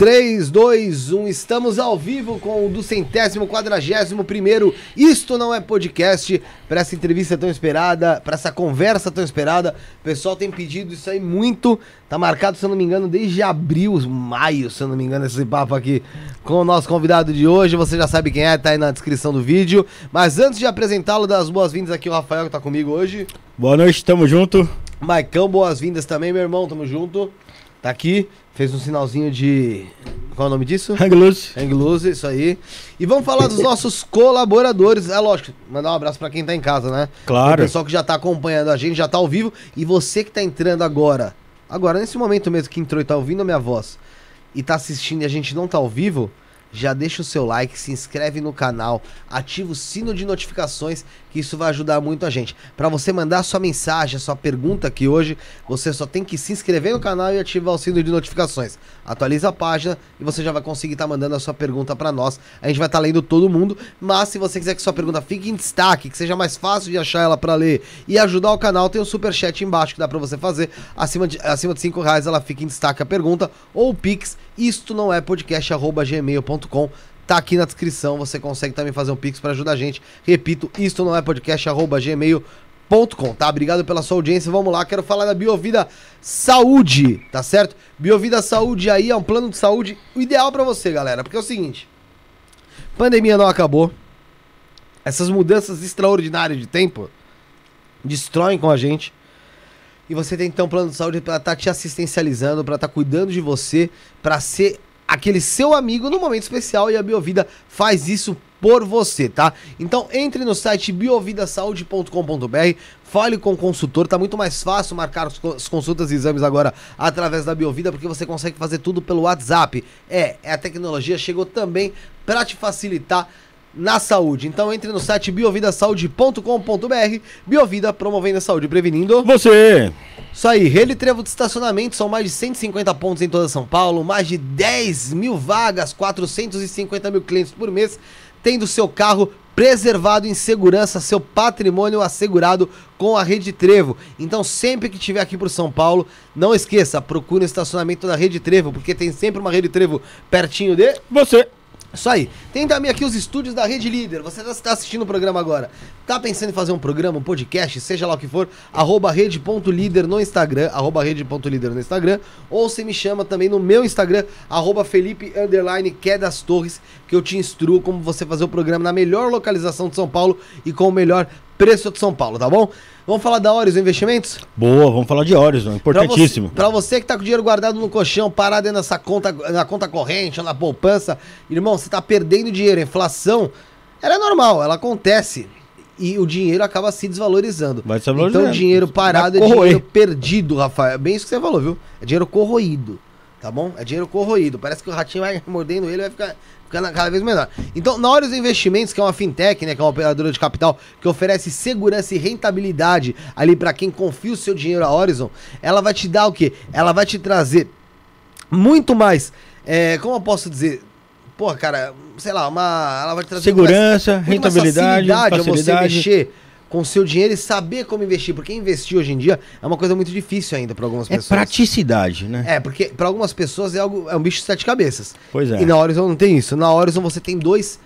3, 2, 1, estamos ao vivo com o do centésimo, quadragésimo primeiro. Isto não é podcast para essa entrevista tão esperada, para essa conversa tão esperada. O pessoal tem pedido isso aí muito. Tá marcado, se eu não me engano, desde abril, maio, se eu não me engano, esse papo aqui com o nosso convidado de hoje. Você já sabe quem é, tá aí na descrição do vídeo. Mas antes de apresentá-lo, das boas-vindas aqui o Rafael que tá comigo hoje. Boa noite, tamo junto. Maicão, boas-vindas também, meu irmão, tamo junto. Tá aqui, fez um sinalzinho de. Qual é o nome disso? Hang loose. Hang loose, isso aí. E vamos falar dos nossos colaboradores. É lógico, mandar um abraço pra quem tá em casa, né? Claro. O pessoal que já tá acompanhando a gente, já tá ao vivo. E você que tá entrando agora, agora, nesse momento mesmo que entrou e tá ouvindo a minha voz, e tá assistindo e a gente não tá ao vivo, já deixa o seu like, se inscreve no canal, ativa o sino de notificações, que isso vai ajudar muito a gente. Para você mandar sua mensagem, sua pergunta aqui hoje, você só tem que se inscrever no canal e ativar o sino de notificações. Atualiza a página e você já vai conseguir estar tá mandando a sua pergunta para nós. A gente vai estar tá lendo todo mundo, mas se você quiser que sua pergunta fique em destaque, que seja mais fácil de achar ela para ler e ajudar o canal, tem um super chat embaixo que dá para você fazer. Acima de acima de 5 reais ela fica em destaque a pergunta ou o pix. Isto não é podcast@gmail.com tá aqui na descrição. Você consegue também fazer um pix para ajudar a gente. Repito, isto não é podcast@gmail.com, tá? Obrigado pela sua audiência. Vamos lá, quero falar da Biovida Saúde, tá certo? Biovida Saúde aí é um plano de saúde ideal para você, galera, porque é o seguinte: pandemia não acabou. Essas mudanças extraordinárias de tempo destroem com a gente. E você tem então um plano de saúde para estar tá te assistencializando, para estar tá cuidando de você, para ser aquele seu amigo no momento especial e a Biovida faz isso por você, tá? Então entre no site biovidasaude.com.br, fale com o consultor, tá muito mais fácil marcar as consultas e exames agora através da Biovida, porque você consegue fazer tudo pelo WhatsApp. É, a tecnologia chegou também para te facilitar na saúde. Então entre no site biovidasaude.com.br. Biovida promovendo a saúde, prevenindo você. Isso aí, Rede Trevo de estacionamento, são mais de 150 pontos em toda São Paulo, mais de 10 mil vagas, 450 mil clientes por mês, tendo seu carro preservado em segurança, seu patrimônio assegurado com a Rede Trevo. Então, sempre que estiver aqui por São Paulo, não esqueça, procure o estacionamento da Rede Trevo, porque tem sempre uma Rede Trevo pertinho de você. Isso aí. Tem também aqui os estúdios da Rede Líder. Você está assistindo o programa agora. Tá pensando em fazer um programa, um podcast, seja lá o que for, arroba rede.líder no Instagram, arroba rede.líder no Instagram, ou você me chama também no meu Instagram, arroba Felipe Underline das Torres, que eu te instruo como você fazer o programa na melhor localização de São Paulo e com o melhor preço de São Paulo, tá bom? Vamos falar da Horizon Investimentos? Boa, vamos falar de Horizon, importantíssimo. Para você, você, que tá com dinheiro guardado no colchão, parado aí nessa conta, na conta corrente na poupança, irmão, você tá perdendo dinheiro. A inflação, ela é normal, ela acontece. E o dinheiro acaba se desvalorizando. Vai se valorizando. Então, dinheiro parado é dinheiro perdido, Rafael. É bem isso que você falou, viu? É dinheiro corroído tá bom? É dinheiro corroído. Parece que o ratinho vai mordendo ele vai ficar ficando cada vez menor. Então, na hora dos investimentos, que é uma fintech, né, que é uma operadora de capital que oferece segurança e rentabilidade ali para quem confia o seu dinheiro a Horizon, ela vai te dar o quê? Ela vai te trazer muito mais, é, como eu posso dizer, pô, cara, sei lá, uma, ela vai te trazer segurança, mais, rentabilidade, facilidade, facilidade. você mexer com seu dinheiro e saber como investir. Porque investir hoje em dia é uma coisa muito difícil ainda para algumas é pessoas. É praticidade, né? É, porque para algumas pessoas é, algo, é um bicho de sete cabeças. Pois é. E na Horizon não tem isso. Na Horizon você tem dois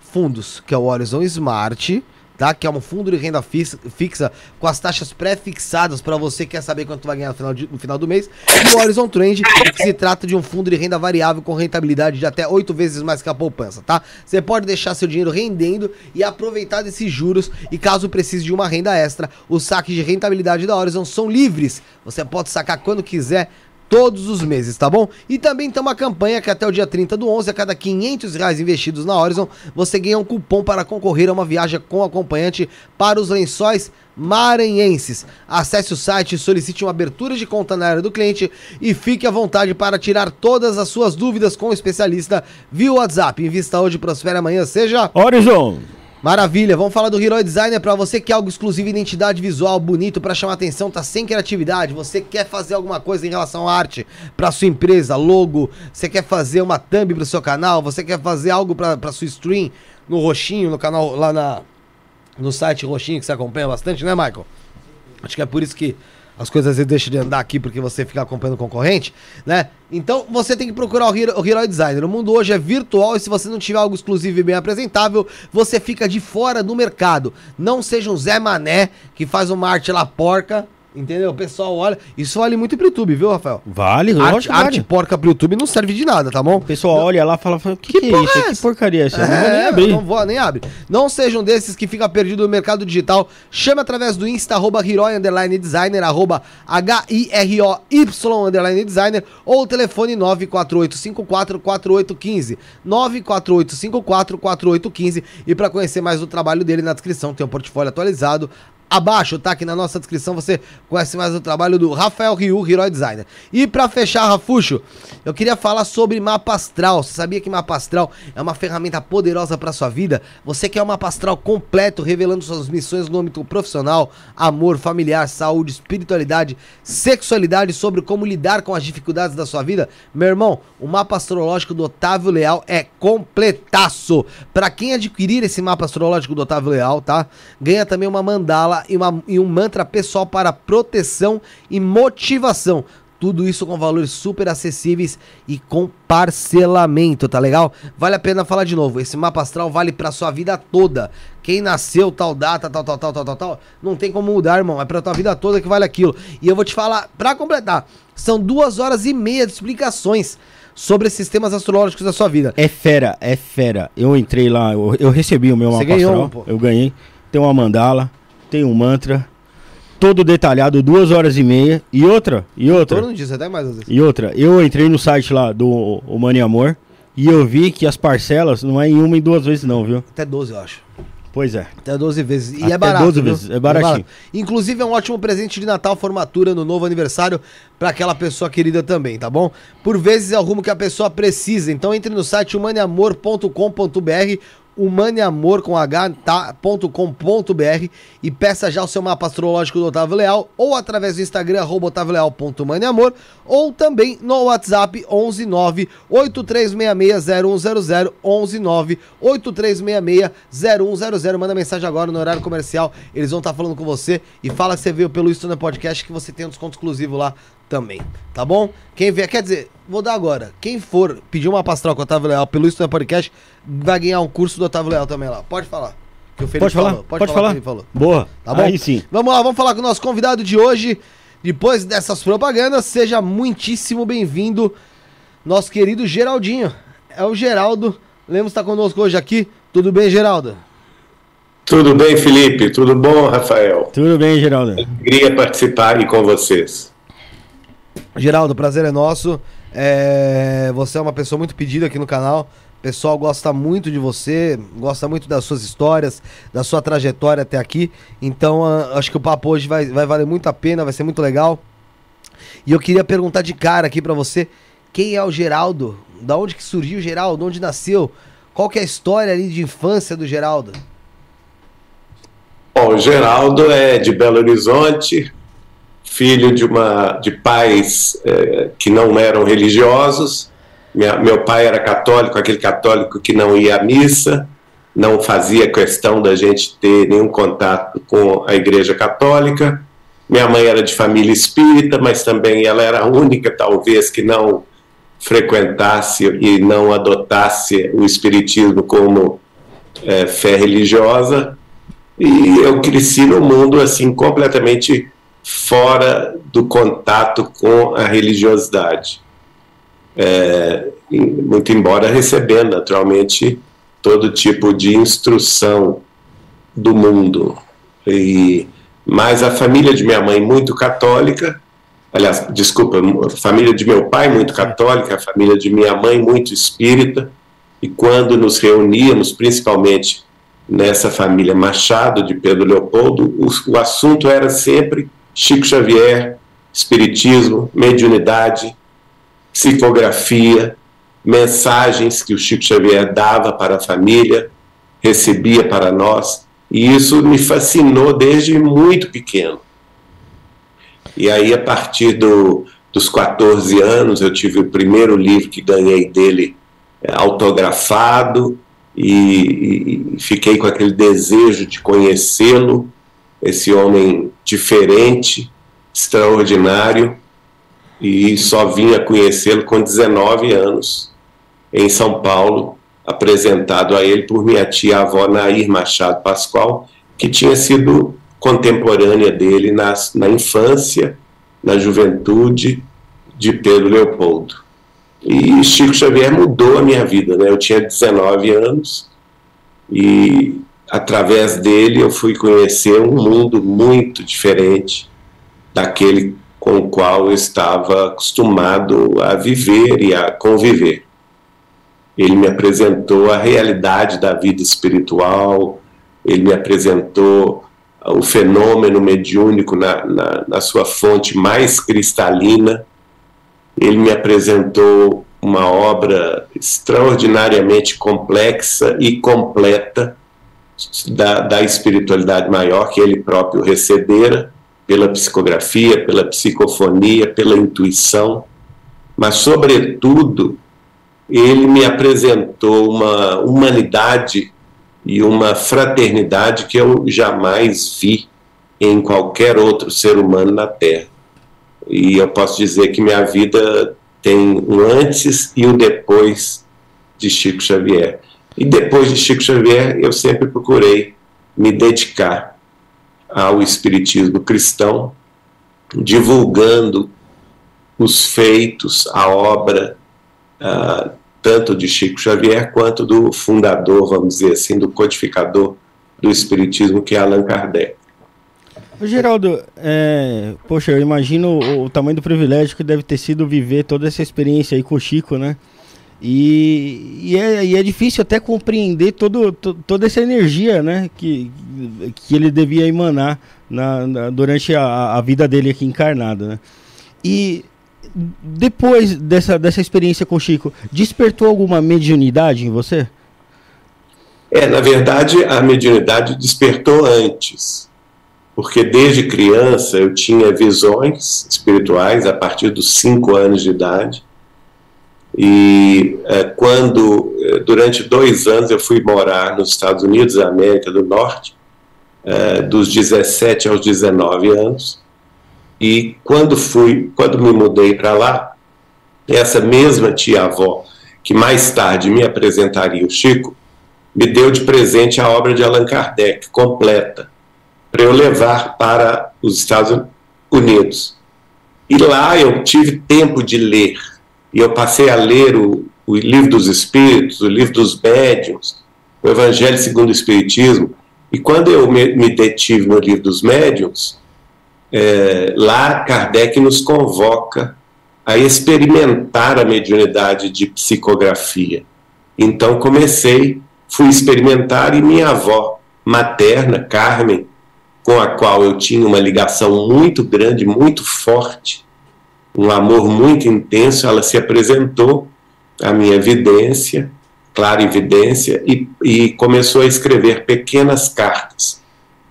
fundos, que é o Horizon Smart tá? Que é um fundo de renda fixa com as taxas pré-fixadas para você que quer saber quanto vai ganhar no final, de, no final do mês. E o Horizon Trend, que se trata de um fundo de renda variável com rentabilidade de até oito vezes mais que a poupança, tá? Você pode deixar seu dinheiro rendendo e aproveitar desses juros e caso precise de uma renda extra, os saques de rentabilidade da Horizon são livres. Você pode sacar quando quiser todos os meses, tá bom? E também tem uma campanha que até o dia 30 do 11, a cada 500 reais investidos na Horizon, você ganha um cupom para concorrer a uma viagem com acompanhante para os lençóis maranhenses. Acesse o site, solicite uma abertura de conta na área do cliente e fique à vontade para tirar todas as suas dúvidas com o especialista via WhatsApp. Invista hoje, prospere amanhã, seja... Horizon! Maravilha, vamos falar do Hero Designer para você que quer algo exclusivo, identidade visual, bonito para chamar atenção, tá sem criatividade, você quer fazer alguma coisa em relação à arte para sua empresa, logo, você quer fazer uma thumb para seu canal, você quer fazer algo para sua stream no roxinho, no canal lá na no site roxinho que você acompanha bastante, né, Michael? Acho que é por isso que as coisas vezes deixam de andar aqui porque você fica acompanhando o concorrente, né? Então você tem que procurar o Hero, o Hero Designer. O mundo hoje é virtual e se você não tiver algo exclusivo e bem apresentável, você fica de fora do mercado. Não seja um Zé Mané que faz uma arte lá porca Entendeu? O pessoal olha. Isso vale muito pro YouTube, viu, Rafael? Vale, arte, lógico, arte vale. porca pro YouTube não serve de nada, tá bom? O pessoal olha lá e fala, o que, Que que, é isso? é Que porcaria é essa? Eu não vou nem É, abrir. Não vou, nem abre. Não sejam desses que ficam perdidos no mercado digital. Chame através do Insta, arroba Hiroi Underline Designer, arroba H-I-R-O-Y Underline Designer, ou o telefone 948544815. 948544815. E para conhecer mais do trabalho dele, na descrição tem um portfólio atualizado. Abaixo, tá? Aqui na nossa descrição você conhece mais o trabalho do Rafael Ryu, Hero Designer. E pra fechar, Rafuxo, eu queria falar sobre mapa astral. Você sabia que mapa astral é uma ferramenta poderosa pra sua vida? Você quer um mapa astral completo, revelando suas missões no âmbito profissional, amor, familiar, saúde, espiritualidade, sexualidade, sobre como lidar com as dificuldades da sua vida? Meu irmão, o mapa astrológico do Otávio Leal é completaço. Pra quem adquirir esse mapa astrológico do Otávio Leal, tá? Ganha também uma mandala e, uma- e um mantra pessoal para proteção e motivação. Tudo isso com valores super acessíveis e com parcelamento, tá legal? Vale a pena falar de novo. Esse mapa astral vale pra sua vida toda. Quem nasceu tal data, tal, tal, tal, tal, tal, tal, não tem como mudar, irmão. É pra tua vida toda que vale aquilo. E eu vou te falar, pra completar, são duas horas e meia de explicações sobre esses sistemas astrológicos da sua vida. É fera, é fera. Eu entrei lá, eu, eu recebi o meu Você mapa ganhou astral, pô. eu ganhei. Tem uma mandala, tem um mantra, todo detalhado, duas horas e meia. E outra, e outra, Todo dia, até mais e outra. Eu entrei no site lá do o Mani Amor e eu vi que as parcelas não é em uma e duas vezes não, viu? Até 12, eu acho. Pois é. Até 12 vezes. E Até é barato. 12 viu? vezes, é baratinho. Inclusive é um ótimo presente de Natal, formatura no novo aniversário para aquela pessoa querida também, tá bom? Por vezes é o rumo que a pessoa precisa. Então entre no site humaneamor.com.br humaneamor com h, tá, e peça já o seu mapa astrológico do Otávio Leal ou através do Instagram arroba otavioleal.humaneamor ou também no WhatsApp 119 83660100 119 83660100 manda mensagem agora no horário comercial, eles vão estar falando com você. E fala que você veio pelo Stoner Podcast que você tem um desconto exclusivo lá também, tá bom? Quem vier, quer dizer, vou dar agora. Quem for pedir uma pastral com o Otávio Leal pelo Stoner Podcast vai ganhar um curso do Otávio Leal também lá. Pode falar. Que o Felipe Pode falar? falou. Pode, falar? o que ele falou. Boa. Tá bom? Aí sim. Vamos lá, vamos falar com o nosso convidado de hoje. Depois dessas propagandas, seja muitíssimo bem-vindo, nosso querido Geraldinho. É o Geraldo. Lemos está conosco hoje aqui. Tudo bem, Geraldo? Tudo bem, Felipe? Tudo bom, Rafael? Tudo bem, Geraldo? Queria participar aí com vocês. Geraldo, prazer é nosso. É, Você é uma pessoa muito pedida aqui no canal. O pessoal gosta muito de você, gosta muito das suas histórias, da sua trajetória até aqui. Então, ah, acho que o papo hoje vai, vai valer muito a pena, vai ser muito legal. E eu queria perguntar de cara aqui pra você, quem é o Geraldo? Da onde que surgiu o Geraldo? Onde nasceu? Qual que é a história ali de infância do Geraldo? Bom, o Geraldo é de Belo Horizonte, filho de, uma, de pais eh, que não eram religiosos. Minha- meu pai era católico, aquele católico que não ia à missa, não fazia questão da gente ter nenhum contato com a Igreja Católica. Minha mãe era de família espírita, mas também ela era a única, talvez, que não frequentasse e não adotasse o espiritismo como eh, fé religiosa. E eu cresci num mundo assim completamente fora do contato com a religiosidade. É, muito embora recebendo naturalmente todo tipo de instrução do mundo. E mas a família de minha mãe muito católica, aliás, desculpa, a família de meu pai muito católica, a família de minha mãe muito espírita. E quando nos reuníamos, principalmente nessa família Machado de Pedro Leopoldo, o, o assunto era sempre Chico Xavier, espiritismo, mediunidade, psicografia, mensagens que o Chico Xavier dava para a família, recebia para nós, e isso me fascinou desde muito pequeno. E aí, a partir do, dos 14 anos, eu tive o primeiro livro que ganhei dele é, autografado, e, e fiquei com aquele desejo de conhecê-lo, esse homem diferente, extraordinário e só vinha conhecê-lo com 19 anos em São Paulo, apresentado a ele por minha tia-avó Nair Machado Pascoal, que tinha sido contemporânea dele na, na infância, na juventude de Pedro Leopoldo. E Chico Xavier mudou a minha vida, né? Eu tinha 19 anos e através dele eu fui conhecer um mundo muito diferente daquele com o qual eu estava acostumado a viver e a conviver. Ele me apresentou a realidade da vida espiritual, ele me apresentou o fenômeno mediúnico na, na, na sua fonte mais cristalina. Ele me apresentou uma obra extraordinariamente complexa e completa da, da espiritualidade maior que ele próprio recebera pela psicografia, pela psicofonia, pela intuição, mas, sobretudo, ele me apresentou uma humanidade e uma fraternidade que eu jamais vi em qualquer outro ser humano na Terra. E eu posso dizer que minha vida tem um antes e um depois de Chico Xavier. E depois de Chico Xavier, eu sempre procurei me dedicar ao espiritismo cristão, divulgando os feitos, a obra, uh, tanto de Chico Xavier quanto do fundador, vamos dizer assim, do codificador do Espiritismo, que é Allan Kardec. Geraldo, é, poxa, eu imagino o, o, tamanho do privilégio que deve ter sido viver toda essa experiência aí com o Chico, né? E, e, é, e é, difícil até compreender todo, to, toda essa energia né, que, que ele devia emanar na, na, durante a, a, vida dele aqui encarnado. Né? E depois dessa, dessa experiência com o Chico, despertou alguma mediunidade em você? É, na verdade, a mediunidade despertou antes. Porque desde criança eu tinha visões espirituais a partir dos cinco anos de idade. E é, quando, é, durante dois anos, eu fui morar nos Estados Unidos, América do Norte, é, dos 17 aos 19 anos. E quando fui, quando me mudei para lá, essa mesma tia-avó, que mais tarde me apresentaria o Chico, me deu de presente a obra de Allan Kardec, completa, para eu levar para os Estados Unidos. E lá eu tive tempo de ler, e eu passei a ler o, o Livro dos Espíritos, o Livro dos Médiuns, o Evangelho segundo o Espiritismo, e quando eu me, me detive no Livro dos Médiuns, é, lá Kardec nos convoca a experimentar a mediunidade de psicografia. Então comecei, fui experimentar e minha avó materna, Carmen, com a qual eu tinha uma ligação muito grande, muito forte, um amor muito intenso, ela se apresentou à minha evidência, clara evidência, e, e começou a escrever pequenas cartas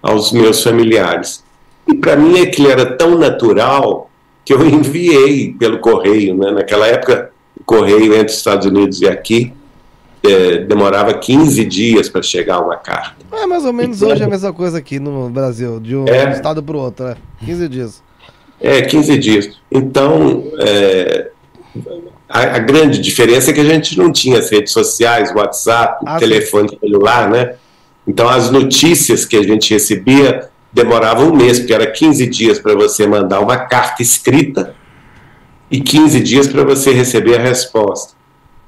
aos meus familiares. E para mim aquilo era tão natural que eu enviei pelo correio. Né? Naquela época, o correio entre os Estados Unidos e aqui é, demorava 15 dias para chegar uma carta. É mais ou menos hoje é a mesma coisa aqui no Brasil, de um é, estado para o outro, né? 15 dias. É, 15 dias. Então, é, a, a, grande diferença é que a gente não tinha as redes sociais, WhatsApp, ah, telefone celular, né? Então, as notícias que a gente recebia demorava um mês, porque era 15 dias para você mandar uma carta escrita e 15 dias para você receber a resposta.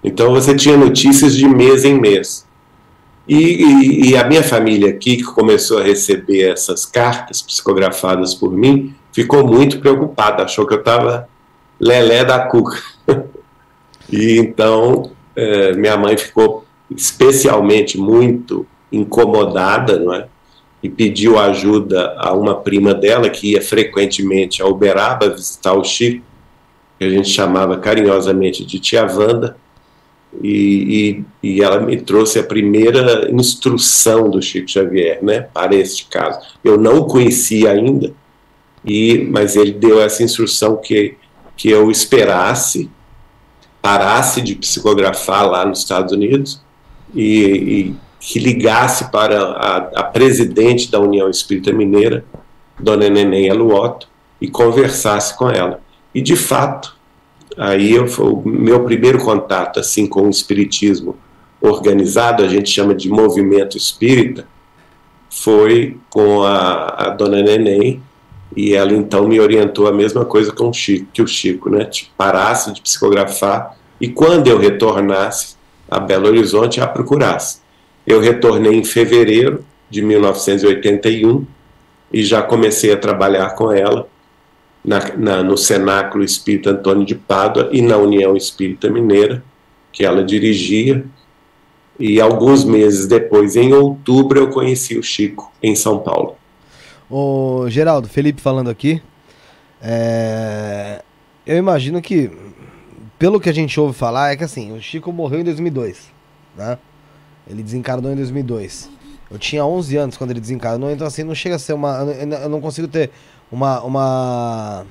Então você tinha notícias de mês em mês. E, e, e, a minha família aqui, que começou a receber essas cartas psicografadas por mim, ficou muito preocupada, achou que eu estava lelé da cuca. e então é, minha mãe ficou especialmente muito incomodada, não é? e pediu ajuda a uma prima dela que ia frequentemente a Uberaba visitar o Chico, que a gente chamava carinhosamente de tia Wanda, e, e, e, ela me trouxe a primeira instrução do Chico Xavier, né, para este caso. Eu não o conhecia ainda, e, mas ele deu essa instrução que, que eu esperasse, parasse de psicografar lá nos Estados Unidos e, que ligasse para a, a presidente da União Espírita Mineira, Dona Neném Aluoto, e conversasse com ela. E de fato, aí eu, o meu primeiro contato assim com o espiritismo organizado, a gente chama de movimento espírita, foi com a, a dona Neném, e ela então me orientou a mesma coisa com o Chico, que o Chico, né, parasse de psicografar e quando eu retornasse a Belo Horizonte a procurasse. Eu retornei em fevereiro de 1981 e já comecei a trabalhar com ela na, na, no Cenáculo Espírita Antônio de Pádua e na União Espírita Mineira, que ela dirigia. E alguns meses depois, em outubro, eu conheci o Chico em São Paulo. Ô, Geraldo, Felipe falando aqui. É... Eu imagino que, pelo que a gente ouve falar, é que assim, o Chico morreu em 2002, né? Ele desencarnou em 2002. Eu tinha 11 anos quando ele desencarnou, então assim, não chega a ser uma... Eu não consigo ter uma, uma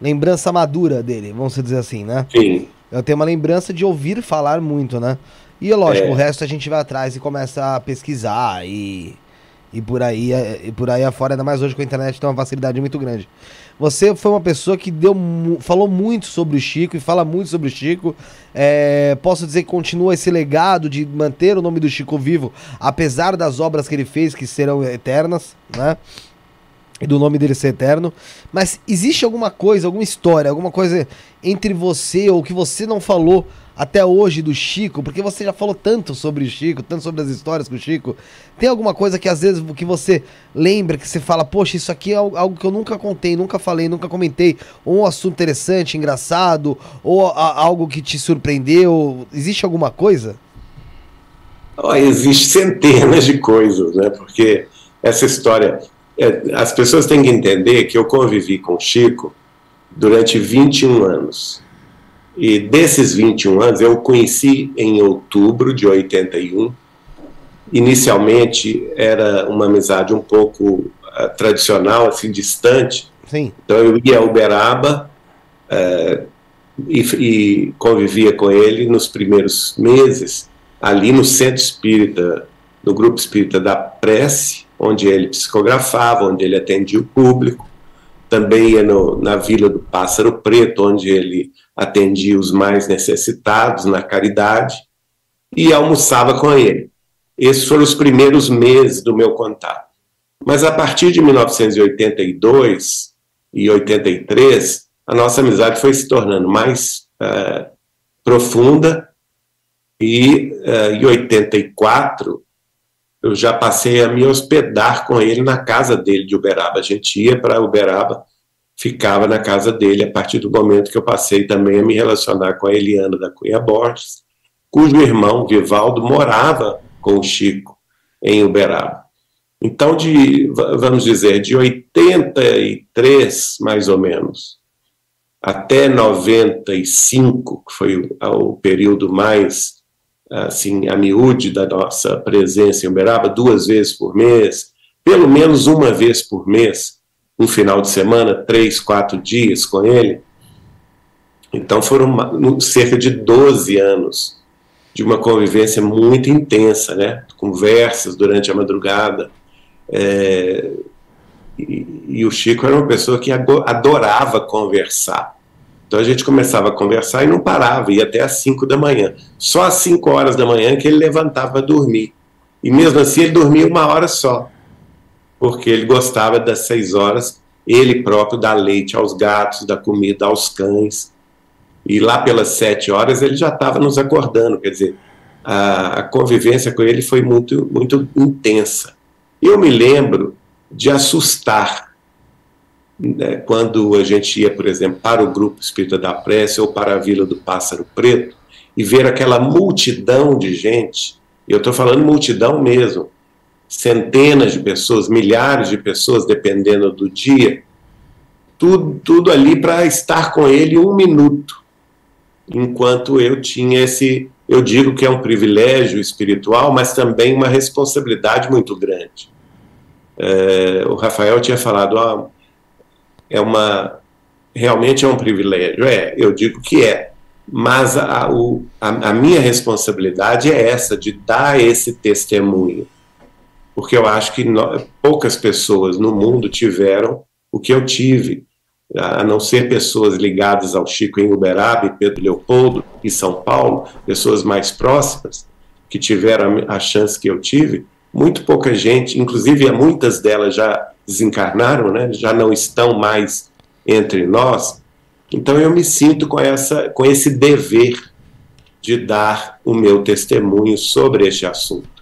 lembrança madura dele, vamos dizer assim, né? Sim. Eu tenho uma lembrança de ouvir falar muito, né? E lógico, é. o resto a gente vai atrás e começa a pesquisar e e por aí e por aí afora, ainda mais hoje com a internet tem uma facilidade muito grande. Você foi uma pessoa que deu, falou muito sobre o Chico e fala muito sobre o Chico. É, posso dizer que continua esse legado de manter o nome do Chico vivo, apesar das obras que ele fez, que serão eternas, né? E do nome dele ser eterno. Mas existe alguma coisa, alguma história, alguma coisa entre você ou que você não falou até hoje do Chico, porque você já falou tanto sobre o Chico, tanto sobre as histórias com o Chico. Tem alguma coisa que às vezes que você lembra, que você fala, poxa, isso aqui é algo que eu nunca contei, nunca falei, nunca comentei, ou um assunto interessante, engraçado, ou a, algo que te surpreendeu? Existe alguma coisa? Oh, existe centenas de coisas, né? Porque essa história, é, as pessoas têm que entender que eu convivi com o Chico durante 21 anos. E desses 21 anos, eu o conheci em outubro de 81. Inicialmente era uma amizade um pouco uh, tradicional, assim, distante. Sim. Então eu ia a Uberaba uh, e, e convivia com ele nos primeiros meses, ali no Centro Espírita, no Grupo Espírita da Prece, onde ele psicografava, onde ele atendia o público. Também ia no, na Vila do Pássaro Preto, onde ele atendia os mais necessitados na caridade e almoçava com ele. Esses foram os primeiros meses do meu contato. Mas a partir de 1982 e 83, a nossa amizade foi se tornando mais uh, profunda e uh, em 84 eu já passei a me hospedar com ele na casa dele de Uberaba. A gente ia para Uberaba ficava na casa dele a partir do momento que eu passei também a me relacionar com a Eliana da Cunha Borges, cujo irmão, Vivaldo, morava com o Chico em Uberaba. Então, de, vamos dizer, de 83, mais ou menos, até 95, que foi o, o período mais, assim, a miúde da nossa presença em Uberaba, duas vezes por mês, pelo menos uma vez por mês, um final de semana, três, quatro dias com ele. Então foram cerca de 12 anos de uma convivência muito intensa, né? Conversas durante a madrugada. É, e, e, o Chico era uma pessoa que adorava conversar. Então a gente começava a conversar e não parava, ia até às 5 da manhã. Só às 5 horas da manhã que ele levantava para dormir. E mesmo assim ele dormia uma hora só porque ele gostava das seis horas, ele próprio dar leite aos gatos, dar comida aos cães. E lá pelas sete horas ele já estava nos acordando, quer dizer, a, a, convivência com ele foi muito, muito intensa. Eu me lembro de assustar né, quando a gente ia, por exemplo, para o Grupo Espírita da Prece ou para a Vila do Pássaro Preto e ver aquela multidão de gente, e eu estou falando multidão mesmo, centenas de pessoas, milhares de pessoas, dependendo do dia, tudo, tudo ali para estar com ele um minuto, enquanto eu tinha esse, eu digo que é um privilégio espiritual, mas também uma responsabilidade muito grande. É, o Rafael tinha falado, ah, é uma, realmente é um privilégio, é, eu digo que é, mas a, o, a, a minha responsabilidade é essa, de dar esse testemunho. Porque eu acho que no, poucas pessoas no mundo tiveram o que eu tive. A não ser pessoas ligadas ao Chico em Uberaba, Pedro Leopoldo e São Paulo, pessoas mais próximas, que tiveram a chance que eu tive, muito pouca gente, inclusive muitas delas já desencarnaram, né, já não estão mais entre nós. Então eu me sinto com, essa, com esse dever de dar o meu testemunho sobre este assunto.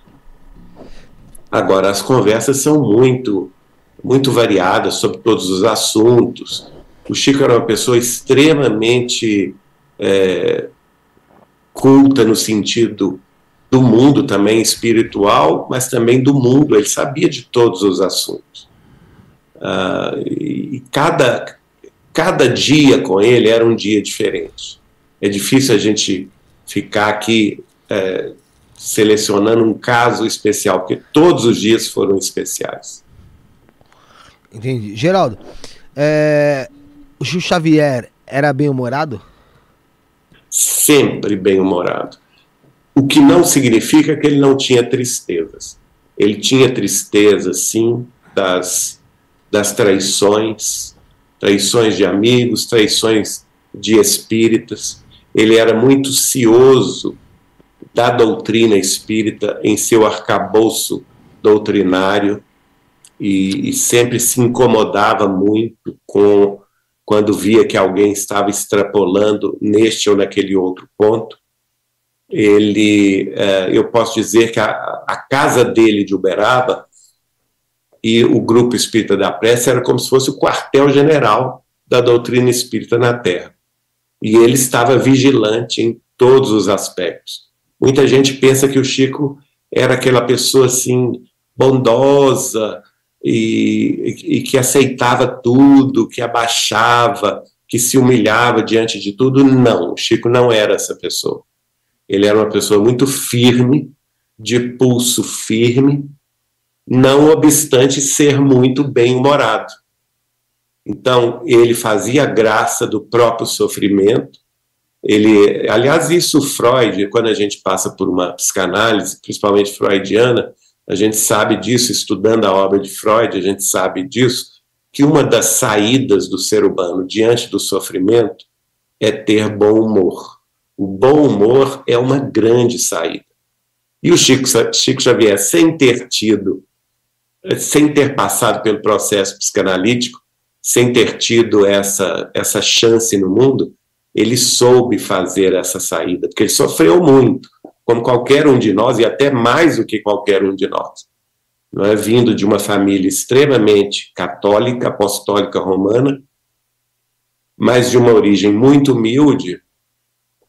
Agora, as conversas são muito, muito variadas sobre todos os assuntos. O Chico era uma pessoa extremamente é, culta no sentido do mundo também espiritual, mas também do mundo. Ele sabia de todos os assuntos. Uh, e cada, cada dia com ele era um dia diferente. É difícil a gente ficar aqui é, selecionando um caso especial, porque todos os dias foram especiais. Entendi. Geraldo, é, o Chico Xavier era bem-humorado? Sempre bem-humorado. O que não significa que ele não tinha tristezas. Ele tinha tristeza, sim, das, das traições, traições de amigos, traições de espíritas. Ele era muito cioso da doutrina espírita em seu arcabouço doutrinário e, e sempre se incomodava muito com quando via que alguém estava extrapolando neste ou naquele outro ponto. Ele, eh, eu posso dizer que a, a casa dele de Uberaba e o grupo espírita da prece era como se fosse o quartel-general da doutrina espírita na Terra. E ele estava vigilante em todos os aspectos. Muita gente pensa que o Chico era aquela pessoa assim bondosa, e, e, que aceitava tudo, que abaixava, que se humilhava diante de tudo. Não, o Chico não era essa pessoa. Ele era uma pessoa muito firme, de pulso firme, não obstante ser muito bem-humorado. Então, ele fazia graça do próprio sofrimento. Ele, aliás, isso Freud, quando a gente passa por uma psicanálise, principalmente freudiana, a gente sabe disso, estudando a obra de Freud, a gente sabe disso, que uma das saídas do ser humano diante do sofrimento é ter bom humor. O bom humor é uma grande saída. E o Chico, Chico Xavier, sem ter tido, sem ter passado pelo processo psicanalítico, sem ter tido essa, essa chance no mundo, ele soube fazer essa saída, porque ele sofreu muito como qualquer um de nós, e até mais do que qualquer um de nós. Não é vindo de uma família extremamente católica, apostólica romana, mas de uma origem muito humilde,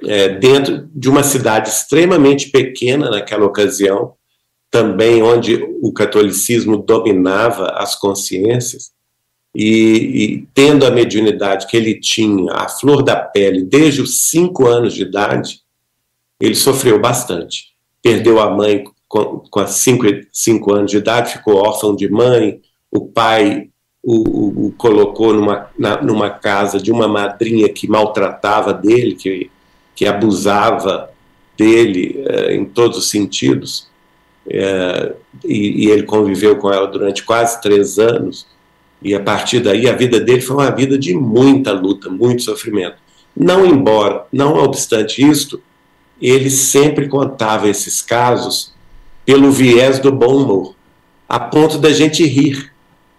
é, dentro de uma cidade extremamente pequena naquela ocasião, também onde o catolicismo dominava as consciências, e, e, tendo a mediunidade que ele tinha, a flor da pele, desde os cinco anos de idade, ele sofreu bastante. Perdeu a mãe com, com cinco, cinco anos de idade, ficou órfão de mãe, o pai o, o, o colocou numa, na, numa casa de uma madrinha que maltratava dele, que, que abusava dele eh, em todos os sentidos, eh, e, e, ele conviveu com ela durante quase três anos, e a partir daí a vida dele foi uma vida de muita luta, muito sofrimento. Não embora, não obstante isto, ele sempre contava esses casos pelo viés do bom humor, a ponto da gente rir.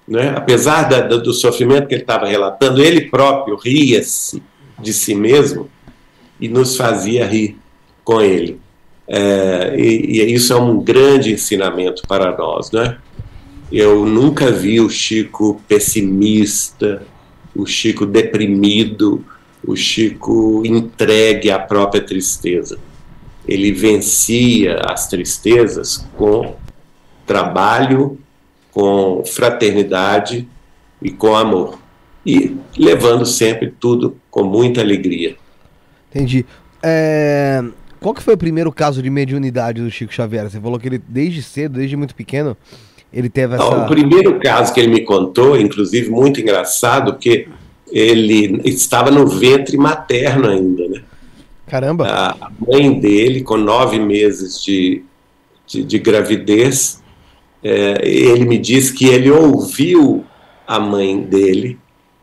Né? Apesar da, do sofrimento que ele estava relatando, ele próprio ria-se de si mesmo e nos fazia rir com ele. É, e, e, isso é um grande ensinamento para nós. Né? Eu nunca vi o Chico pessimista, o Chico deprimido, o Chico entregue à própria tristeza. Ele vencia as tristezas com trabalho, com fraternidade e com amor. E levando sempre tudo com muita alegria. Entendi. É... Qual que foi o primeiro caso de mediunidade do Chico Xavier? Você falou que ele, desde cedo, desde muito pequeno, ele teve essa... Não, o primeiro caso que ele me contou, inclusive muito engraçado, que ele estava no ventre materno ainda, né? Caramba! A mãe dele, com nove meses de, de, de gravidez, é, ele me disse que ele ouviu a mãe dele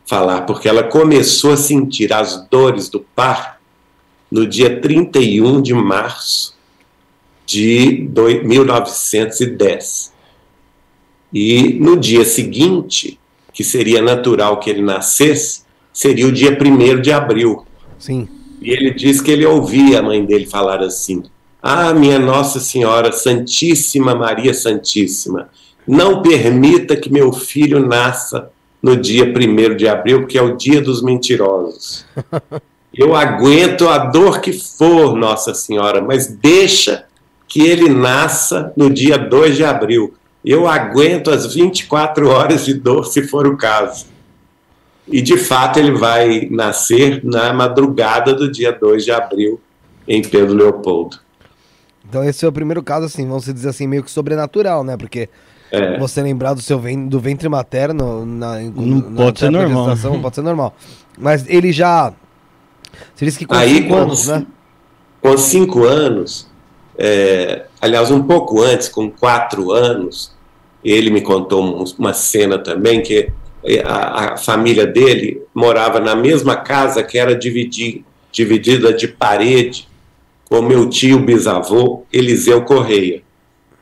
falar, porque ela começou a sentir as dores do parto no dia 31 de março de 1910. E no dia seguinte, que seria natural que ele nascesse, seria o dia 1 de abril. Sim. E ele diz que ele ouvia a mãe dele falar assim: Ah, minha Nossa Senhora Santíssima Maria Santíssima, não permita que meu filho nasça no dia 1 de abril, que é o dia dos mentirosos. Eu aguento a dor que for, Nossa Senhora, mas deixa que ele nasça no dia 2 de abril. Eu aguento as 24 horas de dor, se for o caso. E de fato ele vai nascer na madrugada do dia 2 de abril em Pedro Leopoldo. Então esse é o primeiro caso, assim, vamos dizer assim, meio que sobrenatural, né? Porque é. você lembrar do seu ven do ventre materno na, não na, pode ser normal. pode ser normal. Mas ele já. Você disse que com Aí, cinco com anos, né? Com cinco anos, é, aliás, um pouco antes, com quatro anos, ele me contou uma cena também que a, a família dele morava na mesma casa que era dividir, dividida de parede com meu tio bisavô Eliseu Correia.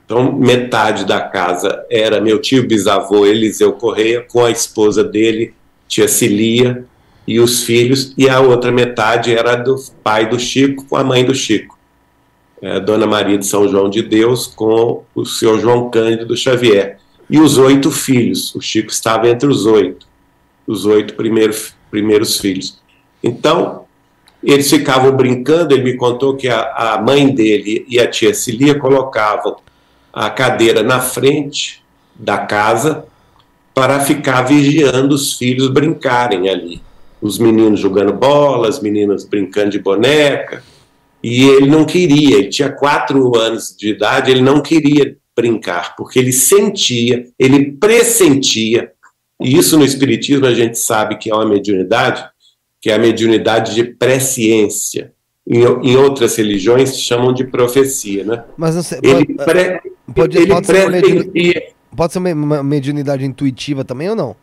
Então, metade da casa era meu tio bisavô Eliseu Correia com a esposa dele, tia Cilia, e os filhos, e a outra metade era do pai do Chico com a mãe do Chico, é, Dona Maria de São João de Deus com o senhor João Cândido Xavier e os oito filhos. O Chico estava entre os oito, os oito primeiros, primeiros filhos. Então, eles ficavam brincando. Ele me contou que a, a mãe dele e a tia Cilia colocavam a cadeira na frente da casa para ficar vigiando os filhos brincarem ali. Os meninos jogando bola, as meninas brincando de boneca. E ele não queria, ele tinha quatro anos de idade, ele não queria brincar, porque ele sentia, ele pressentia, e isso no Espiritismo a gente sabe que é uma mediunidade, que é a mediunidade de presciência. Em, em outras religiões chamam de profecia, né? Mas não sei, ele pode, pre, pode, ele pode, ser mediunidade, pode ser uma mediunidade intuitiva também ou não?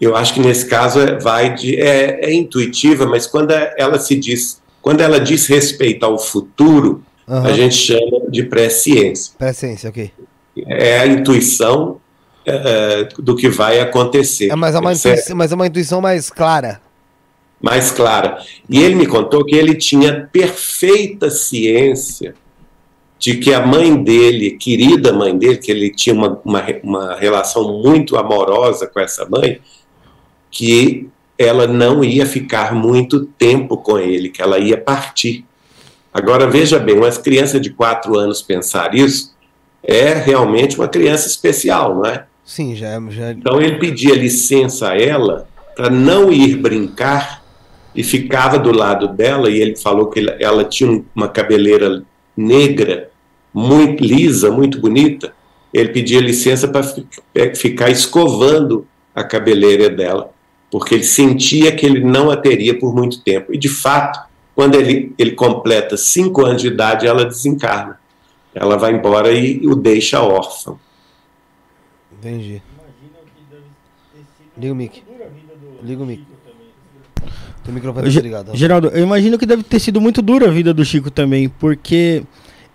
Eu acho que nesse caso é, vai de, é, é intuitiva, mas quando ela se diz, quando ela diz respeito ao futuro, Uhum. A gente chama de pré-ciência. Pré-ciência, ok. É a intuição é, do que vai acontecer. É, mas, é uma intuição, mas é uma intuição mais clara. Mais clara. E ele me contou que ele tinha perfeita ciência de que a mãe dele, querida mãe dele, que ele tinha uma, uma, uma relação muito amorosa com essa mãe, que ela não ia ficar muito tempo com ele, que ela ia partir. Agora, veja bem, uma criança de 4 anos pensar isso é realmente uma criança especial, não é? Sim, já, é, já... Então ele pedia licença a ela para não ir brincar e ficava do lado dela e ele falou que ela tinha uma cabeleira negra, muito lisa, muito bonita. Ele pedia licença para é, ficar escovando a cabeleira dela, porque ele sentia que ele não a teria por muito tempo. E de fato, quando ele, ele completa cinco anos de idade, ela desencarna. Ela vai embora e o deixa órfão. Entendi. Liga o mic. Liga o mic. O microfone tá ligado. Geraldo, eu imagino que deve ter sido muito dura a vida do Chico também, porque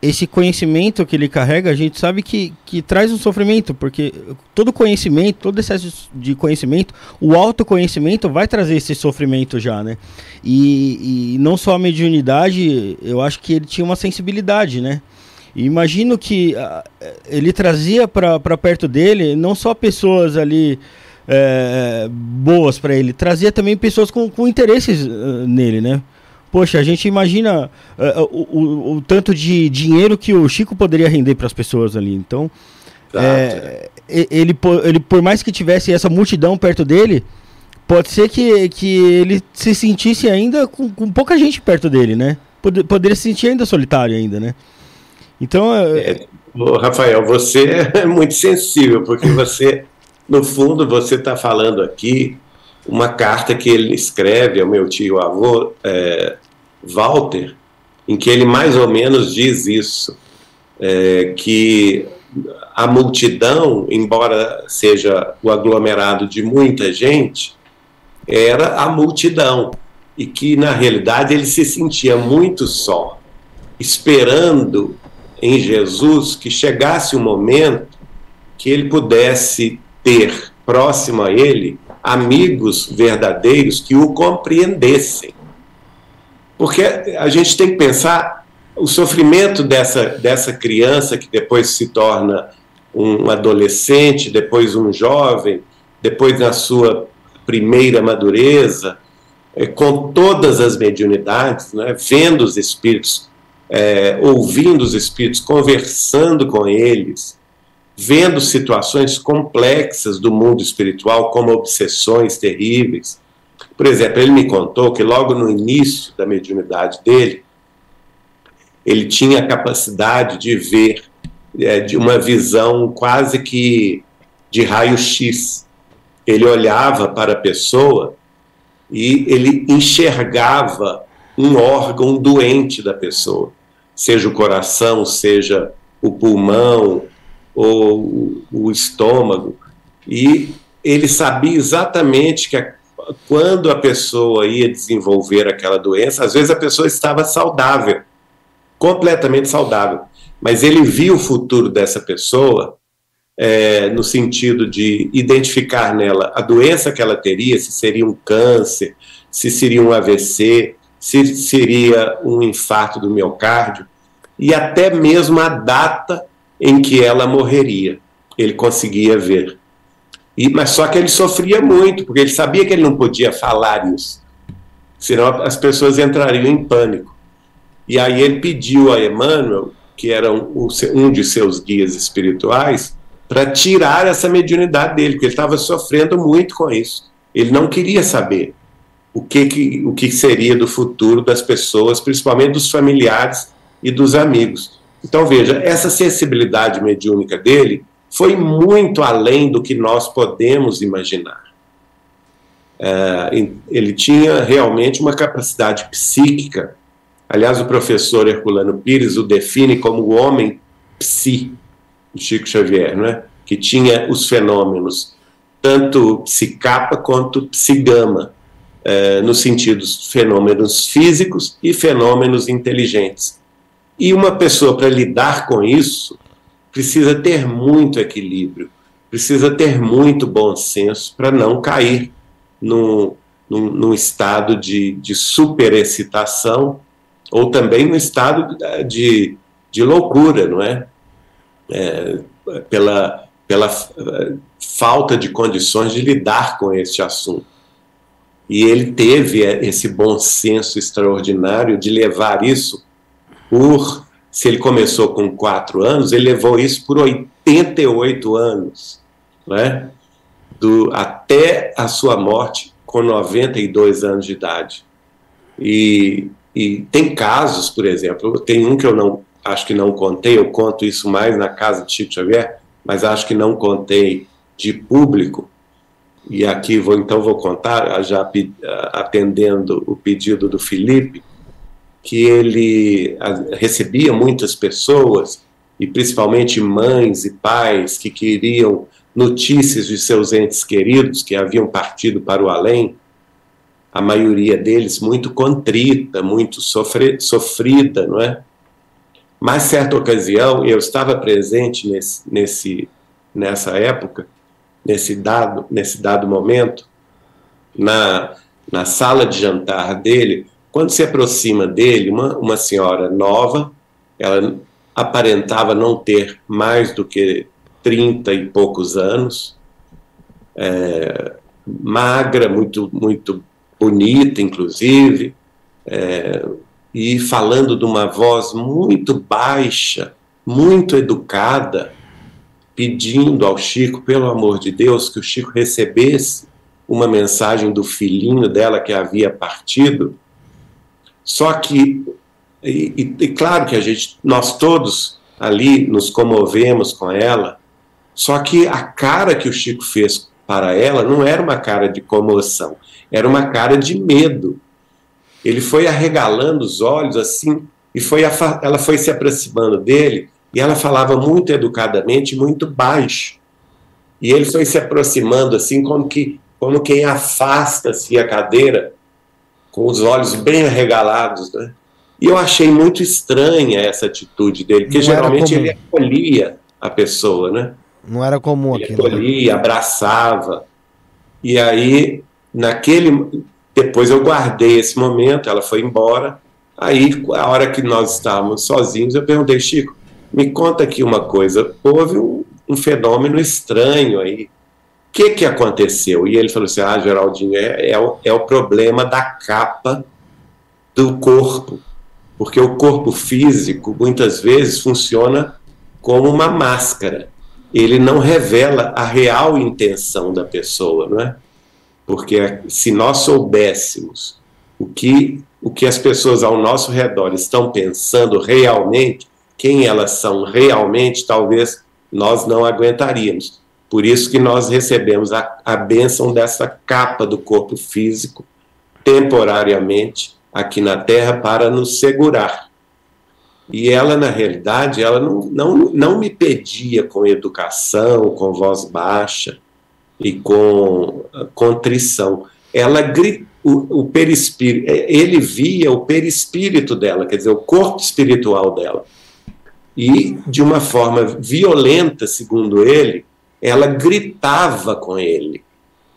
esse conhecimento que ele carrega, a gente sabe que, que traz um sofrimento, porque todo conhecimento, todo excesso de conhecimento, o autoconhecimento vai trazer esse sofrimento já, né? E, e não só a mediunidade, eu acho que ele tinha uma sensibilidade, né? E imagino que uh, ele trazia para perto dele não só pessoas ali é, boas para ele, trazia também pessoas com, com interesses uh, nele, né? Poxa, a gente imagina uh, o, o, o, tanto de dinheiro que o Chico poderia render para as pessoas ali. Então, é, ele, ele, por mais que tivesse essa multidão perto dele, pode ser que, que ele se sentisse ainda com, com pouca gente perto dele, né? Pod, poderia se sentir ainda solitário ainda, né? Então... É, Rafael, você é muito sensível, porque você, no fundo, você está falando aqui uma carta que ele escreve ao meu tio avô é, Walter, em que ele mais ou menos diz isso, é, que a multidão, embora seja o aglomerado de muita gente, era a multidão e que na realidade ele se sentia muito só, esperando em Jesus que chegasse o um momento que ele pudesse ter próximo a ele amigos verdadeiros que o compreendessem. Porque a gente tem que pensar o sofrimento dessa, dessa criança que depois se torna um adolescente, depois um jovem, depois na sua primeira madureza, é, com todas as mediunidades, né, vendo os espíritos, é, ouvindo os espíritos, conversando com eles, vendo situações complexas do mundo espiritual, como obsessões terríveis. Por exemplo, ele me contou que logo no início da mediunidade dele, ele tinha a capacidade de ver é, de uma visão quase que de raio-x. Ele olhava para a pessoa e ele enxergava um órgão doente da pessoa, seja o coração, seja o pulmão ou o estômago, e ele sabia exatamente que a, quando a pessoa ia desenvolver aquela doença, às vezes a pessoa estava saudável, completamente saudável, mas ele viu o futuro dessa pessoa é, no sentido de identificar nela a doença que ela teria, se seria um câncer, se seria um AVC, se seria um infarto do miocárdio, e até mesmo a data em que ela morreria. Ele conseguia ver. E, mas só que ele sofria muito, porque ele sabia que ele não podia falar isso, senão as pessoas entrariam em pânico. E aí ele pediu a Emmanuel, que era um, um de seus guias espirituais, para tirar essa mediunidade dele, porque ele estava sofrendo muito com isso. Ele não queria saber o que, que, o que seria do futuro das pessoas, principalmente dos familiares e dos amigos. Então, veja, essa sensibilidade mediúnica dele foi muito além do que nós podemos imaginar. É, ele tinha realmente uma capacidade psíquica. Aliás, o professor Herculano Pires o define como o homem psi, Chico Xavier, né? que tinha os fenômenos tanto psicapa quanto psigama, eh, no sentido de fenômenos físicos e fenômenos inteligentes. E uma pessoa, para lidar com isso, precisa ter muito equilíbrio, precisa ter muito bom senso para não cair num, num, num estado de, de superexcitação ou também no estado de, de loucura, não é? é, pela, pela uh, falta de condições de lidar com este assunto. E ele teve eh, esse bom senso extraordinário de levar isso por. Se ele começou com quatro anos, ele levou isso por 88 anos, né? Do, até a sua morte com 92 anos de idade. E, e tem casos, por exemplo, tem um que eu não acho que não contei, eu conto isso mais na casa de Chico Xavier, mas acho que não contei de público. E aqui vou então vou contar, já atendendo o pedido do Felipe, que ele recebia muitas pessoas e principalmente mães e pais que queriam notícias de seus entes queridos que haviam partido para o além, a maioria deles muito contrita, muito sofre, sofrida, não é? Mas certa ocasião, eu estava presente nesse, nesse, nessa época, nesse dado, nesse dado momento, na, na sala de jantar dele, quando se aproxima dele uma, uma senhora nova, ela aparentava não ter mais do que 30 e poucos anos, é, magra, muito, muito bonita, inclusive, é, e falando de uma voz muito baixa, muito educada, pedindo ao Chico, pelo amor de Deus, que o Chico recebesse uma mensagem do filhinho dela que havia partido. Só que, e, e, claro que a gente, nós todos ali nos comovemos com ela, só que a cara que o Chico fez para ela não era uma cara de comoção, era uma cara de medo ele foi arregalando os olhos assim, e foi ela foi se aproximando dele, e ela falava muito educadamente, muito baixo. E ele foi se aproximando assim, como que como quem afasta-se a cadeira com os olhos bem arregalados, né? E eu achei muito estranha essa atitude dele, porque Não geralmente era ele acolhia a pessoa, né? Não era comum Ele aqui. né? acolhia, abraçava. E aí, naquele. Depois eu guardei esse momento, ela foi embora. Aí, a hora que nós estávamos sozinhos, eu perguntei, Chico, me conta aqui uma coisa. Houve um, um fenômeno estranho aí. Que, que aconteceu? E ele falou assim: Ah, Geraldinho, é, é, o, é o problema da capa do corpo. Porque o corpo físico, muitas vezes, funciona como uma máscara ele não revela a real intenção da pessoa, não é? Porque se nós soubéssemos o que, o que as pessoas ao nosso redor estão pensando realmente, quem elas são realmente, talvez nós não aguentaríamos. Por isso que nós recebemos a, a bênção dessa capa do corpo físico, temporariamente, aqui na Terra, para nos segurar. E ela, na realidade, ela não, não, não me pedia com educação, com voz baixa e com contrição. Ela o, o perispírito, ele via o perispírito dela, quer dizer, o corpo espiritual dela. E, de uma forma violenta, segundo ele, ela gritava com ele.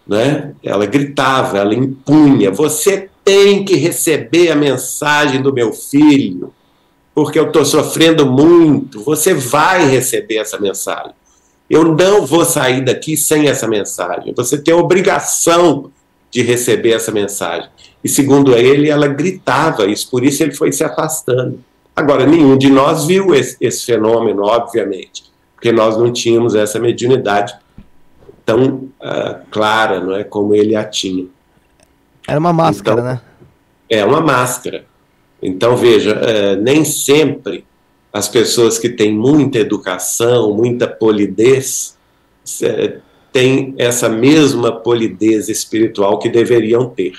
Né? Ela gritava, ela impunha: Você tem que receber a mensagem do meu filho porque eu estou sofrendo muito. Você vai receber essa mensagem. Eu não vou sair daqui sem essa mensagem. Você tem a obrigação de receber essa mensagem. E segundo ele, ela gritava isso, por isso ele foi se afastando. Agora, nenhum de nós viu esse, esse fenômeno, obviamente, porque nós não tínhamos essa mediunidade tão uh, clara, não é, como ele a tinha. Era uma máscara, Então, né? É uma máscara. Então, veja, é, nem sempre as pessoas que têm muita educação, muita polidez, é, têm essa mesma polidez espiritual que deveriam ter.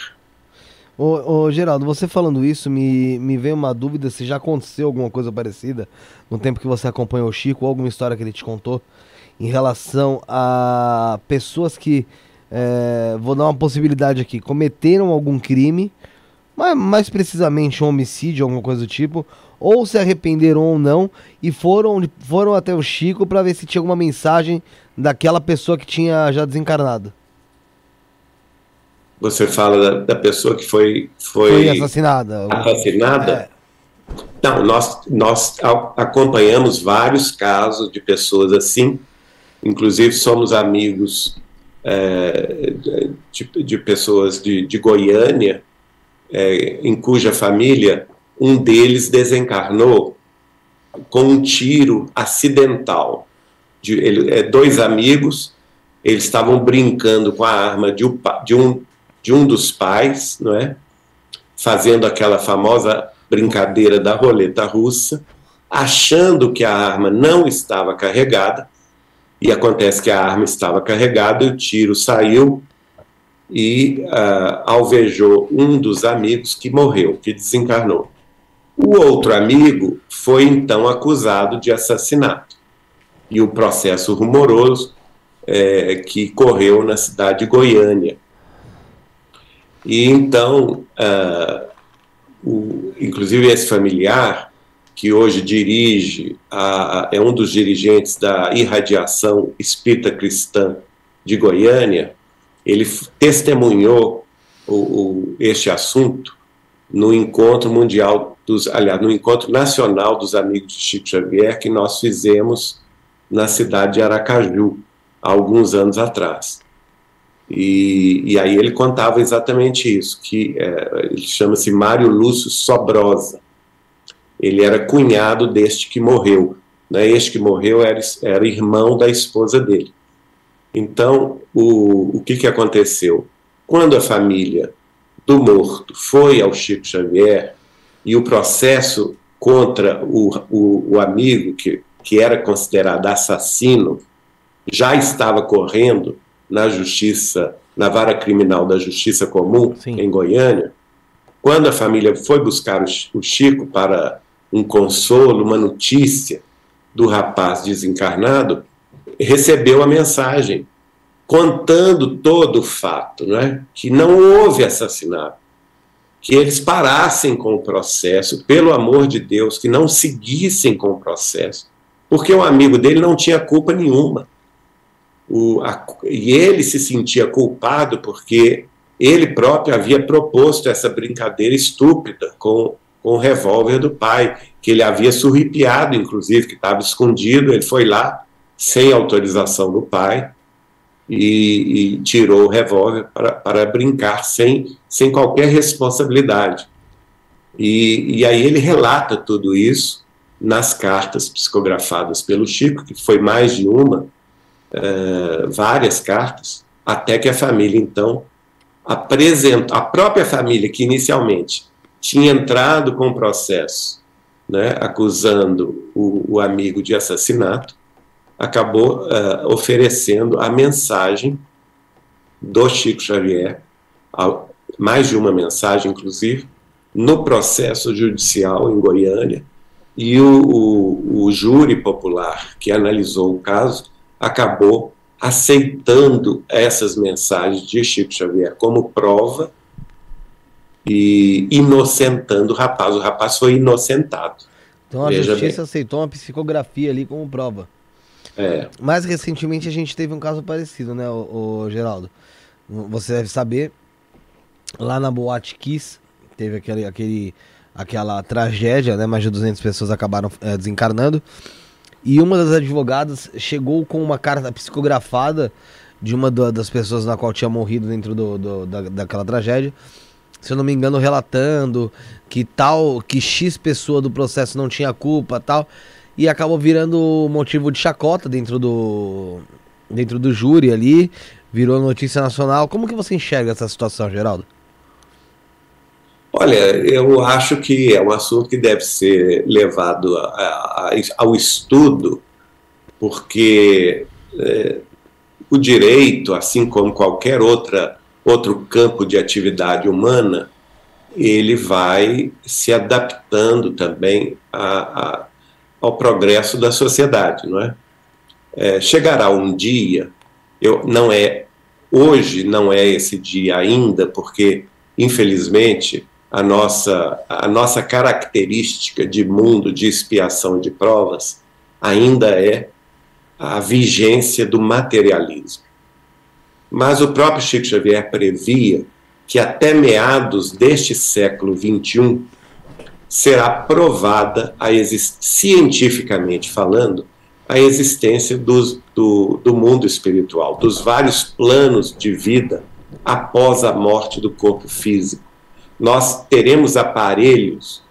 Ô, ô, Geraldo, você falando isso, me, me veio uma dúvida se já aconteceu alguma coisa parecida no tempo que você acompanhou o Chico, ou alguma história que ele te contou, em relação a pessoas que, é, vou dar uma possibilidade aqui, cometeram algum crime, mas mais precisamente um homicídio, alguma coisa do tipo, ou se arrependeram ou não, e foram, foram até o Chico para ver se tinha alguma mensagem daquela pessoa que tinha já desencarnado. Você fala da, da pessoa que foi, foi, Foi assassinada. assassinada? É. Não, nós, nós acompanhamos vários casos de pessoas assim, inclusive somos amigos é, de, de pessoas de, de Goiânia, é, em cuja família um deles desencarnou com um tiro acidental. De, ele, é, dois amigos, eles estavam brincando com a arma de, de um, de um dos pais, não é? fazendo aquela famosa brincadeira da roleta russa, achando que a arma não estava carregada, e acontece que a arma estava carregada, o tiro saiu e ah, alvejou um dos amigos que morreu, que desencarnou. O outro amigo foi então acusado de assassinato. E o processo rumoroso eh, que correu na cidade de Goiânia. E então, ah, o- inclusive esse familiar, que hoje dirige, a- é um dos dirigentes da irradiação espírita cristã de Goiânia, ele testemunhou o, o- este assunto no encontro mundial dos, aliás, no encontro nacional dos amigos de Chico Xavier que nós fizemos na cidade de Aracaju há alguns anos atrás. E, e aí ele contava exatamente isso, que é, ele chama-se Mário Lúcio Sobrosa. Ele era cunhado deste que morreu. Né? Este que morreu era, era irmão da esposa dele. Então, o, o que, que aconteceu? Quando a família do morto foi ao Chico Xavier e o processo contra o, o, o amigo, que, que era considerado assassino, já estava correndo na justiça, na vara criminal da Justiça Comum, Sim. em Goiânia, quando a família foi buscar o Chi- o Chico para um consolo, uma notícia do rapaz desencarnado, recebeu a mensagem contando todo o fato, não é? que não houve assassinato, que eles parassem com o processo, pelo amor de Deus, que não seguissem com o processo, porque o amigo dele não tinha culpa nenhuma. O, a, e ele se sentia culpado porque ele próprio havia proposto essa brincadeira estúpida com, com o revólver do pai, que ele havia surripiado, inclusive, que estava escondido. Ele foi lá, sem autorização do pai, e, e tirou o revólver para, para brincar sem, sem qualquer responsabilidade. E, e aí ele relata tudo isso nas cartas psicografadas pelo Chico, que foi mais de uma, uh, várias cartas, até que a família, então, apresentou, a própria família que inicialmente tinha entrado com o processo, né, acusando o, o amigo de assassinato, acabou uh, oferecendo a mensagem do Chico Xavier, mais de uma mensagem, inclusive, no processo judicial em Goiânia, e o, o, o júri popular que analisou o caso acabou aceitando essas mensagens de Chico Xavier como prova e inocentando o rapaz. O rapaz foi inocentado. Então a Veja justiça bem. aceitou uma psicografia ali como prova. É. Mais recentemente a gente teve um caso parecido, né, o, o Geraldo? Você deve saber, lá na Boate Kiss, teve aquele, aquele, aquela tragédia, né? Mais de 200 pessoas acabaram é, desencarnando. E uma das advogadas chegou com uma carta psicografada de uma das pessoas na qual tinha morrido dentro do, do da, daquela tragédia. Se eu não me engano, relatando que tal, que X pessoa do processo não tinha culpa tal e acabou virando motivo de chacota dentro do dentro do júri ali, virou notícia nacional. Como que você enxerga essa situação, Geraldo? Olha, eu acho que é um assunto que deve ser levado a, a, ao estudo, porque é, o direito, assim como qualquer outra, outro campo de atividade humana, ele vai se adaptando também a, a ao progresso da sociedade, não é? é? chegará um dia, eu, não é hoje, não é esse dia ainda, porque infelizmente a nossa a nossa característica de mundo de expiação de provas ainda é a vigência do materialismo. Mas o próprio Chico Xavier previa que até meados deste século XXI será provada, a cientificamente falando, a existência dos, do, do mundo espiritual, dos vários planos de vida após a morte do corpo físico. Nós teremos aparelhos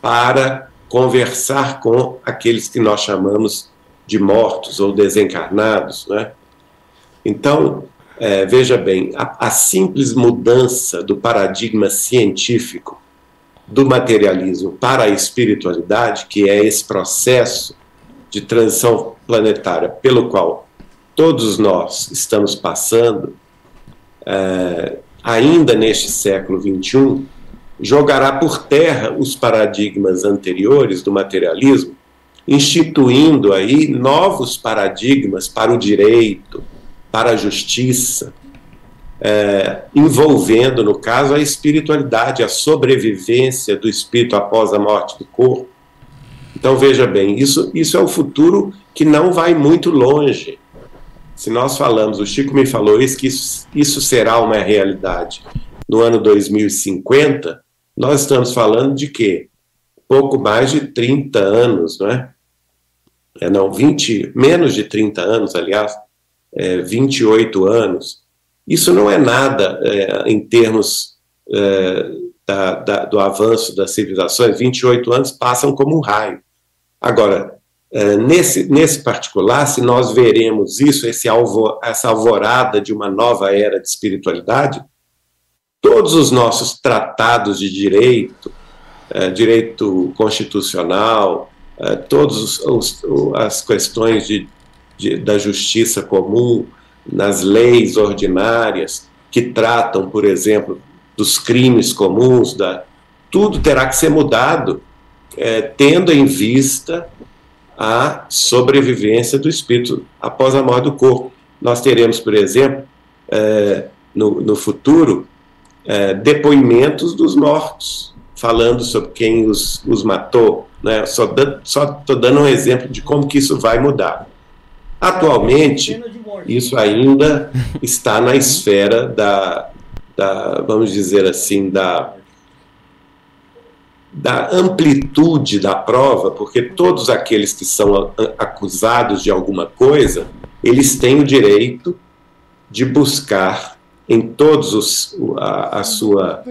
para conversar com aqueles que nós chamamos de mortos ou desencarnados. Né? Então, é, veja bem, a, a simples mudança do paradigma científico do materialismo para a espiritualidade, que é esse processo de transição planetária pelo qual todos nós estamos passando, é, ainda neste século XXI, jogará por terra os paradigmas anteriores do materialismo, instituindo aí novos paradigmas para o direito, para a justiça, é, envolvendo, no caso, a espiritualidade, a sobrevivência do espírito após a morte do corpo. Então, veja bem, isso, isso é o futuro que não vai muito longe. Se nós falamos, o Chico me falou isso, que isso, isso será uma realidade no ano 2050, nós estamos falando de quê? Pouco mais de 30 anos, não é? é não, 20, menos de 30 anos, aliás, é, 28 anos. Isso não é nada é, em termos é, da, da, do avanço das civilizações, 28 anos passam como um raio. Agora, nesse, nesse particular, se nós veremos isso, esse alvo, essa alvorada de uma nova era de espiritualidade, todos os nossos tratados de direito, é, direito constitucional, é, todas as questões de, de, da justiça comum, nas leis ordinárias que tratam, por exemplo, dos crimes comuns, da, tudo terá que ser mudado, é, tendo em vista a sobrevivência do espírito após a morte do corpo. nós teremos, por exemplo, é, no, no futuro, é, depoimentos dos mortos, falando sobre quem os, os matou. Né? Só estou dando um exemplo de como que isso vai mudar. Atualmente, isso ainda está na esfera da, da vamos dizer assim, da, da amplitude da prova, porque todos aqueles que são acusados de alguma coisa, eles têm o direito de buscar em todos os a, a sua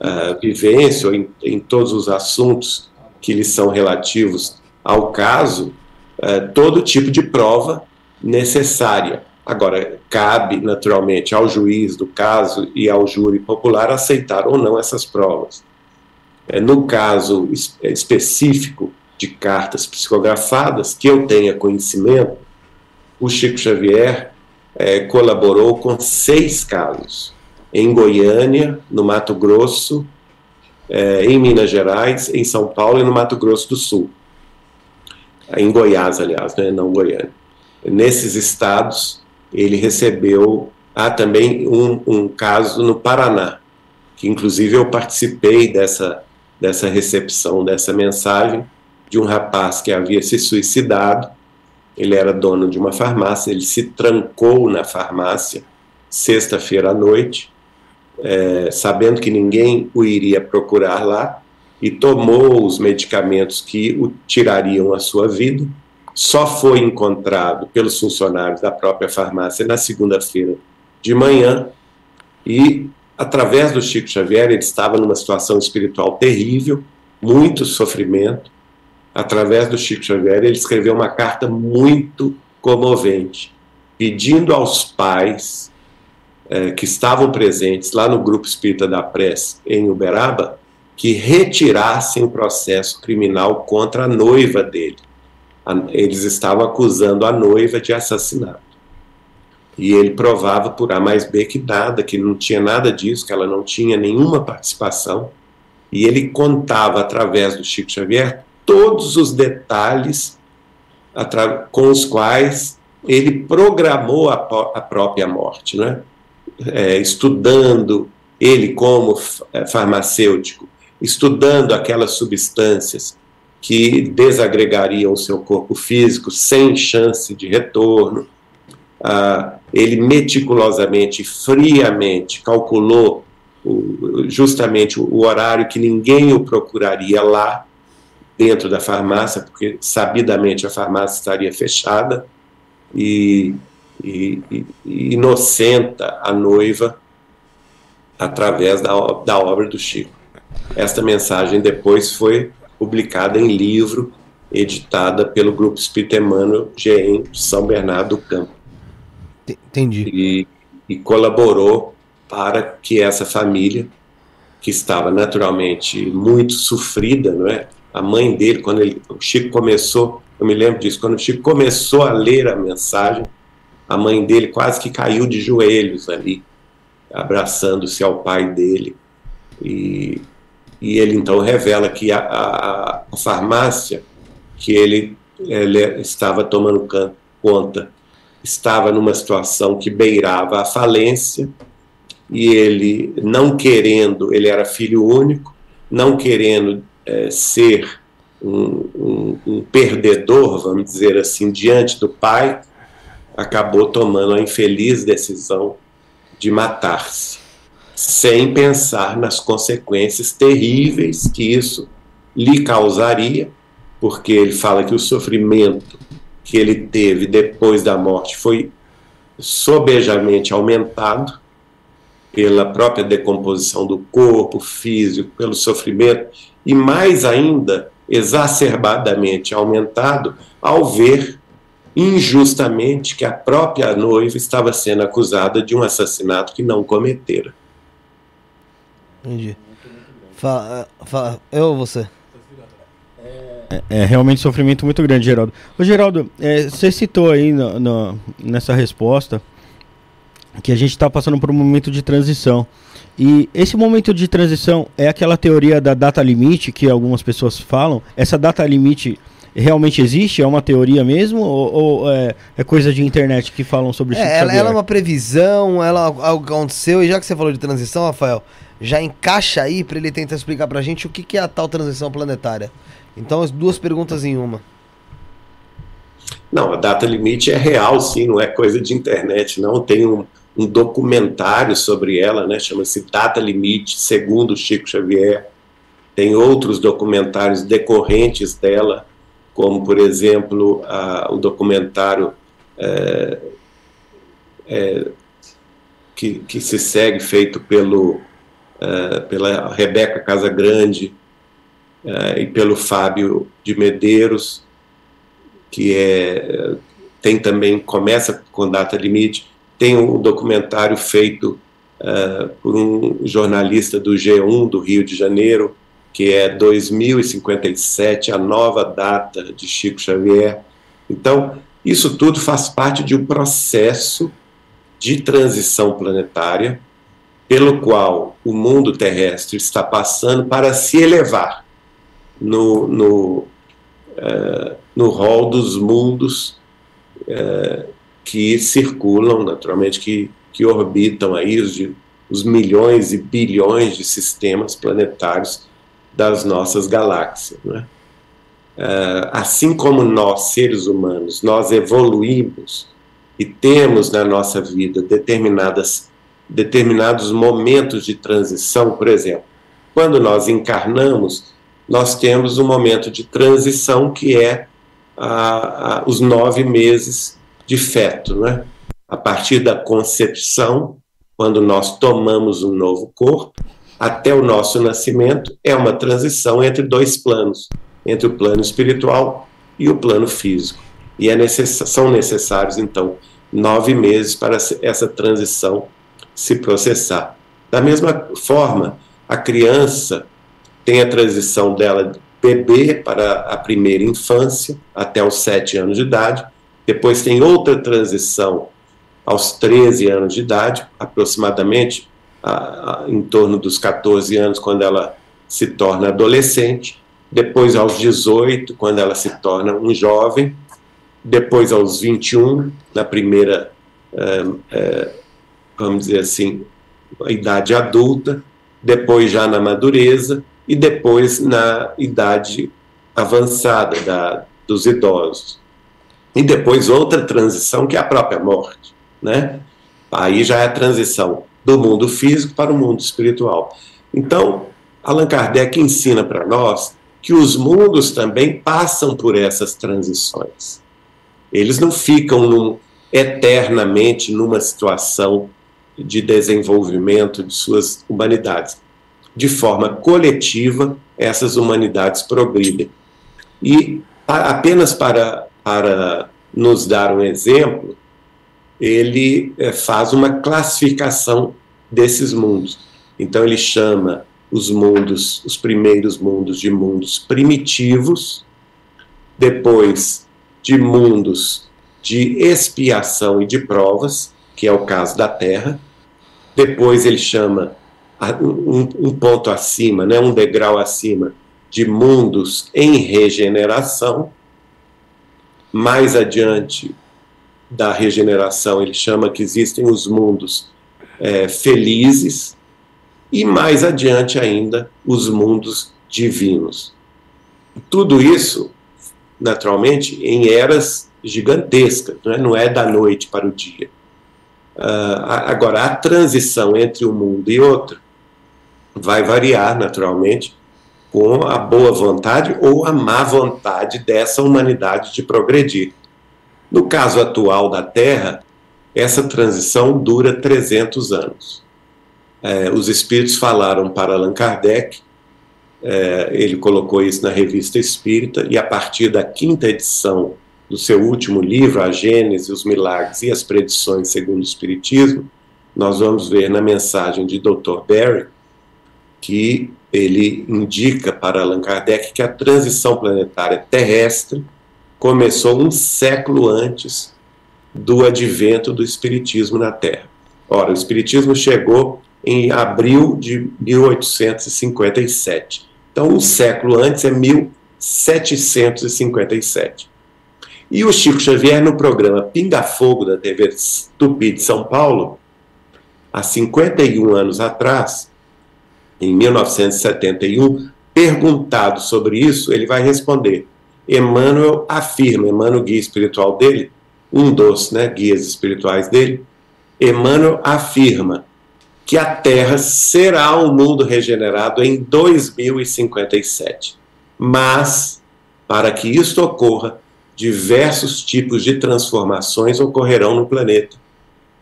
a vivência ou em, em, todos os assuntos que lhes são relativos ao caso uh, todo tipo de prova necessária. Agora cabe naturalmente ao juiz do caso e ao júri popular aceitar ou não essas provas. é, no caso es específico de cartas psicografadas que eu tenha conhecimento o Chico Xavier é, colaborou com seis casos, em Goiânia, no Mato Grosso, é, em Minas Gerais, em São Paulo e no Mato Grosso do Sul. Em Goiás, aliás, né, não Goiânia. Nesses estados, ele recebeu. Há também um, um caso no Paraná, que inclusive eu participei dessa, dessa recepção, dessa mensagem, de um rapaz que havia se suicidado ele era dono de uma farmácia, ele se trancou na farmácia sexta-feira à noite, é, sabendo que ninguém o iria procurar lá, e tomou os medicamentos que o tirariam a sua vida. Só foi encontrado pelos funcionários da própria farmácia na segunda-feira de manhã e, através do Chico Xavier, ele estava numa situação espiritual terrível, muito sofrimento, através do Chico Xavier, ele escreveu uma carta muito comovente, pedindo aos pais eh, que estavam presentes lá no Grupo Espírita da Prece, em Uberaba, que retirassem o processo criminal contra a noiva dele. Eles estavam acusando a noiva de assassinato. E ele provava por A mais B que nada, que não tinha nada disso, que ela não tinha nenhuma participação. E ele contava, através do Chico Xavier, todos os detalhes com os quais ele programou a, a própria morte, né? É, estudando ele como é, farmacêutico, estudando aquelas substâncias que desagregariam o seu corpo físico sem chance de retorno. Ah, ele meticulosamente, friamente calculou o, justamente o horário que ninguém o procuraria lá dentro da farmácia, porque sabidamente a farmácia estaria fechada, e, e, e inocenta a noiva através da, da obra do Chico. Esta mensagem depois foi publicada em livro, editada pelo Grupo Espírita Emmanuel GEM São Bernardo do Campo. Entendi. E, e colaborou para que essa família, que estava naturalmente muito sofrida, não é? a mãe dele, quando ele, o Chico começou, eu me lembro disso, quando o Chico começou a ler a mensagem, a mãe dele quase que caiu de joelhos ali, abraçando-se ao pai dele. E, e ele então revela que a, a, a farmácia que ele, ele estava tomando conta estava numa situação que beirava a falência e ele não querendo, ele era filho único, não querendo é, ser um, um, um, perdedor, vamos dizer assim, diante do pai, acabou tomando a infeliz decisão de matar-se, sem pensar nas consequências terríveis que isso lhe causaria, porque ele fala que o sofrimento que ele teve depois da morte foi sobejamente aumentado pela própria decomposição do corpo físico, pelo sofrimento e mais ainda exacerbadamente aumentado ao ver injustamente que a própria noiva estava sendo acusada de um assassinato que não cometera. Entendi. Fala, fala, eu ou você? É, é, realmente sofrimento muito grande, Geraldo. Ô, Geraldo, é, você citou aí no, no, nessa resposta que a gente está passando por um momento de transição. E esse momento de transição é aquela teoria da data limite que algumas pessoas falam. Essa data limite realmente existe? É uma teoria mesmo? Ou, ou é, é, coisa de internet que falam sobre Chico é, ela, ela, é uma previsão, ela algo aconteceu, e já que você falou de transição, Rafael, já encaixa aí para ele tentar explicar pra gente o que, que é a tal transição planetária. Então, as duas perguntas em uma. Não, a data limite é real, sim, não é coisa de internet, não. Tem um, um documentário sobre ela, né? Chama-se Data Limite, segundo Chico Xavier. Tem outros documentários decorrentes dela, como, por exemplo, a, o documentário é, é, que, que se segue, feito pelo, é, pela Rebeca Casagrande e pelo Fábio de Medeiros que é, tem também, começa com data limite, tem um documentário feito uh, por um jornalista do G1 do Rio de Janeiro, que é 2057, a nova data de Chico Xavier. Então, isso tudo faz parte de um processo de transição planetária, pelo qual o mundo terrestre está passando para se elevar no, no, uh, no rol dos mundos é, que circulam, naturalmente, que, que orbitam aí os, os milhões e bilhões de sistemas planetários das nossas galáxias. Né? É, assim como nós, seres humanos, nós evoluímos e temos na nossa vida determinadas, determinados momentos de transição, por exemplo, quando nós encarnamos, nós temos um momento de transição que é a, a, os nove meses de feto, né? A partir da concepção, quando nós tomamos um novo corpo, até o nosso nascimento, é uma transição entre dois planos, entre o plano espiritual e o plano físico. E é necess são necessários, então, nove meses para essa transição se processar. Da mesma forma, a criança tem a transição dela bebê para a primeira infância, até os 7 anos de idade. Depois tem outra transição aos 13 anos de idade, aproximadamente a, a, em torno dos 14 anos, quando ela se torna adolescente. Depois aos 18, quando ela se torna um jovem. Depois aos 21, na primeira, é, é, vamos dizer assim, idade adulta. Depois já na madureza e depois na idade avançada da, dos idosos. E depois outra transição que é a própria morte, né? Aí já é a transição do mundo físico para o mundo espiritual. Então, Allan Kardec ensina para nós que os mundos também passam por essas transições. Eles não ficam num, eternamente numa situação de desenvolvimento de suas humanidades de forma coletiva, essas humanidades progridem. E apenas para, para nos dar um exemplo, ele é, faz uma classificação desses mundos. Então ele chama os mundos, os primeiros mundos de mundos primitivos, depois de mundos de expiação e de provas, que é o caso da Terra. Depois ele chama um, um ponto acima, né, um degrau acima de mundos em regeneração. Mais adiante da regeneração, ele chama que existem os mundos é, felizes, e mais adiante ainda, os mundos divinos. Tudo isso, naturalmente, em eras gigantescas, não é, não é da noite para o dia. Uh, agora, a transição entre um mundo e outro vai variar naturalmente com a boa vontade ou a má vontade dessa humanidade de progredir. No caso atual da Terra, essa transição dura 300 anos. É, os espíritos falaram para Allan Kardec, é, ele colocou isso na revista Espírita, e a partir da quinta edição do seu último livro, A Gênese, os Milagres e as Predições segundo o Espiritismo, nós vamos ver na mensagem de Dr. Barry que ele indica para Allan Kardec que a transição planetária terrestre começou um século antes do advento do Espiritismo na Terra. Ora, o Espiritismo chegou em abril de 1857. Então, um século antes é 1000, 757. E o Chico Xavier, no programa Pinga Fogo da TV Tupi de São Paulo, há 51 anos atrás, em 1971, perguntado sobre isso, ele vai responder: Emmanuel afirma, Emmanuel, guia espiritual dele, um dos né, guias espirituais dele, Emmanuel afirma que a Terra será um mundo regenerado em 2057. Mas, para que isto ocorra, diversos tipos de transformações ocorrerão no planeta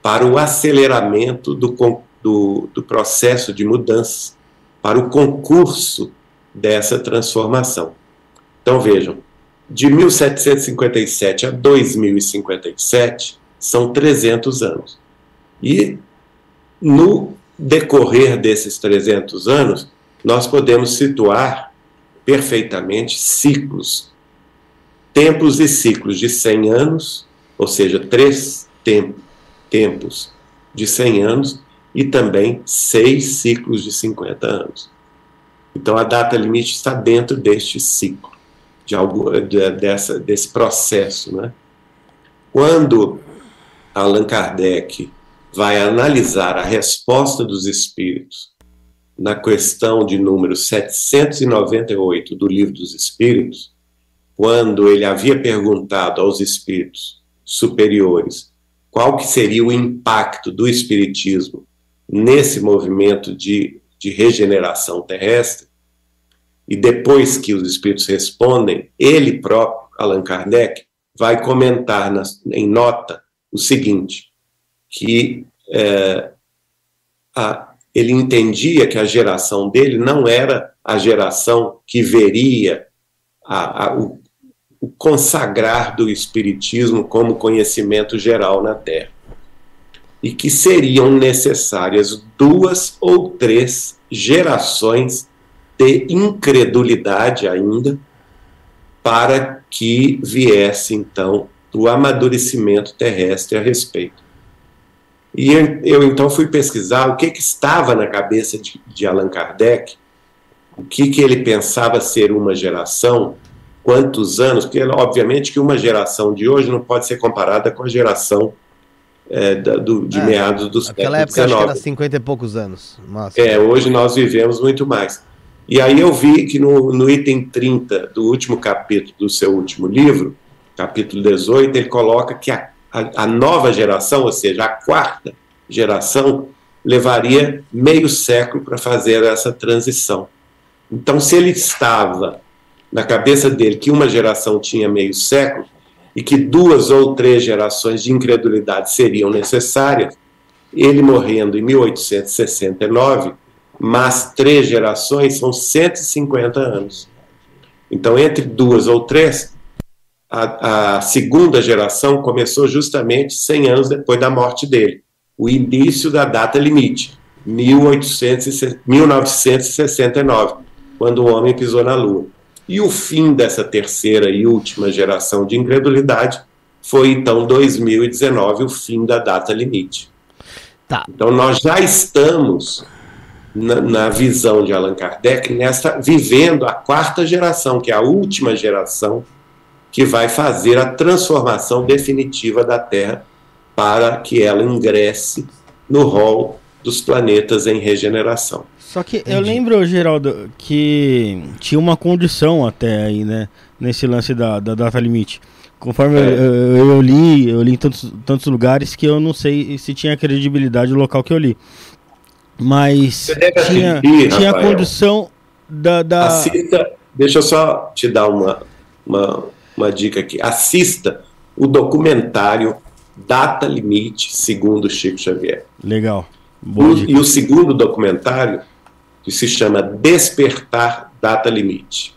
para o aceleramento do, do, do processo de mudança, para o concurso dessa transformação. Então vejam, de 1757 a 2057 são 300 anos. E no decorrer desses 300 anos, nós podemos situar perfeitamente ciclos, tempos e ciclos de 100 anos, ou seja, três tempos, de 100 anos e também seis ciclos de 50 anos. Então a data limite está dentro deste ciclo, de algo, de, dessa, desse processo. Né? Quando Allan Kardec vai analisar a resposta dos espíritos na questão de número 798 do Livro dos Espíritos, quando ele havia perguntado aos espíritos superiores qual que seria o impacto do espiritismo nesse movimento de, de regeneração terrestre, e depois que os espíritos respondem, ele próprio, Allan Kardec, vai comentar na, em nota o seguinte: que é, a, ele entendia que a geração dele não era a geração que veria a, a, o, o consagrar do Espiritismo como conhecimento geral na Terra. E que seriam necessárias duas ou três gerações de incredulidade ainda para que viesse então o amadurecimento terrestre a respeito. E eu então fui pesquisar o que, que estava na cabeça de, de Allan Kardec, o que, que ele pensava ser uma geração, quantos anos, porque obviamente que uma geração de hoje não pode ser comparada com a geração é, da, do, de é, meados do século XIX. Naquela época acho que era 50 e poucos anos. Nossa. É, hoje nós vivemos muito mais. E aí eu vi que no, no item 30 do último capítulo do seu último livro, capítulo 18, ele coloca que a a, a nova geração, ou seja, a quarta geração, levaria meio século para fazer essa transição. Então, se ele estava na cabeça dele que uma geração tinha meio século e que duas ou três gerações de incredulidade seriam necessárias, ele morrendo em 1869, mas três gerações são 150 anos. Então, entre duas ou três, a, a, segunda geração começou justamente 100 anos depois da morte dele, o início da data limite, 1800, 1969, quando o homem pisou na Lua. E o fim dessa terceira e última geração de incredulidade foi então 2019, o fim da data limite. Tá. Então nós já estamos na, na, visão de Allan Kardec nessa vivendo a quarta geração, que é a última geração que vai fazer a transformação definitiva da Terra para que ela ingresse no rol dos planetas em regeneração. Só que Entendi. eu lembro, Geraldo, que tinha uma condição até aí, né? Nesse lance da, da data limite. Conforme é. eu, eu, li, eu li em tantos, tantos lugares que eu não sei se tinha credibilidade no local que eu li. Mas tinha, assistir, tinha a condição da. da... Assista, deixa eu só te dar uma, uma, uma dica aqui. Assista o documentário Data Limite, segundo Chico Xavier. Legal. O, e o segundo documentário, que se chama Despertar Data Limite.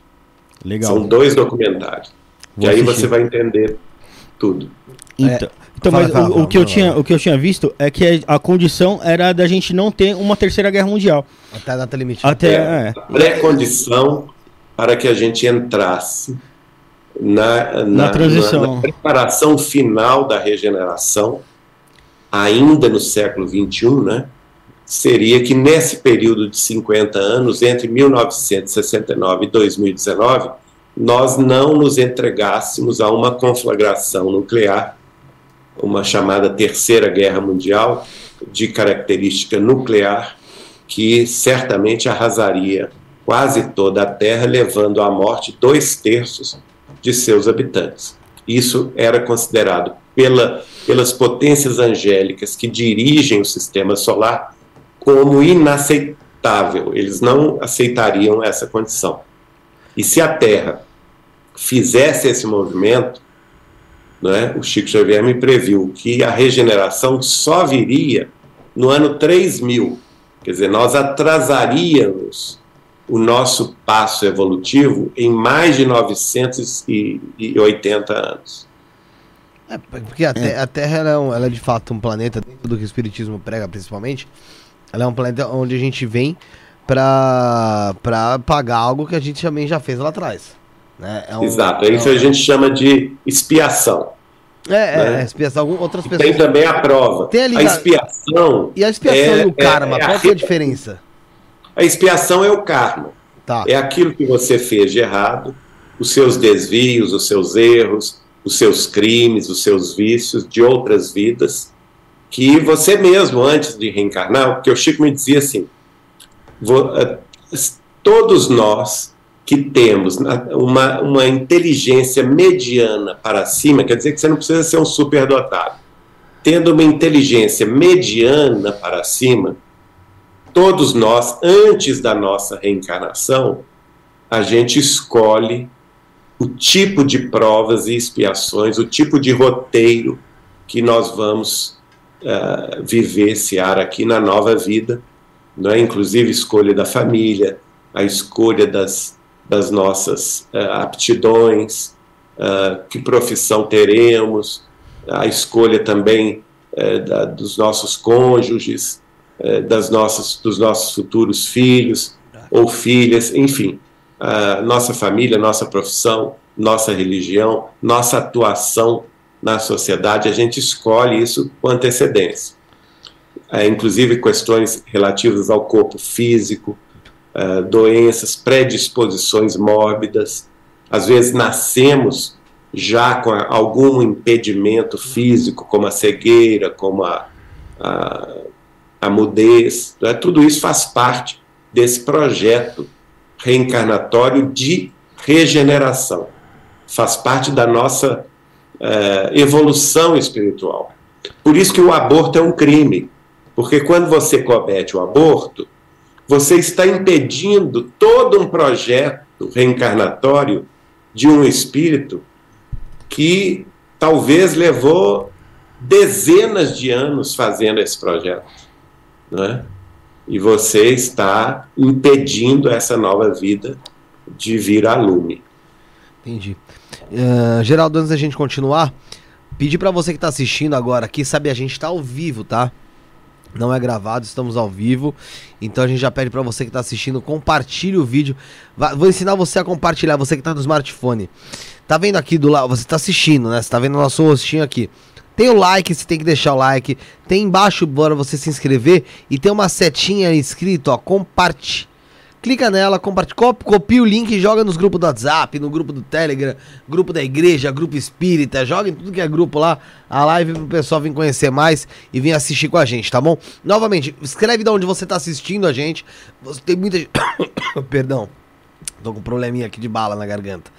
Legal. São dois documentários. Vou e aí você vai entender tudo. Então, é. Então, fala, mas fala, o, fala, o, que eu tinha, o que eu tinha visto é que a condição era da gente não ter uma terceira guerra mundial. Até a data limite. Até, é, é. pré-condição para que a gente entrasse na, na, na transição. Na, na, preparação final da regeneração, ainda no século XXI, né, seria que nesse período de 50 anos, entre 1969 e 2019, nós não nos entregássemos a uma conflagração nuclear, uma chamada Terceira Guerra Mundial, de característica nuclear, que certamente arrasaria quase toda a Terra, levando à morte dois terços de seus habitantes. Isso era considerado pela, pelas potências angélicas que dirigem o sistema solar como inaceitável. Eles não aceitariam essa condição. E se a Terra fizesse esse movimento, né, o Chico Xavier me previu que a regeneração só viria no ano 3000. Quer dizer, nós atrasaríamos o nosso passo evolutivo em mais de 980 anos. É, porque a, é. a Terra ela é, um, ela é, de fato um planeta, dentro do que o Espiritismo prega principalmente, ela é um planeta onde a gente vem para pagar algo que a gente também já fez lá atrás. Né? É um, Exato, é isso é um... a gente chama de expiação. É, é, né? é expiação. Outras pessoas. Tem também a prova. Tem ali a expiação. E a expiação é, e o karma, é, qual é a diferença? A expiação é o karma. Tá. É aquilo que você fez de errado, os seus desvios, os seus erros, os seus crimes, os seus vícios de outras vidas, que você mesmo, antes de reencarnar, porque o Chico me dizia assim: eh, todos nós que temos uma, uma inteligência mediana para cima, quer dizer que você não precisa ser um superdotado. Tendo uma inteligência mediana para cima, todos nós, antes da nossa reencarnação, a gente escolhe o tipo de provas e expiações, o tipo de roteiro que nós vamos uh, vivenciar aqui na nova vida, é? inclusive escolha da família, a escolha das, das nossas uh, aptidões, uh, que profissão teremos, a escolha também da, dos nossos cônjuges, das nossas, dos nossos futuros filhos ou filhas, enfim, nossa família, nossa profissão, nossa religião, nossa atuação na sociedade, a gente escolhe isso com antecedência. É, inclusive questões relativas ao corpo físico, é, doenças, predisposições mórbidas. Às vezes nascemos já com algum impedimento físico, como a cegueira, como a, a, a mudez. Né? Tudo isso faz parte desse projeto reencarnatório de regeneração. Faz parte da nossa uh, evolução espiritual. Por isso que o aborto é um crime. Porque quando você comete o aborto, você está impedindo todo um projeto reencarnatório de um espírito que talvez levou dezenas de anos fazendo esse projeto. Né? E você está impedindo essa nova vida de vir à lume. Entendi. Uh, Geraldo, antes da gente continuar, pedir para você que está assistindo agora aqui, sabe, a gente está ao vivo, tá? Não é gravado, estamos ao vivo. Então a gente já pede para você que está assistindo, compartilhe o vídeo. vou ensinar você a compartilhar, você que está no smartphone. Tá vendo aqui do lado, você está assistindo, né? Você tá vendo o nosso rostinho aqui. Tem o like, você tem que deixar o like. Tem embaixo para você se inscrever e tem uma setinha escrito, ó, compartilhe clica nela, copia o link e joga nos grupos do WhatsApp, no grupo do Telegram, grupo da igreja, grupo espírita, joga em tudo que é grupo lá, a live pro pessoal vir conhecer mais e vir assistir com a gente, tá bom? Novamente, escreve de onde você tá assistindo a gente. Você tem muita Perdão. Tô com um probleminha aqui de bala na garganta.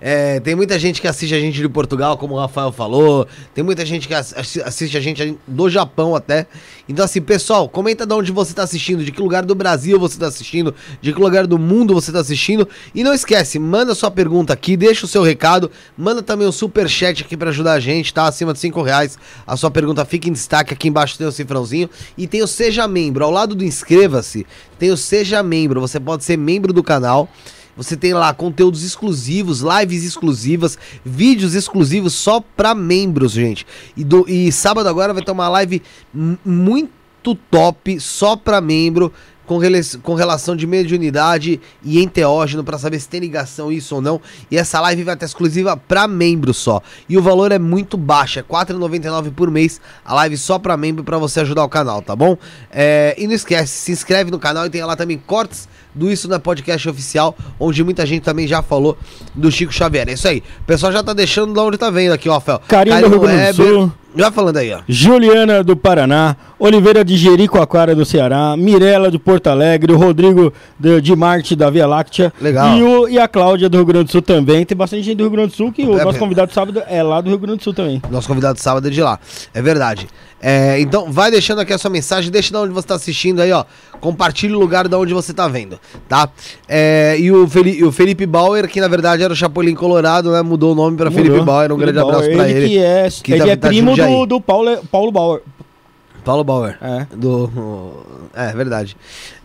É, tem muita gente que assiste a gente de Portugal, como o Rafael falou. Tem muita gente que assiste a gente do Japão até. Então, assim, pessoal, comenta de onde você está assistindo, de que lugar do Brasil você está assistindo, de que lugar do mundo você está assistindo. E não esquece, manda sua pergunta aqui, deixa o seu recado, manda também o um super chat aqui para ajudar a gente, tá? Acima de 5 reais. A sua pergunta fica em destaque. Aqui embaixo tem o cifrãozinho. E tem o Seja Membro. Ao lado do inscreva-se, tem o Seja Membro. Você pode ser membro do canal. Você tem lá conteúdos exclusivos, lives exclusivas, vídeos exclusivos só para membros, gente. E, do, e sábado agora vai ter uma live muito top só para membro com, rela- com relação de mediunidade e enteógeno para saber se tem ligação isso ou não. E essa live vai estar exclusiva para membros só. E o valor é muito baixo, é R$ 4,99 por mês. A live só para membro para você ajudar o canal, tá bom? É, e não esquece, se inscreve no canal e tem lá também cortes do Isso na Podcast Oficial, onde muita gente também já falou do Chico Xavier. É isso aí. O pessoal já tá deixando de onde tá vendo aqui, ó, Rafael. Carinho do Rio Grande do Sul. Já falando aí, ó. Juliana do Paraná, Oliveira de Jericoacoara do Ceará, Mirela de Porto Alegre, o Rodrigo de, de Marte da Via Láctea Legal. E, o- e a Cláudia do Rio Grande do Sul também. Tem bastante gente do Rio Grande do Sul que o É, nosso é. convidado sábado é lá do Rio Grande do Sul também. Nosso convidado sábado é de lá. É verdade. É, então, vai deixando aqui a sua mensagem, deixa de onde você tá assistindo aí, ó. Compartilha o lugar de onde você tá vendo, tá? É, e o, Feli- e o Felipe Bauer, que na verdade era o Chapolin Colorado, né? Mudou o nome pra Felipe. Bauer. Um Felipe grande abraço Bauer, pra ele. que é, que ele tá- é tá primo Jundiaí. do, do Paulo, Paulo Bauer. Paulo Bauer. É. Do. É, verdade.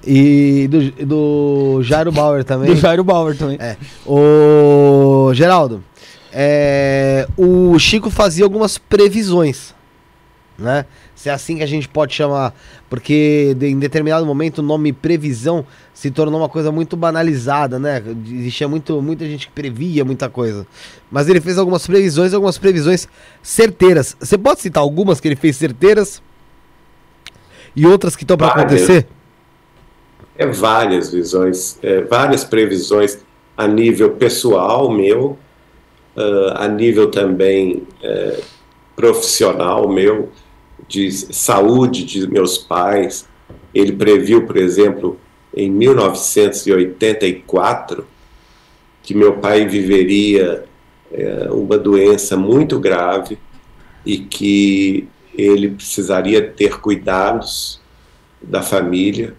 E do, do Jairo Bauer também. Do Jairo Bauer também. É. O Geraldo, é, o Chico fazia algumas previsões, né? Se é assim que a gente pode chamar, porque de- em determinado momento o nome previsão se tornou uma coisa muito banalizada, né? Existia muito, muita gente que previa muita coisa. Mas ele fez algumas previsões, algumas previsões certeiras. Você pode citar algumas que ele fez certeiras e outras que estão para acontecer? É várias visões, é, várias previsões a nível pessoal meu, ah, a nível também é, profissional meu, de saúde de meus pais. Ele previu, por exemplo, em 1984, que meu pai viveria é, uma doença muito grave e que ele precisaria ter cuidados da família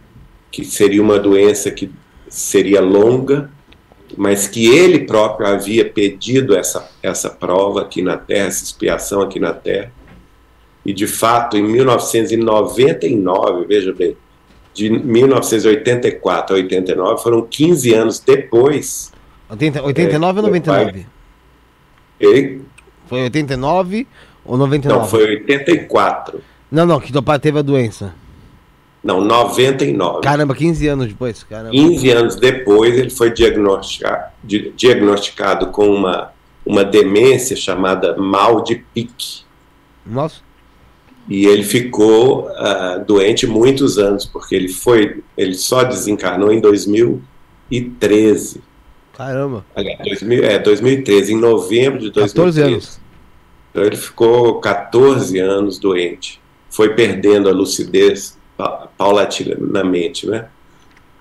que seria uma doença que seria longa, mas que ele próprio havia pedido essa, essa prova aqui na Terra, essa expiação aqui na Terra. E, de fato, em 1999, veja bem, de 1984 a 89, foram 15 anos depois, 80, 89 ou É, pai- 99? ele, Foi 89 ou 99? não, foi 84, Não, não, que teu pai teve a doença. não, 99. Caramba, 15 anos depois. Caramba. 15 anos depois, ele foi diagnosticado, di- diagnosticado com uma, uma demência chamada mal de Pique. Nossa. E ele ficou ah, doente muitos anos, porque ele foi, ele só desencarnou em 2013. Caramba. Aliás, 2000, é, 2013, em novembro de 2013. 14 anos. Então ele ficou 14 anos doente. Foi perdendo a lucidez pa- paulatinamente, né?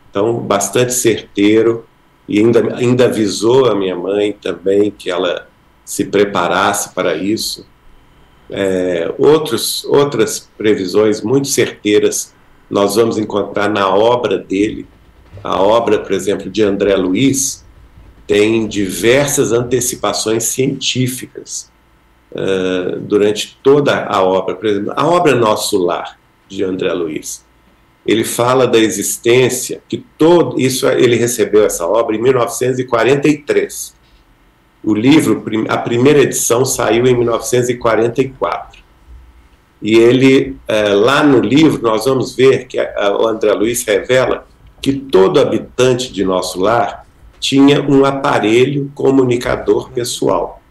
Então, bastante certeiro. E ainda, ainda avisou a minha mãe também que ela se preparasse para isso. É, outros, outras previsões muito certeiras nós vamos encontrar na obra dele. A obra, por exemplo, de André Luiz tem diversas antecipações científicas eh, durante toda a obra. Por exemplo, a obra Nosso Lar, de André Luiz. Ele fala da existência, que todo isso ele recebeu essa obra em 1943. O livro, a primeira edição saiu em 1944. E ele, eh, lá no livro, nós vamos ver que o André Luiz revela que todo habitante de nosso lar tinha um aparelho comunicador pessoal.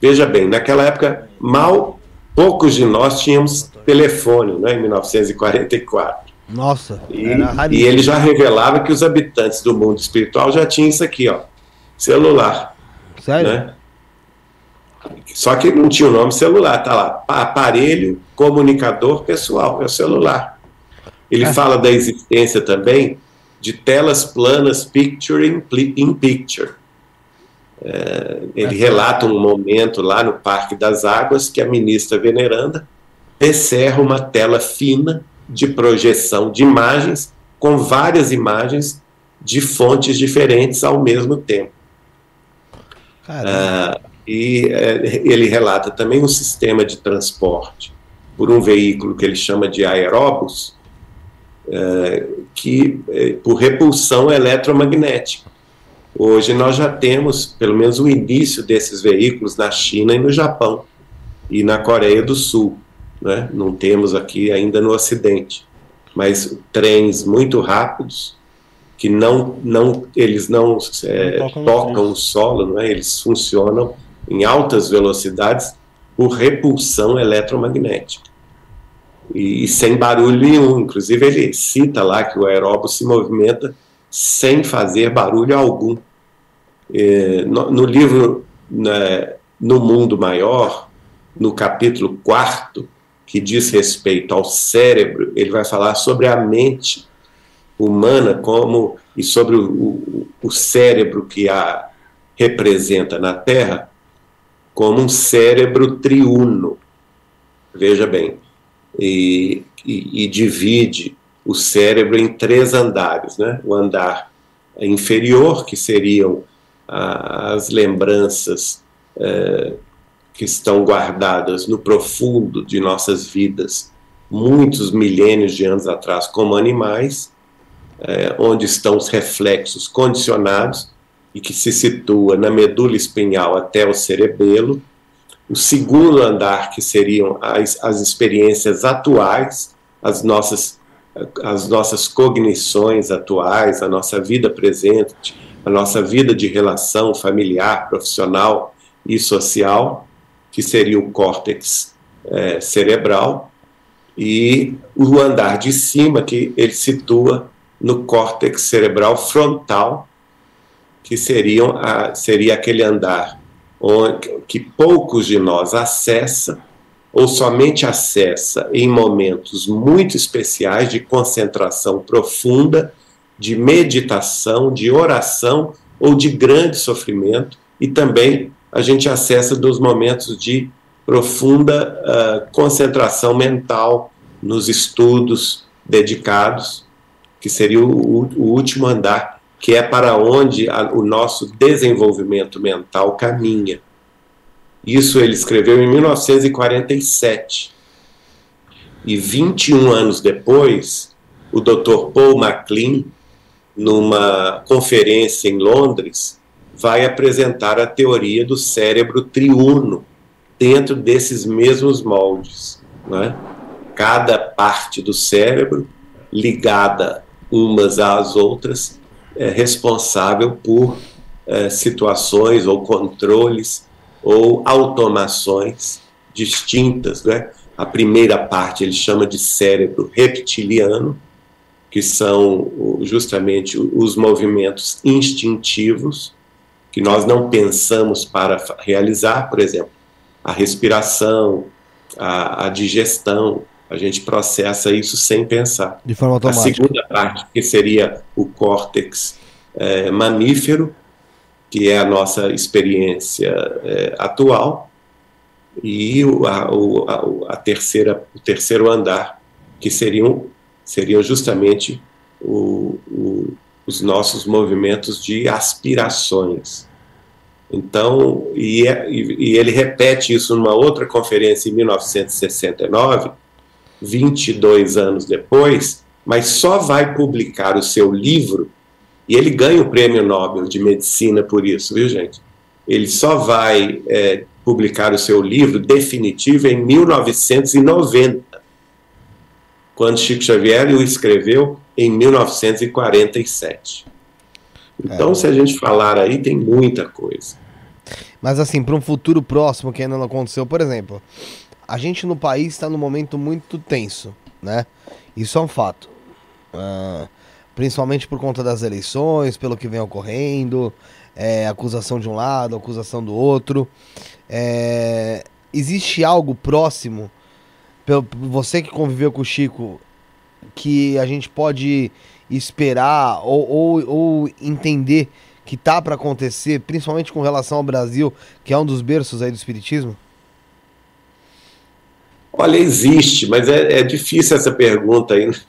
Veja bem, naquela época, mal poucos de nós tínhamos telefone, né, em 1944. Nossa. E, e ele já revelava que os habitantes do mundo espiritual já tinham isso aqui, ó, celular, Sério? né? Só que não tinha o nome celular, tá lá, aparelho comunicador pessoal, é o celular. Ele É. fala da existência também de telas planas picture in, in picture. É, ele É. relata um momento lá no Parque das Águas que a ministra veneranda descerra uma tela fina de projeção de imagens com várias imagens de fontes diferentes ao mesmo tempo. Ah, e eh, ele relata também um sistema de transporte por um veículo que ele chama de aeróbus, eh, que eh, por repulsão eletromagnética. Hoje nós já temos pelo menos o início desses veículos na China e no Japão e na Coreia do Sul, né? Não temos aqui ainda no Ocidente. mas trens muito rápidos que não, não eles não, é, não tocam, o solo, não é? eles funcionam em altas velocidades por repulsão eletromagnética e, e sem barulho nenhum. Inclusive ele cita lá que o aeróbio se movimenta sem fazer barulho algum. É, no, no, livro né, No Mundo Maior, no capítulo 4, que diz respeito ao cérebro, ele vai falar sobre a mente humana como e sobre o, o, o cérebro que a representa na Terra como um cérebro triuno. Veja bem, e, e, e divide o cérebro em três andares, né? O andar inferior, que seriam as lembranças é, que estão guardadas no profundo de nossas vidas, muitos milênios de anos atrás, como animais, é, onde estão os reflexos condicionados e que se situa na medula espinhal até o cerebelo. O segundo andar, que seriam as, as experiências atuais, as nossas, as nossas cognições atuais, a nossa vida presente, a nossa vida de relação familiar, profissional e social, que seria o córtex é, cerebral, e o andar de cima, que ele situa no córtex cerebral frontal, que seriam a, seria aquele andar onde, que poucos de nós acessa ou somente acessa em momentos muito especiais de concentração profunda de meditação, de oração ou de grande sofrimento, e também a gente acessa dos momentos de profunda uh, concentração mental nos estudos dedicados, que seria o, o último andar, que é para onde a, o nosso desenvolvimento mental caminha. Isso ele escreveu em 1947. E 21 anos depois, o Dr. Paul MacLean numa conferência em Londres, vai apresentar a teoria do cérebro triuno dentro desses mesmos moldes. Né? Cada parte do cérebro ligada umas às outras é responsável por é, situações ou controles ou automações distintas. Né? A primeira parte ele chama de cérebro reptiliano, que são justamente os movimentos instintivos que nós não pensamos para realizar, por exemplo, a respiração, a, a digestão, a gente processa isso sem pensar. De forma automática. A segunda parte, que seria o córtex é, mamífero, que é a nossa experiência é, atual, e o, a, a, a, terceira, o terceiro andar, que seriam seriam justamente o, o, os nossos movimentos de aspirações. Então, e, é, e, ele repete isso numa outra conferência em 1969, 22 anos depois, mas só vai publicar o seu livro, e ele ganha o prêmio Nobel de Medicina por isso, viu, gente? Ele só vai é, publicar o seu livro definitivo em 1990 quando Chico Xavier o escreveu em 1947. Então, é. se a gente falar aí, tem muita coisa. Mas assim, para um futuro próximo que ainda não aconteceu, por exemplo, a gente no país está num momento muito tenso, né? Isso é um fato. Uh, principalmente por conta das eleições, pelo que vem ocorrendo, é, acusação de um lado, acusação do outro. É, existe algo próximo você que conviveu com o Chico, que a gente pode esperar ou, ou, ou entender que tá para acontecer, principalmente com relação ao Brasil, que é um dos berços aí do espiritismo? Olha, existe, mas é, é difícil essa pergunta aí.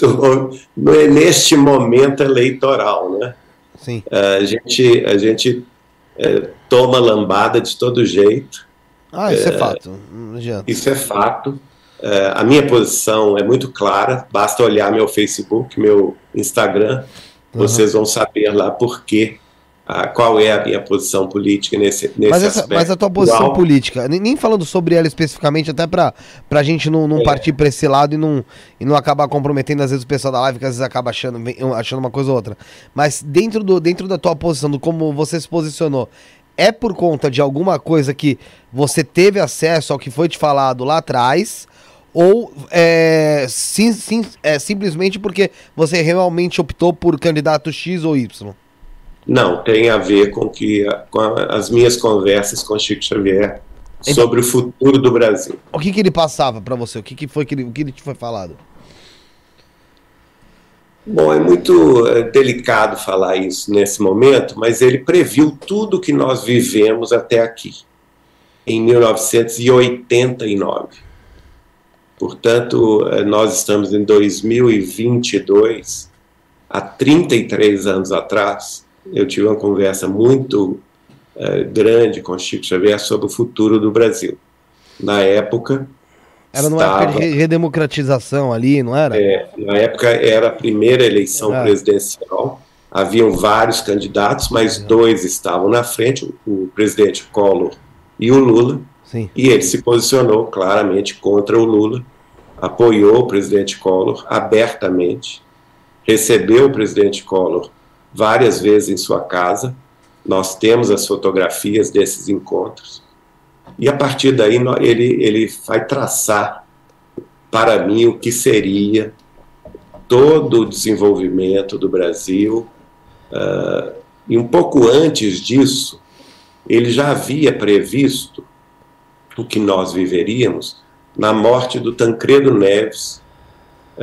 Não, não é neste momento eleitoral, né? Sim. A gente, a gente é, toma lambada de todo jeito. Ah, isso é, é fato. Não adianta. Isso é fato. É, a minha posição é muito clara, basta olhar meu Facebook, meu Instagram, uhum. vocês vão saber lá por que a, qual é a minha posição política nesse, nesse mas essa, aspecto. Mas a tua posição política, nem falando sobre ela especificamente, até para a gente não, não é. partir para esse lado e não, e não acabar comprometendo, às vezes, o pessoal da live, que às vezes acaba achando, achando uma coisa ou outra. Mas dentro, do, dentro da tua posição, do como você se posicionou, é por conta de alguma coisa que você teve acesso ao que foi te falado lá atrás, ou é, sim, sim, é simplesmente porque você realmente optou por candidato X ou Y? Não, tem a ver com, que, com a, as minhas conversas com Chico Xavier sobre o futuro do Brasil. O que, que ele passava para você? O que, que foi que ele, o que ele te foi falado? Bom, é muito é, delicado falar isso nesse momento, mas ele previu tudo que nós vivemos até aqui, em 1989. Portanto, é, nós estamos em 2022, há 33 anos atrás, eu tive uma conversa muito é, grande com Chico Xavier sobre o futuro do Brasil. Na época. Era numa estava, época de redemocratização ali, não era? É, na época era a primeira eleição é. presidencial. Haviam vários candidatos, mas dois estavam na frente, o, o presidente Collor e o Lula. Sim. E ele se posicionou claramente contra o Lula, apoiou o presidente Collor abertamente, recebeu o presidente Collor várias vezes em sua casa. Nós temos as fotografias desses encontros. E a partir daí ele, ele vai traçar para mim o que seria todo o desenvolvimento do Brasil. Uh, e um pouco antes disso, ele já havia previsto o que nós viveríamos na morte do Tancredo Neves,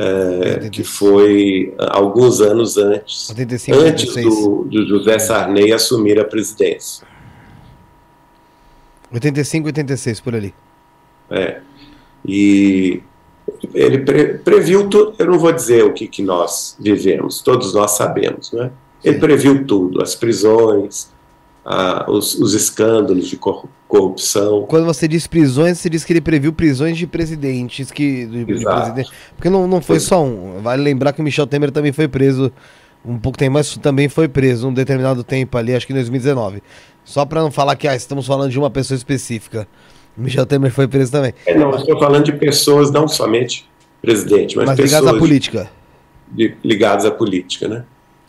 é, que foi alguns anos antes, 85, antes do, do, José Sarney assumir a presidência. 85, 86, por ali. É. E ele pre, previu tudo, eu não vou dizer o que, que nós vivemos, todos nós sabemos, né? Ele previu tudo, as prisões, os, os, escândalos de corrupção. Quando você diz prisões, você diz que ele previu prisões de presidentes que de, de presidente, porque não, não foi só um. Vale lembrar que o Michel Temer também foi preso um pouco tempo, mas também foi preso um determinado tempo ali, acho que em 2019. Só para não falar que ah, estamos falando de uma pessoa específica. O Michel Temer foi preso também. É, não, estou falando de pessoas, não somente presidente, mas, mas pessoas ligadas à política. De, ligadas à política, né?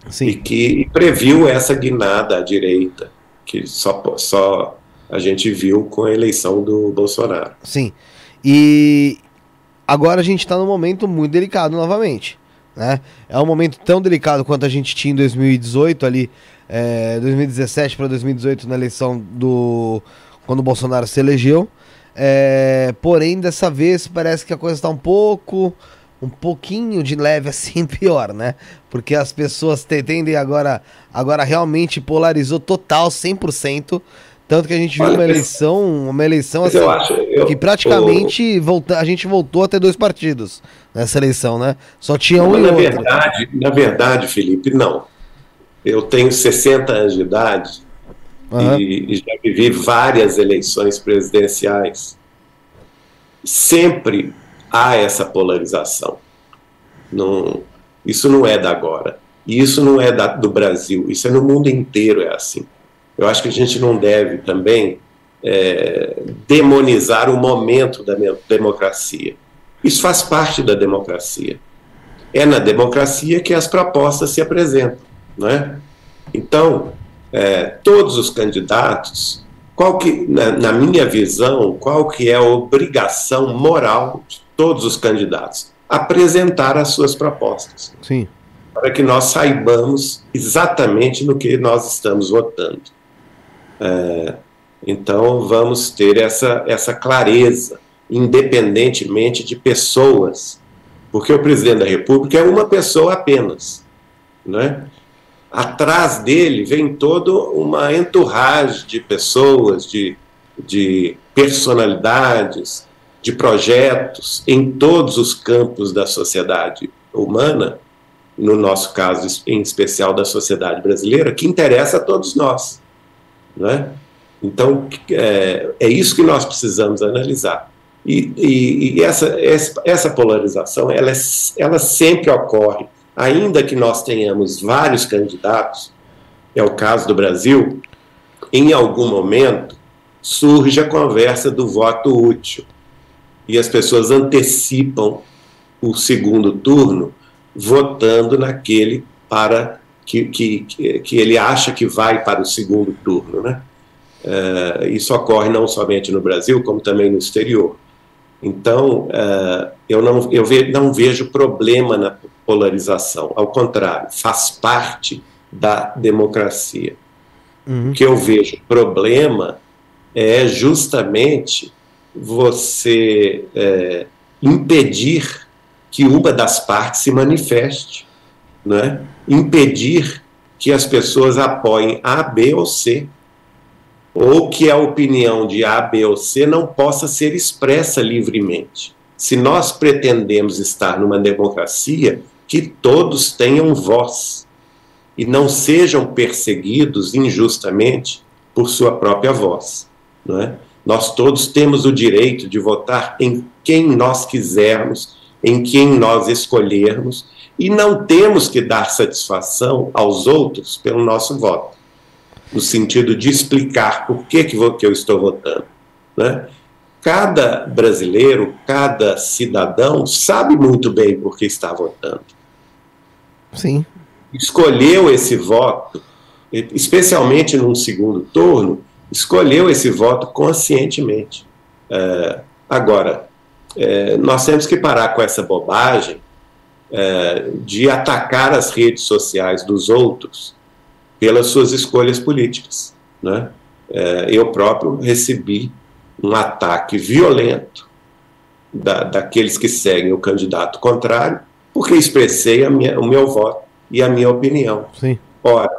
Sim. E que previu essa guinada à direita que só, só a gente viu com a eleição do Bolsonaro. Sim. E agora a gente está num momento muito delicado novamente. Né? É um momento tão delicado quanto a gente tinha em 2018 ali, é, 2017 para 2018 na eleição do quando o Bolsonaro se elegeu. É, porém, dessa vez parece que a coisa está um pouco um pouquinho de leve assim pior, né? Porque as pessoas tendem agora, agora realmente polarizou total, 100%. Tanto que a gente viu Olha, uma eleição, uma eleição assim, eu acho, eu, que praticamente o... volta, a gente voltou a ter dois partidos nessa eleição, né? Só tinha um e na outro. Verdade, na verdade, Felipe, não. Eu tenho 60 anos de idade uhum. e, e já vivi várias eleições presidenciais. Sempre há essa polarização. Não, isso não é da agora. E isso não é da, do Brasil, isso é no mundo inteiro é assim. Eu acho que a gente não deve também é, demonizar o momento da democracia. Isso faz parte da democracia. É na democracia que as propostas se apresentam, não é? Então, é, todos os candidatos, qual que, na, na minha visão, qual que é a obrigação moral de todos os candidatos, apresentar as suas propostas. Sim. Para que nós saibamos exatamente no que nós estamos votando. É, então, vamos ter essa, essa clareza, independentemente de pessoas, porque o presidente da República é uma pessoa apenas. Né? Atrás dele vem toda uma entourage de pessoas, de, de personalidades, de projetos em todos os campos da sociedade humana, no nosso caso em especial da sociedade brasileira, que interessa a todos nós. Não é? Então, é, é isso que nós precisamos analisar. E, e, e essa, essa polarização, ela, é, ela sempre ocorre, ainda que nós tenhamos vários candidatos, é o caso do Brasil, em algum momento surge a conversa do voto útil. E as pessoas antecipam o segundo turno votando naquele para que, que, que ele acha que vai para o segundo turno. Né? Uh, isso ocorre não somente no Brasil, como também no exterior. Então, uh, eu, não, eu ve, não vejo problema na polarização, ao contrário, faz parte da democracia. Uhum. O que eu vejo problema é justamente você é, impedir que uma das partes se manifeste, né? impedir que as pessoas apoiem A, B ou C, ou que a opinião de A, B ou C não possa ser expressa livremente. Se nós pretendemos estar numa democracia, que todos tenham voz e não sejam perseguidos injustamente por sua própria voz. Não é? Nós todos temos o direito de votar em quem nós quisermos, em quem nós escolhermos, e não temos que dar satisfação aos outros pelo nosso voto, no sentido de explicar por que, que eu estou votando. Né? Cada brasileiro, cada cidadão sabe muito bem por que está votando. Sim. Escolheu esse voto, especialmente num segundo turno, escolheu esse voto conscientemente. É, agora, é, nós temos que parar com essa bobagem é, de atacar as redes sociais dos outros pelas suas escolhas políticas. Né? É, eu próprio recebi um ataque violento da, daqueles que seguem o candidato contrário, porque expressei minha, o meu voto e a minha opinião. Sim. Ora,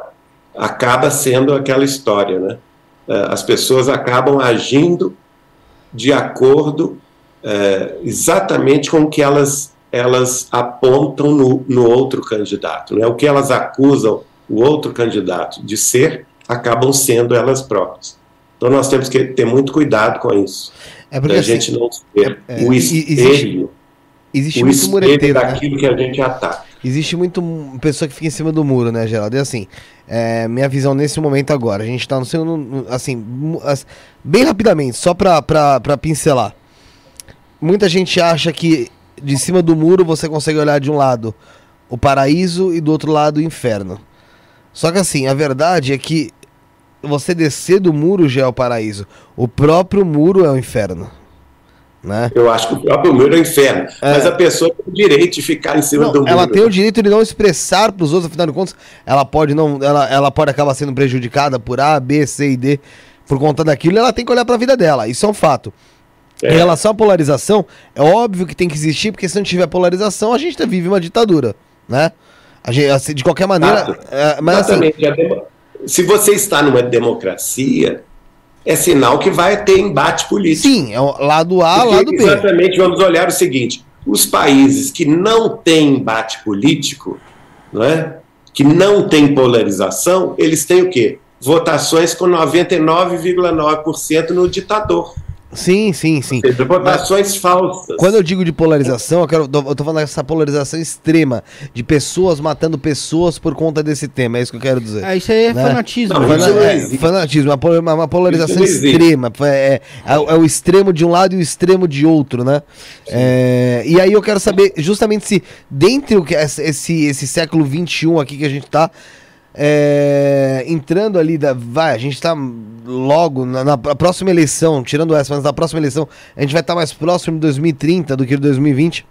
acaba sendo aquela história, né? É, as pessoas acabam agindo de acordo é, exatamente com o que elas, elas apontam no, no outro candidato. Né? O que elas acusam o outro candidato de ser, acabam sendo elas próprias. Então nós temos que ter muito cuidado com isso. É porque a assim, gente não ser é, o espelho, existe, existe o espelho né? daquilo né? que a gente ataca. Existe muito pessoa que fica em cima do muro, né, Geraldo? E assim, é, minha visão nesse momento agora, a gente tá no segundo, assim, bem rapidamente, só pra, pra, pra pincelar. Muita gente acha que de cima do muro você consegue olhar de um lado o paraíso e do outro lado o inferno. Só que assim, a verdade é que você descer do muro já é o paraíso. O próprio muro é o inferno. Né? Eu acho que o próprio muro é o inferno. É. Mas a pessoa tem o direito de ficar em cima não, do muro. Ela tem o direito de não expressar para os outros, afinal de contas, ela pode não, ela, ela pode acabar sendo prejudicada por A, B, C e D por conta daquilo, e ela tem que olhar para a vida dela. Isso é um fato. É. Em relação à polarização, é óbvio que tem que existir, porque se não tiver polarização, a gente vive uma ditadura, né? A gente, assim, de qualquer maneira, é, mas Exatamente. Assim, se você está numa democracia, é sinal que vai ter embate político. Sim, é o lado A, Porque lado B. Exatamente, vamos olhar o seguinte: os países que não têm embate político, não é? que não tem polarização, eles têm o quê? Votações com 99,9% no ditador. Sim, sim, sim. Seja, votações falsas. Quando eu digo de polarização, eu, quero, eu tô falando dessa polarização extrema, de pessoas matando pessoas por conta desse tema, é isso que eu quero dizer. É, isso aí é né? fanatismo. Não, Fana é, fanatismo, uma, uma polarização extrema. É, é, é, o extremo de um lado e o extremo de outro, né? É, e aí eu quero saber justamente se, dentro esse, esse século XXI aqui que a gente tá, é, entrando ali, da, vai, a gente está logo na, na, próxima eleição, tirando essa, mas na próxima eleição, a gente vai estar tá mais próximo de 2030 do que de 2020.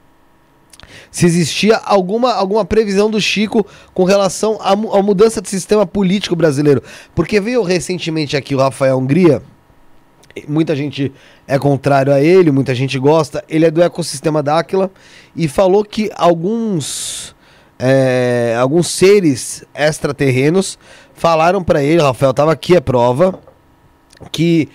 Se existia alguma, alguma previsão do Chico com relação à, à mudança de sistema político brasileiro. Porque veio recentemente aqui o Rafael Hungria, muita gente é contrário a ele, muita gente gosta. Ele é do ecossistema Dáquila e falou que alguns é, alguns seres extraterrenos falaram para ele, Rafael, tava aqui a prova, que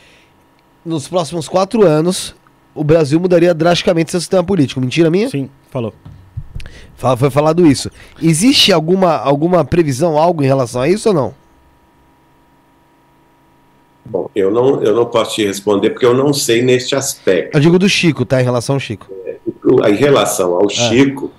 nos próximos quatro anos o Brasil mudaria drasticamente seu sistema político. Mentira minha? Sim, falou. Foi falado isso. Existe alguma, alguma previsão, algo em relação a isso ou não? Bom, eu não, eu não posso te responder porque eu não sei neste aspecto. Eu digo do Chico, tá? Em relação ao Chico. É, em relação ao ah. Chico,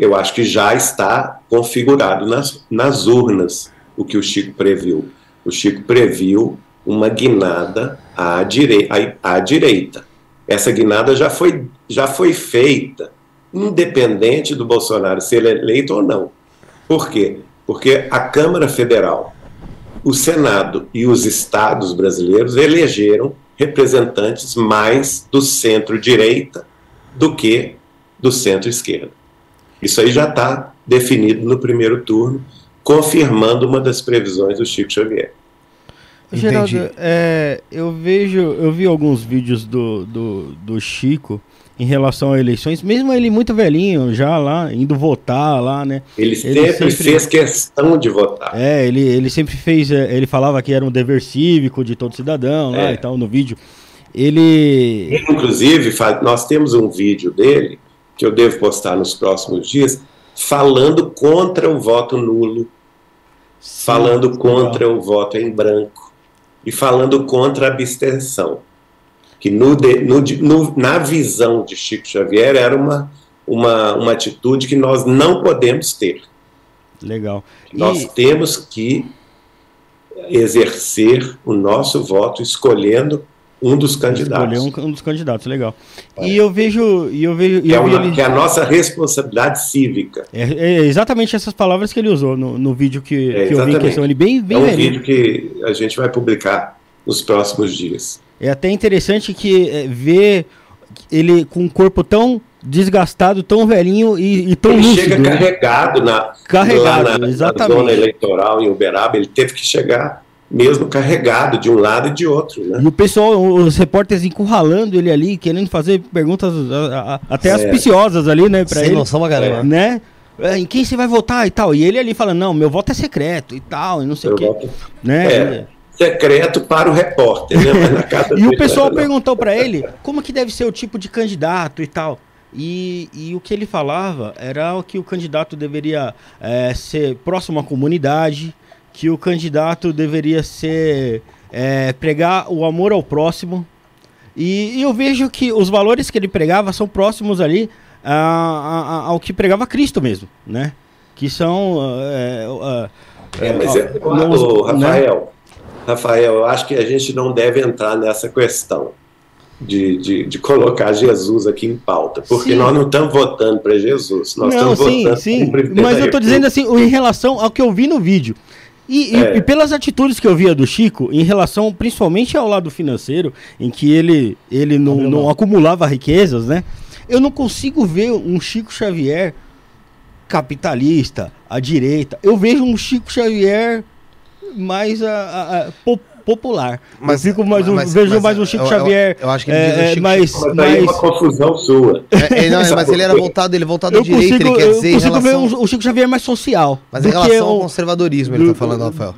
eu acho que já está configurado nas, nas urnas o que o Chico previu? O Chico previu uma guinada à, à, à direita. Essa guinada já foi, já foi feita, independente do Bolsonaro ser eleito ou não. Por quê? Porque a Câmara Federal, o Senado e os estados brasileiros elegeram representantes mais do centro-direita do que do centro-esquerda. Isso aí já está definido no primeiro turno, confirmando uma das previsões do Chico Xavier. Geraldo, é, eu vejo, eu vi alguns vídeos do, do, do Chico em relação a eleições, mesmo ele muito velhinho já lá, indo votar lá, né? Ele, ele sempre, sempre, fez questão de votar. É, ele, ele sempre fez, é, ele falava que era um dever cívico de todo cidadão é. lá e tal, no vídeo. Ele... Inclusive, nós temos um vídeo dele, que eu devo postar nos próximos dias, falando contra o voto nulo, Sim, falando contra legal. o voto em branco e falando contra a abstenção que no, no, no, na visão de Chico Xavier era uma, uma, uma atitude que nós não podemos ter. Legal. Nós e... temos que exercer o nosso voto escolhendo um dos candidatos. Escolher um, um dos candidatos, legal. É. E eu vejo. E eu vejo que, é uma, ele... que é a nossa responsabilidade cívica. É, é, exatamente essas palavras que ele usou no, no vídeo que, é, que eu vi em questão. Ele bem, bem é um velho. vídeo que a gente vai publicar nos próximos dias. É até interessante que é, ver ele com um corpo tão desgastado, tão velhinho e, e tão ele lúcido. chega né? carregado na, carregado, na, exatamente. na zona eleitoral em Uberaba, ele teve que chegar mesmo carregado de um lado e de outro. Né? E o pessoal, os repórteres encurralando ele ali, querendo fazer perguntas a, a, até é. aspiciosas ali, né, para ele. noção, galera. Né? É, em quem você vai votar e tal. E ele ali falando, não, meu voto é secreto e tal, e não sei o quê. Voto... Né? É secreto para o repórter. Né? e o pessoal perguntou para ele como que deve ser o tipo de candidato e tal. E, e o que ele falava era que o candidato deveria é, ser próximo à comunidade, que o candidato deveria ser é, pregar o amor ao próximo. E, e, eu vejo que os valores que ele pregava são próximos ali a, a, ao que pregava Cristo mesmo, né? Que são. É, é, mas é, o, Rafael, né? Rafael, eu acho que a gente não deve entrar nessa questão de, de, de colocar Jesus aqui em pauta, porque sim. nós não estamos votando para Jesus, nós não, estamos sim, votando sim. Mas eu estou dizendo assim, em relação ao que eu vi no vídeo. E, é. e, e, pelas atitudes que eu via do Chico, em relação principalmente ao lado financeiro, em que ele, ele não, não acumulava riquezas, né? Eu não consigo ver um Chico Xavier capitalista, à direita. Eu vejo um Chico Xavier mais a, a, a popular. Mas eu fico mais um, mas, vejo mas, mais um Chico eu, Xavier. Eu, eu, acho que ele é, Chico, mais, Chico, mas é uma confusão sua. É, é, não, mas ele era voltado, ele voltado à direita, consigo, ele quer dizer. Eu consigo relação... ver o Chico Xavier mais social. Mas em relação ao conservadorismo, ele está falando, Rafael.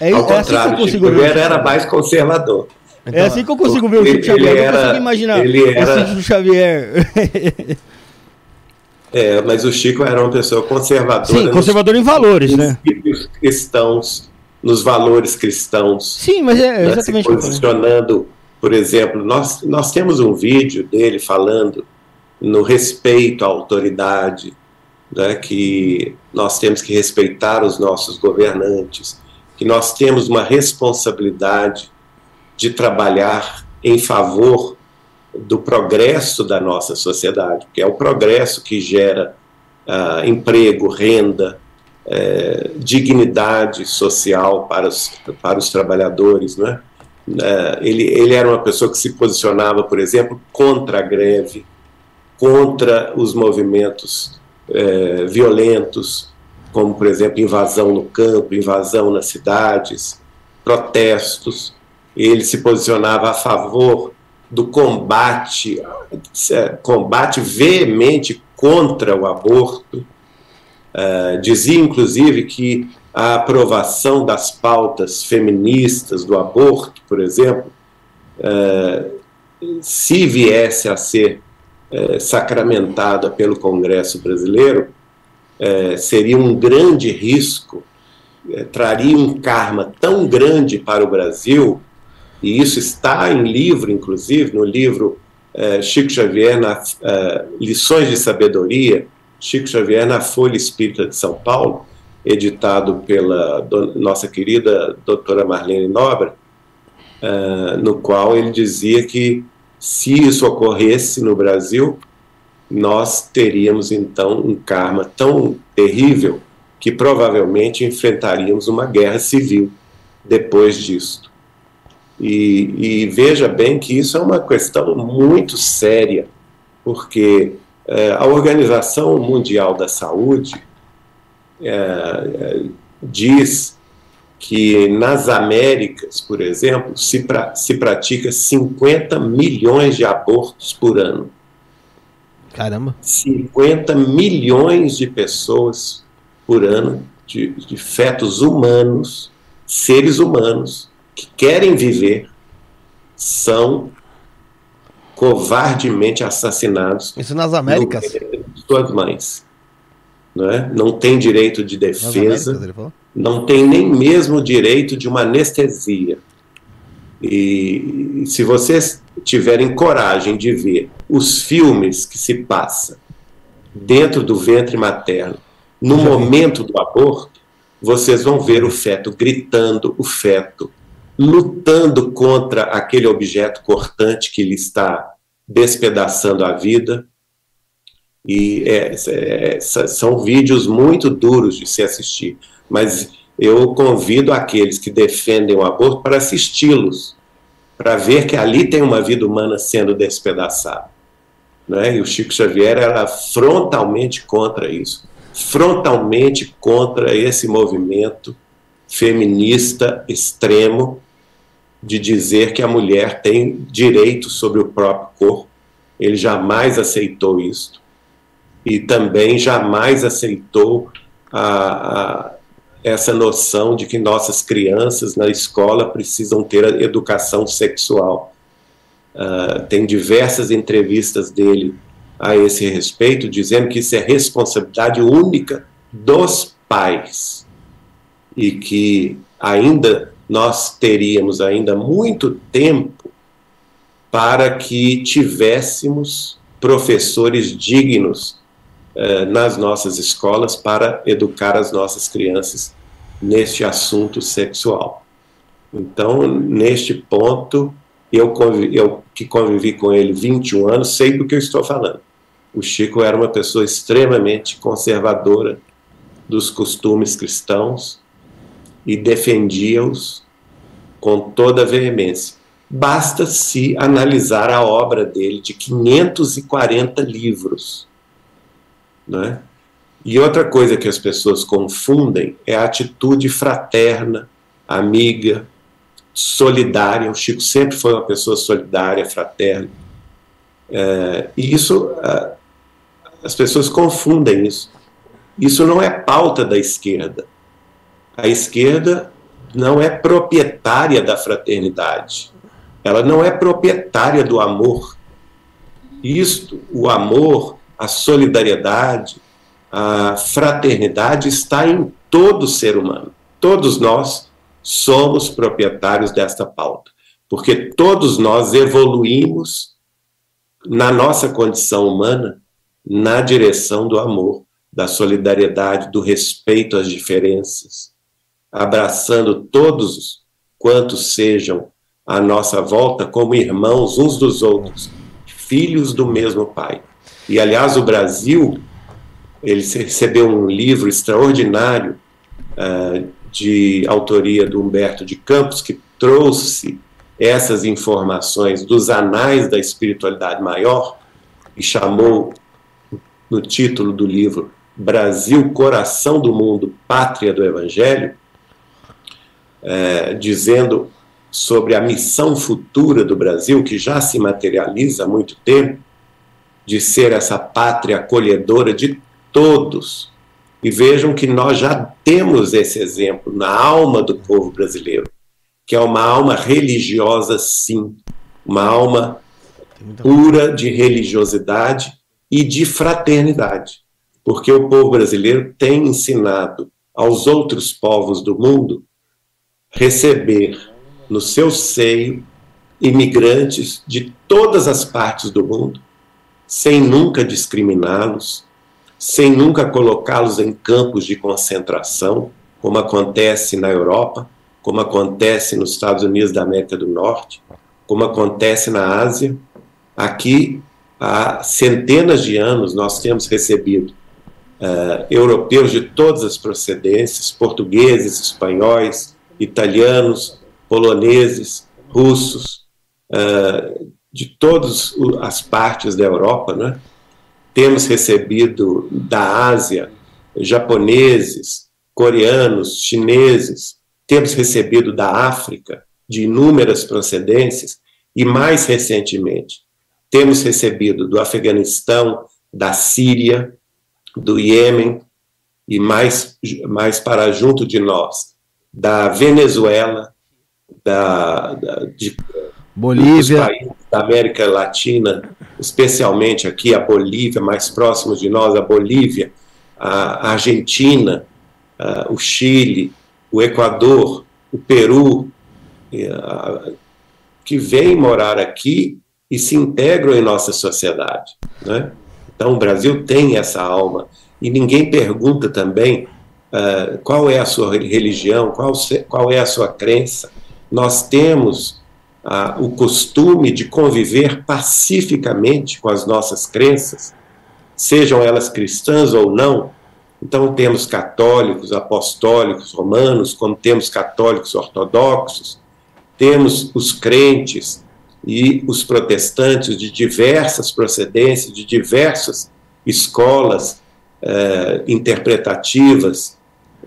É, Ao é assim que eu consigo Chico ver. era mais conservador. Então, é assim que eu consigo ver o Chico Xavier. Eu não consigo imaginar ele era, Chico Xavier. é, mas o Chico era uma pessoa conservadora. Sim, conservador em valores, né? cristãos nos valores cristãos. Sim, mas é né, exatamente. Se posicionando, por exemplo, nós, nós temos um vídeo dele falando no respeito à autoridade, né, que nós temos que respeitar os nossos governantes, que nós temos uma responsabilidade de trabalhar em favor do progresso da nossa sociedade, que é o progresso que gera uh, emprego, renda, é, dignidade social para os, para os trabalhadores. Né? É, ele, ele era uma pessoa que se posicionava, por exemplo, contra a greve, contra os movimentos é, violentos, como, por exemplo, invasão no campo, invasão nas cidades, protestos. Ele se posicionava a favor do combate, é, combate veemente contra o aborto, Uh, dizia, inclusive, que a aprovação das pautas feministas do aborto, por exemplo, uh, se viesse a ser uh, sacramentada pelo Congresso brasileiro, seria um grande risco, traria um karma tão grande para o Brasil, e isso está em livro, inclusive, no livro Chico Xavier, na, Lições de Sabedoria, Chico Xavier na Folha Espírita de São Paulo, editado pela nossa querida doutora Marlene Nobre, uh, no qual ele dizia que se isso ocorresse no Brasil, nós teríamos então um karma tão terrível que provavelmente enfrentaríamos uma guerra civil depois disto. E, e veja bem que isso é uma questão muito séria, porque é, a Organização Mundial da Saúde é, é, diz que nas Américas, por exemplo, se, pra, se pratica 50 milhões de abortos por ano. Caramba! 50 milhões de pessoas por ano, de, de fetos humanos, seres humanos, que querem viver, são covardemente assassinados. Isso nas Américas? Suas mães. Não, é? não tem direito de defesa, Américas, não tem nem mesmo direito de uma anestesia. E se vocês tiverem coragem de ver os filmes que se passa dentro do ventre materno, no momento do aborto, vocês vão ver o feto gritando, o feto lutando contra aquele objeto cortante que lhe está despedaçando a vida. E é, é, são vídeos muito duros de se assistir, mas eu convido aqueles que defendem o aborto para assisti-los, para ver que ali tem uma vida humana sendo despedaçada. Né? E o Chico Xavier era frontalmente contra isso, frontalmente contra esse movimento feminista extremo de dizer que a mulher tem direito sobre o próprio corpo. Ele jamais aceitou isso. E também jamais aceitou a, a, essa noção de que nossas crianças na escola precisam ter educação sexual. Uh, tem diversas entrevistas dele a esse respeito, dizendo que isso é responsabilidade única dos pais e que ainda nós teríamos ainda muito tempo para que tivéssemos professores dignos eh, nas nossas escolas para educar as nossas crianças neste assunto sexual. Então, neste ponto, eu, convivi, eu que convivi com ele 21 anos, sei do que eu estou falando. O Chico era uma pessoa extremamente conservadora dos costumes cristãos e defendia-os com toda a veemência. Basta se analisar a obra dele de 540 livros. Né? E outra coisa que as pessoas confundem é a atitude fraterna, amiga, solidária. O Chico sempre foi uma pessoa solidária, fraterna. É, e isso, as pessoas confundem isso. Isso não é pauta da esquerda. A esquerda não é proprietária da fraternidade. Ela não é proprietária do amor. Isto, o amor, a solidariedade, a fraternidade está em todo ser humano. Todos nós somos proprietários desta pauta, porque todos nós evoluímos na nossa condição humana na direção do amor, da solidariedade, do respeito às diferenças abraçando todos quantos sejam à nossa volta como irmãos uns dos outros, filhos do mesmo Pai. E aliás, o Brasil ele recebeu um livro extraordinário uh, de autoria do Humberto de Campos que trouxe essas informações dos anais da espiritualidade maior e chamou no título do livro Brasil, coração do mundo, pátria do Evangelho, é, dizendo sobre a missão futura do Brasil, que já se materializa há muito tempo, de ser essa pátria acolhedora de todos. E vejam que nós já temos esse exemplo na alma do povo brasileiro, que é uma alma religiosa, sim, uma alma pura de religiosidade e de fraternidade, porque o povo brasileiro tem ensinado aos outros povos do mundo receber no seu seio imigrantes de todas as partes do mundo, sem nunca discriminá-los, sem nunca colocá-los em campos de concentração, como acontece na Europa, como acontece nos Estados Unidos da América do Norte, como acontece na Ásia. Aqui, há centenas de anos, nós temos recebido uh, europeus de todas as procedências, portugueses, espanhóis, italianos, poloneses, russos, uh, de todas as partes da Europa, né? Temos recebido da Ásia japoneses, coreanos, chineses, temos recebido da África de inúmeras procedências e mais recentemente temos recebido do Afeganistão, da Síria, do Iêmen e mais, mais para junto de nós, da Venezuela, da, da de, Bolívia. da América Latina, especialmente aqui a Bolívia, mais próximo de nós, a Bolívia, a Argentina, a, o Chile, o Equador, o Peru, a, que vêm morar aqui e se integram em nossa sociedade. Né? Então, o Brasil tem essa alma. E ninguém pergunta também uh, qual é a sua religião, qual, qual é a sua crença. Nós temos uh, o costume de conviver pacificamente com as nossas crenças, sejam elas cristãs ou não. Então, temos católicos, apostólicos, romanos, como temos católicos ortodoxos, temos os crentes e os protestantes de diversas procedências, de diversas escolas eh, interpretativas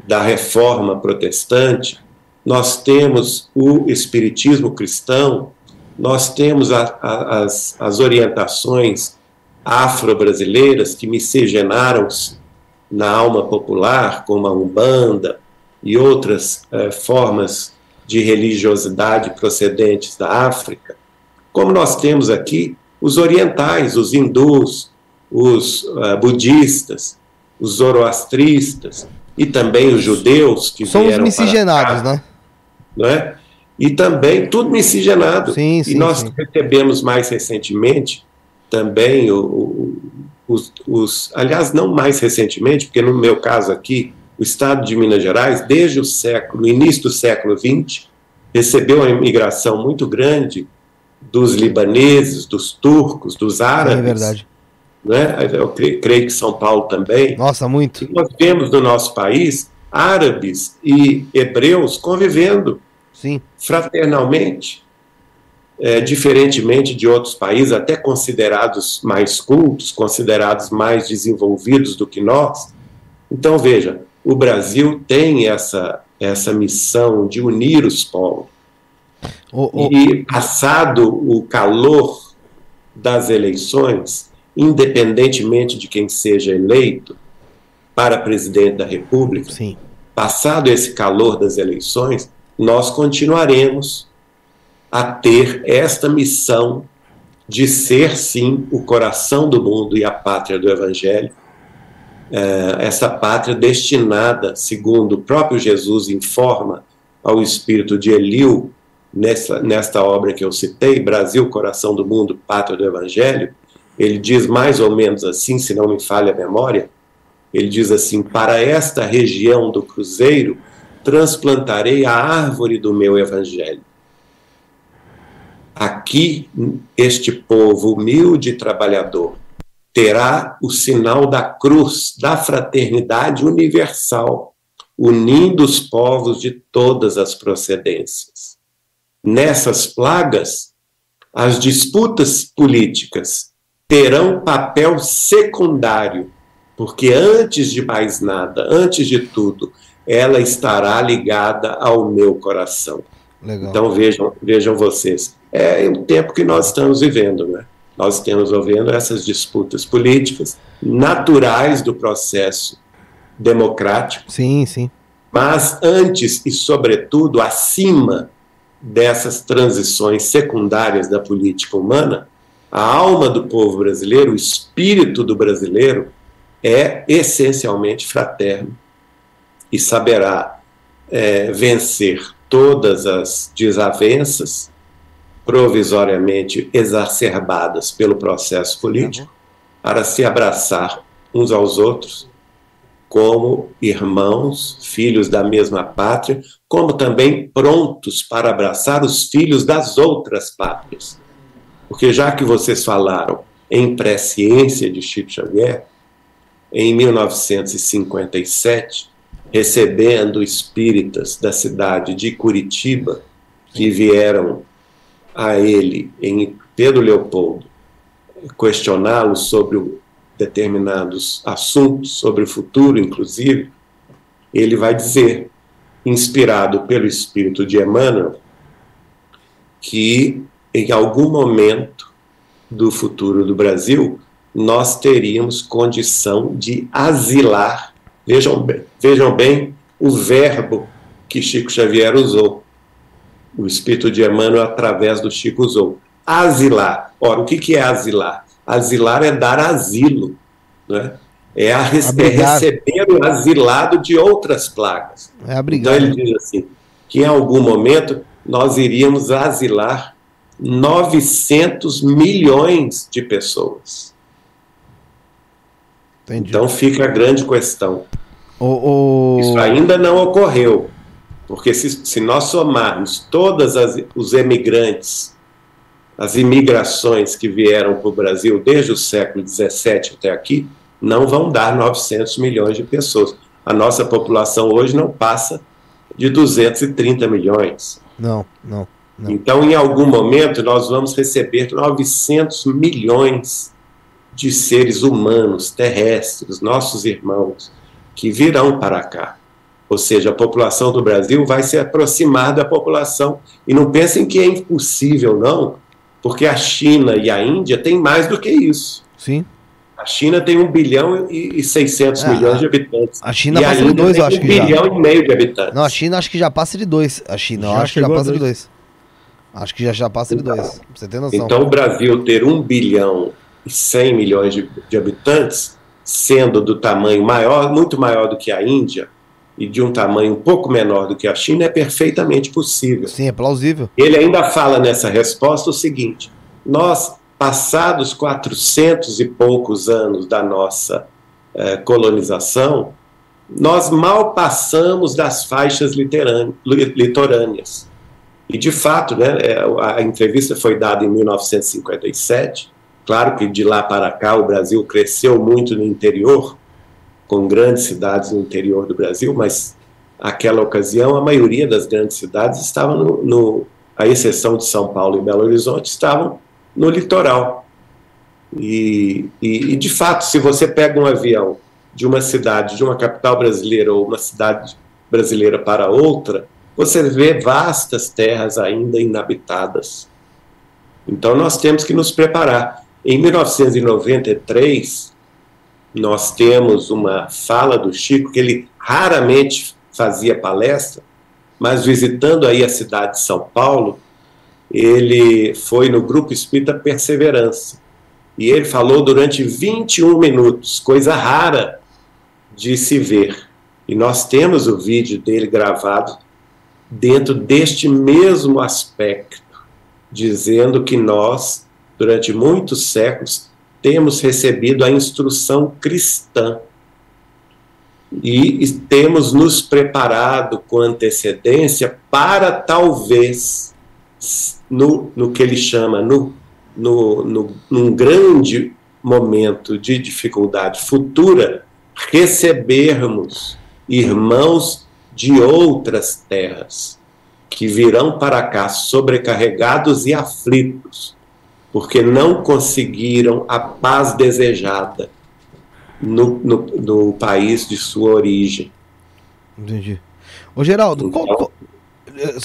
da reforma protestante, nós temos o espiritismo cristão, nós temos a, a, as, as orientações afro-brasileiras que miscigenaram-se na alma popular, como a Umbanda e outras eh, formas de religiosidade procedentes da África, como nós temos aqui os orientais, os hindus, os uh, budistas, os zoroastristas e também os judeus que São vieram os miscigenados, né? Não é? E também tudo miscigenado. Sim, sim, e nós sim. recebemos mais recentemente também o, o, os, os, aliás, não mais recentemente, porque no meu caso aqui, o estado de Minas Gerais, desde o século, início do século XX, recebeu uma imigração muito grande dos libaneses, dos turcos, dos árabes. É verdade. Né? Eu creio, creio que São Paulo também. Nossa, muito. E nós temos no nosso país árabes e hebreus convivendo Sim. fraternalmente, é, diferentemente de outros países, até considerados mais cultos, considerados mais desenvolvidos do que nós. Então, veja, o Brasil tem essa, essa missão de unir os povos. O, o, E passado o calor das eleições, independentemente de quem seja eleito para presidente da República, sim. passado esse calor das eleições, nós continuaremos a ter esta missão de ser, sim, o coração do mundo e a pátria do Evangelho, é, essa pátria destinada, segundo o próprio Jesus informa ao espírito de Eliu, nessa, nesta obra que eu citei, Brasil, Coração do Mundo, Pátria do Evangelho, ele diz mais ou menos assim, se não me falha a memória, ele diz assim: Para esta região do Cruzeiro transplantarei a árvore do meu Evangelho. Aqui, este povo humilde e trabalhador terá o sinal da cruz, da fraternidade universal, unindo os povos de todas as procedências. Nessas plagas, as disputas políticas terão papel secundário, porque antes de mais nada, antes de tudo, ela estará ligada ao meu coração. Legal. Então vejam, vejam vocês, é o tempo que nós estamos vivendo, né? Nós estamos vivendo essas disputas políticas naturais do processo democrático, Sim, sim. mas antes e sobretudo acima dessas transições secundárias da política humana, a alma do povo brasileiro, o espírito do brasileiro é essencialmente fraterno e saberá é, vencer todas as desavenças provisoriamente exacerbadas pelo processo político para se abraçar uns aos outros como irmãos, filhos da mesma pátria, como também prontos para abraçar os filhos das outras pátrias. Porque já que vocês falaram em presciência de Chico Xavier, em 1957, recebendo espíritas da cidade de Curitiba, que vieram a ele em Pedro Leopoldo questioná-lo sobre determinados assuntos, sobre o futuro, inclusive, ele vai dizer, inspirado pelo espírito de Emmanuel, que em algum momento do futuro do Brasil nós teríamos condição de asilar. Vejam bem, vejam bem o verbo que Chico Xavier usou. O espírito de Emmanuel, através do Chico, usou. Asilar. Ora, o que, que é asilar? Asilar é dar asilo, né? é, a, é receber o asilado de outras plagas. É então ele diz assim, que em algum momento nós iríamos asilar 900 milhões de pessoas. Entendi. Então fica a grande questão. O, o... Isso ainda não ocorreu, porque se, se nós somarmos todos os emigrantes, as imigrações que vieram para o Brasil desde o século XVII até aqui, não vão dar 900 milhões de pessoas. A nossa população hoje não passa de 230 milhões. Não, não. Não. Então, em algum momento, nós vamos receber 900 milhões de seres humanos, terrestres, nossos irmãos, que virão para cá. Ou seja, a população do Brasil vai se aproximar da população. E não pensem que é impossível, não, porque a China e a Índia têm mais do que isso. Sim. A China tem 1 bilhão e 600 é, milhões de habitantes. A China e passa de 2, eu acho que já. 1 bilhão e meio de habitantes. Não, a China acho que já passa de 2. A China, já eu acho que já passa de 2. Acho que já, já passa então, de 2. Você tem noção. Então o Brasil ter 1 bilhão e 100 milhões de, de habitantes, sendo do tamanho maior, muito maior do que a Índia, e de um tamanho um pouco menor do que a China, é perfeitamente possível. Sim, é plausível. Ele ainda fala nessa resposta o seguinte: nós passados 400 e poucos anos da nossa eh, colonização, nós mal passamos das faixas litorâneas. E, de fato, né, é, a entrevista foi dada em 1957. Claro que de lá para cá o Brasil cresceu muito no interior, com grandes cidades no interior do Brasil, mas naquela ocasião a maioria das grandes cidades estavam no, no a exceção de São Paulo e Belo Horizonte, estavam no litoral. E, e, e, de fato, se você pega um avião de uma cidade, de uma capital brasileira ou uma cidade brasileira para outra, você vê vastas terras ainda inabitadas. Então nós temos que nos preparar. Em 1993, nós temos uma fala do Chico que ele raramente fazia palestra, mas visitando aí a cidade de São Paulo, ele foi no Grupo Espírita Perseverança. E ele falou durante 21 minutos, coisa rara de se ver. E nós temos o vídeo dele gravado dentro deste mesmo aspecto, dizendo que nós, durante muitos séculos, temos recebido a instrução cristã e temos nos preparado com antecedência para talvez no, no que ele chama, no, no, no, num grande momento de dificuldade futura, recebermos irmãos de outras terras que virão para cá sobrecarregados e aflitos, porque não conseguiram a paz desejada no, no, no país de sua origem. Entendi. Ô Geraldo, então, qual,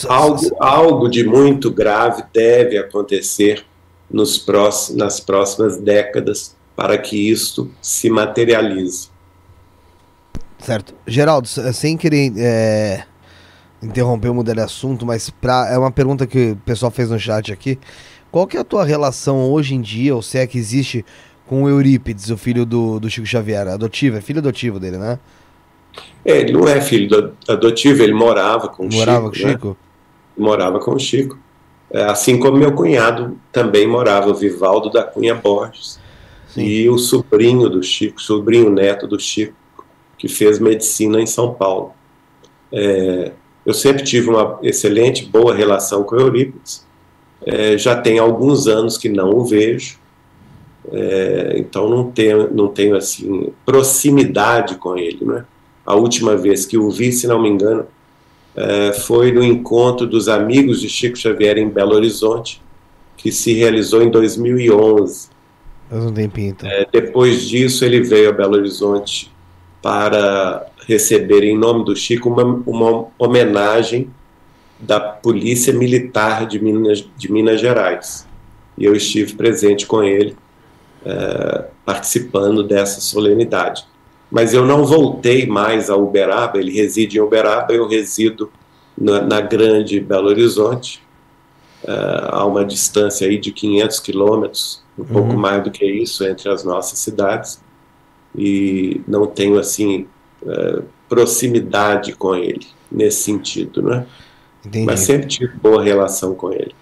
algo, algo de muito grave deve acontecer nos próximos, nas próximas décadas para que isto se materialize. Certo. Geraldo, sem querer é, interromper o mudar de assunto, mas pra, é uma pergunta que o pessoal fez no chat aqui. Qual que é a tua relação hoje em dia, ou se é que existe, com o Eurípides, o filho do, do Chico Xavier? Adotivo, é filho adotivo dele, né? É, ele não é filho adotivo, ele morava com o morava Chico. Com Chico? Né? Morava com o Chico. Assim como meu cunhado também morava, o Vivaldo da Cunha Borges. Sim. e o sobrinho do Chico, sobrinho neto do Chico, que fez medicina em São Paulo. É, eu sempre tive uma excelente, boa relação com o Eurípides. É, já tem alguns anos que não o vejo, é, então não tenho, não tenho assim proximidade com ele, né? A última vez que o vi, se não me engano, é, foi no encontro dos amigos de Chico Xavier em Belo Horizonte, que se realizou em 2011. Faz um tempinho, então. É, depois disso, ele veio a Belo Horizonte para receber, em nome do Chico, uma, uma homenagem da Polícia Militar de Minas, de Minas Gerais. E eu estive presente com ele, é, participando dessa solenidade. Mas eu não voltei mais a Uberaba, ele reside em Uberaba, eu resido na, na grande Belo Horizonte, é, a uma distância aí de 500 quilômetros, um uhum. pouco mais do que isso, entre as nossas cidades, e não tenho, assim, é, proximidade com ele, nesse sentido, né? Entendi. Mas sempre tive boa relação com ele.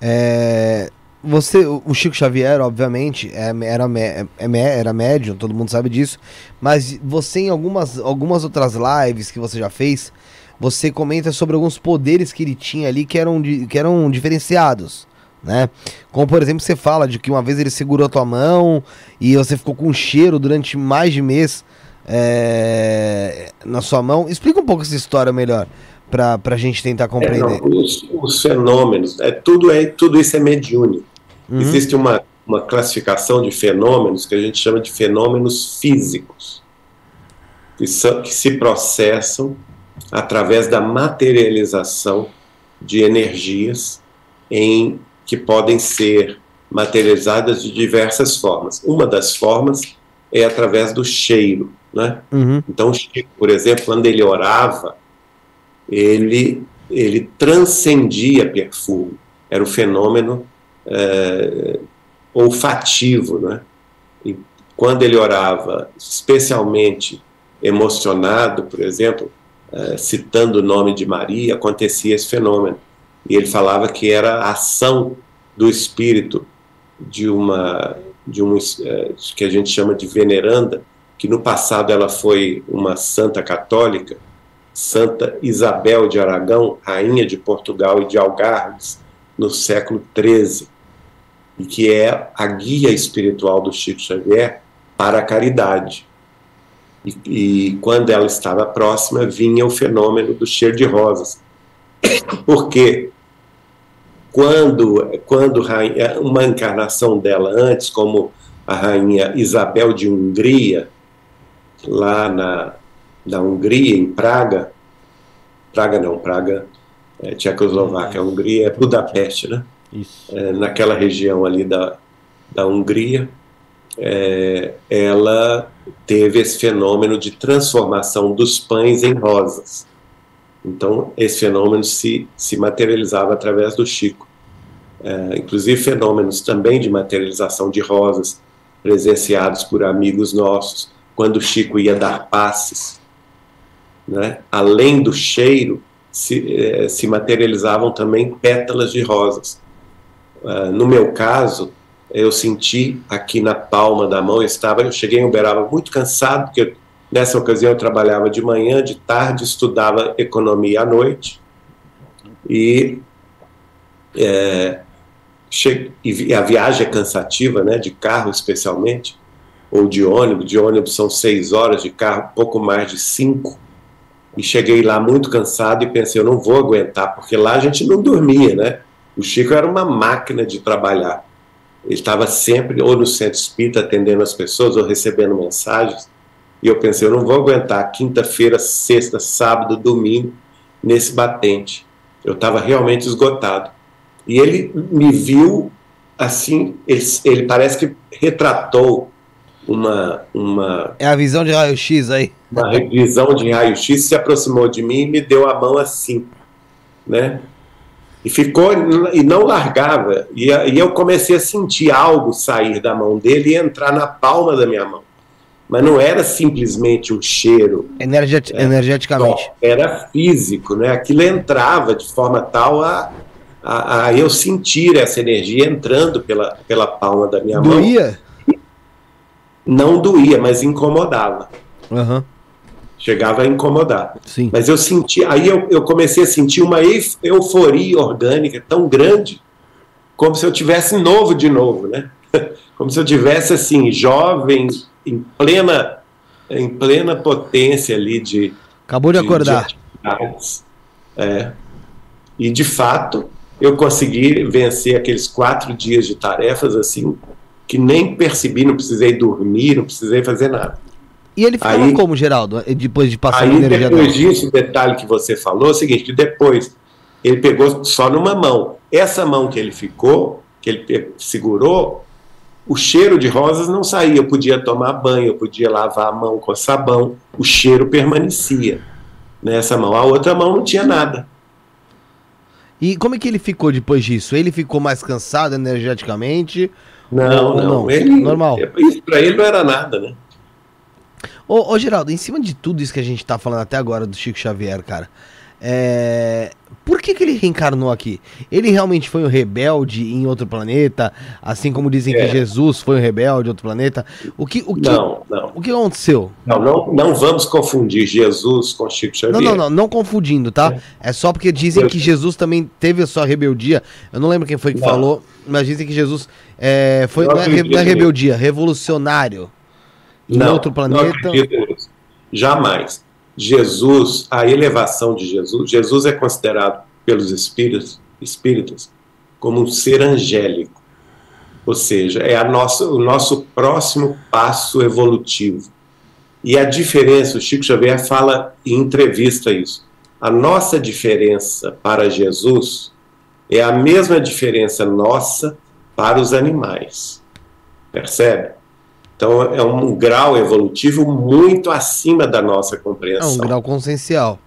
É, você, o Chico Xavier, obviamente, é, era, é, era médium, todo mundo sabe disso, mas você em algumas, algumas outras lives que você já fez, você comenta sobre alguns poderes que ele tinha ali que eram, que eram diferenciados, né? Como, por exemplo, você fala de que uma vez ele segurou a tua mão e você ficou com um cheiro durante mais de mês é, na sua mão. Explica um pouco essa história melhor para a gente tentar compreender. É, não, os, os, fenômenos, é, tudo, é, tudo isso é mediúnico. Uhum. Existe uma, uma classificação de fenômenos que a gente chama de fenômenos físicos, que, são, que se processam através da materialização de energias em que podem ser materializadas de diversas formas. Uma das formas é através do cheiro, né? Uhum. Então, Chico, por exemplo, quando ele orava, ele ele transcendia perfume. Era o fenômeno é, olfativo, né? E quando ele orava, especialmente emocionado, por exemplo, é, citando o nome de Maria, acontecia esse fenômeno. E ele falava que era a ação do espírito de uma de um é, que a gente chama de veneranda, que no passado ela foi uma santa católica, Santa Isabel de Aragão, rainha de Portugal e de Algarves, no século XIII e que é a guia espiritual do Chico Xavier para a caridade. E, e quando ela estava próxima, vinha o fenômeno do cheiro de rosas. Porque quando, quando uma encarnação dela antes, como a rainha Isabel de Hungria, lá na, na Hungria, em Praga, Praga não, Praga é Tchecoslováquia, a Hungria é Budapeste, né? é, naquela região ali da, da Hungria, é, ela teve esse fenômeno de transformação dos pães em rosas. Então, esse fenômeno se, se materializava através do Chico. É, inclusive, fenômenos também de materialização de rosas, presenciados por amigos nossos, quando Chico ia dar passes. Né? Além do cheiro, se, é, se materializavam também pétalas de rosas. Uh, no meu caso, eu senti aqui na palma da mão, eu estava, eu cheguei em Uberaba muito cansado, porque nessa ocasião eu trabalhava de manhã, de tarde, estudava economia à noite, e, é, e a viagem é cansativa, né, de carro especialmente, ou de ônibus, de ônibus são seis horas, de carro pouco mais de cinco, e cheguei lá muito cansado e pensei, eu não vou aguentar, porque lá a gente não dormia, né, o Chico era uma máquina de trabalhar. Ele estava sempre ou no centro espírita atendendo as pessoas ou recebendo mensagens. E eu pensei, eu não vou aguentar quinta-feira, sexta, sábado, domingo nesse batente. Eu estava realmente esgotado. E ele me viu assim, ele, ele parece que retratou uma, uma. É a visão de raio-x aí. Uma visão de raio-x, se aproximou de mim e me deu a mão assim, né? E ficou e não largava. E, e eu comecei a sentir algo sair da mão dele e entrar na palma da minha mão. Mas não era simplesmente um cheiro. Energet é, energeticamente. Era físico, né? Aquilo entrava de forma tal a, a, a eu sentir essa energia entrando pela, pela palma da minha Doía? mão. não doía, mas incomodava. Aham. Chegava a incomodar. Sim. Mas eu senti, aí eu, eu comecei a sentir uma euforia orgânica tão grande, como se eu tivesse novo de novo, né? Como se eu tivesse assim jovem, em plena, em plena potência ali de Acabou de acordar. de. É. E de fato eu consegui vencer aqueles quatro dias de tarefas assim que nem percebi, não precisei dormir, não precisei fazer nada. E ele ficava Aí- como, Geraldo? Depois de passar a Aí, energia depois disso, o detalhe que você falou é o seguinte: que depois ele pegou só numa mão. Essa mão que ele ficou, que ele segurou, o cheiro de rosas não saía. Eu podia tomar banho, eu podia lavar a mão com sabão, o cheiro permanecia nessa mão. A outra mão não tinha nada. E como é que ele ficou depois disso? Ele ficou mais cansado energeticamente? Não, não. não? Ele, Normal. Isso para ele não era nada, né? Ô, ô, Geraldo, em cima de tudo isso que a gente tá falando até agora do Chico Xavier, cara, é... por que, que ele reencarnou aqui? Ele realmente foi um rebelde em outro planeta, assim como dizem É. que Jesus foi um rebelde em outro planeta? O que, o que, Não, não. o que aconteceu? Não, não, não vamos confundir Jesus com Chico Xavier. Não, não, não, não confundindo, tá? É só porque dizem que Jesus também teve a sua rebeldia. Eu não lembro quem foi que Não. falou, mas dizem que Jesus é, foi Eu não é, acredito não é nisso. rebeldia, revolucionário. Em Não, outro não planeta. acredito nisso. Jamais. Jesus, a elevação de Jesus, Jesus é considerado pelos espíritos, espíritas como um ser angélico. Ou seja, é nossa, o nosso próximo passo evolutivo. E a diferença, o Chico Xavier fala em entrevista isso. A nossa diferença para Jesus é a mesma diferença nossa para os animais. Percebe? Então é um grau evolutivo muito acima da nossa É um compreensão. grau consciencial.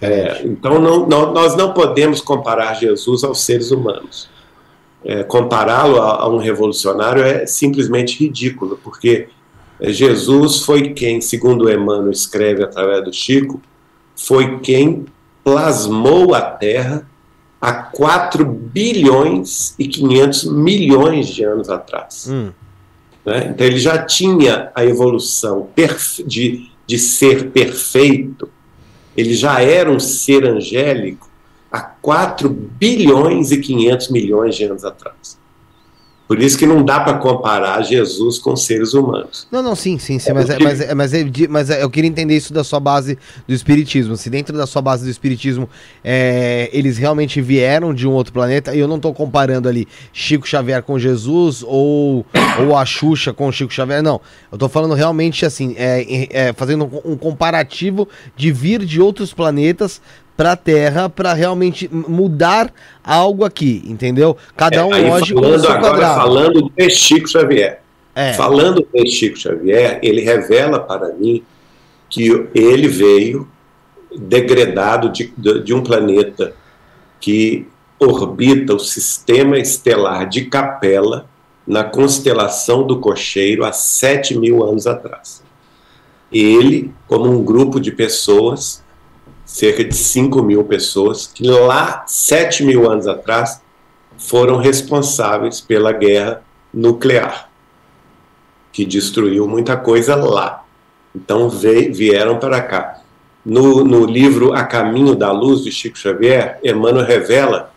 É, então não, não- nós não podemos comparar Jesus aos seres humanos. É, Compará-lo a, a um revolucionário é simplesmente ridículo, porque Jesus foi quem, segundo Emmanuel escreve através do Chico, foi quem plasmou a Terra há 4 bilhões e 500 milhões de anos atrás. Hum. Né? Então ele já tinha a evolução de, de ser perfeito, ele já era um ser angélico há 4 bilhões e 500 milhões de anos atrás. Por isso que não dá para comparar Jesus com seres humanos. Não, não, sim, sim, sim, É mas, é, porque- mas, é, mas, é mas é- eu queria entender isso da sua base do espiritismo. Se dentro da sua base do espiritismo é, eles realmente vieram de um outro planeta, e eu não tô comparando ali Chico Xavier com Jesus ou, ou a Xuxa com Chico Xavier, não. Eu tô falando realmente assim, é, é, fazendo um, um comparativo de vir de outros planetas pra Terra pra realmente mudar algo aqui, entendeu? Cada um, É, Aí, lógico, falando seu agora, quadrado. falando de Chico Xavier. É. Falando de Chico Xavier, ele revela para mim que ele veio degradado de, de, de um planeta que orbita o sistema estelar de Capela na constelação do Cocheiro há 7 mil anos atrás. Ele, como um grupo de pessoas, cerca de 5 mil pessoas, que lá, 7 mil anos atrás, foram responsáveis pela guerra nuclear, que destruiu muita coisa lá. Então veio, vieram para cá. No, no livro A Caminho da Luz, de Chico Xavier, Emmanuel revela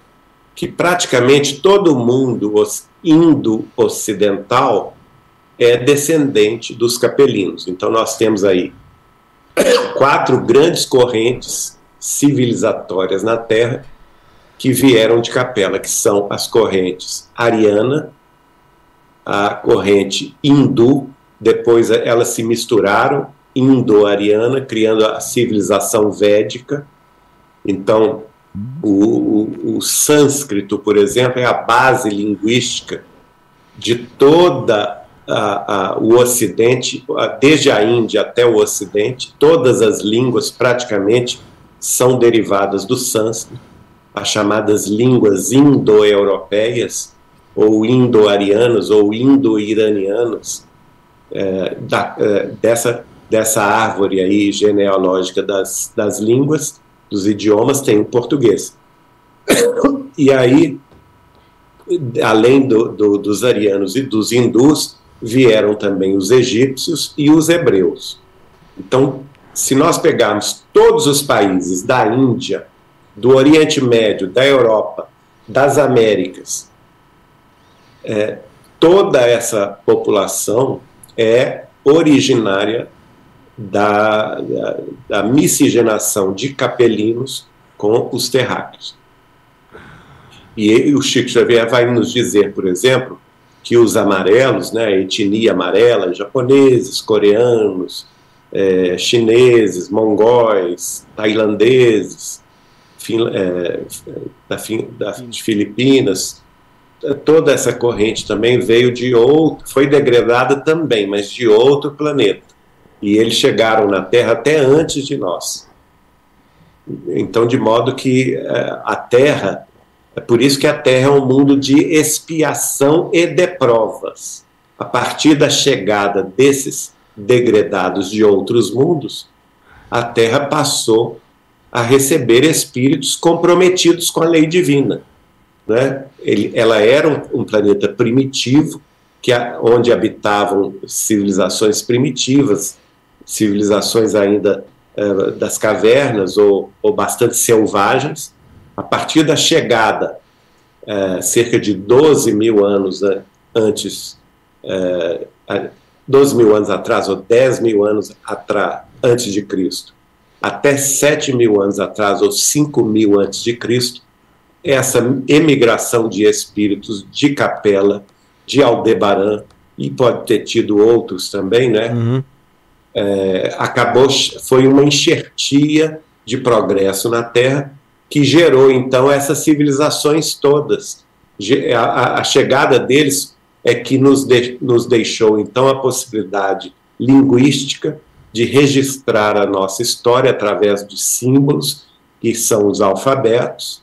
que praticamente todo mundo indo-ocidental é descendente dos capelinos. Então nós temos aí quatro grandes correntes civilizatórias na Terra que vieram de Capela, que são as correntes ariana, a corrente hindu, depois elas se misturaram, indo-ariana, criando a civilização védica. Então, o, o, o sânscrito, por exemplo, é a base linguística de toda a, a, o Ocidente, desde a Índia até o Ocidente, todas as línguas praticamente são derivadas do sânscrito, as chamadas línguas indo-europeias, ou indo-arianas, ou indo-iranianas, é, é, dessa, dessa árvore aí genealógica das, das línguas, dos idiomas, tem o português. E aí, além do- do- dos arianos e dos hindus, vieram também os egípcios e os hebreus. Então, se nós pegarmos todos os países da Índia, do Oriente Médio, da Europa, das Américas, é, toda essa população é originária da, da, da, miscigenação de capelinos com os terráqueos. E o Chico Xavier vai nos dizer, por exemplo, que os amarelos, né, a etnia amarela, japoneses, coreanos, é, chineses, mongóis, tailandeses, fin, é, da, da, de Filipinas, toda essa corrente também veio de outro, foi degradada também, mas de outro planeta. E eles chegaram na Terra até antes de nós. Então, de modo que é, a Terra, é por isso que a Terra é um mundo de expiação e de provas. A partir da chegada desses degredados de outros mundos, a Terra passou a receber espíritos comprometidos com a lei divina. Né? Ele, ela era um, um planeta primitivo, que onde habitavam civilizações primitivas, civilizações ainda uh, das cavernas ou, ou, bastante selvagens. A partir da chegada, uh, cerca de 12 mil anos antes, 12 mil anos atrás, ou 10 mil anos atrás, antes de Cristo, até 7 mil anos atrás, ou 5 mil antes de Cristo, essa emigração de espíritos de Capela, de Aldebaran, e pode ter tido outros também, né? Uhum. É, acabou, foi uma enxertia de progresso na Terra que gerou então essas civilizações todas. A, a chegada deles é que nos, de, nos deixou então a possibilidade linguística de registrar a nossa história através de símbolos, que são os alfabetos,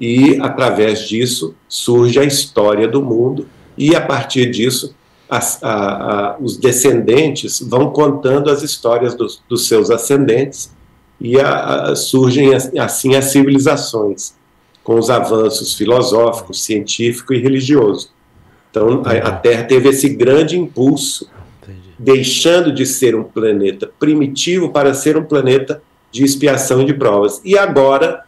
e através disso surge a história do mundo, e a partir disso as, a, a, os descendentes vão contando as histórias dos, dos seus ascendentes, e a, surgem assim as civilizações, com os avanços filosóficos, científico e religioso. Então a, Terra teve esse grande impulso, deixando de ser um planeta primitivo para ser um planeta de expiação e de provas. E agora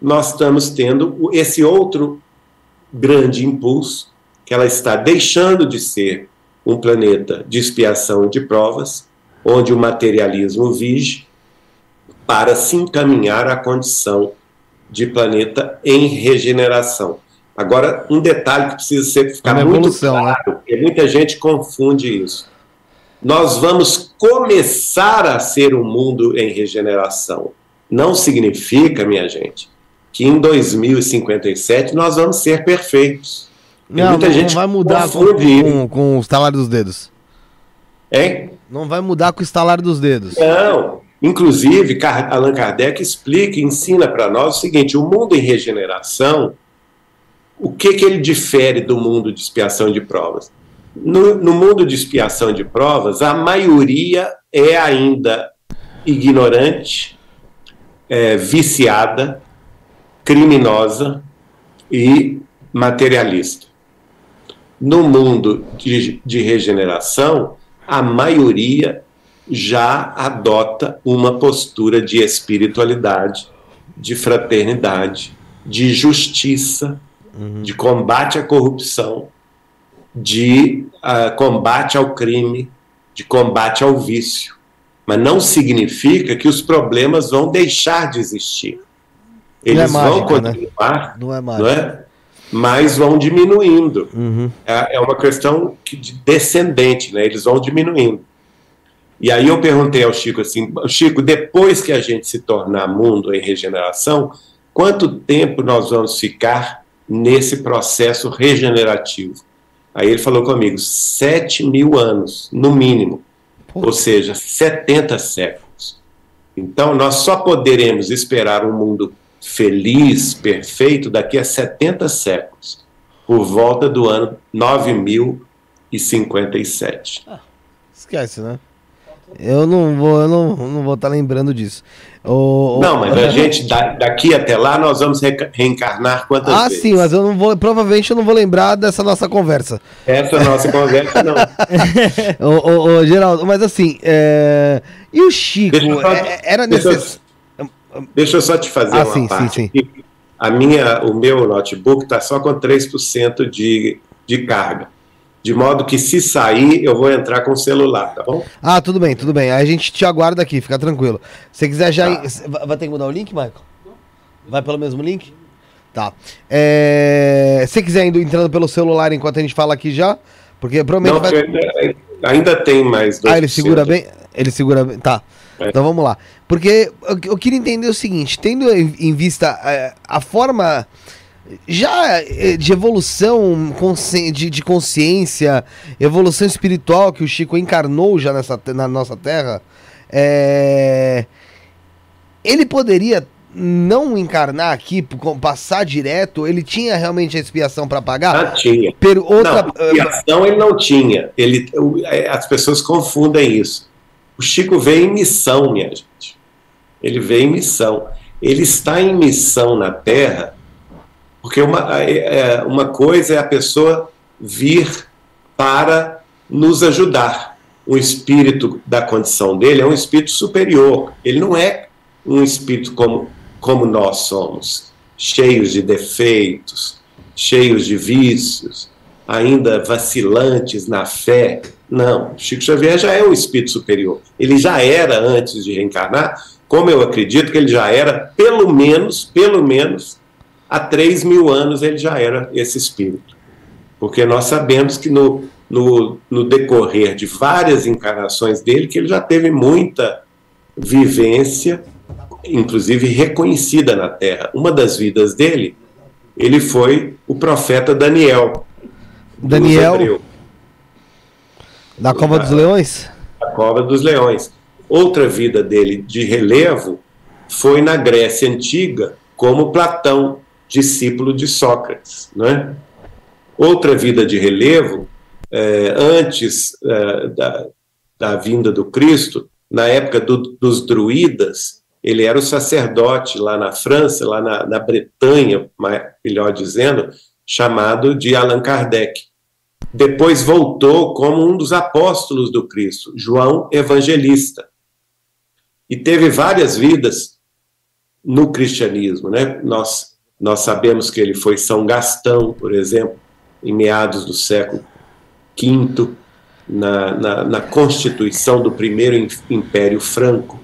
nós estamos tendo esse outro grande impulso, que ela está deixando de ser um planeta de expiação e de provas, onde o materialismo vige, para se encaminhar à condição de planeta em regeneração. Agora, um detalhe que precisa ser, ficar é muito evolução, né? claro, né? porque muita gente confunde isso. Nós vamos começar a ser um mundo em regeneração. Não significa, minha gente, que em 2057 nós vamos ser perfeitos. Não, muita não gente vai mudar com, com, com o estalar dos dedos. Hein? Não vai mudar com o estalar dos dedos. Não. Inclusive, Allan Kardec explica e ensina para nós o seguinte: o mundo em regeneração o que, que ele difere do mundo de expiação de provas? No, no mundo de expiação de provas, a maioria é ainda ignorante, é, viciada, criminosa e materialista. No mundo de, de regeneração, a maioria já adota uma postura de espiritualidade, de fraternidade, de justiça, uhum. de combate à corrupção, de uh, combate ao crime, de combate ao vício. Mas não significa que os problemas vão deixar de existir. Eles é mágica, vão né? continuar, né? não, é mágica. não é? mas vão diminuindo. Uhum. É, é, uma questão de descendente, né? eles vão diminuindo. E aí eu perguntei ao Chico assim, Chico, depois que a gente se tornar mundo em regeneração, quanto tempo nós vamos ficar nesse processo regenerativo. Aí ele falou comigo, sete mil anos, no mínimo, Pô. ou seja, 70 séculos. Então, nós só poderemos esperar um mundo feliz, perfeito, daqui a 70 séculos, por volta do ano 9057. Ah, esquece, né? Eu não vou, eu não, não vou estar tá lembrando disso. O, não, mas a gente daqui até lá nós vamos reencarnar quantas ah, vezes? Ah, sim, mas eu não vou, provavelmente eu não vou lembrar dessa nossa conversa. Essa é nossa conversa não. ô, ô, ô, Geraldo, mas assim, é... e o Chico? Só, é, era necessário. Deixa eu só te fazer ah, uma sim, parte. Sim, sim. A minha, o meu notebook está só com 3% de, de carga. De modo que se sair, eu vou entrar com o celular, tá bom? Ah, tudo bem, tudo bem. Aí a gente te aguarda aqui, fica tranquilo. Se quiser já. Tá. Vai ter que mudar o link, Michael? Vai pelo mesmo link? Tá. É... Se quiser indo entrando pelo celular enquanto a gente fala aqui já, porque provavelmente Não, vai... ainda, ainda tem mais. 2%. Ah, ele segura bem? Ele segura bem. Tá. É. Então vamos lá. Porque eu, eu, queria entender o seguinte: tendo em, em vista a, é, a forma já eh, de evolução de, de, consciência, evolução espiritual que o Chico encarnou já nessa, na nossa terra, é... ele poderia não encarnar aqui, passar direto, ele tinha realmente a expiação para pagar? Tinha. Per outra... Não, expiação ele não tinha. Ele, é, as pessoas confundem isso. O Chico veio em missão, minha gente. Ele veio em missão. Ele está em missão na Terra porque uma, é, uma coisa é a pessoa vir para nos ajudar. O espírito da condição dele é um espírito superior. Ele não é um espírito como, como nós somos, cheios de defeitos, cheios de vícios, ainda vacilantes na fé. Não, Chico Xavier já é um espírito superior. Ele já era antes de reencarnar, como eu acredito que ele já era, pelo menos, pelo menos, há 3 mil anos ele já era esse espírito. Porque nós sabemos que no, no, no decorrer de várias encarnações dele, que ele já teve muita vivência, inclusive reconhecida na Terra. Uma das vidas dele, ele foi o profeta Daniel. Daniel? Da Cova da, dos Leões? Da Cova dos Leões. Outra vida dele de relevo foi na Grécia Antiga, como Platão, discípulo de Sócrates. Né? Outra vida de relevo, é, antes é, da, da vinda do Cristo, na época do, dos druidas, ele era o sacerdote lá na França, lá na, na Bretanha, melhor dizendo, chamado de Allan Kardec. Depois voltou como um dos apóstolos do Cristo, João Evangelista. E teve várias vidas no cristianismo, né? Nós nós sabemos que ele foi São Gastão, por exemplo, em meados do século V, na, na, na constituição do primeiro Império Franco.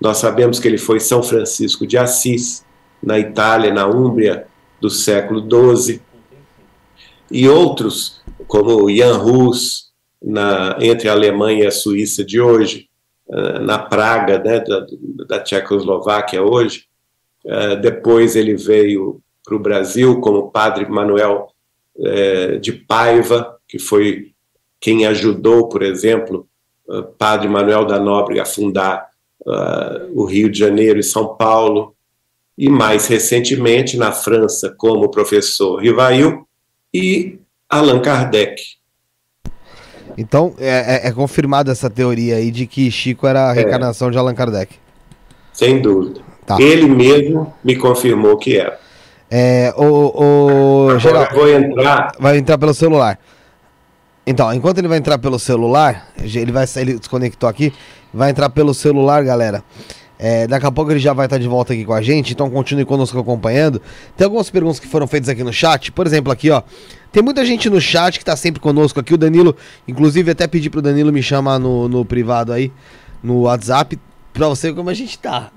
Nós sabemos que ele foi São Francisco de Assis, na Itália, na Úmbria, do século XII. E outros, como Jan Hus, na, entre a Alemanha e a Suíça de hoje, eh, na Praga, né, da, da Tchecoslováquia hoje, depois ele veio para o Brasil como padre Manuel uh, de Paiva, que foi quem ajudou, por exemplo, uh, padre Manuel da Nóbrega a fundar o Rio de Janeiro e São Paulo, e mais recentemente na França como professor Rivail e Allan Kardec. Então é, é, é confirmada essa teoria aí de que Chico era a é. reencarnação é. de Allan Kardec. Sem dúvida. Tá. Ele mesmo me confirmou que era. É, o, o geral, vou entrar. Vai entrar pelo celular. Então, enquanto ele vai entrar pelo celular, ele vai ele desconectou aqui, vai entrar pelo celular, galera. É, daqui a pouco ele já vai estar de volta aqui com a gente, então continue conosco acompanhando. Tem algumas perguntas que foram feitas aqui no chat, por exemplo, aqui ó. Tem muita gente no chat que está sempre conosco aqui. O Danilo, inclusive, até pedi pro Danilo me chamar no, no privado aí, no WhatsApp pra você como a gente tá.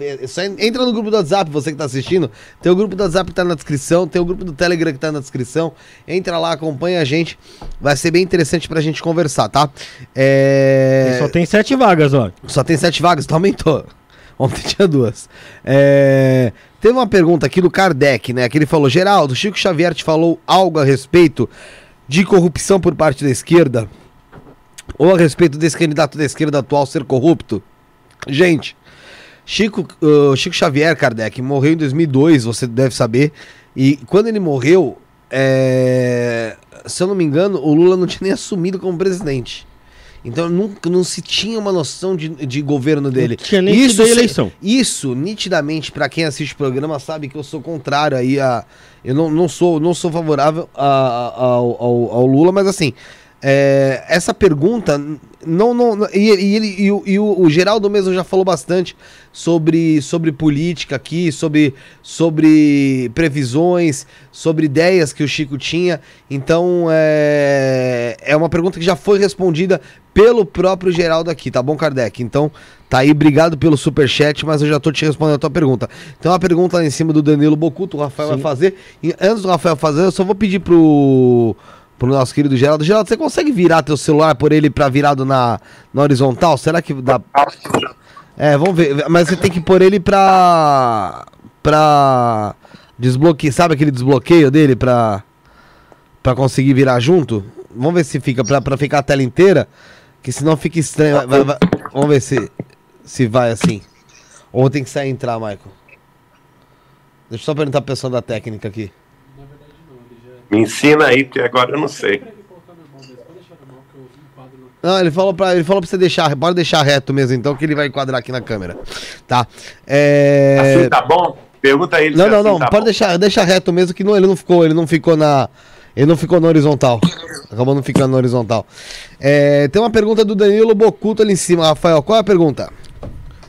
É, só entra no grupo do WhatsApp, você que tá assistindo. Tem o grupo do WhatsApp que tá na descrição, tem o grupo do Telegram que tá na descrição. Entra lá, acompanha a gente. Vai ser bem interessante pra gente conversar, tá? É... Só tem sete vagas, ó. Só tem sete vagas, então aumentou. Ontem tinha duas. É... Teve uma pergunta aqui do Kardec, né? Que ele falou: Geraldo, Chico Xavier te falou algo a respeito de corrupção por parte da esquerda? Ou a respeito desse candidato da esquerda atual ser corrupto? Gente, Chico, uh, Chico Xavier Kardec morreu em 2002, você deve saber. E quando ele morreu, é... se eu não me engano, o Lula não tinha nem assumido como presidente. Então nunca não se tinha uma noção de, de governo dele. Não tinha nem isso, tido eleição. isso, nitidamente, pra quem assiste o programa, sabe que eu sou contrário aí a. Eu não, não sou, não sou favorável a- a- ao, ao- ao Lula, mas assim. É, essa pergunta não, não, e, e ele e, o, e o- o Geraldo mesmo já falou bastante sobre, sobre política aqui, sobre, sobre previsões, sobre ideias que o Chico tinha. Então é, é uma pergunta que já foi respondida pelo próprio Geraldo aqui, tá bom, Kardec? Então tá aí, obrigado pelo superchat, mas eu já tô te respondendo a tua pergunta. Tem uma pergunta lá em cima do Danilo Bocuto, o Rafael vai Sim. fazer. E antes do Rafael fazer, eu só vou pedir pro pro nosso querido Geraldo. Geraldo, você consegue virar teu celular por ele pra virado na, na horizontal? Será que dá? É, vamos ver. Mas você tem que pôr ele pra. pra. desbloquear. Sabe aquele desbloqueio dele pra. pra conseguir virar junto? Vamos ver se fica. pra, pra ficar a tela inteira. Que senão fica estranho. Vai- vai- Vamos ver se. se vai assim. Ou tem que sair e entrar, Michael. Deixa eu só perguntar pro pessoal da técnica aqui. Me ensina aí, porque agora eu não sei. Não, ele falou pra, ele falou pra você deixar, pode deixar reto mesmo, então, que ele vai enquadrar aqui na câmera. Tá. É... Assim tá bom? Pergunta ele Não, não, assim não, tá pode bom. deixar, deixa reto mesmo, que não, ele não ficou, ele não ficou na. Ele não ficou na horizontal. Acabou não ficando na horizontal. É, tem uma pergunta do Danilo Bocuto ali em cima, Rafael. Qual é a pergunta?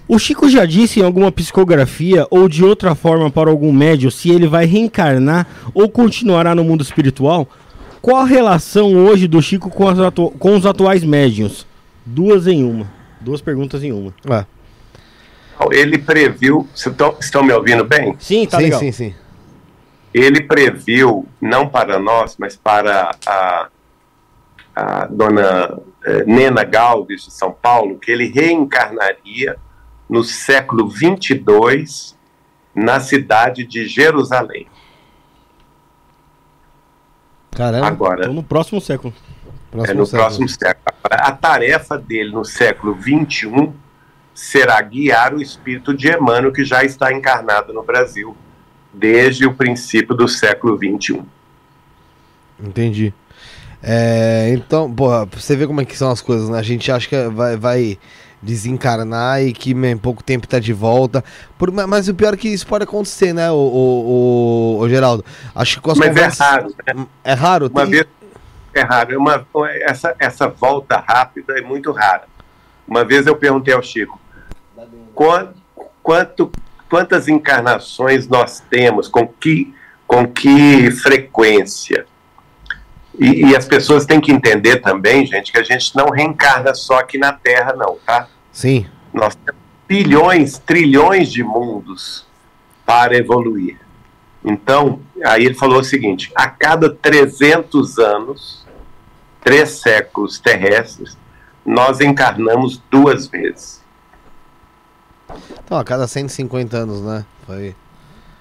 O Chico já disse em alguma psicografia ou de outra forma para algum médio se ele vai reencarnar ou continuará no mundo espiritual? Qual a relação hoje do Chico com, as atu- com os atuais médiuns? Duas em uma. Duas perguntas em uma. É. Ele previu. Estão me ouvindo bem? Sim, tá sim, legal. sim, sim. Ele previu, não para nós, mas para a, a dona eh, Nena Galves de São Paulo, que ele reencarnaria no século 22 na cidade de Jerusalém. Caramba. Agora, Então no próximo século. é no século. próximo século. A tarefa dele no século 21 será guiar o espírito de Emmanuel, que já está encarnado no Brasil desde o princípio do século 21. Entendi. É, então, porra, você ver como é que são as coisas, né? A gente acha que vai, vai desencarnar e que em pouco tempo tá de volta. Por- ma- mas o pior é que isso pode acontecer, né, o, o, o- o Geraldo? Acho que com as Mas conversas- é raro, né? É raro? Uma Tem- vez é raro, é uma, essa, essa volta rápida é muito rara. Uma vez eu perguntei ao Chico, quanto, quantas encarnações nós temos, com que, com que frequência? E, e as pessoas têm que entender também, gente, que a gente não reencarna só aqui na Terra, não, tá? Sim. Nós temos bilhões, trilhões de mundos para evoluir. Então, aí ele falou o seguinte: a cada 300 anos, três séculos terrestres, nós encarnamos duas vezes. Então, a cada 150 anos, né? Foi.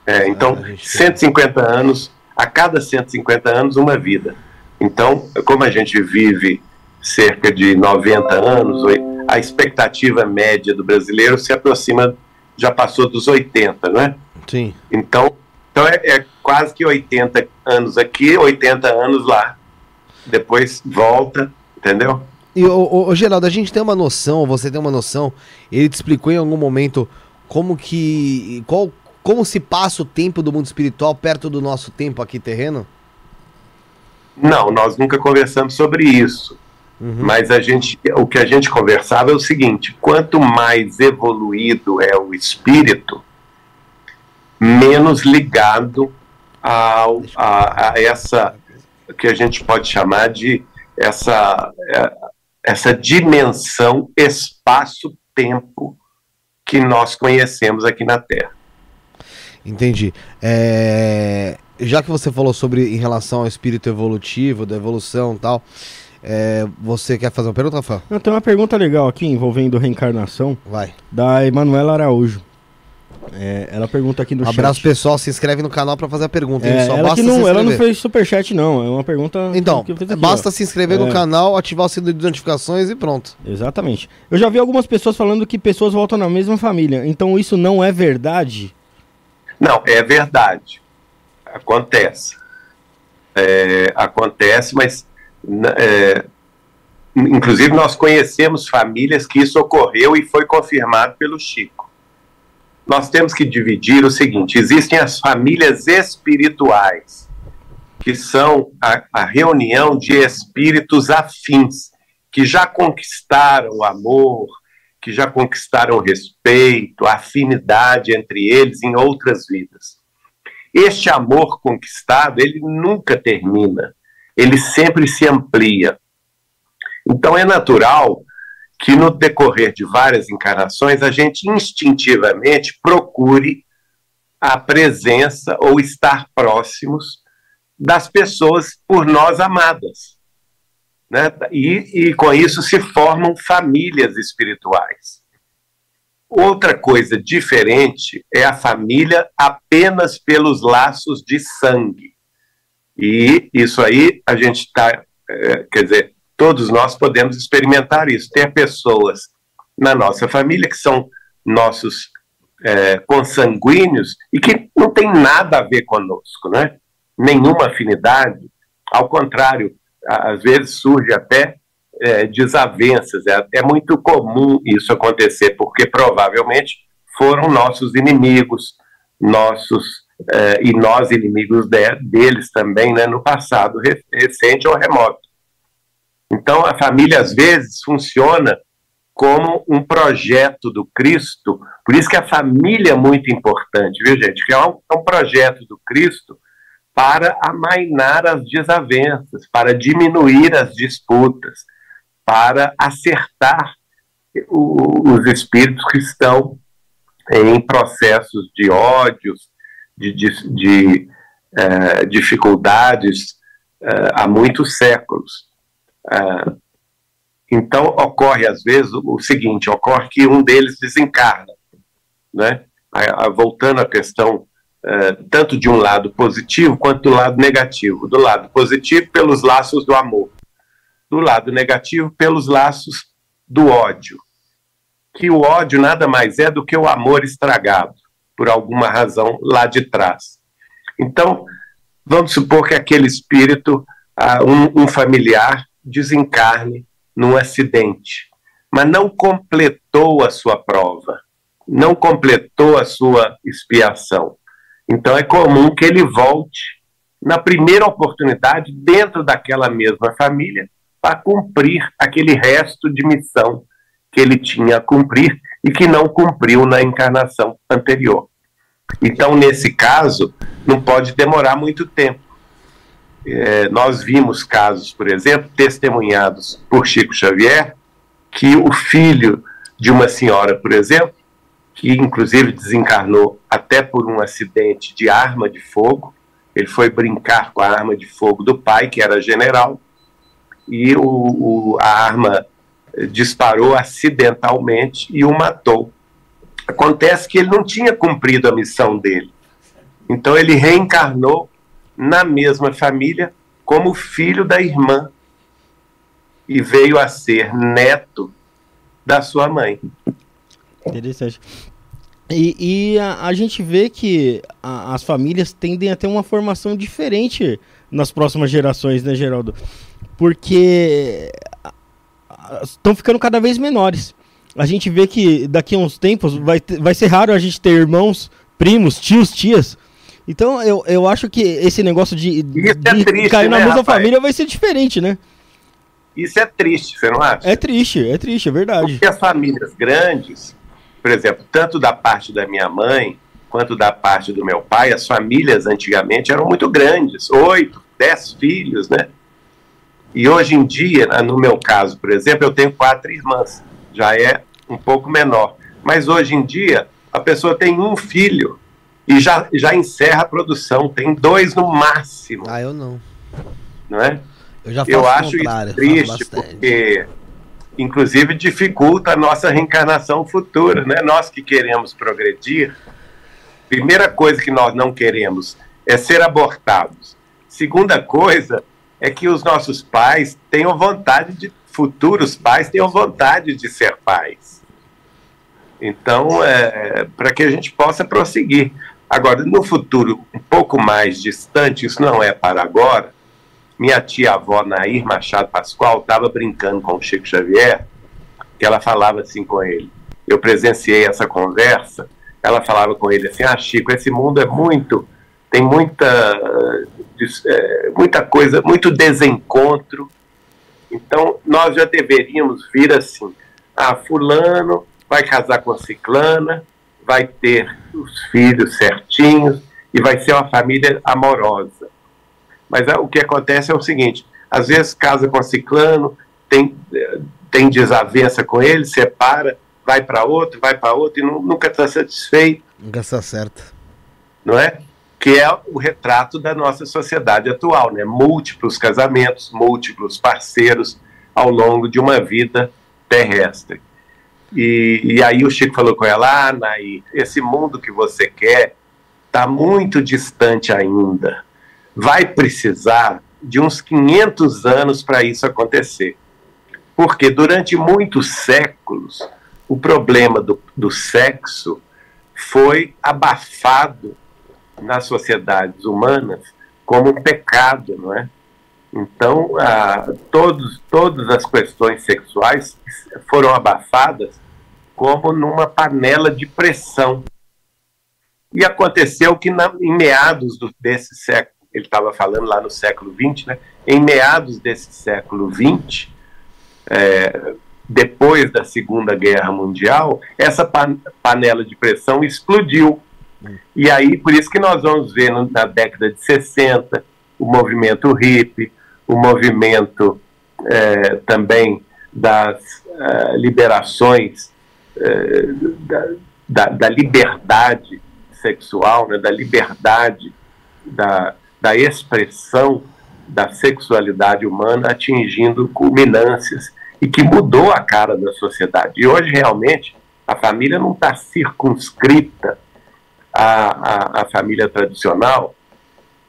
É, então, Ah, gente- 150 anos, a cada 150 anos, uma vida. Então, como a gente vive cerca de 90 anos, oi- a expectativa média do brasileiro se aproxima, já passou dos 80, não é? Sim. Então, então é, é quase que 80 anos aqui, 80 anos lá. Depois volta, entendeu? E, ô, ô, ô, Geraldo, a gente tem uma noção, você tem uma noção, ele te explicou em algum momento como que. Qual, como se passa o tempo do mundo espiritual perto do nosso tempo aqui terreno? Não, nós nunca conversamos sobre isso. Uhum. Mas a gente, o que a gente conversava é o seguinte: quanto mais evoluído é o espírito, menos ligado ao, a, a essa que a gente pode chamar de essa, é, essa dimensão espaço-tempo que nós conhecemos aqui na Terra. Entendi. É, Já que você falou sobre em relação ao espírito evolutivo, da evolução e tal, é, você quer fazer uma pergunta, Rafael? Não, tem uma pergunta legal aqui envolvendo reencarnação Vai. da Emanuela Araújo. É, ela pergunta aqui no abraço chat. pessoal, se inscreve no canal pra fazer a pergunta. É, Só ela, basta que se não, ela não fez superchat, não. É uma pergunta. Então, que eu fiz aqui, basta ó. se inscrever É. no canal, ativar o sino de notificações e pronto. Exatamente. Eu já vi algumas pessoas falando que pessoas voltam na mesma família. Então isso não é verdade? Não, é verdade. Acontece. É, acontece, mas é, inclusive, nós conhecemos famílias que isso ocorreu e foi confirmado pelo Chico. Nós temos que dividir o seguinte: existem as famílias espirituais, que são a, a reunião de espíritos afins, que já conquistaram o amor, que já conquistaram respeito, afinidade entre eles em outras vidas. Este amor conquistado, ele nunca termina, ele sempre se amplia. Então é natural que no decorrer de várias encarnações a gente instintivamente procure a presença ou estar próximos das pessoas por nós amadas. Né? E, e com isso se formam famílias espirituais. Outra coisa diferente é a família apenas pelos laços de sangue. E isso aí a gente está, é, quer dizer, todos nós podemos experimentar isso. Ter pessoas na nossa família que são nossos é, consanguíneos e que não tem nada a ver conosco, né? Nenhuma afinidade. Ao contrário, às vezes surge até é, desavenças. É, é muito comum isso acontecer, porque provavelmente foram nossos inimigos, nossos é, e nós inimigos de, deles também, né, no passado recente ou remoto. Então, a família às vezes funciona como um projeto do Cristo, por isso que a família é muito importante, viu, gente? Que é um, é um projeto do Cristo para amainar as desavenças, para diminuir as disputas, para acertar os espíritos que estão em processos de ódios, de, de, de uh, dificuldades uh, há muitos séculos. Uh, então, ocorre às vezes o seguinte: ocorre que um deles desencarna. Né? voltando à questão tanto de um lado positivo quanto do lado negativo. Do lado positivo, pelos laços do amor do lado negativo pelos laços do ódio. Que o ódio nada mais é do que o amor estragado, por alguma razão lá de trás. Então, vamos supor que aquele espírito, uh, um, um familiar, desencarne num acidente, mas não completou a sua prova, não completou a sua expiação. Então, é comum que ele volte na primeira oportunidade dentro daquela mesma família para cumprir aquele resto de missão que ele tinha a cumprir e que não cumpriu na encarnação anterior. Então, nesse caso, não pode demorar muito tempo. É, nós vimos casos, por exemplo, testemunhados por Chico Xavier, que o filho de uma senhora, por exemplo, que inclusive desencarnou até por um acidente de arma de fogo, ele foi brincar com a arma de fogo do pai, que era general, e o, o, a arma disparou acidentalmente e o matou. Acontece que ele não tinha cumprido a missão dele. Então ele reencarnou na mesma família como filho da irmã e veio a ser neto da sua mãe. Interessante. E, e a, a, gente vê que a, as famílias tendem a ter uma formação diferente nas próximas gerações, né, Geraldo? porque estão ficando cada vez menores. A gente vê que daqui a uns tempos vai, vai ser raro a gente ter irmãos, primos, tios, tias. Então eu, eu acho que esse negócio de, de é triste, cair na né, mesma rapaz? família vai ser diferente, né? Isso é triste, você não acha? É triste, é triste, é verdade. Porque as famílias grandes, por exemplo, tanto da parte da minha mãe quanto da parte do meu pai, as famílias antigamente eram muito grandes, oito, dez filhos, né? E hoje em dia, no meu caso, por exemplo, eu tenho quatro irmãs, já é um pouco menor. Mas hoje em dia, a pessoa tem um filho e já, já encerra a produção, tem dois no máximo. Ah, eu não. Não é? Eu já Eu acho isso triste, porque inclusive dificulta a nossa reencarnação futura, né? Nós que queremos progredir, primeira coisa que nós não queremos é ser abortados. Segunda coisa é que os nossos pais tenham vontade de, futuros pais tenham vontade de ser pais. Então, é, para que a gente possa prosseguir. Agora, no futuro um pouco mais distante, isso não é para agora, minha tia-avó, Nair Machado Pascoal, estava brincando com o Chico Xavier, que ela falava assim com ele. Eu presenciei essa conversa, ela falava com ele assim, ah, Chico, esse mundo é muito, tem muita, é, muita coisa, muito desencontro, então nós já deveríamos vir assim, ah, fulano vai casar com a ciclana, vai ter os filhos certinhos e vai ser uma família amorosa. Mas ah, o que acontece é o seguinte: às vezes casa com a ciclano, tem, tem desavença com ele, separa, vai para outro, vai para outro e nunca está satisfeito. Nunca está certo. Não é? Que é o retrato da nossa sociedade atual, né? Múltiplos casamentos, múltiplos parceiros ao longo de uma vida terrestre. E, e aí o Chico falou com ela, ah, Naí, esse mundo que você quer está muito distante ainda. Vai precisar de uns 500 anos para isso acontecer. Porque durante muitos séculos, o problema do, do sexo foi abafado nas sociedades humanas como um pecado, não é? Então, ah, todos, todas as questões sexuais foram abafadas como numa panela de pressão. E aconteceu que na, em meados do, desse século, ele estava falando lá no século XX, né? em meados desse século XX, é, depois da Segunda Guerra Mundial, essa pan panela de pressão explodiu. E aí, por isso que nós vamos ver na década de 60 o movimento hippie, o movimento é, também das é, liberações é, da, da, da, liberdade sexual, né, da liberdade da, da expressão da sexualidade humana atingindo culminâncias e que mudou a cara da sociedade. E hoje, realmente, a família não está circunscrita à, à, à família tradicional,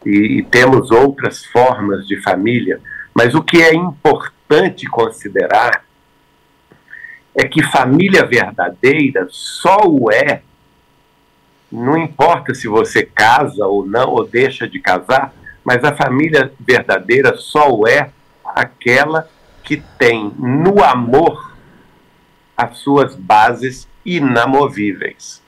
e, e temos outras formas de família, mas o que é importante considerar é que família verdadeira só o é, não importa se você casa ou não, ou deixa de casar, mas a família verdadeira só o é aquela que tem no amor as suas bases inamovíveis.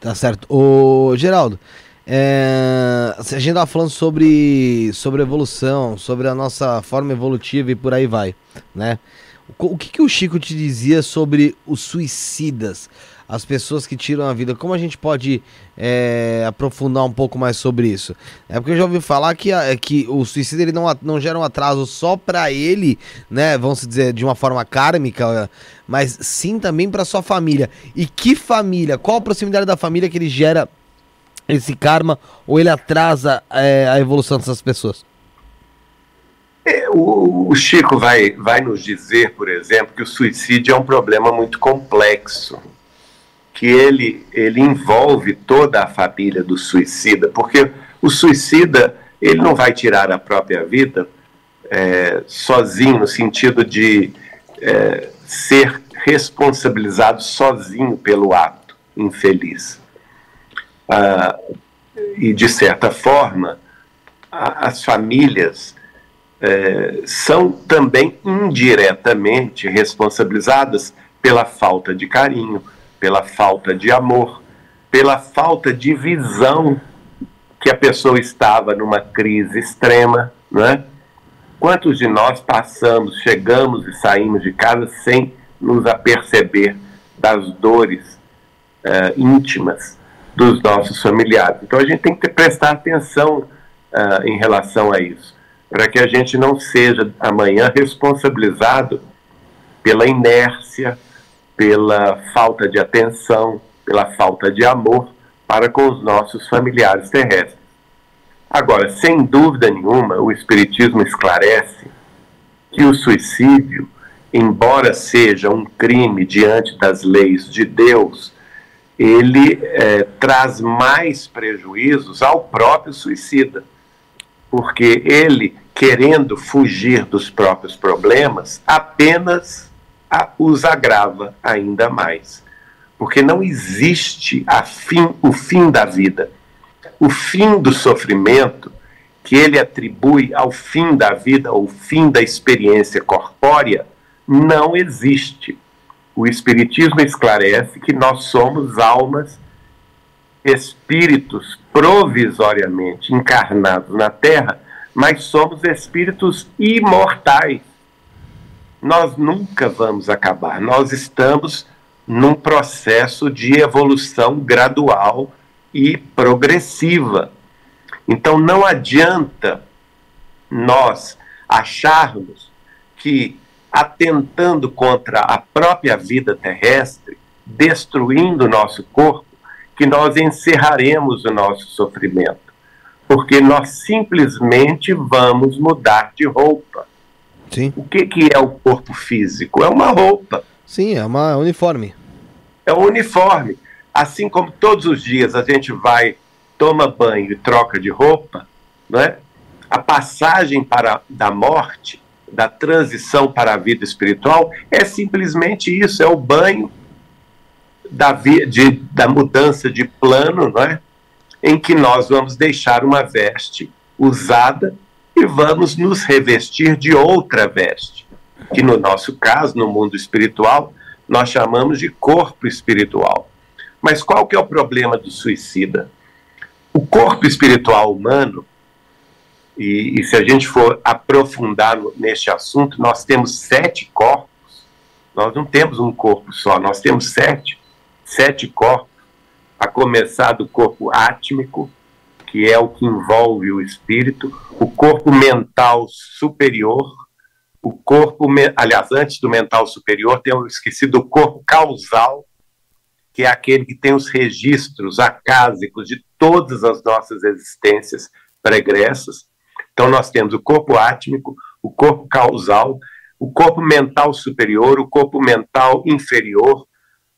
Tá certo. O Geraldo, é, a gente tava falando sobre, sobre evolução, sobre a nossa forma evolutiva e por aí vai, né? O que, que o Chico te dizia sobre os suicidas, as pessoas que tiram a vida? Como a gente pode é, aprofundar um pouco mais sobre isso? É porque eu já ouvi falar que, a, que o suicídio ele não, não gera um atraso só para ele, né? Vamos dizer, de uma forma kármica, mas sim também para sua família. E que família? Qual a proximidade da família que ele gera esse karma ou ele atrasa é, a evolução dessas pessoas? É, o, Chico vai, vai nos dizer, por exemplo, que o suicídio é um problema muito complexo, que ele, ele envolve toda a família do suicida, porque o suicida ele não vai tirar a própria vida é, sozinho, no sentido de é, ser responsabilizado sozinho pelo ato infeliz. Ah, e, de certa forma, a, as famílias eh, são também indiretamente responsabilizadas pela falta de carinho, pela falta de amor, pela falta de visão que a pessoa estava numa crise extrema, não é? Quantos de nós passamos, chegamos e saímos de casa sem nos aperceber das dores uh, íntimas dos nossos familiares. Então a gente tem que prestar atenção uh, em relação a isso, para que a gente não seja amanhã responsabilizado pela inércia, pela falta de atenção, pela falta de amor para com os nossos familiares terrestres. Agora, sem dúvida nenhuma, o Espiritismo esclarece que o suicídio, embora seja um crime diante das leis de Deus, ele é, traz mais prejuízos ao próprio suicida, porque ele, querendo fugir dos próprios problemas, apenas os agrava ainda mais. Porque não existe a fim, o fim da vida. O fim do sofrimento que ele atribui ao fim da vida, ao fim da experiência corpórea, não existe. O Espiritismo esclarece que nós somos almas, espíritos provisoriamente encarnados na Terra, mas somos espíritos imortais. Nós nunca vamos acabar, nós estamos num processo de evolução gradual e progressiva. Então não adianta nós acharmos que atentando contra a própria vida terrestre, destruindo o nosso corpo, que nós encerraremos o nosso sofrimento. Porque nós simplesmente vamos mudar de roupa. Sim. O que, que é o corpo físico? É uma roupa. Sim, é uma uniforme. É um uniforme. Assim como todos os dias a gente vai, toma banho e troca de roupa, né? a passagem para da morte, da transição para a vida espiritual, é simplesmente isso: é o banho da, de, da mudança de plano, não é? em que nós vamos deixar uma veste usada e vamos nos revestir de outra veste, que no nosso caso, no mundo espiritual, nós chamamos de corpo espiritual. Mas qual que é o problema do suicida? O corpo espiritual humano, e, e se a gente for aprofundar neste assunto, nós temos sete corpos. Nós não temos um corpo só, nós temos sete, sete corpos, a começar do corpo átmico, que é o que envolve o espírito, o corpo mental superior, o corpo, aliás, antes do mental superior, tem esquecido o corpo causal, que é aquele que tem os registros acásicos de todas as nossas existências pregressas. Então, nós temos o corpo átmico, o corpo causal, o corpo mental superior, o corpo mental inferior,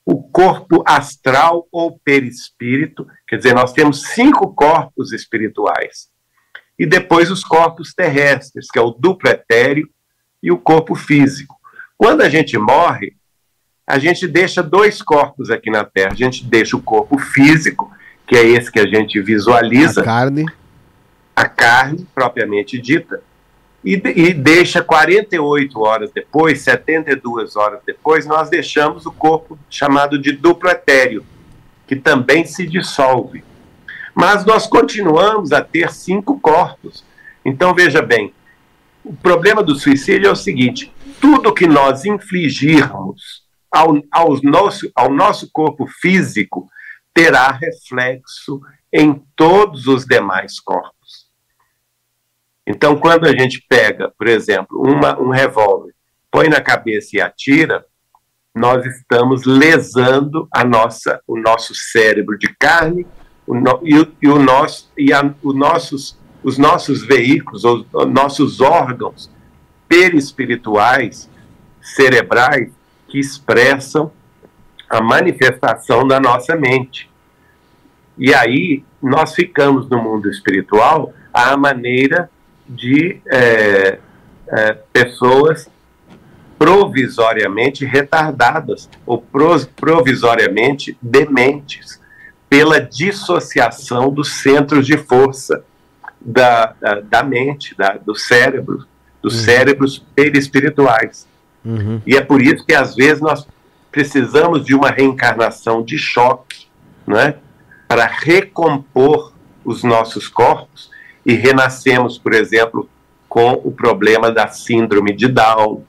o corpo astral ou perispírito, quer dizer, nós temos cinco corpos espirituais. E depois os corpos terrestres, que é o duplo etéreo e o corpo físico. Quando a gente morre, a gente deixa dois corpos aqui na Terra. A gente deixa o corpo físico, que é esse que a gente visualiza. A carne. A carne, propriamente dita. E, e deixa 48 horas depois, 72 horas depois, nós deixamos o corpo chamado de duplo etéreo, que também se dissolve. Mas nós continuamos a ter cinco corpos. Então, veja bem, o problema do suicídio é o seguinte: tudo que nós infligirmos ao, ao, nosso, ao nosso corpo físico terá reflexo em todos os demais corpos. Então, quando a gente pega, por exemplo, uma, um revólver, põe na cabeça e atira, nós estamos lesando a nossa, o nosso cérebro de carne o no, e, e, o nosso, e a, o nossos, os nossos veículos, os, os nossos órgãos perispirituais, cerebrais, que expressam a manifestação da nossa mente. E aí nós ficamos no mundo espiritual à maneira de é, é, pessoas provisoriamente retardadas ou provisoriamente dementes pela dissociação dos centros de força da, da, da mente, da, do cérebro, dos uhum. cérebros perispirituais. Uhum. E é por isso que às vezes nós precisamos de uma reencarnação de choque, não é? para recompor os nossos corpos e renascemos, por exemplo, com o problema da síndrome de Down,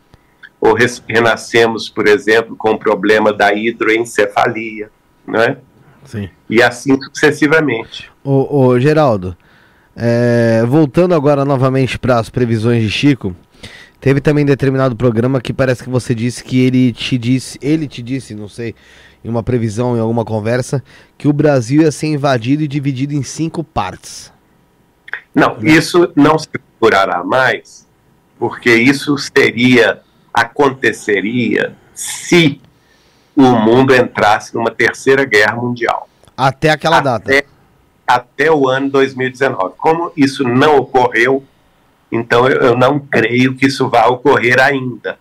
ou renascemos, por exemplo, com o problema da hidroencefalia, né? Sim. E assim sucessivamente. Ô, ô Geraldo, é, voltando agora novamente para as previsões de Chico, teve também determinado programa que parece que você disse que ele te disse, ele te disse, não sei, em uma previsão, em alguma conversa, que o Brasil ia ser invadido e dividido em cinco partes. Não, isso não se curará mais, porque isso seria, aconteceria se o mundo entrasse numa terceira guerra mundial. Até aquela até, data. Até o ano 2019. Como isso não ocorreu, então eu, eu não creio que isso vá ocorrer ainda.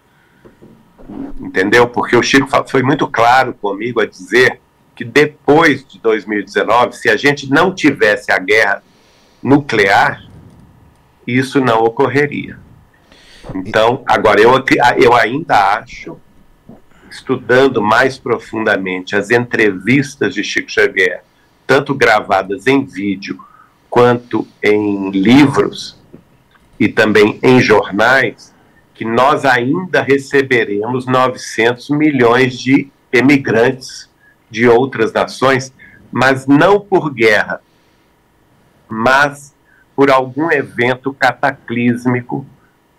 Entendeu? Porque o Chico foi muito claro comigo a dizer que depois de 2019, se a gente não tivesse a guerra nuclear, isso não ocorreria. Então, agora, eu, eu ainda acho, estudando mais profundamente as entrevistas de Chico Xavier, tanto gravadas em vídeo quanto em livros e também em jornais, que nós ainda receberemos 900 milhões de emigrantes de outras nações, mas não por guerra, mas por algum evento cataclísmico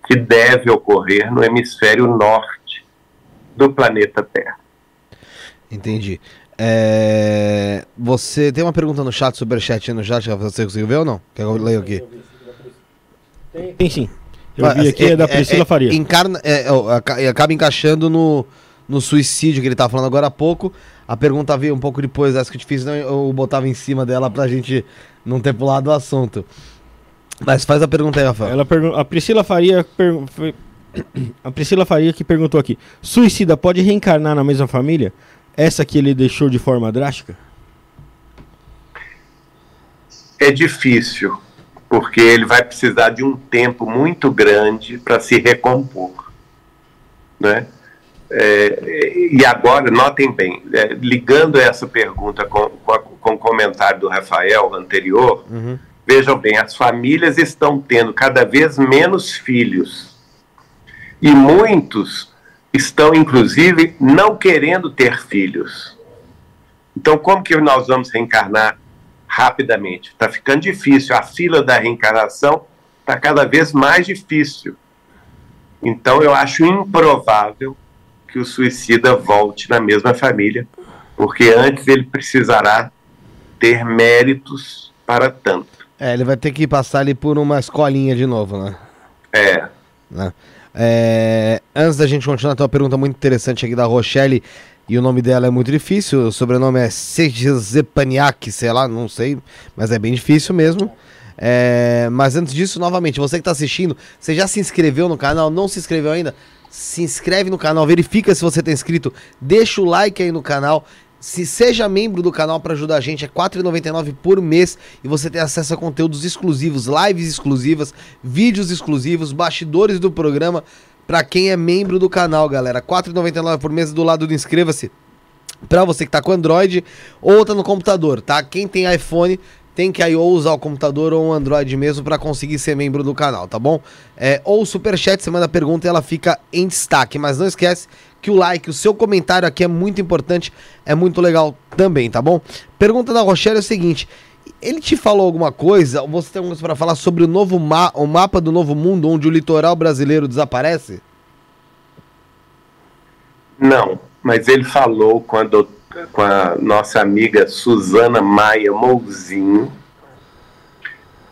que deve ocorrer no hemisfério norte do planeta Terra. Entendi. É... Você tem uma pergunta no chat, superchat no chat, você conseguiu ver ou não? Quer que eu leio aqui? Tem sim. Eu vi aqui, é, é da Priscila é, Faria. Encarna, é, é, acaba encaixando no, no suicídio que ele estava falando agora há pouco. A pergunta veio um pouco depois dessa que eu te fiz, eu botava em cima dela pra gente não ter pulado o assunto. Mas faz a pergunta aí, Rafael. Ela pergun a Priscila Faria a Priscila Faria que perguntou aqui: Suicida pode reencarnar na mesma família? Essa que ele deixou de forma drástica? É difícil, porque ele vai precisar de um tempo muito grande para se recompor, né? É, e agora, notem bem, é, ligando essa pergunta com, com, a, com, o comentário do Rafael anterior, uhum. vejam bem, as famílias estão tendo cada vez menos filhos. E muitos estão, inclusive, não querendo ter filhos. Então, como que nós vamos reencarnar rapidamente? Está ficando difícil. A fila da reencarnação está cada vez mais difícil. Então, eu acho improvável que o suicida volte na mesma família, porque antes ele precisará ter méritos para tanto. É, ele vai ter que passar ali por uma escolinha de novo, né? É. Né? é antes da gente continuar, tem uma pergunta muito interessante aqui da Rochelle, e o nome dela é muito difícil, o sobrenome é Sejezepaniak, sei lá, não sei, mas é bem difícil mesmo. É, mas antes disso, novamente, você que está assistindo, você já se inscreveu no canal? Não se inscreveu ainda? Se inscreve no canal, verifica se você está inscrito, deixa o like aí no canal. Se seja membro do canal para ajudar a gente, é R$ 4,99 por mês e você tem acesso a conteúdos exclusivos, lives exclusivas, vídeos exclusivos, bastidores do programa para quem é membro do canal, galera. R$ 4,99 por mês do lado do inscreva-se. Para você que tá com Android ou tá no computador, tá? Quem tem iPhone tem que aí ou usar o computador ou o Android mesmo para conseguir ser membro do canal, tá bom? É, ou o Superchat, você manda pergunta e ela fica em destaque. Mas não esquece que o like, o seu comentário aqui é muito importante, é muito legal também, tá bom? Pergunta da Rochelle é o seguinte: ele te falou alguma coisa? Você tem alguma coisa para falar sobre o novo ma o mapa do novo mundo, onde o litoral brasileiro desaparece? Não, mas ele falou quando com a nossa amiga Suzana Maia Mouzinho,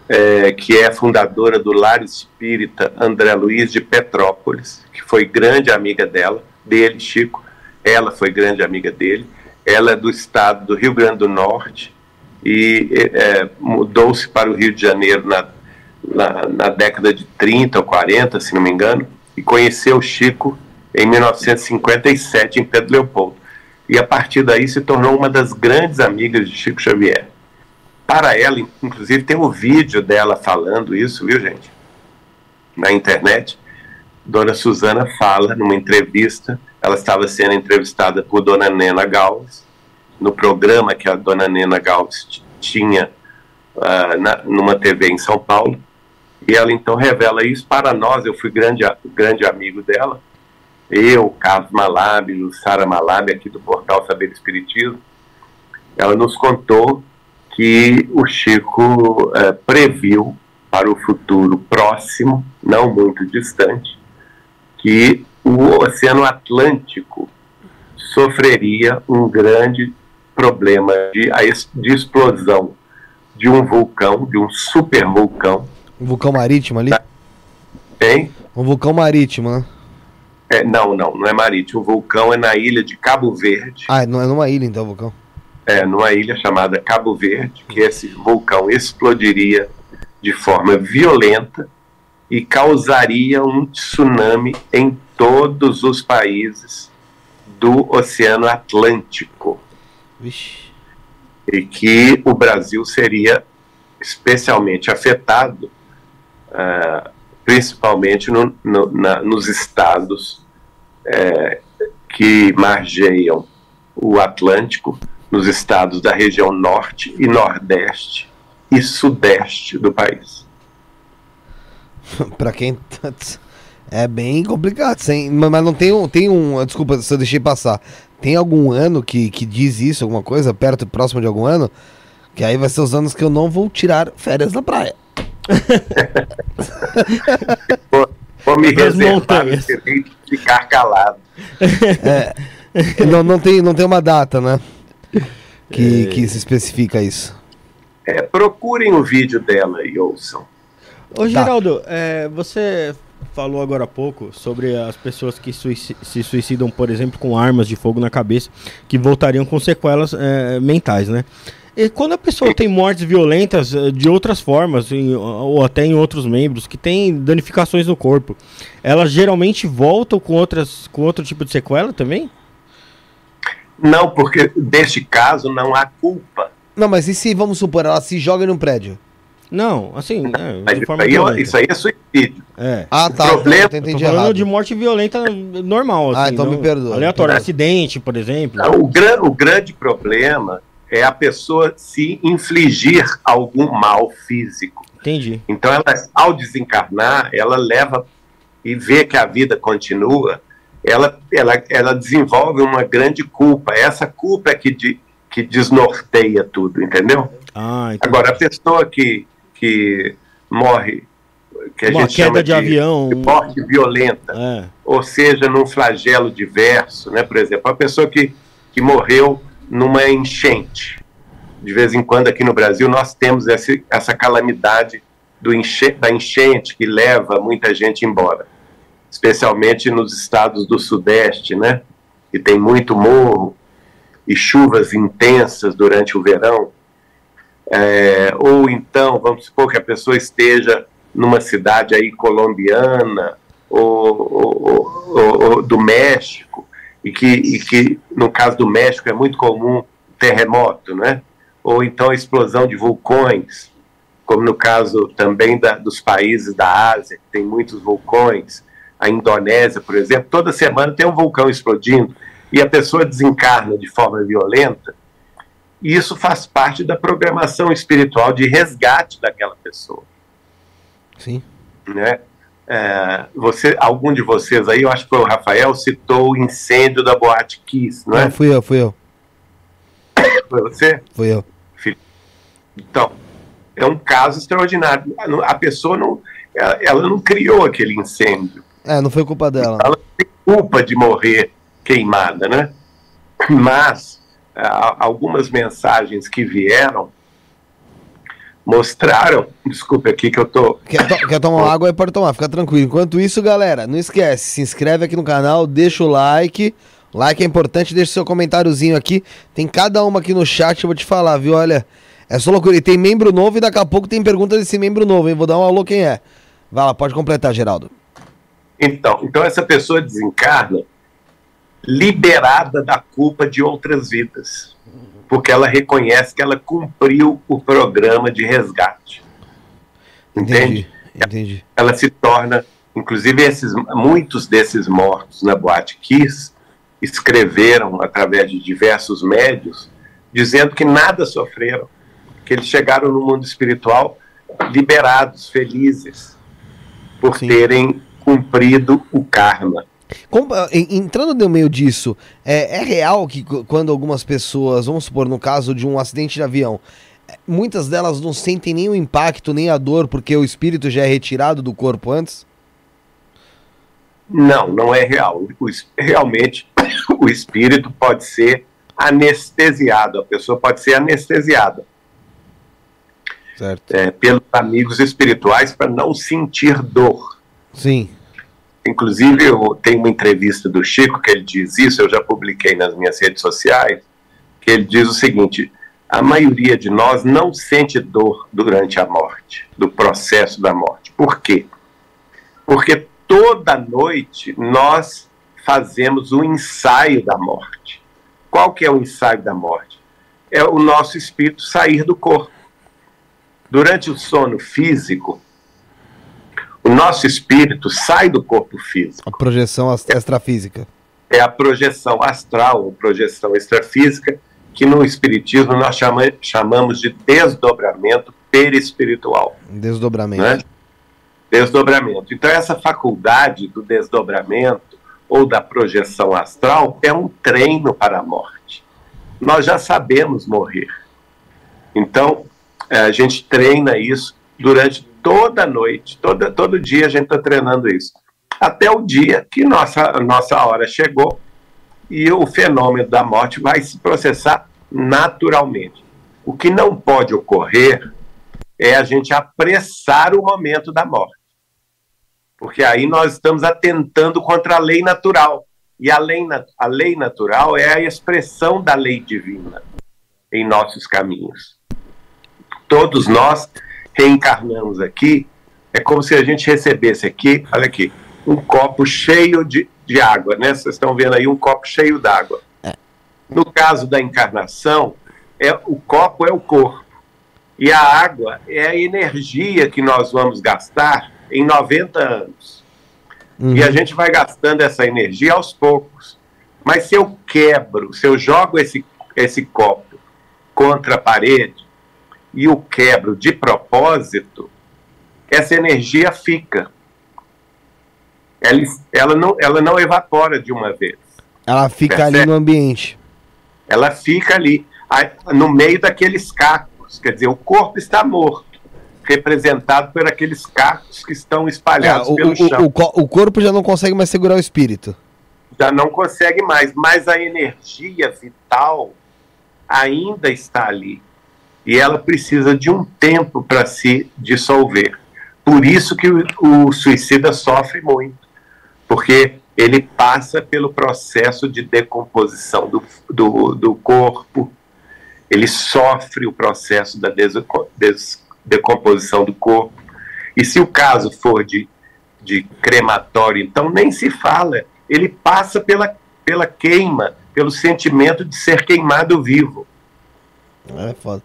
é, que é fundadora do Lar Espírita André Luiz de Petrópolis, que foi grande amiga dela, dele, Chico. Ela foi grande amiga dele. Ela é do estado do Rio Grande do Norte e é, mudou-se para o Rio de Janeiro na, na, na década de 30 ou 40, se não me engano, e conheceu Chico em 1957 em Pedro Leopoldo e a partir daí se tornou uma das grandes amigas de Chico Xavier. Para ela, inclusive, tem um vídeo dela falando isso, viu, gente? Na internet. Dona Suzana fala numa entrevista, ela estava sendo entrevistada por Dona Nena Galves, no programa que a Dona Nena Galves tinha uh, na, numa TV em São Paulo, e ela então revela isso para nós. Eu fui grande, grande amigo dela, eu, Carlos Malab, Sara Malab, aqui do portal Saber Espiritismo, ela nos contou que o Chico é, previu para o futuro próximo, não muito distante, que o Oceano Atlântico sofreria um grande problema de, de explosão de um vulcão, de um super vulcão. Um vulcão marítimo ali? Tem? Um vulcão marítimo, né? É, não, não, não é marítimo. O vulcão é na ilha de Cabo Verde. Ah, não é numa ilha então o vulcão? É, numa ilha chamada Cabo Verde, que esse vulcão explodiria de forma violenta e causaria um tsunami em todos os países do Oceano Atlântico. Vixe. E que o Brasil seria especialmente afetado uh, principalmente no, no, na, nos estados é, que margeiam o Atlântico, nos estados da região norte e nordeste e sudeste do país. para quem é bem complicado, sem, mas não tem um, tem um, desculpa se eu deixei passar. Tem algum ano que, que diz isso, alguma coisa perto, próximo de algum ano? Que aí vai ser os anos que eu não vou tirar férias na praia. Vou, vou me reservar de ficar calado. É, não, não, tem, não tem uma data, né? Que, é... que se especifica isso. É, procurem o vídeo dela e ouçam. Ô, tá. Geraldo, tá. é, você falou agora há pouco sobre as pessoas que se suicidam, por exemplo, com armas de fogo na cabeça, que voltariam com sequelas é, mentais, né? E quando a pessoa tem mortes violentas é, de outras formas, em, ou até em outros membros, que tem danificações no corpo, elas geralmente voltam com, outras, com outro tipo de sequela também? Não, porque neste caso não há culpa. Não, mas e se, vamos supor, ela se joga num prédio? Não, assim, né, Mas isso, aí, é isso aí é suicídio. É. Ah, tá. O problema... Então, entendi falando errado. de morte violenta normal. Ah, assim, ah, então não, me perdoa. Aleatório, acidente, por exemplo. Não, o, gran, o grande problema é a pessoa se infligir algum mal físico. Entendi. Então, ela, ao desencarnar, ela leva e vê que a vida continua, ela, ela, ela desenvolve uma grande culpa. Essa culpa é que, de, que desnorteia tudo, entendeu? Ah, Agora, a pessoa que, que morre, que a Uma gente queda chama de, de avião, de morte violenta, é. ou seja, num flagelo diverso, né? Por exemplo, a pessoa que, que morreu numa enchente. De vez em quando aqui no Brasil nós temos essa, essa calamidade enche, da enchente que leva muita gente embora, especialmente nos estados do Sudeste, né? Que tem muito morro e chuvas intensas durante o verão. É, ou então, vamos supor que a pessoa esteja numa cidade aí colombiana ou, ou, ou, ou do México, e que, e que, no caso do México, é muito comum terremoto, né? ou então a explosão de vulcões, como no caso também da, dos países da Ásia, que tem muitos vulcões, a Indonésia, por exemplo, toda semana tem um vulcão explodindo, e a pessoa desencarna de forma violenta, e isso faz parte da programação espiritual de resgate daquela pessoa. Sim. Né? É, você, algum de vocês aí, eu acho que foi o Rafael, citou o incêndio da Boate Kiss, não é? Não, fui eu, fui eu. Foi você? Fui eu. Então, é um caso extraordinário. A pessoa não, ela, ela não criou aquele incêndio. É, não foi culpa dela. Ela não tem culpa de morrer queimada, né? Mas algumas mensagens que vieram mostraram. Desculpe aqui que eu tô. Quer, to quer tomar água? Aí pode tomar, fica tranquilo. Enquanto isso, galera, não esquece, se inscreve aqui no canal, deixa o like. Like é importante, deixa seu comentáriozinho aqui. Tem cada uma aqui no chat, eu vou te falar, viu? Olha, é só loucura. E tem membro novo e daqui a pouco tem pergunta desse membro novo, hein? Vou dar um alô quem é. Vai lá, pode completar, Geraldo. Então, então essa pessoa desencarna liberada da culpa de outras vidas, porque ela reconhece que ela cumpriu o programa de resgate. Entende? Entendi. entendi. Ela se torna, inclusive esses, muitos desses mortos na Boate Kiss escreveram através de diversos médios dizendo que nada sofreram, que eles chegaram no mundo espiritual liberados, felizes por Sim. terem cumprido o karma. Entrando no meio disso, é, é, real que quando algumas pessoas, vamos supor, no caso de um acidente de avião, é, muitas delas não sentem nem o impacto, nem a dor, porque o espírito já é retirado do corpo antes? Não, não é real. O, realmente, o espírito pode ser anestesiado, a pessoa pode ser anestesiada certo. É, pelos amigos espirituais para não sentir dor. Sim. Inclusive, eu tenho uma entrevista do Chico que ele diz isso, eu já publiquei nas minhas redes sociais, que ele diz o seguinte: a maioria de nós não sente dor durante a morte, do processo da morte. Por quê? Porque toda noite nós fazemos o ensaio da morte. Qual que é o ensaio da morte? É o nosso espírito sair do corpo. Durante o sono físico, nosso espírito sai do corpo físico. A projeção extrafísica. É a projeção astral, ou projeção extrafísica, que no Espiritismo nós chama, chamamos de desdobramento perispiritual. Desdobramento. Né? Desdobramento. Então, essa faculdade do desdobramento ou da projeção astral é um treino para a morte. Nós já sabemos morrer. Então, é, a gente treina isso durante toda noite, toda, todo dia a gente está treinando isso. Até o dia que nossa, nossa hora chegou e o fenômeno da morte vai se processar naturalmente. O que não pode ocorrer é a gente apressar o momento da morte. Porque aí nós estamos atentando contra a lei natural. E a lei, a lei natural é a expressão da lei divina em nossos caminhos. Todos nós reencarnamos aqui, é como se a gente recebesse aqui, olha aqui, um copo cheio de, de água, né? Vocês estão vendo aí um copo cheio d'água. É. No caso da encarnação, é, o copo é o corpo. E a água é a energia que nós vamos gastar em 90 anos. Uhum. E a gente vai gastando essa energia aos poucos. Mas se eu quebro, se eu jogo esse, esse copo contra a parede, e o quebro de propósito, essa energia fica. Ela, ela, não, ela não evapora de uma vez. Ela fica percebe? ali no ambiente. Ela fica ali, no meio daqueles cacos. Quer dizer, o corpo está morto, representado por aqueles cacos que estão espalhados é, o, pelo o, chão. O, o corpo já não consegue mais segurar o espírito. Já não consegue mais, mas a energia vital ainda está ali e ela precisa de um tempo para se dissolver. Por isso que o, o, suicida sofre muito, porque ele passa pelo processo de decomposição do, do, do corpo, ele sofre o processo da des, des, decomposição do corpo. E se o caso for de, de crematório, então nem se fala, ele passa pela, pela queima, pelo sentimento de ser queimado vivo. É foda.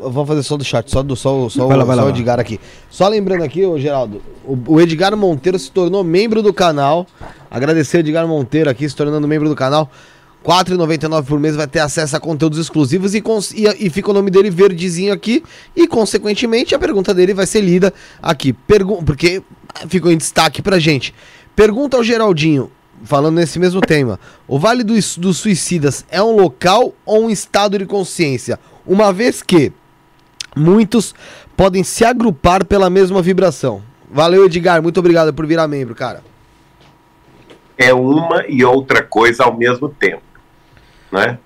Vamos fazer só do chat, só do só, só, vai lá, vai só lá, o Edgar aqui. Só lembrando aqui, ô Geraldo, o, o, Edgar Monteiro se tornou membro do canal. Agradecer o Edgar Monteiro aqui, se tornando membro do canal. R$ 4,99 por mês vai ter acesso a conteúdos exclusivos e, e, e, fica o nome dele verdezinho aqui. E, consequentemente, a pergunta dele vai ser lida aqui. Pergun porque ficou em destaque pra gente. Pergunta ao Geraldinho, falando nesse mesmo tema: O Vale dos, dos Suicidas é um local ou um estado de consciência? Uma vez que muitos podem se agrupar pela mesma vibração. Valeu, Edgar. Muito obrigado por virar membro, cara. É uma e outra coisa ao mesmo tempo. Né?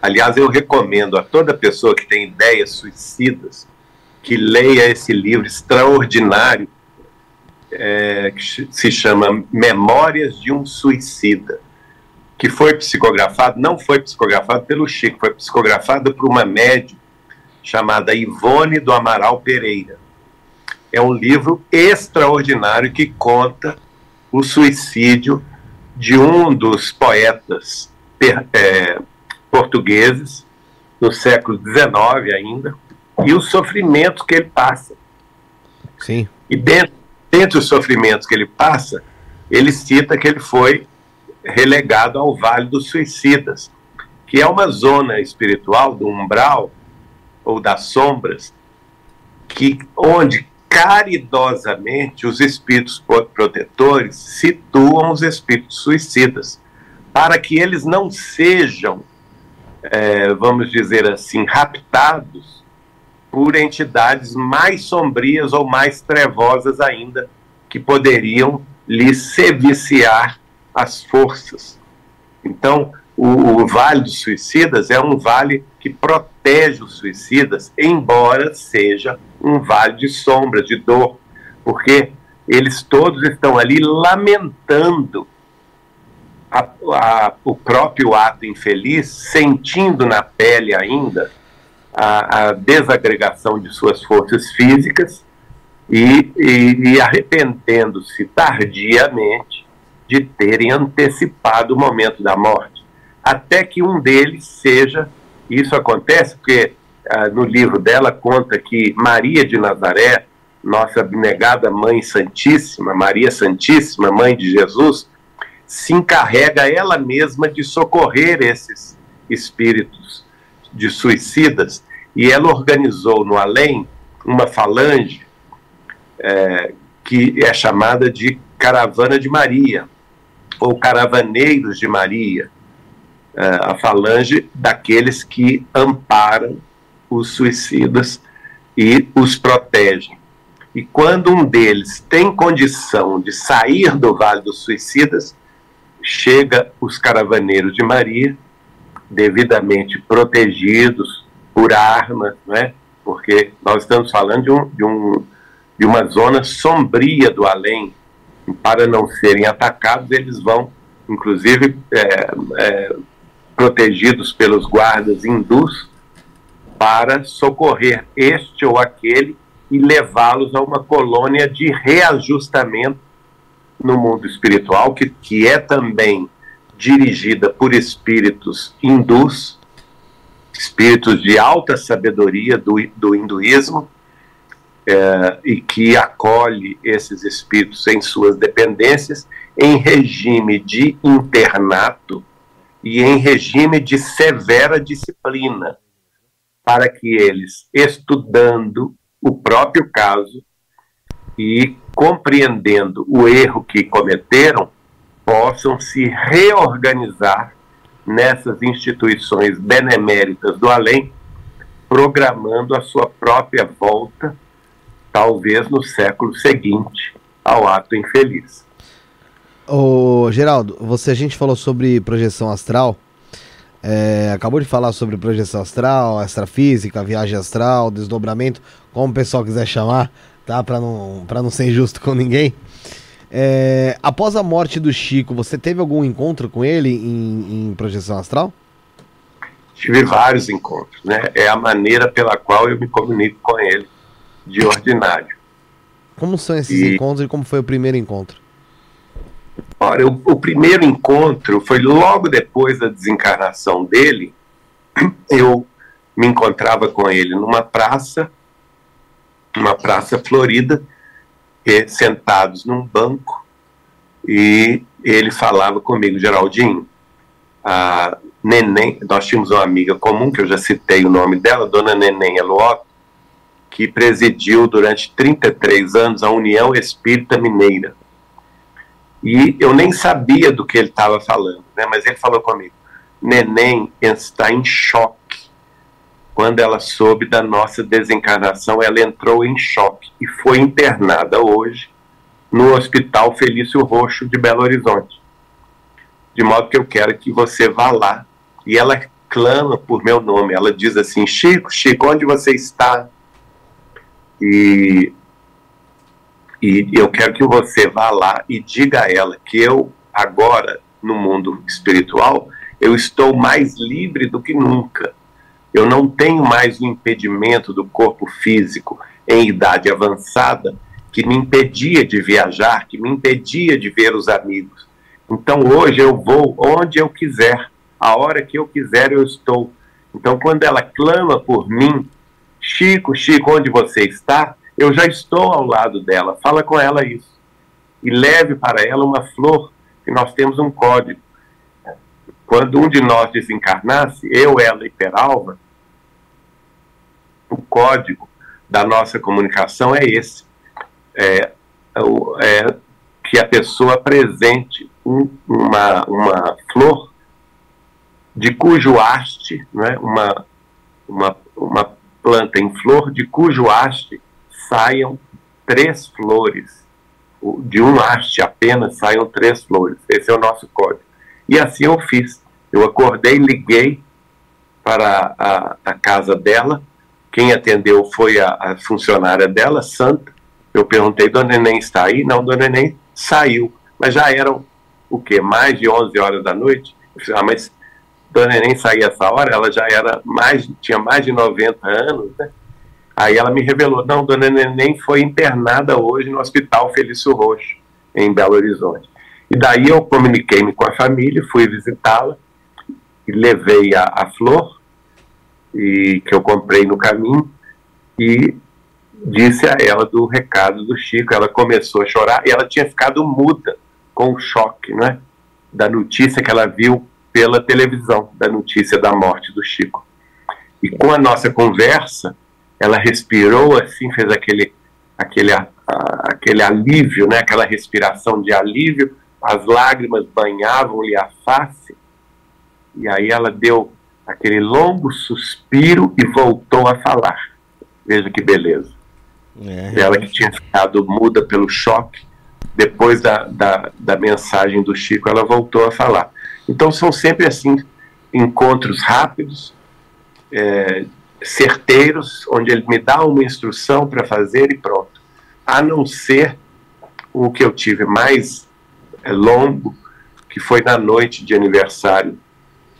Aliás, eu recomendo a toda pessoa que tem ideias suicidas que leia esse livro extraordinário é, que se chama Memórias de um Suicida, que foi psicografado, não foi psicografado pelo Chico, foi psicografado por uma médium chamada Ivone do Amaral Pereira. É um livro extraordinário que conta o suicídio de um dos poetas é, portugueses no século XIX ainda e o sofrimento que ele passa. Sim. E dentro, dentre os sofrimentos que ele passa, ele cita que ele foi relegado ao Vale dos Suicidas, que é uma zona espiritual do umbral ou das sombras, que onde caridosamente os espíritos protetores situam os espíritos suicidas, para que eles não sejam, é, vamos dizer assim, raptados por entidades mais sombrias ou mais trevosas ainda, que poderiam lhes seviciar as forças. Então, o, o Vale dos Suicidas é um vale que protege os suicidas, embora seja um vale de sombra, de dor, porque eles todos estão ali lamentando a, a, o próprio ato infeliz, sentindo na pele ainda a, a desagregação de suas forças físicas e, e, e arrependendo-se tardiamente de terem antecipado o momento da morte, até que um deles seja isso acontece porque ah, no livro dela conta que Maria de Nazaré nossa abnegada Mãe Santíssima, Maria Santíssima, Mãe de Jesus, se encarrega ela mesma de socorrer esses espíritos de suicidas. E ela organizou no além uma falange é, que é chamada de Caravana de Maria ou Caravaneiros de Maria, é, a falange daqueles que amparam os suicidas e os protegem. E quando um deles tem condição de sair do Vale dos Suicidas, chega os caravaneiros de Maria, devidamente protegidos por armas, né? porque nós estamos falando de, um, de, um, de uma zona sombria do além. Para não serem atacados, eles vão, inclusive, é, é, protegidos pelos guardas hindus, para socorrer este ou aquele e levá-los a uma colônia de reajustamento no mundo espiritual, que, que é também dirigida por espíritos hindus, espíritos de alta sabedoria do, do hinduísmo, é, e que acolhe esses espíritos em suas dependências em regime de internato e em regime de severa disciplina, para que eles, estudando o próprio caso e compreendendo o erro que cometeram, possam se reorganizar nessas instituições beneméritas do além, programando a sua própria volta, talvez no século seguinte ao ato infeliz. Ô, Geraldo, você a gente falou sobre projeção astral. É, acabou de falar sobre projeção astral, astrafísica, viagem astral, desdobramento, como o pessoal quiser chamar, tá? Para não, pra não ser injusto com ninguém. É, após a morte do Chico, você teve algum encontro com ele em, em, projeção astral? Tive vários encontros, né? É a maneira pela qual eu me comunico com ele, de ordinário. Como são esses e... encontros e como foi o primeiro encontro? Olha, o, o, primeiro encontro foi logo depois da desencarnação dele. Eu me encontrava com ele numa praça, uma praça florida, e, sentados num banco, e ele falava comigo, Geraldinho, a Neném, nós tínhamos uma amiga comum, que eu já citei o nome dela, Dona Neném Eloto, que presidiu durante 33 anos a União Espírita Mineira e eu nem sabia do que ele estava falando, né? mas ele falou comigo: Neném está em choque. Quando ela soube da nossa desencarnação, ela entrou em choque e foi internada hoje no Hospital Felício Roxo de Belo Horizonte. De modo que eu quero que você vá lá. E ela clama por meu nome. Ela diz assim: Chico, Chico, onde você está? E e eu quero que você vá lá e diga a ela que eu, agora, no mundo espiritual, eu estou mais livre do que nunca. Eu não tenho mais o impedimento do corpo físico em idade avançada que me impedia de viajar, que me impedia de ver os amigos. Então hoje eu vou onde eu quiser, a hora que eu quiser eu estou. Então quando ela clama por mim, Chico, Chico, onde você está? eu já estou ao lado dela. Fala com ela isso. E leve para ela uma flor, que nós temos um código. Quando um de nós desencarnasse, eu, ela e Peralva, o código da nossa comunicação é esse. É, é que a pessoa apresente um, uma, uma flor de cujo haste, né, uma, uma, uma planta em flor de cujo haste saiam três flores. De um haste apenas saiam três flores. Esse é o nosso código. E assim eu fiz. Eu acordei, liguei para a, a casa dela. Quem atendeu foi a, a, funcionária dela, Santa. Eu perguntei, Dona Neném está aí? Não, Dona Neném saiu. Mas já eram, o quê? Mais de 11 horas da noite? Eu falei, ah, mas Dona Neném saía essa hora, ela já era mais, tinha mais de 90 anos, né? Aí ela me revelou: não, dona Neném foi internada hoje no Hospital Felício Roxo, em Belo Horizonte. E daí eu comuniquei-me com a família, fui visitá-la, levei a, a flor, e, que eu comprei no caminho, e disse a ela do recado do Chico. Ela começou a chorar e ela tinha ficado muda com o choque, né? Da notícia que ela viu pela televisão, da notícia da morte do Chico. E com a nossa conversa, ela respirou assim, fez aquele, aquele, a, aquele alívio, né? Aquela respiração de alívio. As lágrimas banhavam-lhe a face. E aí ela deu aquele longo suspiro e voltou a falar. Veja que beleza. É, Ela que tinha ficado muda pelo choque, depois da, da, da mensagem do Chico, ela voltou a falar. Então são sempre assim, encontros rápidos, é, certeiros, onde ele me dá uma instrução para fazer e pronto. A não ser o que eu tive mais é, longo, que foi na noite de aniversário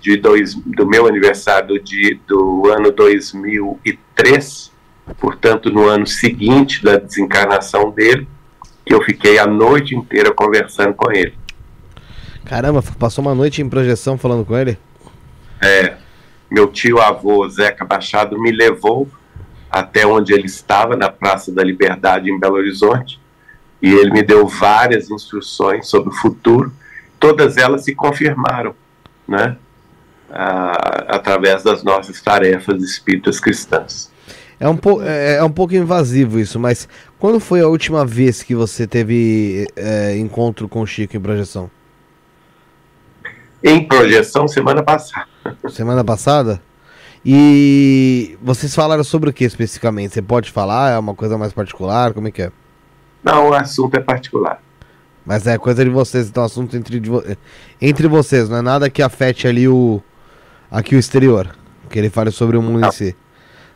de dois, do meu aniversário de, do ano 2003, portanto, no ano seguinte da desencarnação dele, que eu fiquei a noite inteira conversando com ele. Caramba, passou uma noite em projeção falando com ele? É, meu tio avô Zeca Machado me levou até onde ele estava, na Praça da Liberdade, em Belo Horizonte, e ele me deu várias instruções sobre o futuro, todas elas se confirmaram, né? através das nossas tarefas espíritas cristãs. É um, po é, é um pouco invasivo isso, mas quando foi a última vez que você teve é, encontro com o Chico em projeção? Em projeção, semana passada. Semana passada? E vocês falaram sobre o que especificamente? Você pode falar? É uma coisa mais particular? Como é que é? Não, o assunto é particular. Mas é coisa de vocês, então assunto entre, entre vocês, não é nada que afete ali o, aqui o exterior. Que ele fale sobre o mundo em si.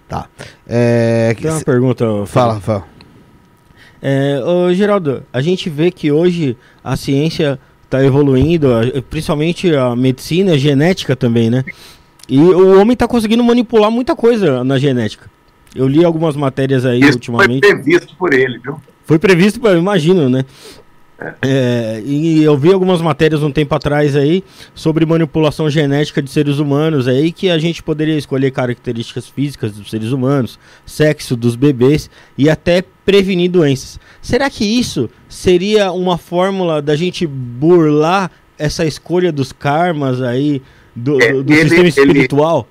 Tá. É, Tem uma se... pergunta. Fala, fala. É, ô, Geraldo, a gente vê que hoje a ciência está evoluindo, principalmente a medicina, a genética também, né? E o homem está conseguindo manipular muita coisa na genética. Eu li algumas matérias aí Isso ultimamente. Foi previsto por ele, viu? Foi previsto, eu imagino, né? É, e eu vi algumas matérias um tempo atrás aí sobre manipulação genética de seres humanos aí que a gente poderia escolher características físicas dos seres humanos, sexo dos bebês e até prevenir doenças. Será que isso seria uma fórmula da gente burlar essa escolha dos karmas aí do, é, do ele, sistema espiritual?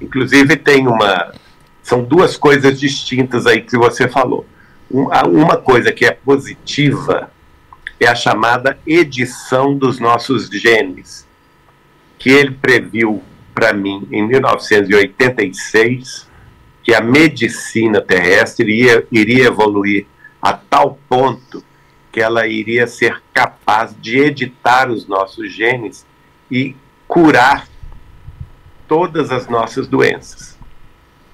Ele, inclusive tem uma são duas coisas distintas aí que você falou. Uma coisa que é positiva é a chamada edição dos nossos genes, que ele previu para mim em 1986 que a medicina terrestre iria, iria evoluir a tal ponto que ela iria ser capaz de editar os nossos genes e curar todas as nossas doenças.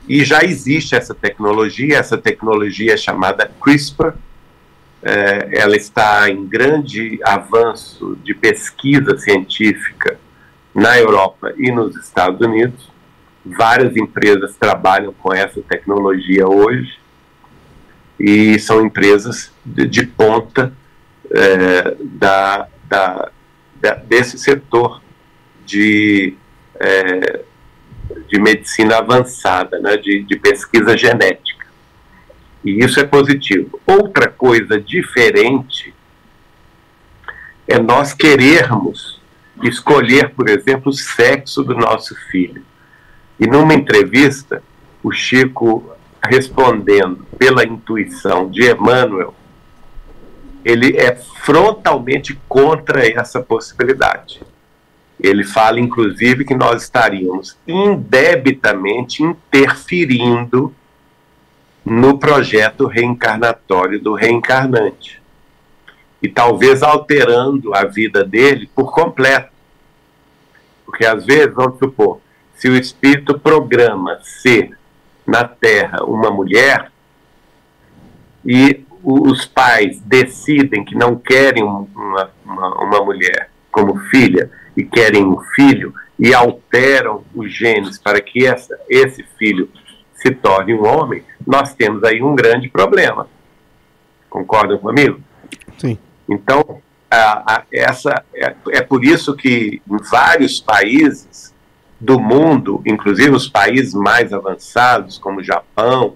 E já existe essa tecnologia, essa tecnologia é chamada CRISPR, é, ela está em grande avanço de pesquisa científica na Europa e nos Estados Unidos. Várias empresas trabalham com essa tecnologia hoje e são empresas de, de ponta é, da, da, da, desse setor de, é, de medicina avançada, né, de, de pesquisa genética. E isso é positivo. Outra coisa diferente é nós querermos escolher, por exemplo, o sexo do nosso filho. E numa entrevista, o Chico respondendo pela intuição de Emmanuel, ele é frontalmente contra essa possibilidade. Ele fala, inclusive, que nós estaríamos indebitamente interferindo no projeto reencarnatório do reencarnante. E talvez alterando a vida dele por completo. Porque às vezes, vamos supor, se o espírito programa ser na Terra uma mulher e os pais decidem que não querem uma, uma, uma mulher como filha e querem um filho e alteram os genes para que essa, esse filho se torne um homem, nós temos aí um grande problema. Concordam comigo? Sim. Então, a, a, essa é, é por isso que em vários países do mundo, inclusive os países mais avançados, como o Japão,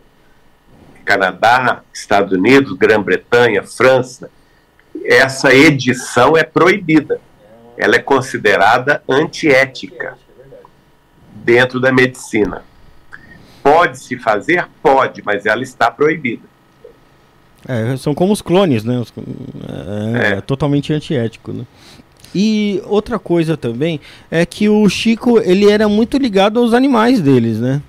Canadá, Estados Unidos, Grã-Bretanha, França, essa edição é proibida. Ela é considerada antiética dentro da medicina. Pode-se fazer? Pode, mas ela está proibida. É, são como os clones, né? É, é É. totalmente antiético, né? E outra coisa também é que o Chico, ele era muito ligado aos animais deles, né?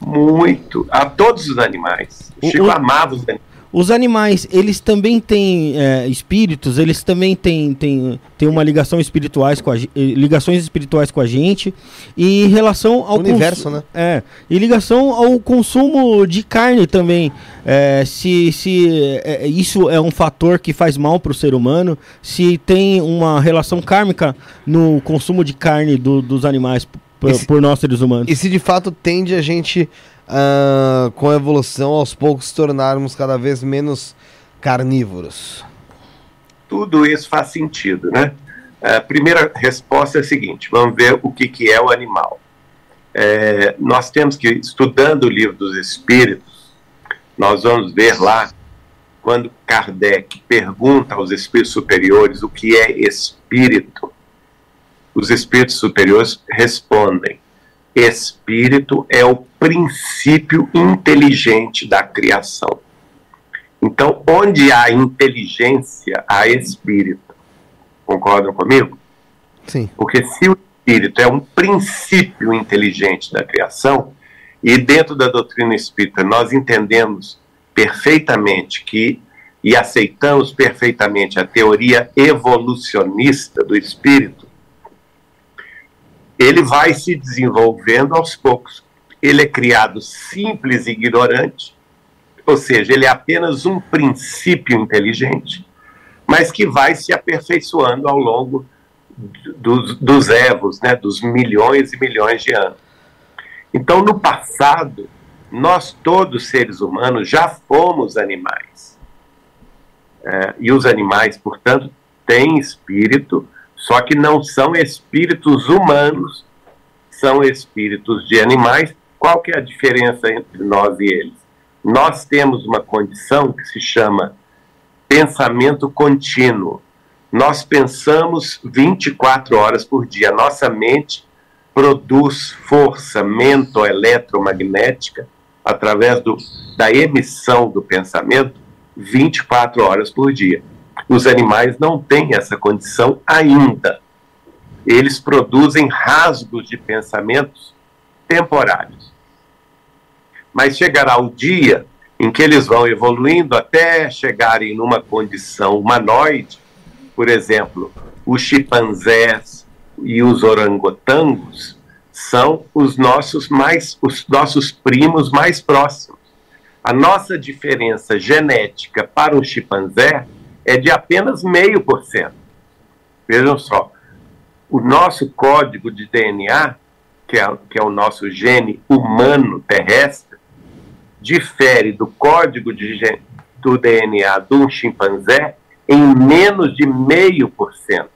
Muito. A todos os animais. O- Chico o- amava os animais. Os animais, eles também têm é, espíritos, eles também têm, têm, têm uma ligação espirituais com a, eh, ligações espirituais com a gente e em relação ao Universo, cons- né? É, em ligação ao consumo de carne também. É, se se é, isso é um fator que faz mal para o ser humano, se tem uma relação kármica no consumo de carne do- dos animais p- p- Esse- por nós seres humanos. E se de fato tende a gente, ah, com a evolução, aos poucos tornarmos cada vez menos carnívoros? Tudo isso faz sentido, né? A primeira resposta é a seguinte: vamos ver o que, que é o animal. É, nós temos que, estudando o livro dos Espíritos, nós vamos ver lá, quando Kardec pergunta aos espíritos superiores o que é espírito, os espíritos superiores respondem: espírito é o princípio inteligente da criação. Então, onde há inteligência, há espírito. Concordam comigo? Sim. Porque se o espírito é um princípio inteligente da criação, e dentro da doutrina espírita nós entendemos perfeitamente que e aceitamos perfeitamente a teoria evolucionista do espírito, ele vai se desenvolvendo aos poucos. Ele é criado simples e ignorante, ou seja, ele é apenas um princípio inteligente, mas que vai se aperfeiçoando ao longo dos, dos evos, né, dos milhões e milhões de anos. Então, no passado, nós todos seres humanos já fomos animais. É, e os animais, portanto, têm espírito, só que não são espíritos humanos, são espíritos de animais. Qual que é a diferença entre nós e eles? Nós temos uma condição que se chama pensamento contínuo. Nós pensamos 24 horas por dia. Nossa mente produz força mento-eletromagnética através do, da emissão do pensamento 24 horas por dia. Os animais não têm essa condição ainda. Eles produzem rasgos de pensamentos temporários. Mas chegará o dia em que eles vão evoluindo até chegarem numa condição humanoide, por exemplo, os chimpanzés e os orangotangos são os nossos mais os nossos primos mais próximos. A nossa diferença genética para um chimpanzé é de apenas meio por cento. Vejam só, o nosso código de DNA, que é, que é o nosso gene humano terrestre, difere do código de, gen- do DNA de um chimpanzé em menos de meio por cento.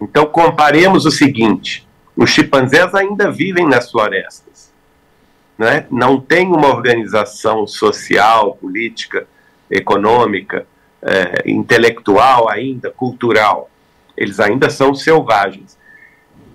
Então, comparemos o seguinte: os chimpanzés ainda vivem nas florestas, né? não tem uma organização social, política, econômica, eh, intelectual ainda, cultural. Eles ainda são selvagens.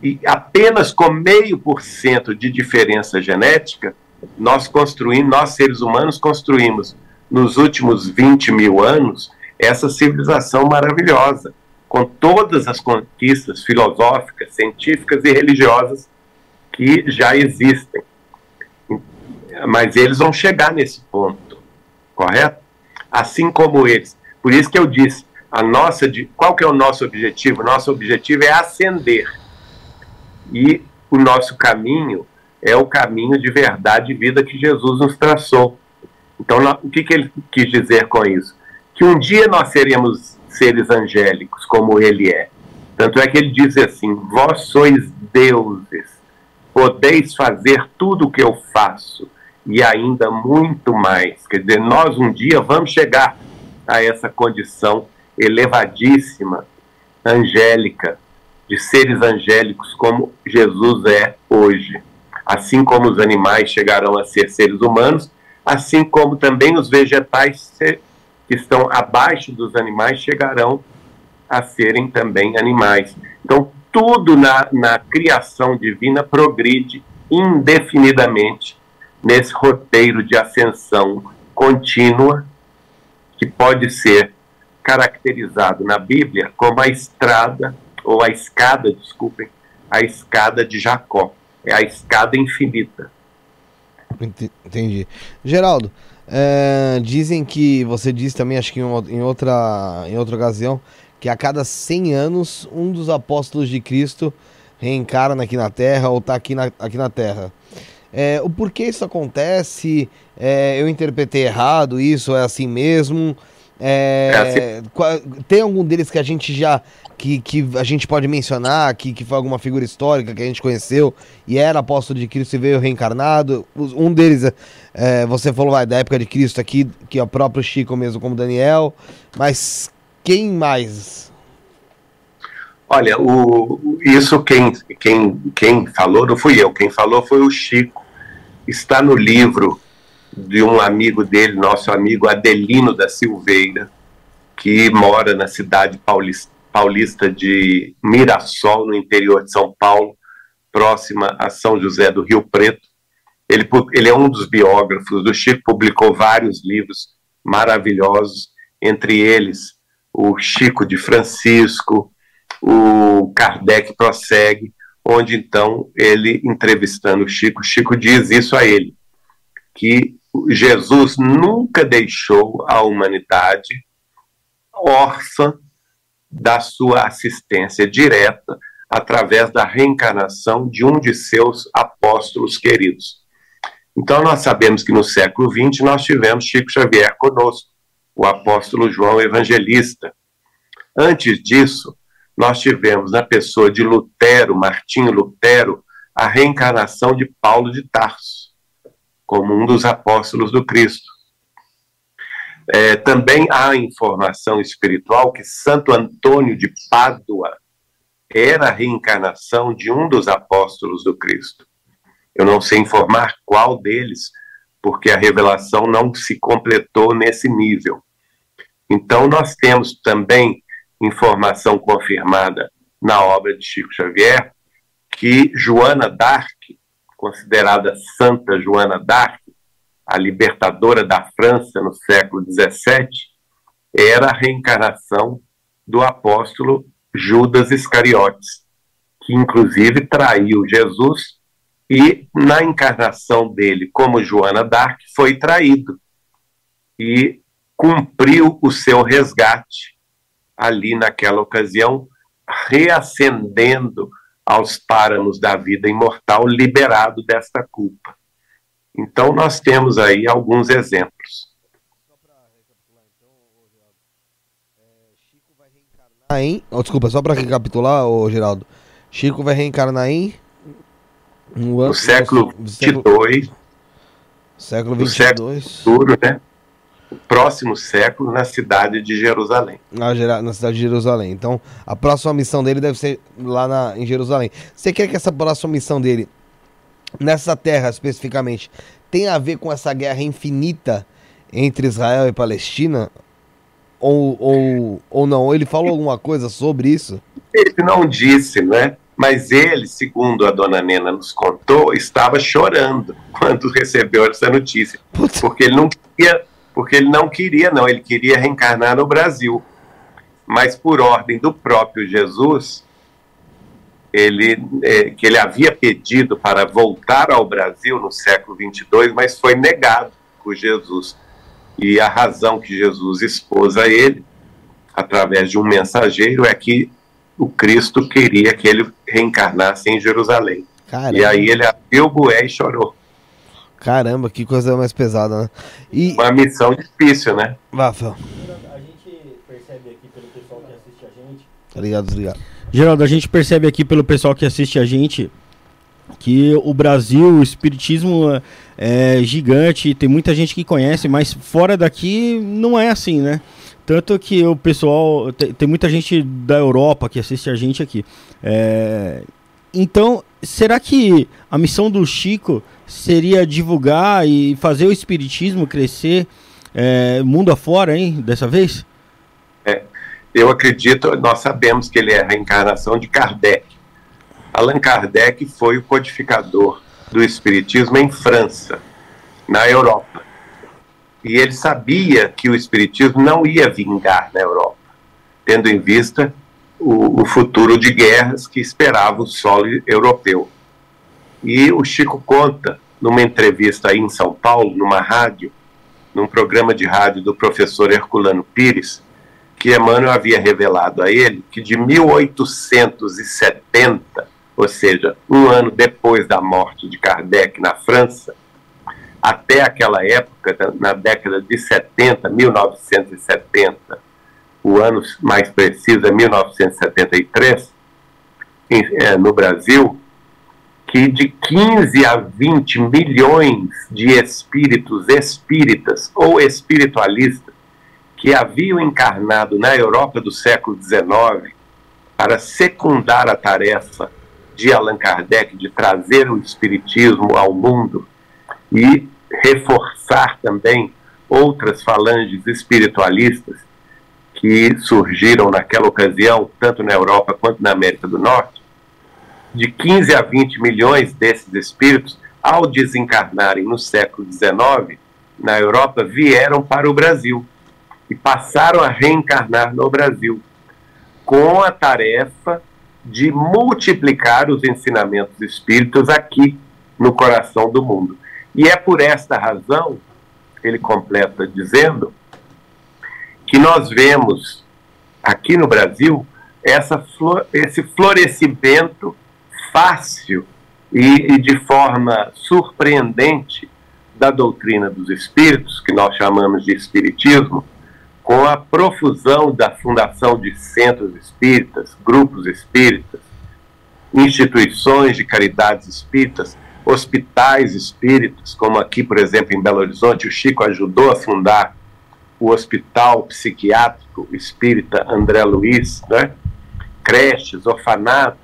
E apenas com meio por cento de diferença genética, nós construímos, nós seres humanos construímos nos últimos 20 mil anos essa civilização maravilhosa, com todas as conquistas filosóficas, científicas e religiosas que já existem. Mas eles vão chegar nesse ponto, correto? Assim como eles. Por isso que eu disse, a nossa, qual que é o nosso objetivo? Nosso objetivo é ascender. E o nosso caminho é o caminho de verdade e vida que Jesus nos traçou. Então, o que, que ele quis dizer com isso? Que um dia nós seremos seres angélicos, como ele é. Tanto é que ele diz assim: Vós sois deuses, podeis fazer tudo o que eu faço e ainda muito mais. Quer dizer, nós um dia vamos chegar a essa condição elevadíssima, angélica, de seres angélicos como Jesus é hoje. Assim como os animais chegarão a ser seres humanos, assim como também os vegetais que estão abaixo dos animais chegarão a serem também animais. Então, tudo na, na criação divina progride indefinidamente nesse roteiro de ascensão contínua que pode ser caracterizado na Bíblia como a estrada, ou a escada, desculpem, a escada de Jacó. É a escada infinita. Entendi. Geraldo, é, dizem que, você disse também, acho que em outra, em outra ocasião, que a cada 100 anos um dos apóstolos de Cristo reencarna aqui na Terra ou está aqui na, aqui na Terra. É, o porquê isso acontece? É, eu interpretei errado isso? É assim mesmo? É, é assim. Tem algum deles que a gente já que, que a gente pode mencionar, que, que foi alguma figura histórica que a gente conheceu e era apóstolo de Cristo e veio reencarnado? Um deles, é, você falou vai, da época de Cristo aqui, que é o próprio Chico mesmo, como Daniel, mas quem mais? Olha, o, isso quem, quem, quem falou não fui eu, quem falou foi o Chico. Está no livro de um amigo dele, nosso amigo Adelino da Silveira, que mora na cidade paulista, de Mirassol, no interior de São Paulo, próxima a São José do Rio Preto. Ele, ele é um dos biógrafos do Chico, publicou vários livros maravilhosos, entre eles o Chico de Francisco, o Kardec prossegue, onde então ele, entrevistando Chico, Chico diz isso a ele, que Jesus nunca deixou a humanidade órfã da sua assistência direta através da reencarnação de um de seus apóstolos queridos. Então, nós sabemos que no século XX nós tivemos Chico Xavier conosco, o apóstolo João Evangelista. Antes disso, nós tivemos na pessoa de Lutero, Martinho Lutero, a reencarnação de Paulo de Tarso, como um dos apóstolos do Cristo. É, também há informação espiritual que Santo Antônio de Pádua era a reencarnação de um dos apóstolos do Cristo. Eu não sei informar qual deles, porque a revelação não se completou nesse nível. Então, nós temos também informação confirmada na obra de Chico Xavier, que Joana d'Arc, considerada Santa Joana d'Arc, a libertadora da França no século XVII, era a reencarnação do apóstolo Judas Iscariotes, que inclusive traiu Jesus e, na encarnação dele como Joana d'Arc, foi traído e cumpriu o seu resgate ali naquela ocasião, reacendendo aos páramos da vida imortal, liberado desta culpa. Então, nós temos aí alguns exemplos. Em, oh, desculpa, só para recapitular, oh, Geraldo. Chico vai reencarnar em no, século 22. Século 22. Século né? Próximo século na cidade de Jerusalém. Na, na, cidade de Jerusalém. Então, a próxima missão dele deve ser lá na, em Jerusalém. Você quer que essa próxima missão dele, nessa terra especificamente, tenha a ver com essa guerra infinita entre Israel e Palestina? Ou, ou, ou não? Ele falou alguma coisa sobre isso? Ele não disse, né? Mas ele, segundo a dona Nena nos contou, estava chorando quando recebeu essa notícia. Puta. Porque ele não queria porque ele não queria, não, ele queria reencarnar no Brasil. Mas por ordem do próprio Jesus, ele, é, que ele havia pedido para voltar ao Brasil no século 22, mas foi negado por Jesus. E a razão que Jesus expôs a ele, através de um mensageiro, é que o Cristo queria que ele reencarnasse em Jerusalém. Caramba. E aí ele abriu o bué e chorou. Caramba, que coisa mais pesada, né? E... Uma missão difícil, né? Rafael. A gente percebe aqui pelo pessoal que assiste a gente. Tá ligado, desligado. Geraldo, a gente percebe aqui pelo pessoal que assiste a gente que o Brasil, o espiritismo é gigante, tem muita gente que conhece, mas fora daqui não é assim, né? Tanto que o pessoal. Tem, tem muita gente da Europa que assiste a gente aqui. É, então, será que a missão do Chico seria divulgar e fazer o espiritismo crescer é, mundo afora, hein, dessa vez? É, eu acredito, nós sabemos que ele é a reencarnação de Kardec. Allan Kardec foi o codificador do espiritismo em França, na Europa. E ele sabia que o espiritismo não ia vingar na Europa, tendo em vista o, o futuro de guerras que esperava o solo europeu. E o Chico conta, numa entrevista aí em São Paulo, numa rádio, num programa de rádio do professor Herculano Pires, que Emmanuel havia revelado a ele que de 1870, ou seja, um ano depois da morte de Kardec na França, até aquela época, na década de 70, 1970, o ano mais preciso é 1973, em, é, no Brasil, que de 15 a 20 milhões de espíritos espíritas ou espiritualistas que haviam encarnado na Europa do século XIX para secundar a tarefa de Allan Kardec de trazer o espiritismo ao mundo e reforçar também outras falanges espiritualistas que surgiram naquela ocasião, tanto na Europa quanto na América do Norte, de 15 a 20 milhões desses espíritos, ao desencarnarem no século XIX, na Europa, vieram para o Brasil e passaram a reencarnar no Brasil, com a tarefa de multiplicar os ensinamentos espíritos aqui no coração do mundo. E é por esta razão, ele completa dizendo, que nós vemos aqui no Brasil essa, esse florescimento fácil e, e de forma surpreendente da doutrina dos espíritos, que nós chamamos de espiritismo, com a profusão da fundação de centros espíritas, grupos espíritas, instituições de caridades espíritas, hospitais espíritas, como aqui, por exemplo, em Belo Horizonte, o Chico ajudou a fundar o Hospital Psiquiátrico Espírita André Luiz, né? creches, orfanatos,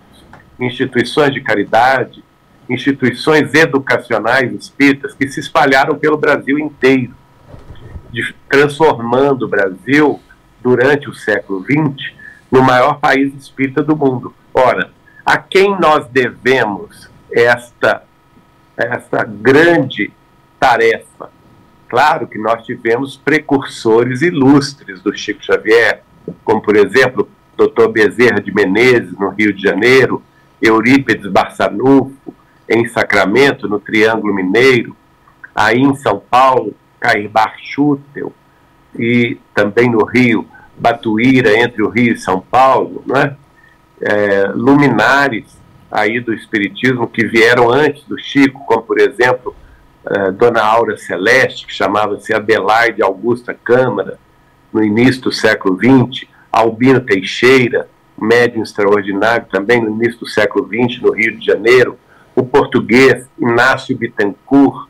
instituições de caridade, instituições educacionais espíritas que se espalharam pelo Brasil inteiro, transformando o Brasil, durante o século XX, no maior país espírita do mundo. Ora, a quem nós devemos esta, esta grande tarefa? Claro que nós tivemos precursores ilustres do Chico Xavier, como, por exemplo, Dr. Bezerra de Menezes, no Rio de Janeiro, Eurípides Barçanufo, em Sacramento, no Triângulo Mineiro, aí em São Paulo, Cair Schutel, e também no Rio, Batuíra, entre o Rio e São Paulo, não é? É, luminares aí do Espiritismo que vieram antes do Chico, como por exemplo é, Dona Aura Celeste, que chamava-se Adelaide Augusta Câmara, no início do século XX, Albino Teixeira, médium extraordinário também no início do século XX, no Rio de Janeiro, o português Inácio Bittencourt,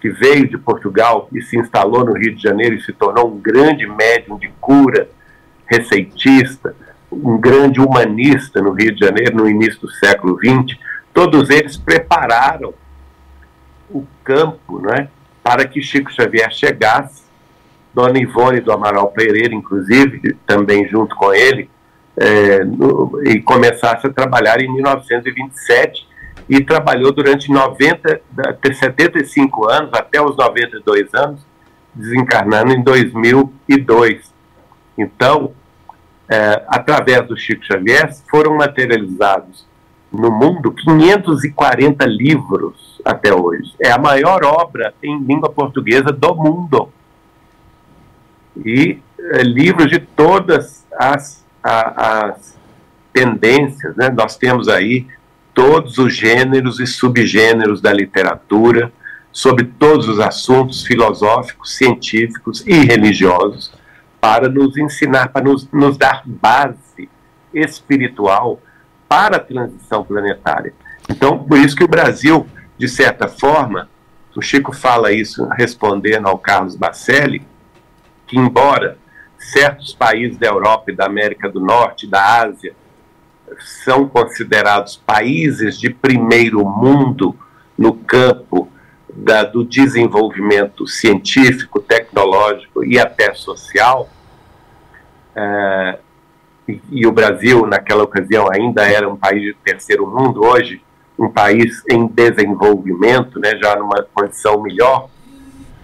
que veio de Portugal e se instalou no Rio de Janeiro e se tornou um grande médium de cura, receitista, um grande humanista no Rio de Janeiro no início do século XX, todos eles prepararam o campo né, para que Chico Xavier chegasse, Dona Ivone do Amaral Pereira, inclusive, também junto com ele, é, no, e começasse a trabalhar em 1927 e trabalhou durante 90, 75 anos, até os 92 anos, desencarnando em 2002. Então, é, através do Chico Xavier, foram materializados no mundo 540 livros até hoje. É a maior obra em língua portuguesa do mundo. E é, livros de todas as a, as tendências, né? Nós temos aí todos os gêneros e subgêneros da literatura, sobre todos os assuntos filosóficos, científicos e religiosos, para nos ensinar, para nos, nos dar base espiritual para a transição planetária. Então, por isso que o Brasil, de certa forma, o Chico fala isso respondendo ao Carlos Bacelli, que embora certos países da Europa e da América do Norte, da Ásia, são considerados países de primeiro mundo no campo da, do desenvolvimento científico, tecnológico e até social, é, e, e, o Brasil, naquela ocasião, ainda era um país de terceiro mundo, hoje, um país em desenvolvimento, né, já numa condição melhor,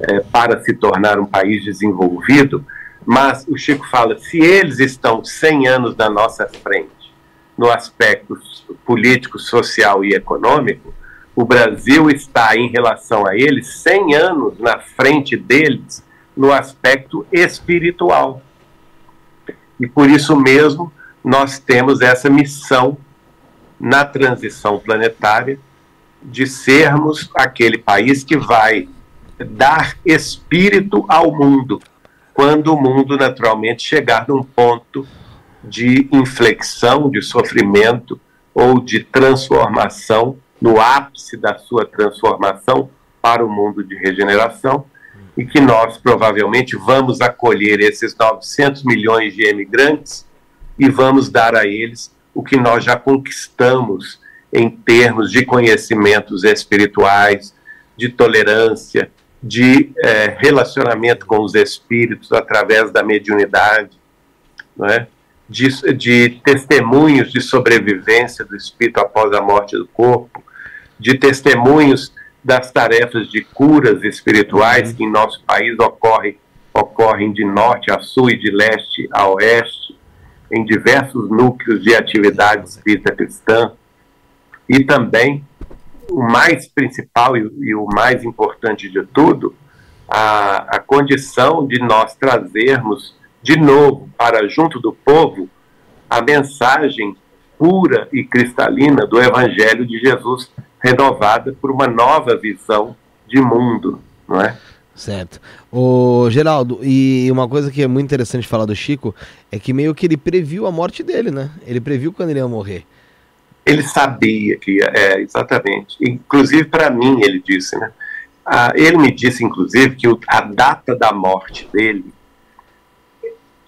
é, para se tornar um país desenvolvido. Mas o Chico fala: se eles estão 100 anos na nossa frente, no aspecto político, social e econômico, o Brasil está, em relação a eles, 100 anos na frente deles no aspecto espiritual. E por isso mesmo nós temos essa missão na transição planetária de sermos aquele país que vai dar espírito ao mundo, quando o mundo naturalmente chegar num ponto de inflexão, de sofrimento ou de transformação, no ápice da sua transformação para o mundo de regeneração, e que nós provavelmente vamos acolher esses 900 milhões de emigrantes e vamos dar a eles o que nós já conquistamos em termos de conhecimentos espirituais, de tolerância, de é, relacionamento com os espíritos através da mediunidade, não é? de, de testemunhos de sobrevivência do espírito após a morte do corpo, de testemunhos das tarefas de curas espirituais que em nosso país ocorrem, ocorrem de norte a sul e de leste a oeste, em diversos núcleos de atividade espírita cristã, e também o mais principal e, e o mais importante de tudo, a, a condição de nós trazermos de novo para junto do povo a mensagem pura e cristalina do Evangelho de Jesus, renovada por uma nova visão de mundo, não é? Certo. O Geraldo, e uma coisa que é muito interessante falar do Chico é que meio que ele previu a morte dele, né? Ele previu quando ele ia morrer. Ele sabia que é, exatamente. Inclusive para mim ele disse, né? Ah, ele me disse, inclusive, que o, a data da morte dele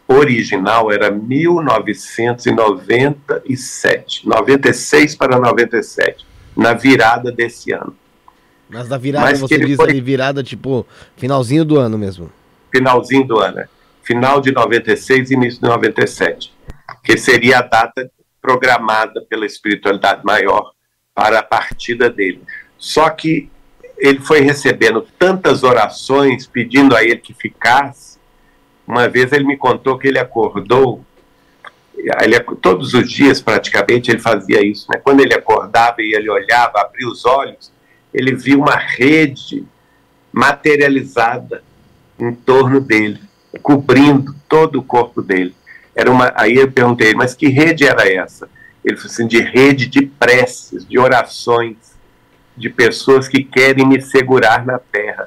original era 1997, 96 para 97, na virada desse ano. Mas da virada Mas você diz foi... ali virada tipo finalzinho do ano mesmo. Finalzinho do ano, né? final de 96 início de 97, que seria a data programada pela espiritualidade maior para a partida dele. Só que ele foi recebendo tantas orações pedindo a ele que ficasse. Uma vez ele me contou que ele acordou, ele, todos os dias praticamente ele fazia isso. Né? Quando ele acordava e ele olhava, abria os olhos, ele viu uma rede materializada em torno dele, cobrindo todo o corpo dele. Era uma, aí eu perguntei, mas que rede era essa? Ele falou assim, de rede de preces, de orações, de pessoas que querem me segurar na terra.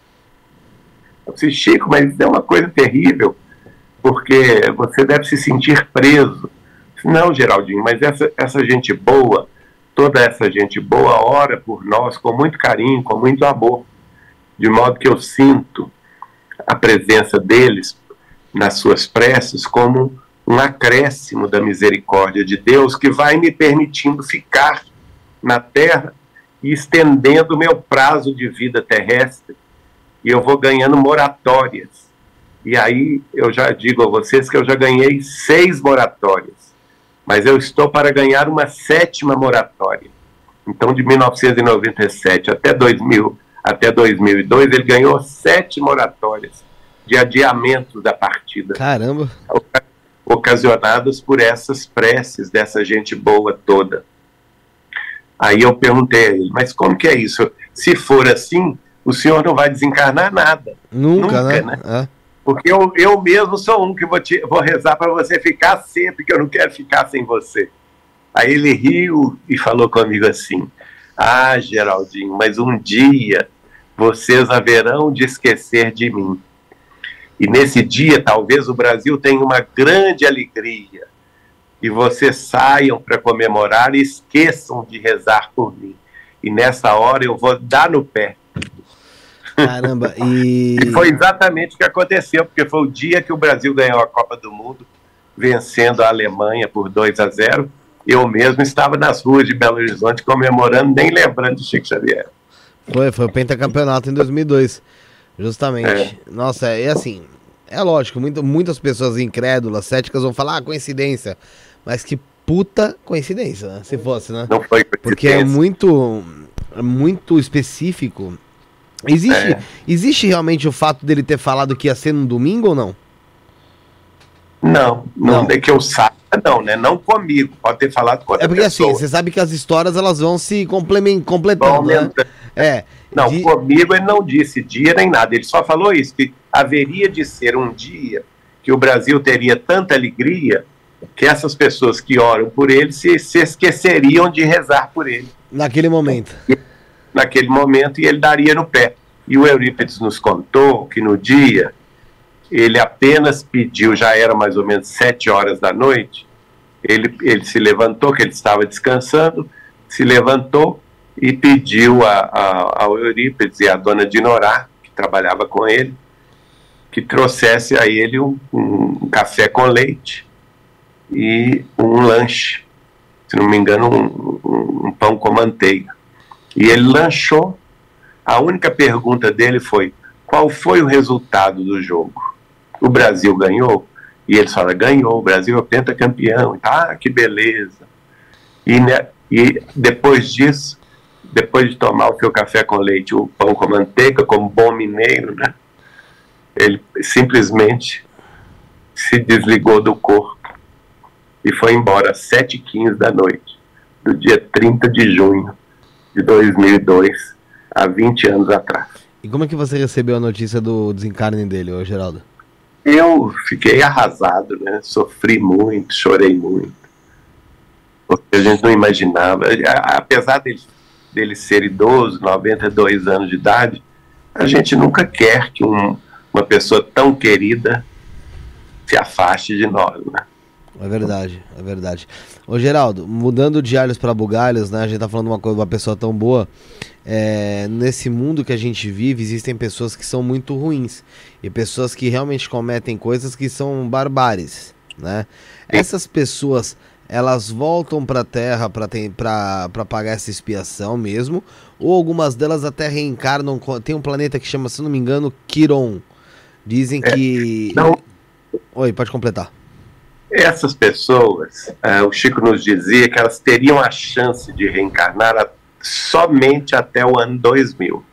Eu disse, Chico, mas isso é uma coisa terrível, porque você deve se sentir preso. Não, Geraldinho, mas essa, essa gente boa, toda essa gente boa ora por nós com muito carinho, com muito amor, de modo que eu sinto a presença deles nas suas preces como um acréscimo da misericórdia de Deus que vai me permitindo ficar na terra e estendendo meu prazo de vida terrestre e eu vou ganhando moratórias. E aí eu já digo a vocês que eu já ganhei seis moratórias mas eu estou para ganhar uma sétima moratória. Então, de 1997 até 2000, até 2002, ele ganhou sete moratórias de adiamento da partida. Caramba! Ocasionadas por essas preces dessa gente boa toda. Aí eu perguntei a ele, mas como que é isso? Se for assim, o senhor não vai desencarnar nada. Nunca, Nunca né? né? É. Porque eu, eu mesmo sou um que vou, te, vou rezar para você ficar sempre, que eu não quero ficar sem você. Aí ele riu e falou comigo assim: Ah, Geraldinho, mas um dia vocês haverão de esquecer de mim. E nesse dia, talvez o Brasil tenha uma grande alegria. E vocês saiam para comemorar e esqueçam de rezar por mim. E nessa hora eu vou dar no pé Caramba, e... e foi exatamente o que aconteceu, porque foi o dia que o Brasil ganhou a Copa do Mundo, vencendo a Alemanha por 2 a 0. Eu mesmo estava nas ruas de Belo Horizonte comemorando, nem lembrando de Chico Xavier. Foi, foi o pentacampeonato em 2002. Justamente. É. Nossa, é, é assim, é lógico, muito, muitas pessoas incrédulas, céticas vão falar, ah, coincidência. Mas que puta coincidência, né? Se fosse, né? Não foi Porque é muito, é muito específico. Existe, é. existe realmente o fato dele ter falado que ia ser no domingo ou não? Não, não, não. é que eu saiba, não, né? Não comigo, pode ter falado com outra É porque assim, pessoa. assim, você sabe que as histórias elas vão se completando, né? É. Não, de... comigo ele não disse dia nem nada, ele só falou isso, que haveria de ser um dia que o Brasil teria tanta alegria que essas pessoas que oram por ele se, se esqueceriam de rezar por ele. Naquele momento. Naquele momento, e ele daria no pé. E o Eurípides nos contou que no dia ele apenas pediu, já era mais ou menos sete horas da noite, ele, ele se levantou, que ele estava descansando, se levantou e pediu a, a, ao Eurípides e à dona Dinorá, que trabalhava com ele, que trouxesse a ele um, um café com leite e um lanche, se não me engano, um, um, pão com manteiga. E ele lanchou. A única pergunta dele foi: qual foi o resultado do jogo? O Brasil ganhou? E ele fala: ganhou, o Brasil é pentacampeão. Ah, que beleza. E, né, e depois disso, depois de tomar o seu café com leite, o pão com manteiga, como bom mineiro, né? Ele simplesmente se desligou do corpo e foi embora às 7h15 da noite, do dia 30 de junho de 2002, há 20 anos atrás. E como é que você recebeu a notícia do desencarne dele, ô Geraldo? Eu fiquei arrasado, né? Sofri muito, chorei muito. Porque a gente não imaginava. Apesar dele, dele ser idoso, 92 anos de idade, a gente nunca quer que um, uma pessoa tão querida se afaste de nós, né? É verdade, é verdade. Ô Geraldo, mudando de alhos para bugalhos, né? A gente tá falando uma coisa, uma pessoa tão boa. É, nesse mundo que a gente vive, existem pessoas que são muito ruins e pessoas que realmente cometem coisas que são barbáries, né? Essas pessoas, elas voltam para a Terra para pagar essa expiação mesmo, ou algumas delas até reencarnam. Tem um planeta que chama, se não me engano, Quiron. Dizem é, que. Não. Oi, pode completar essas pessoas, uh, o Chico nos dizia que elas teriam a chance de reencarnar a, somente até o ano 2000.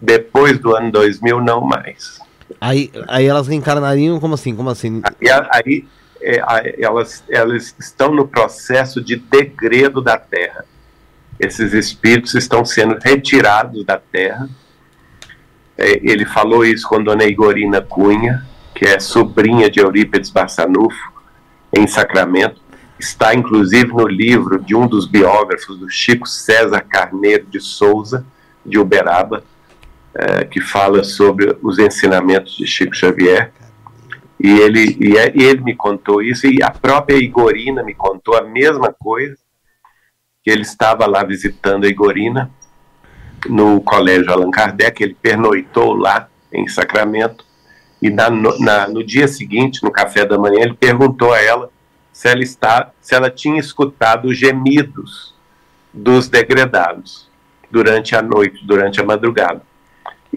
Depois do ano 2000, não mais. Aí, aí elas reencarnariam como assim? Como assim? Aí, aí é, elas, elas estão no processo de degredo da Terra. Esses espíritos estão sendo retirados da Terra. É, ele falou isso com Dona Igorina Cunha, que é sobrinha de Eurípides Bassanufo, em Sacramento. Está inclusive no livro de um dos biógrafos do Chico César Carneiro de Souza, de Uberaba, é, que fala sobre os ensinamentos de Chico Xavier. E ele, e, é, ele me contou isso, e a própria Igorina me contou a mesma coisa, que ele estava lá visitando a Igorina, no Colégio Allan Kardec, ele pernoitou lá em Sacramento, e na, na, no dia seguinte, no café da manhã, ele perguntou a ela se ela, está, se ela tinha escutado os gemidos dos degredados durante a noite, durante a madrugada.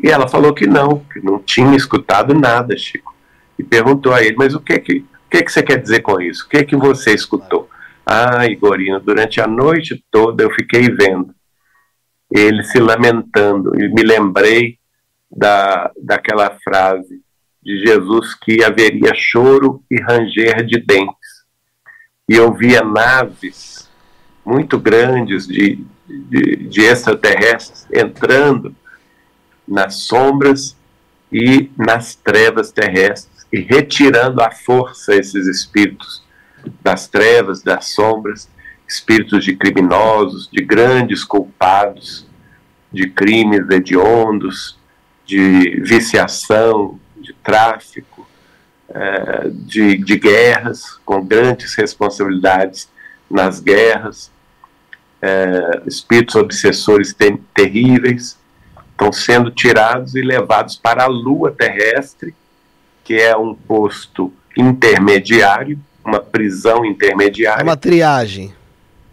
E ela falou que não, que não tinha escutado nada, Chico. E perguntou a ele, mas o que que, o que, que você quer dizer com isso? O que que você escutou? Ah, Igorino, durante a noite toda eu fiquei vendo ele se lamentando e me lembrei da, daquela frase de Jesus que haveria choro e ranger de dentes. E eu via naves muito grandes de, de, de extraterrestres entrando nas sombras e nas trevas terrestres e retirando à força esses espíritos das trevas, das sombras, espíritos de criminosos, de grandes culpados, de crimes hediondos, de viciação, de tráfico, é, de, de guerras, com grandes responsabilidades nas guerras, é, espíritos obsessores ter, terríveis, estão sendo tirados e levados para a Lua terrestre, que é um posto intermediário, uma prisão intermediária. Uma triagem.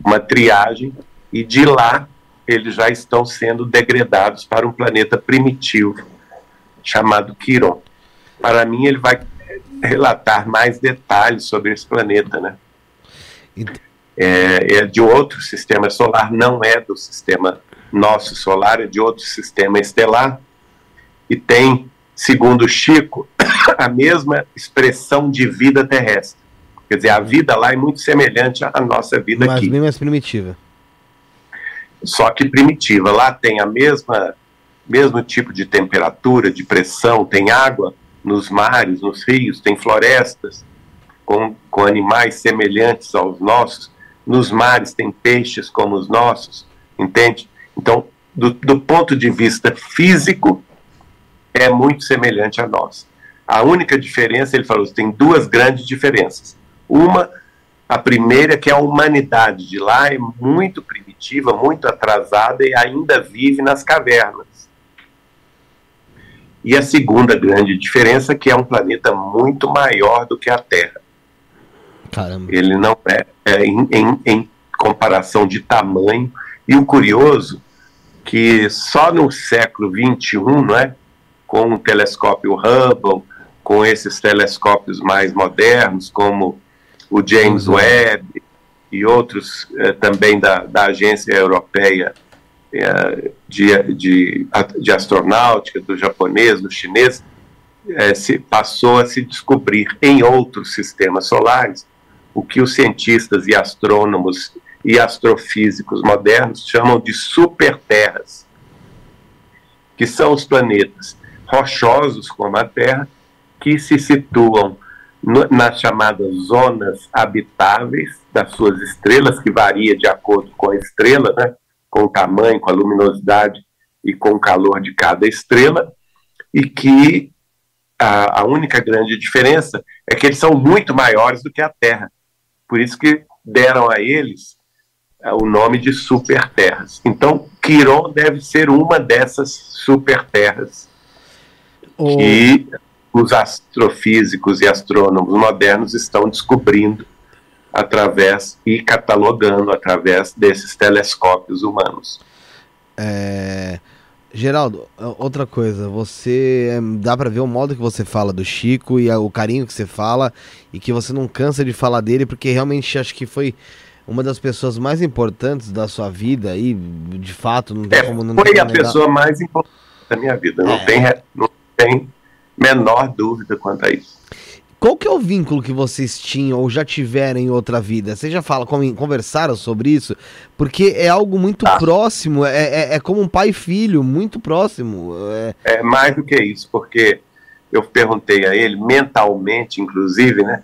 Uma triagem, e de lá eles já estão sendo degradados para um planeta primitivo chamado Quiron. Para mim, ele vai relatar mais detalhes sobre esse planeta, né? É, é de outro sistema solar, não é do sistema nosso solar, é de outro sistema estelar e tem, segundo Chico, a mesma expressão de vida terrestre. Quer dizer, a vida lá é muito semelhante à nossa vida Mas aqui. Mas bem mais primitiva. Só que primitiva. Lá tem a mesma mesmo tipo de temperatura, de pressão, tem água nos mares, nos rios, tem florestas com, com animais semelhantes aos nossos. Nos mares tem peixes como os nossos, entende? Então, do, do ponto de vista físico, é muito semelhante a nós. A única diferença, ele falou, tem duas grandes diferenças. Uma, a primeira, que é a humanidade de lá é muito primitiva, muito atrasada e ainda vive nas cavernas. E a segunda grande diferença é que é um planeta muito maior do que a Terra. Caramba. Ele não é, é em, em, em comparação de tamanho. E o curioso que só no século XXI, não é, com o telescópio Hubble, com esses telescópios mais modernos, como o James uhum. Webb e outros eh, também da, da Agência Europeia eh, de, de, de astronáutica, do japonês, do chinês, eh, se passou a se descobrir em outros sistemas solares o que os cientistas e astrônomos e astrofísicos modernos chamam de superterras, que são os planetas rochosos como a Terra, que se situam no, nas chamadas zonas habitáveis das suas estrelas, que varia de acordo com a estrela, né, com o tamanho, com a luminosidade e com o calor de cada estrela, e que a, a única grande diferença é que eles são muito maiores do que a Terra. Por isso que deram a eles é, o nome de superterras. Então, Quiron deve ser uma dessas superterras oh. que os astrofísicos e astrônomos modernos estão descobrindo através e catalogando através desses telescópios humanos. É... Geraldo, outra coisa, você dá para ver o modo que você fala do Chico e o carinho que você fala e que você não cansa de falar dele porque realmente acho que foi uma das pessoas mais importantes da sua vida e de fato não tem é, como não foi a pessoa mais importante da minha vida, não, é. tem, não tem menor dúvida quanto a isso. Qual que é o vínculo que vocês tinham ou já tiveram em outra vida? Vocês já falam, conversaram sobre isso? Porque é algo muito ah. próximo, é, é, é, como um pai e filho, muito próximo. É... é mais do que isso, porque eu perguntei a ele, mentalmente, inclusive, né?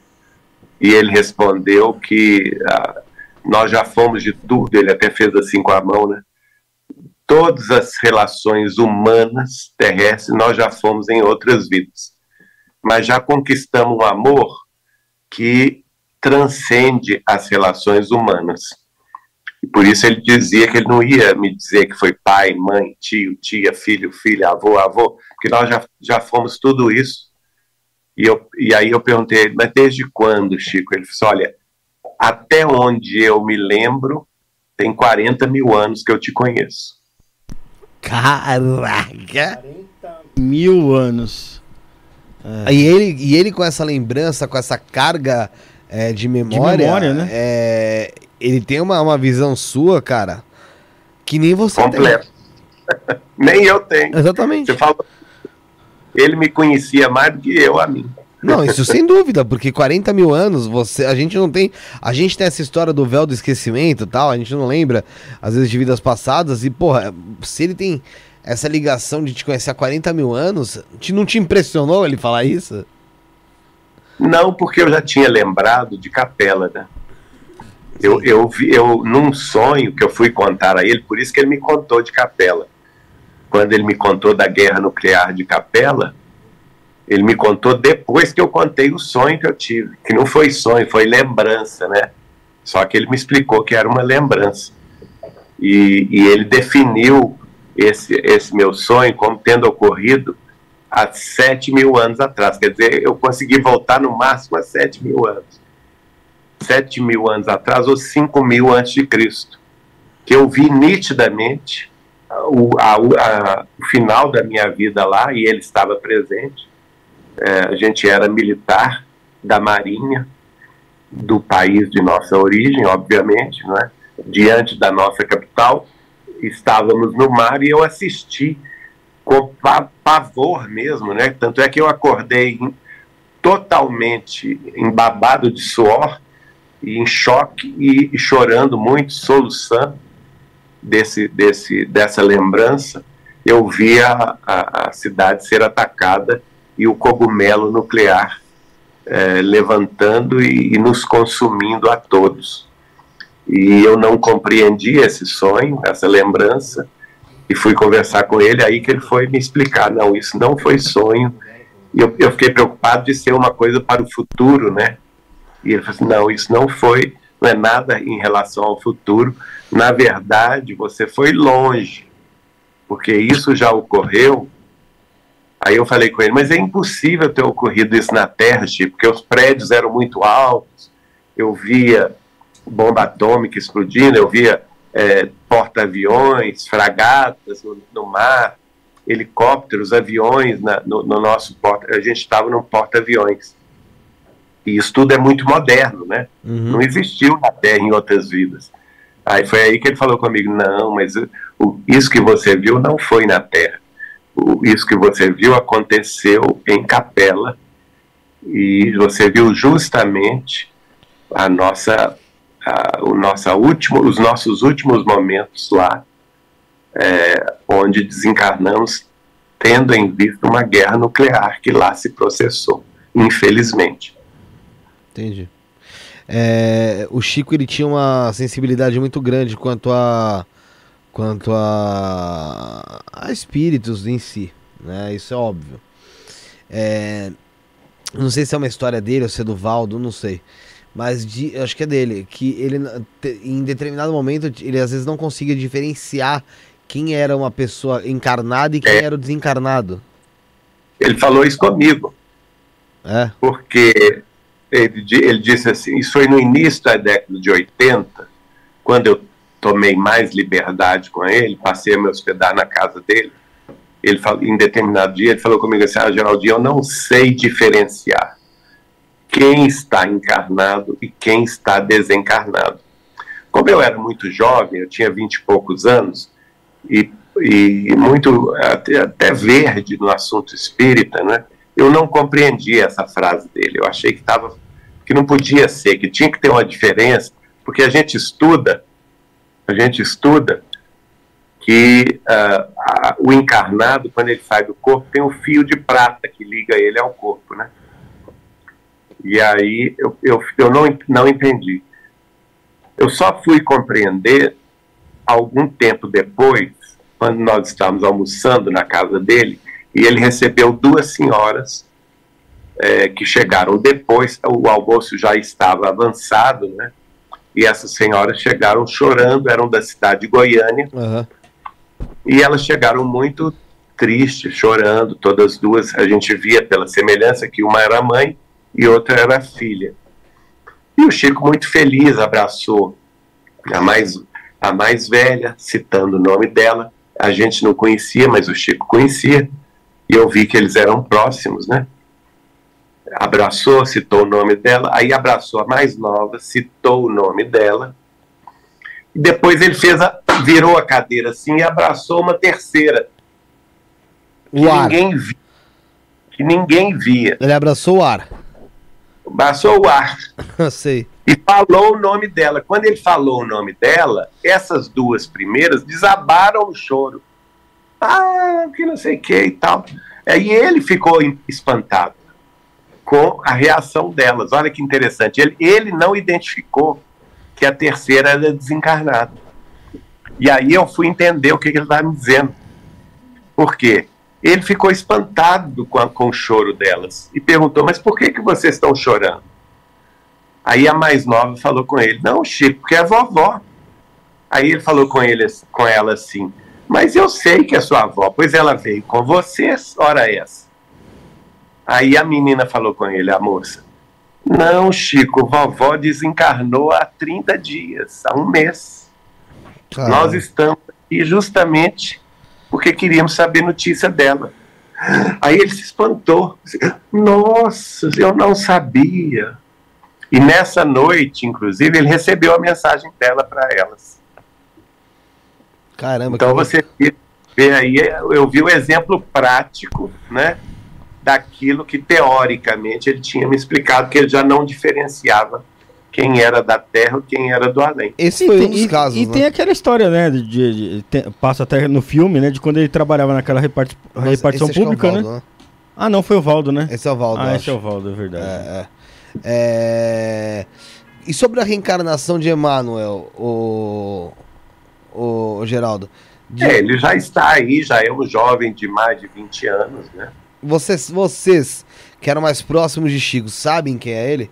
E ele respondeu que ah, nós já fomos de tudo, ele até fez assim com a mão, né? Todas as relações humanas terrestres nós já fomos em outras vidas mas já conquistamos um amor que transcende as relações humanas. E por isso ele dizia que ele não ia me dizer que foi pai, mãe, tio, tia, filho, filha, avô, avô, porque nós já, já fomos tudo isso. E, eu, e aí eu perguntei ele, mas desde quando, Chico? Ele disse, olha, até onde eu me lembro, tem 40 mil anos que eu te conheço. Caraca! 40 mil anos. É. E, ele, e ele com essa lembrança, com essa carga é, de memória, de memória né? É, ele tem uma, uma visão sua, cara, que nem você Completo. tem. nem eu tenho. Exatamente. Você fala, ele me conhecia mais do que eu a mim. Não, isso sem dúvida, porque 40 mil anos, você, a gente não tem. A gente tem essa história do véu do esquecimento e tal, a gente não lembra, às vezes, de vidas passadas, e, porra, se ele tem essa ligação de te conhecer há 40 mil anos, te, não te impressionou ele falar isso? Não, porque eu já tinha lembrado de Capela, né? Eu, eu, vi, eu, num sonho que eu fui contar a ele, por isso que ele me contou de Capela. Quando ele me contou da guerra nuclear de Capela, ele me contou depois que eu contei o sonho que eu tive. Que não foi sonho, foi lembrança, né? Só que ele me explicou que era uma lembrança. E, e ele definiu esse, esse meu sonho como tendo ocorrido há 7 mil anos atrás. Quer dizer, eu consegui voltar no máximo a 7 mil anos. 7 mil anos atrás ou 5 mil antes de Cristo. que eu vi nitidamente o, a, a, o final da minha vida lá e ele estava presente. É, a gente era militar da Marinha, do país de nossa origem, obviamente, não é? diante da nossa capital. Estávamos no mar e eu assisti com pavor mesmo, né? Tanto é que eu acordei totalmente embabado de suor e em choque e, e chorando muito, soluçando desse, desse, dessa lembrança. Eu vi a, a, a cidade ser atacada e o cogumelo nuclear é, levantando e, e, nos consumindo a todos. E eu não compreendi esse sonho, essa lembrança, e fui conversar com ele, aí que ele foi me explicar, não, isso não foi sonho, e eu, eu fiquei preocupado de ser uma coisa para o futuro, né? E ele falou assim, não, isso não foi, não é nada em relação ao futuro, na verdade, você foi longe, porque isso já ocorreu Aí eu falei com ele, mas é impossível ter ocorrido isso na Terra, Chico, porque os prédios eram muito altos, eu via bomba atômica explodindo, eu via é, porta-aviões, fragatas no, no, mar, helicópteros, aviões na, no, no, nosso porta. A gente estava num porta-aviões. E isso tudo é muito moderno, né? Uhum. Não existiu na Terra em outras vidas. Aí foi aí que ele falou comigo: não, mas o, isso que você viu não foi na Terra isso que você viu aconteceu em Capela e você viu justamente a nossa, a, o nossa último, os nossos últimos momentos lá, é, onde desencarnamos tendo em vista uma guerra nuclear que lá se processou, infelizmente. Entendi. É, o Chico ele tinha uma sensibilidade muito grande quanto a quanto a, a espíritos em si, né? Isso é óbvio. É, não sei se é uma história dele ou se é do Valdo, não sei. Mas de, acho que é dele, que ele em determinado momento ele às vezes não conseguia diferenciar quem era uma pessoa encarnada e quem é. era o desencarnado. Ele falou isso comigo. É. Porque ele, ele disse assim, isso foi no início da década de 80, quando eu tomei mais liberdade com ele, passei a me hospedar na casa dele. Ele falou, em determinado dia, ele falou comigo assim: ah, Geraldinho, eu não sei diferenciar quem está encarnado e quem está desencarnado. Como eu era muito jovem, eu tinha vinte e poucos anos, e, e muito até, até verde no assunto espírita, né? Eu não compreendi essa frase dele. Eu achei que estava que não podia ser, que tinha que ter uma diferença, porque a gente estuda a gente estuda que uh, a, o encarnado, quando ele sai do corpo, tem um fio de prata que liga ele ao corpo, né? E aí eu, eu, eu não, não entendi. Eu só fui compreender algum tempo depois, quando nós estávamos almoçando na casa dele, e ele recebeu duas senhoras é, que chegaram depois, o almoço já estava avançado, né? E essas senhoras chegaram chorando, eram da cidade de Goiânia, uhum. e elas chegaram muito tristes, chorando, todas duas, a gente via pela semelhança que uma era mãe e outra era filha. E o Chico, muito feliz, abraçou a mais, a mais velha, citando o nome dela. A gente não conhecia, mas o Chico conhecia, e eu vi que eles eram próximos, né? Abraçou, citou o nome dela, aí abraçou a mais nova, citou o nome dela, e depois ele fez a, virou a cadeira assim e abraçou uma terceira. Que o ar. ninguém via. Que ninguém via. Ele abraçou o ar. Abraçou o ar. Sei. E falou o nome dela. Quando ele falou o nome dela, essas duas primeiras desabaram o choro. Ah, que não sei o que e tal. Aí ele ficou espantado com a reação delas. Olha que interessante. Ele, ele não identificou que a terceira era desencarnada. E aí eu fui entender o que, que ele estava me dizendo. Por quê? Ele ficou espantado com, a, com o choro delas e perguntou: Mas por que, que vocês estão chorando? Aí a mais nova falou com ele: Não, Chico, porque é vovó. Aí ele falou com, ele, com ela assim: Mas eu sei que é sua avó, pois ela veio com vocês, ora essa. Aí a menina falou com ele, a moça: Não, Chico, vovó desencarnou há 30 dias, há um mês. Nós estamos aqui justamente porque queríamos saber notícia dela. Aí ele se espantou. Nossa, eu não sabia. E nessa noite, inclusive, ele recebeu a mensagem dela para elas. Caramba. Então você vê aí, eu vi o exemplo prático, né? Daquilo que teoricamente ele tinha me explicado, que ele já não diferenciava quem era da terra e quem era do além. Esse foi tem, um dos casos. E, né? tem aquela história, né? De, de, de, passa até no filme, né? De quando ele trabalhava naquela reparti repartição pública, é Valdo, né? né? Ah, não, foi o Valdo, né? Esse é o Valdo. Ah, esse acho. é o Valdo, é verdade. É, é. É... E sobre a reencarnação de Emmanuel, o, o, o Geraldo? De... É, ele já está aí, já é um jovem de mais de 20 anos, né? Vocês, vocês que eram mais próximos de Chico, sabem quem é ele?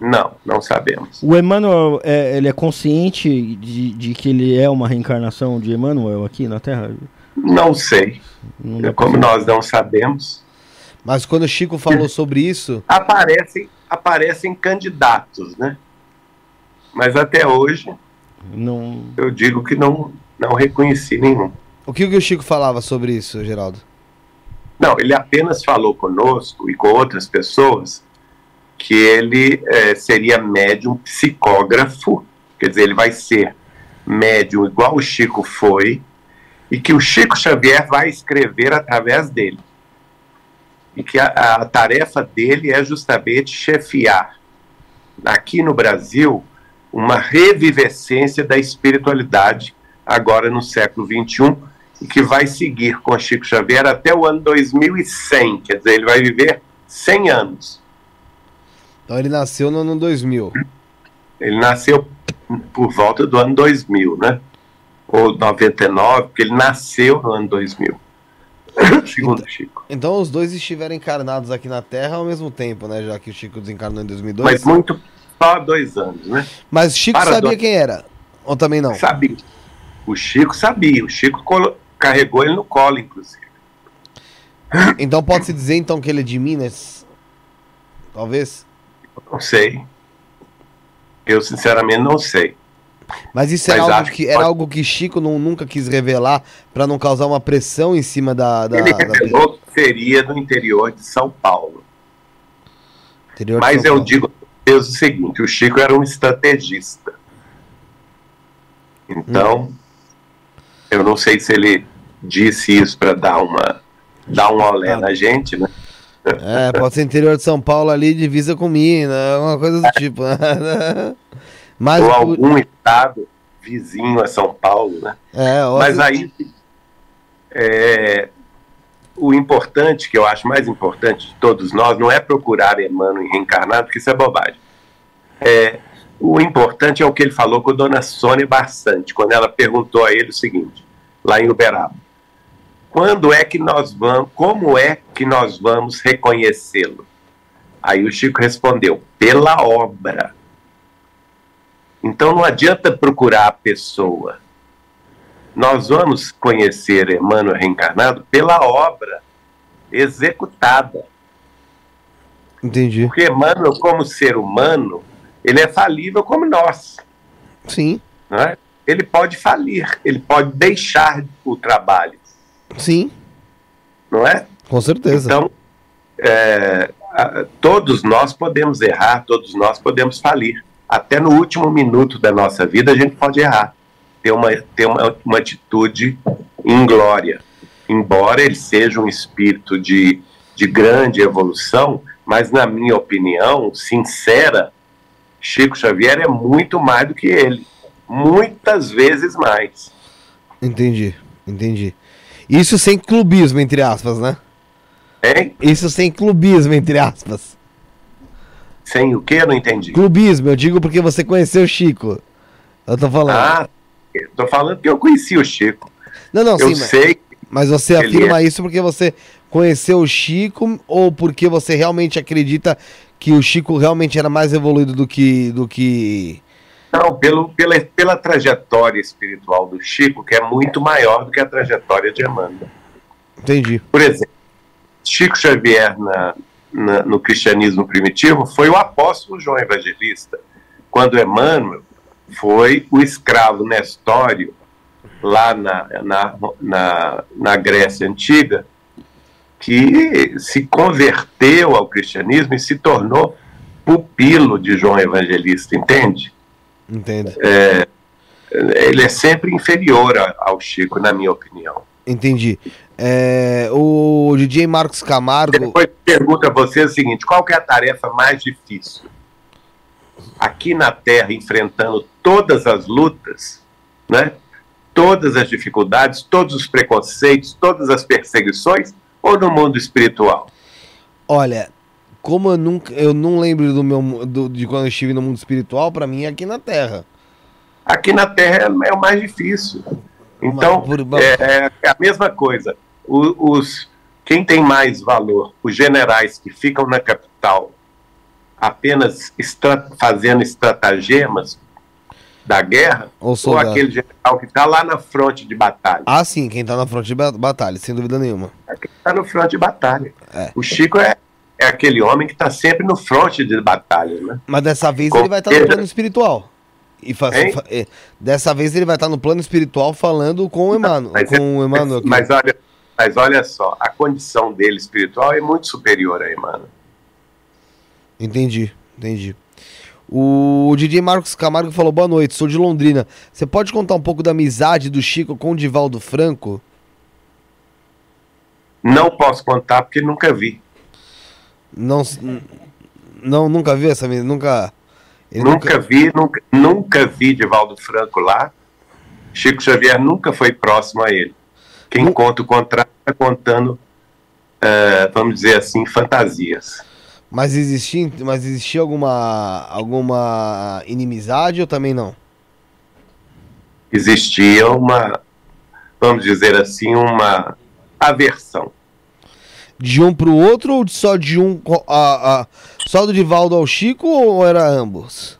Não, não sabemos. O Emmanuel, é, ele é consciente de, de que ele é uma reencarnação de Emmanuel aqui na Terra? Não sei. Não Como nós não sabemos. Mas quando o Chico falou sobre isso. Aparecem, aparecem candidatos, né? Mas até hoje, não... eu digo que não, não reconheci nenhum. O que o Chico falava sobre isso, Geraldo? Não, ele apenas falou conosco e com outras pessoas que ele é, seria médium psicógrafo, quer dizer, ele vai ser médium igual o Chico foi, e que o Chico Xavier vai escrever através dele. E que a, a tarefa dele é justamente chefiar, aqui no Brasil, uma revivescência da espiritualidade agora no século XXI e que vai seguir com Chico Xavier até o ano 2100, quer dizer, ele vai viver 100 anos. Então ele nasceu no ano 2000. Ele nasceu por volta do ano 2000, né? Ou 99, porque ele nasceu no ano 2000. Segundo então, Chico. Então os dois estiveram encarnados aqui na Terra ao mesmo tempo, né? Já que o Chico desencarnou em 2002. Mas muito só dois anos, né? Mas Chico Para sabia quem era? Ou também não? Sabia. O Chico sabia. O Chico carregou ele no colo, inclusive. Então pode-se dizer então que ele é de Minas? Talvez? Não sei. Eu sinceramente não sei. Mas isso era, algo que, era algo que Chico não, nunca quis revelar para não causar uma pressão em cima da. da Ele revelou da... que seria no interior de São Paulo. Interior Mas São eu Paulo. digo o seguinte: o Chico era um estrategista. Então, hum. Eu não sei se ele disse isso para dar uma dar um olé ah. na gente, né? É, pode ser interior de São Paulo ali, divisa com Minas, alguma coisa do tipo. Mas ou algum estado vizinho a São Paulo, né? É, Mas aí é, o importante, que eu acho mais importante de todos nós, não é procurar Emmanuel em reencarnado, porque isso é bobagem. É, o importante é o que ele falou com a dona Sônia Barçante, quando ela perguntou a ele o seguinte, lá em Uberaba. Quando é que nós vamos, como é que nós vamos reconhecê-lo? Aí o Chico respondeu, pela obra. Então não adianta procurar a pessoa. Nós vamos conhecer Emmanuel reencarnado pela obra executada. Entendi. Porque Emmanuel, como ser humano, ele é falível como nós. Sim. É? Ele pode falir, ele pode deixar o trabalho. Sim. Não é? Com certeza. Então, é, todos nós podemos errar, todos nós podemos falir até no último minuto da nossa vida a gente pode errar, ter uma, ter uma, uma atitude inglória. Embora ele seja um espírito de, de grande evolução, mas na minha opinião, sincera, Chico Xavier é muito mais do que ele. Muitas vezes mais. Entendi, entendi. Isso sem clubismo, entre aspas, né? Hein? Isso sem clubismo, entre aspas. Sem o que? Eu não entendi. Clubismo, eu digo porque você conheceu o Chico. Eu tô falando. Ah, eu tô falando que eu conheci o Chico. Não, não, eu sim, sei. Mas você afirma é... isso porque você conheceu o Chico ou porque você realmente acredita que o Chico realmente era mais evoluído do que. Do que... Não, pelo, pela, pela trajetória espiritual do Chico, que é muito maior do que a trajetória de Amanda. Entendi. Por exemplo, Chico Xavier, na, na, no cristianismo primitivo foi o apóstolo João Evangelista, quando Emmanuel foi o escravo Nestório lá na, na, na, na Grécia Antiga, que se converteu ao cristianismo e se tornou pupilo de João Evangelista, entende? Entendo. É, ele é sempre inferior ao Chico, na minha opinião. Entendi. É, o DJ Marcos Camargo. Depois pergunta a você o seguinte: qual é a tarefa mais difícil? Aqui na Terra, enfrentando todas as lutas, né? todas as dificuldades, todos os preconceitos, todas as perseguições, ou no mundo espiritual? Olha, como eu nunca, eu não lembro do meu do, de quando eu estive no mundo espiritual, para mim é aqui na Terra. Aqui na Terra é, é o mais difícil. Então por... é, é, a mesma coisa. O, os quem tem mais valor, os generais que ficam na capital apenas estra fazendo estratagemas da guerra, ou, ou aquele general que está lá na fronte de batalha. Ah, sim, quem está na fronte de batalha, sem dúvida nenhuma. É quem está no fronte de batalha. É. O Chico é, é aquele homem que está sempre no fronte de batalha, né? Mas dessa vez ele vai estar tá no plano espiritual. E fa dessa vez ele vai estar tá no plano espiritual falando com o Emmanuel. Mas, com é, o Emmanuel mas, mas, olha, mas olha só, a condição dele espiritual é muito superior a Emmanuel. Entendi, entendi. O DJ Marcos Camargo falou: boa noite, sou de Londrina. Você pode contar um pouco da amizade do Chico com o Divaldo Franco? Não posso contar porque nunca vi. Não, não nunca viu essa nunca. Nunca, nunca vi, nunca, nunca vi Divaldo Franco lá. Chico Xavier nunca foi próximo a ele. Quem conta o contrato está contando, uh, vamos dizer assim, fantasias. Mas existia, mas existia alguma, alguma inimizade ou também não? Existia uma, vamos dizer assim, uma aversão. De um para o outro ou só de um, a, a, só do Divaldo ao Chico ou era ambos?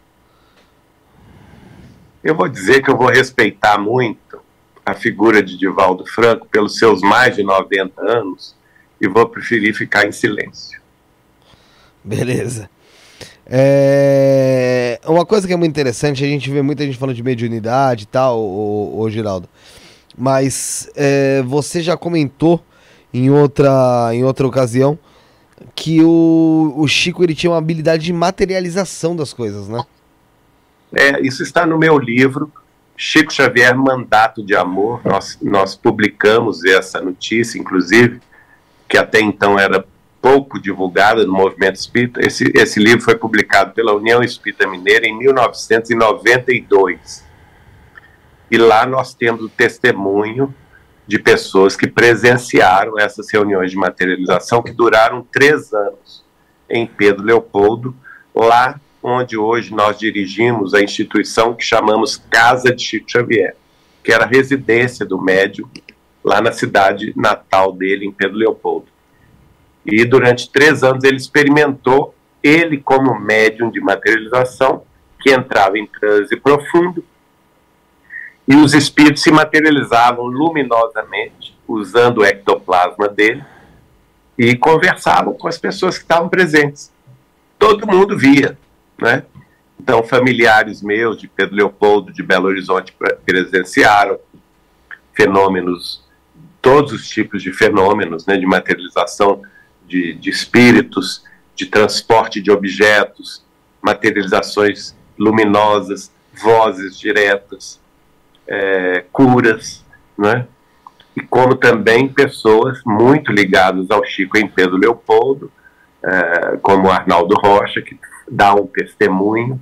Eu vou dizer que eu vou respeitar muito a figura de Divaldo Franco pelos seus mais de 90 anos e vou preferir ficar em silêncio. Beleza. É... Uma coisa que é muito interessante, a gente vê muita gente falando de mediunidade e tal, o, o Geraldo. Mas é, você já comentou em outra, em outra ocasião que o, o Chico ele tinha uma habilidade de materialização das coisas, né? É, isso está no meu livro, Chico Xavier, Mandato de Amor. Nós, nós publicamos essa notícia, inclusive, que até então era pouco divulgada no movimento espírita. Esse, esse livro foi publicado pela União Espírita Mineira em 1992. E lá nós temos o testemunho de pessoas que presenciaram essas reuniões de materialização que duraram três anos em Pedro Leopoldo, lá onde hoje nós dirigimos a instituição que chamamos Casa de Chico Xavier, que era a residência do médium lá na cidade natal dele, em Pedro Leopoldo. E durante três anos ele experimentou, ele como médium de materialização, que entrava em transe profundo, e os espíritos se materializavam luminosamente, usando o ectoplasma dele, e conversavam com as pessoas que estavam presentes. Todo mundo via, né? Então, familiares meus de Pedro Leopoldo, de Belo Horizonte, presenciaram fenômenos, todos os tipos de fenômenos né, de materialização de, de espíritos, de transporte de objetos, materializações luminosas, vozes diretas, é, curas, né? e como também pessoas muito ligadas ao Chico em Pedro Leopoldo, é, como Arnaldo Rocha, que dá um testemunho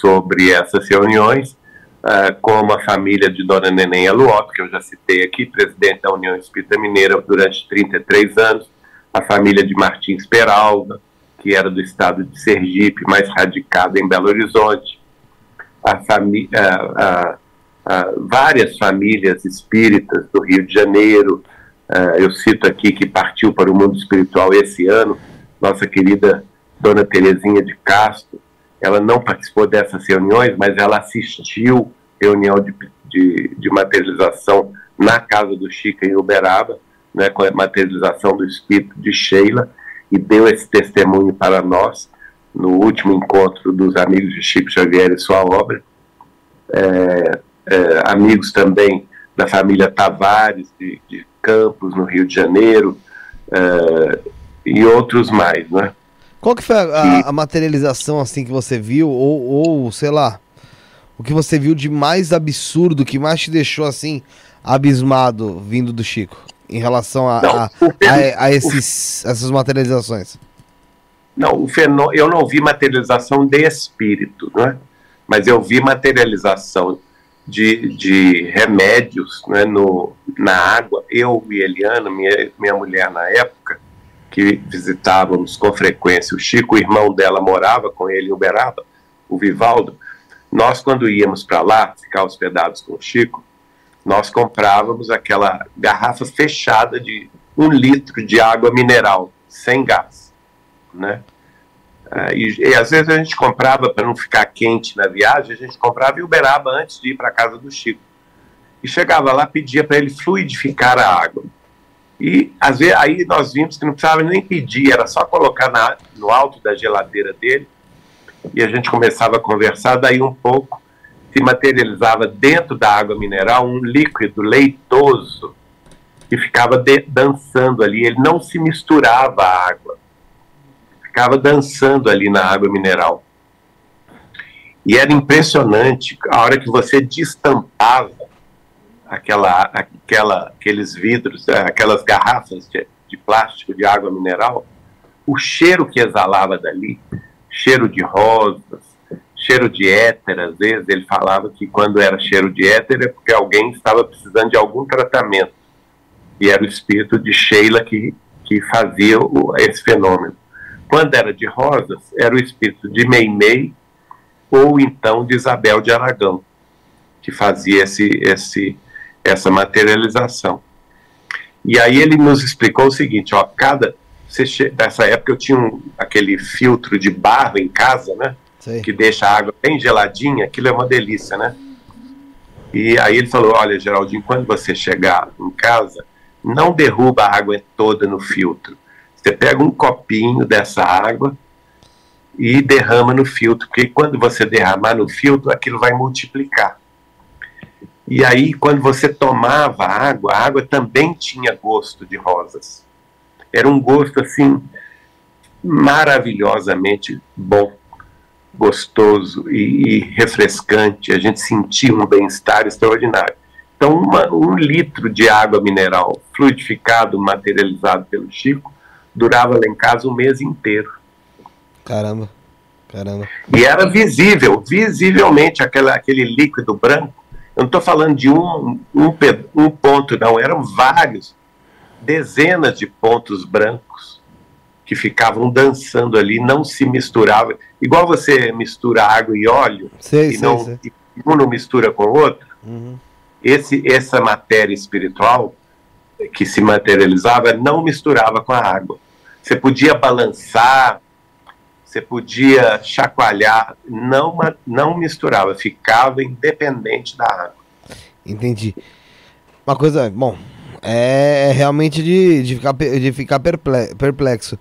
sobre essas reuniões, é, como a família de Dona Neném Aluoto, que eu já citei aqui, presidente da União Espírita Mineira durante 33 anos, a família de Martins Peralva, que era do estado de Sergipe, mas radicada em Belo Horizonte, a a, a, várias famílias espíritas do Rio de Janeiro. eu cito aqui que partiu para o mundo espiritual esse ano, nossa querida Dona Terezinha de Castro. Ela não participou dessas reuniões, mas ela assistiu reunião de, de, de materialização na casa do Chica em Uberaba né, com a materialização do espírito de Sheila, e deu esse testemunho para nós no último encontro dos amigos de Chico Xavier e sua obra. É, é, amigos também da família Tavares, de, de, Campos, no Rio de Janeiro, é, e outros mais, né? Qual que foi a, a, a, materialização assim que você viu, ou, ou sei lá, o que você viu de mais absurdo, que mais te deixou assim abismado vindo do Chico em relação a, Não, a, a, a esses, essas materializações? Não, o fenô... eu não vi materialização de espírito, né? mas eu vi materialização de, de remédios né, no, na água. Eu e Eliana, minha, minha mulher na época, que visitávamos com frequência o Chico, o irmão dela morava com ele em Uberaba, o Vivaldo. Nós, quando íamos para lá, ficar hospedados com o Chico, nós comprávamos aquela garrafa fechada de um litro de água mineral, sem gás, né? Uh, e, e, às vezes a gente comprava para não ficar quente na viagem, a gente comprava em Uberaba antes de ir para casa do Chico. E chegava lá, pedia para ele fluidificar a água. E às vezes aí nós vimos que não precisava nem pedir, era só colocar na, no alto da geladeira dele e a gente começava a conversar. Daí um pouco se materializava dentro da água mineral um líquido leitoso que ficava de, dançando ali. Ele não se misturava à água, ficava dançando ali na água mineral. E era impressionante a hora que você destampava aquela, aquela, aqueles vidros, eh, aquelas garrafas de, de plástico de água mineral, o cheiro que exalava dali, cheiro de rosas, cheiro de éter, às vezes ele falava que quando era cheiro de éter é porque alguém estava precisando de algum tratamento. E era o espírito de Sheila que, que fazia o, esse fenômeno. Quando era de rosas, era o espírito de Meimei ou então de Isabel de Aragão, que fazia esse, esse, essa materialização. E aí ele nos explicou o seguinte, ó, cada... Nessa época eu tinha um, aquele filtro de barro em casa, né? Que deixa a água bem geladinha, aquilo é uma delícia, né? E aí ele falou: Olha, Geraldinho, quando você chegar em casa, não derruba a água toda no filtro. Você pega um copinho dessa água e derrama no filtro, porque quando você derramar no filtro, aquilo vai multiplicar. E aí, quando você tomava a água, a água também tinha gosto de rosas. Era um gosto assim maravilhosamente bom gostoso e, e refrescante, a gente sentia um bem-estar extraordinário. Então, uma, um litro de água mineral fluidificado, materializado pelo Chico, durava lá em casa um mês inteiro. Caramba, caramba. E era visível, visivelmente, aquela, aquele líquido branco. Eu não estou falando de um, um, um ponto, não, eram vários, dezenas de pontos brancos que ficavam dançando ali, não se misturavam. Igual você mistura água e óleo, sei, e sei, não, sei. um não mistura com o outro. Uhum. Esse, essa matéria espiritual que se materializava não misturava com a água. Você podia balançar, você podia chacoalhar, não, não misturava, ficava independente da água. Entendi. Uma coisa, bom, é realmente de, de ficar, de ficar perplexo.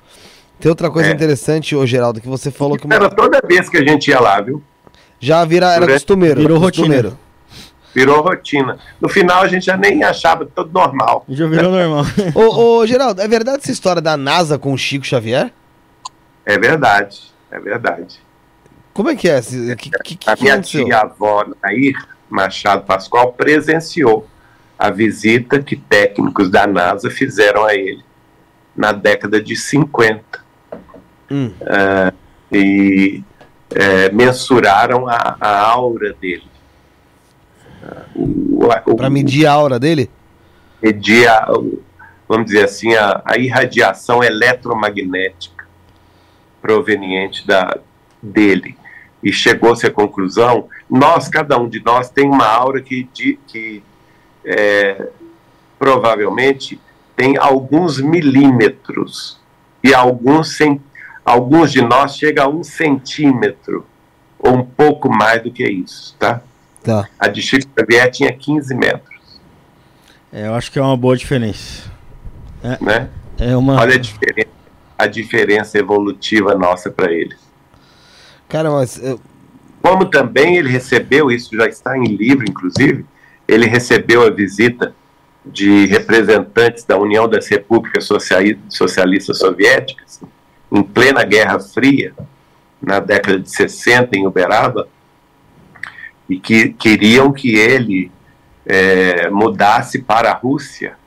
Tem outra coisa é. interessante, ô Geraldo, que você falou que. Era toda vez que a gente ia lá, viu? Já vira, era costumeiro. Virou costumeiro. rotina. Virou rotina. No final a gente já nem achava tudo normal. Já virou normal. ô, ô, Geraldo, é verdade essa história da NASA com o Chico Xavier? É verdade, é verdade. Como é que é? Que, que, que a minha tia-avó, Nair Machado Pascoal, presenciou a visita que técnicos da NASA fizeram a ele na década de 50. Hum. Uh, e uh, mensuraram a, a, aura dele. Uh, Para medir a aura dele? Medir, a, vamos dizer assim, a, a irradiação eletromagnética proveniente da, dele. E chegou-se à conclusão: nós, cada um de nós, tem uma aura que, que é, provavelmente tem alguns milímetros e alguns, alguns de nós chega a um centímetro ou um pouco mais do que isso, tá? tá. A de Chico Xavier tinha 15 metros. É, eu acho que é uma boa diferença. É, né? é uma... Olha a diferença, a diferença evolutiva nossa para eles. Cara, mas... Eu como também ele recebeu, isso já está em livro, inclusive, ele recebeu a visita de representantes da União das Repúblicas Socialistas Soviéticas, em plena Guerra Fria, na década de 60, em Uberaba, e que queriam que ele é, mudasse para a Rússia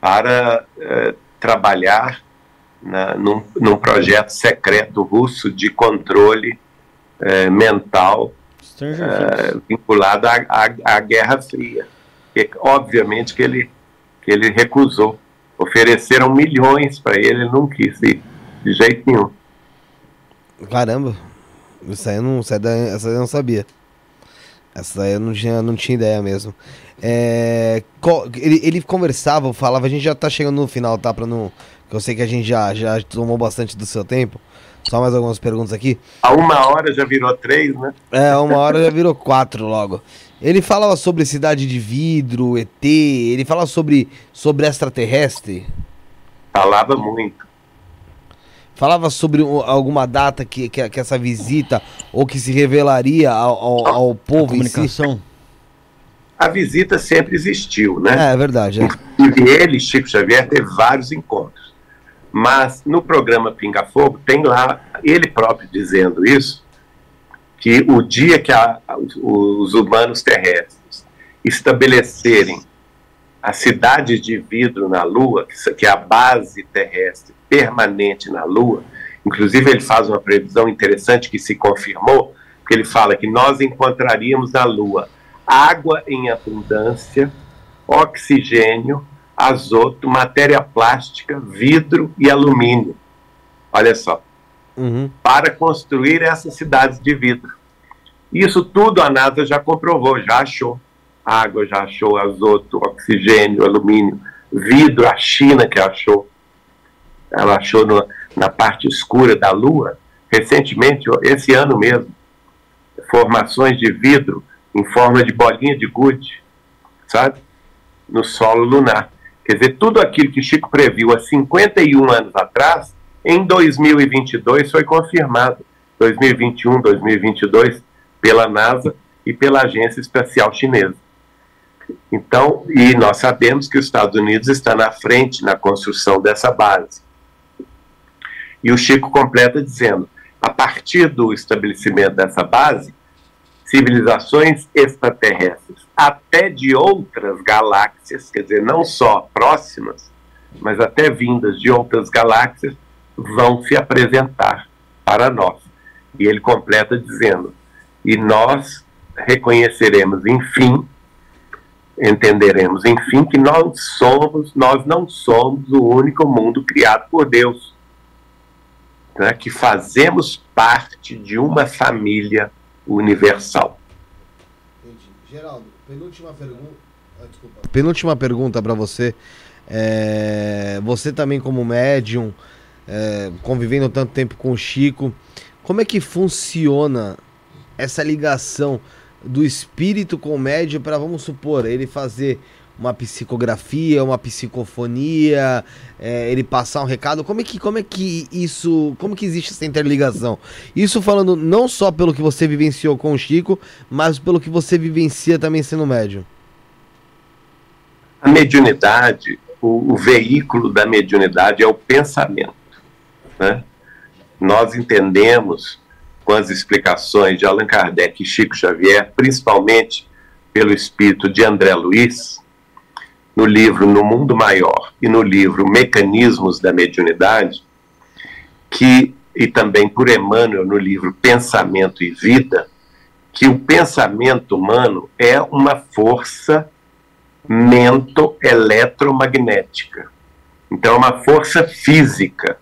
para é, trabalhar na, num, num, projeto secreto russo de controle é, mental é, vinculado à, à, à, Guerra Fria. Que, obviamente que ele, que ele recusou. Ofereceram milhões para ele, ele não quis ir de jeito nenhum. Caramba, isso aí eu não, essa daí, essa eu não sabia. Essa daí eu não tinha, não tinha ideia mesmo. É, ele, ele conversava, falava, a gente já tá chegando no final, tá? Pra não. Eu sei que a gente já, já tomou bastante do seu tempo. Só mais algumas perguntas aqui. A uma hora já virou três, né? É, uma hora já virou quatro logo. Ele falava sobre cidade de vidro, ET, ele falava sobre, sobre extraterrestre? Falava muito. Falava sobre alguma data que, que, que essa visita ou que se revelaria ao, ao, ao povo a comunicação? Si? A visita sempre existiu, né? É, é verdade. É. E ele, Chico Xavier, teve vários encontros. Mas no programa Pinga Fogo tem lá ele próprio dizendo isso, que o dia que a, os humanos terrestres estabelecerem a cidade de vidro na Lua, que é a base terrestre permanente na Lua, inclusive ele faz uma previsão interessante que se confirmou, que ele fala que nós encontraríamos na Lua água em abundância, oxigênio, azoto, matéria plástica, vidro e alumínio. Olha só. Uhum. Para construir essas cidades de vidro. Isso tudo a NASA já comprovou, já achou. Água já achou, azoto, oxigênio, alumínio, vidro, a China que achou. Ela achou no, na parte escura da Lua, recentemente, esse ano mesmo, formações de vidro em forma de bolinha de gude, sabe? No solo lunar. Quer dizer, tudo aquilo que Chico previu há 51 anos atrás, em 2022 foi confirmado. 2021, 2022, pela NASA e pela Agência Espacial Chinesa. Então, e nós sabemos que os Estados Unidos está na frente na construção dessa base. E o Chico completa dizendo: a partir do estabelecimento dessa base, civilizações extraterrestres, até de outras galáxias, quer dizer, não só próximas, mas até vindas de outras galáxias, vão se apresentar para nós. E ele completa dizendo: e nós reconheceremos, enfim, entenderemos, enfim, que nós somos, nós não somos o único mundo criado por Deus, né, que fazemos parte de uma família universal. Entendi. Geraldo, penúltima pergunta. Ah, desculpa. Penúltima pergunta para você. É, você também como médium, é, convivendo tanto tempo com o Chico, como é que funciona essa ligação do espírito com o médium para, vamos supor, ele fazer uma psicografia, uma psicofonia, é, ele passar um recado. Como é que como é que isso, como que existe essa interligação? Isso falando não só pelo que você vivenciou com o Chico, mas pelo que você vivencia também sendo médium. A mediunidade, o, o veículo da mediunidade é o pensamento, né? Nós entendemos com as explicações de Allan Kardec e Chico Xavier, principalmente pelo espírito de André Luiz, no livro No Mundo Maior e no livro Mecanismos da Mediunidade, que, e também por Emmanuel no livro Pensamento e Vida, que o pensamento humano é uma força mento-eletromagnética. Então, é uma força física.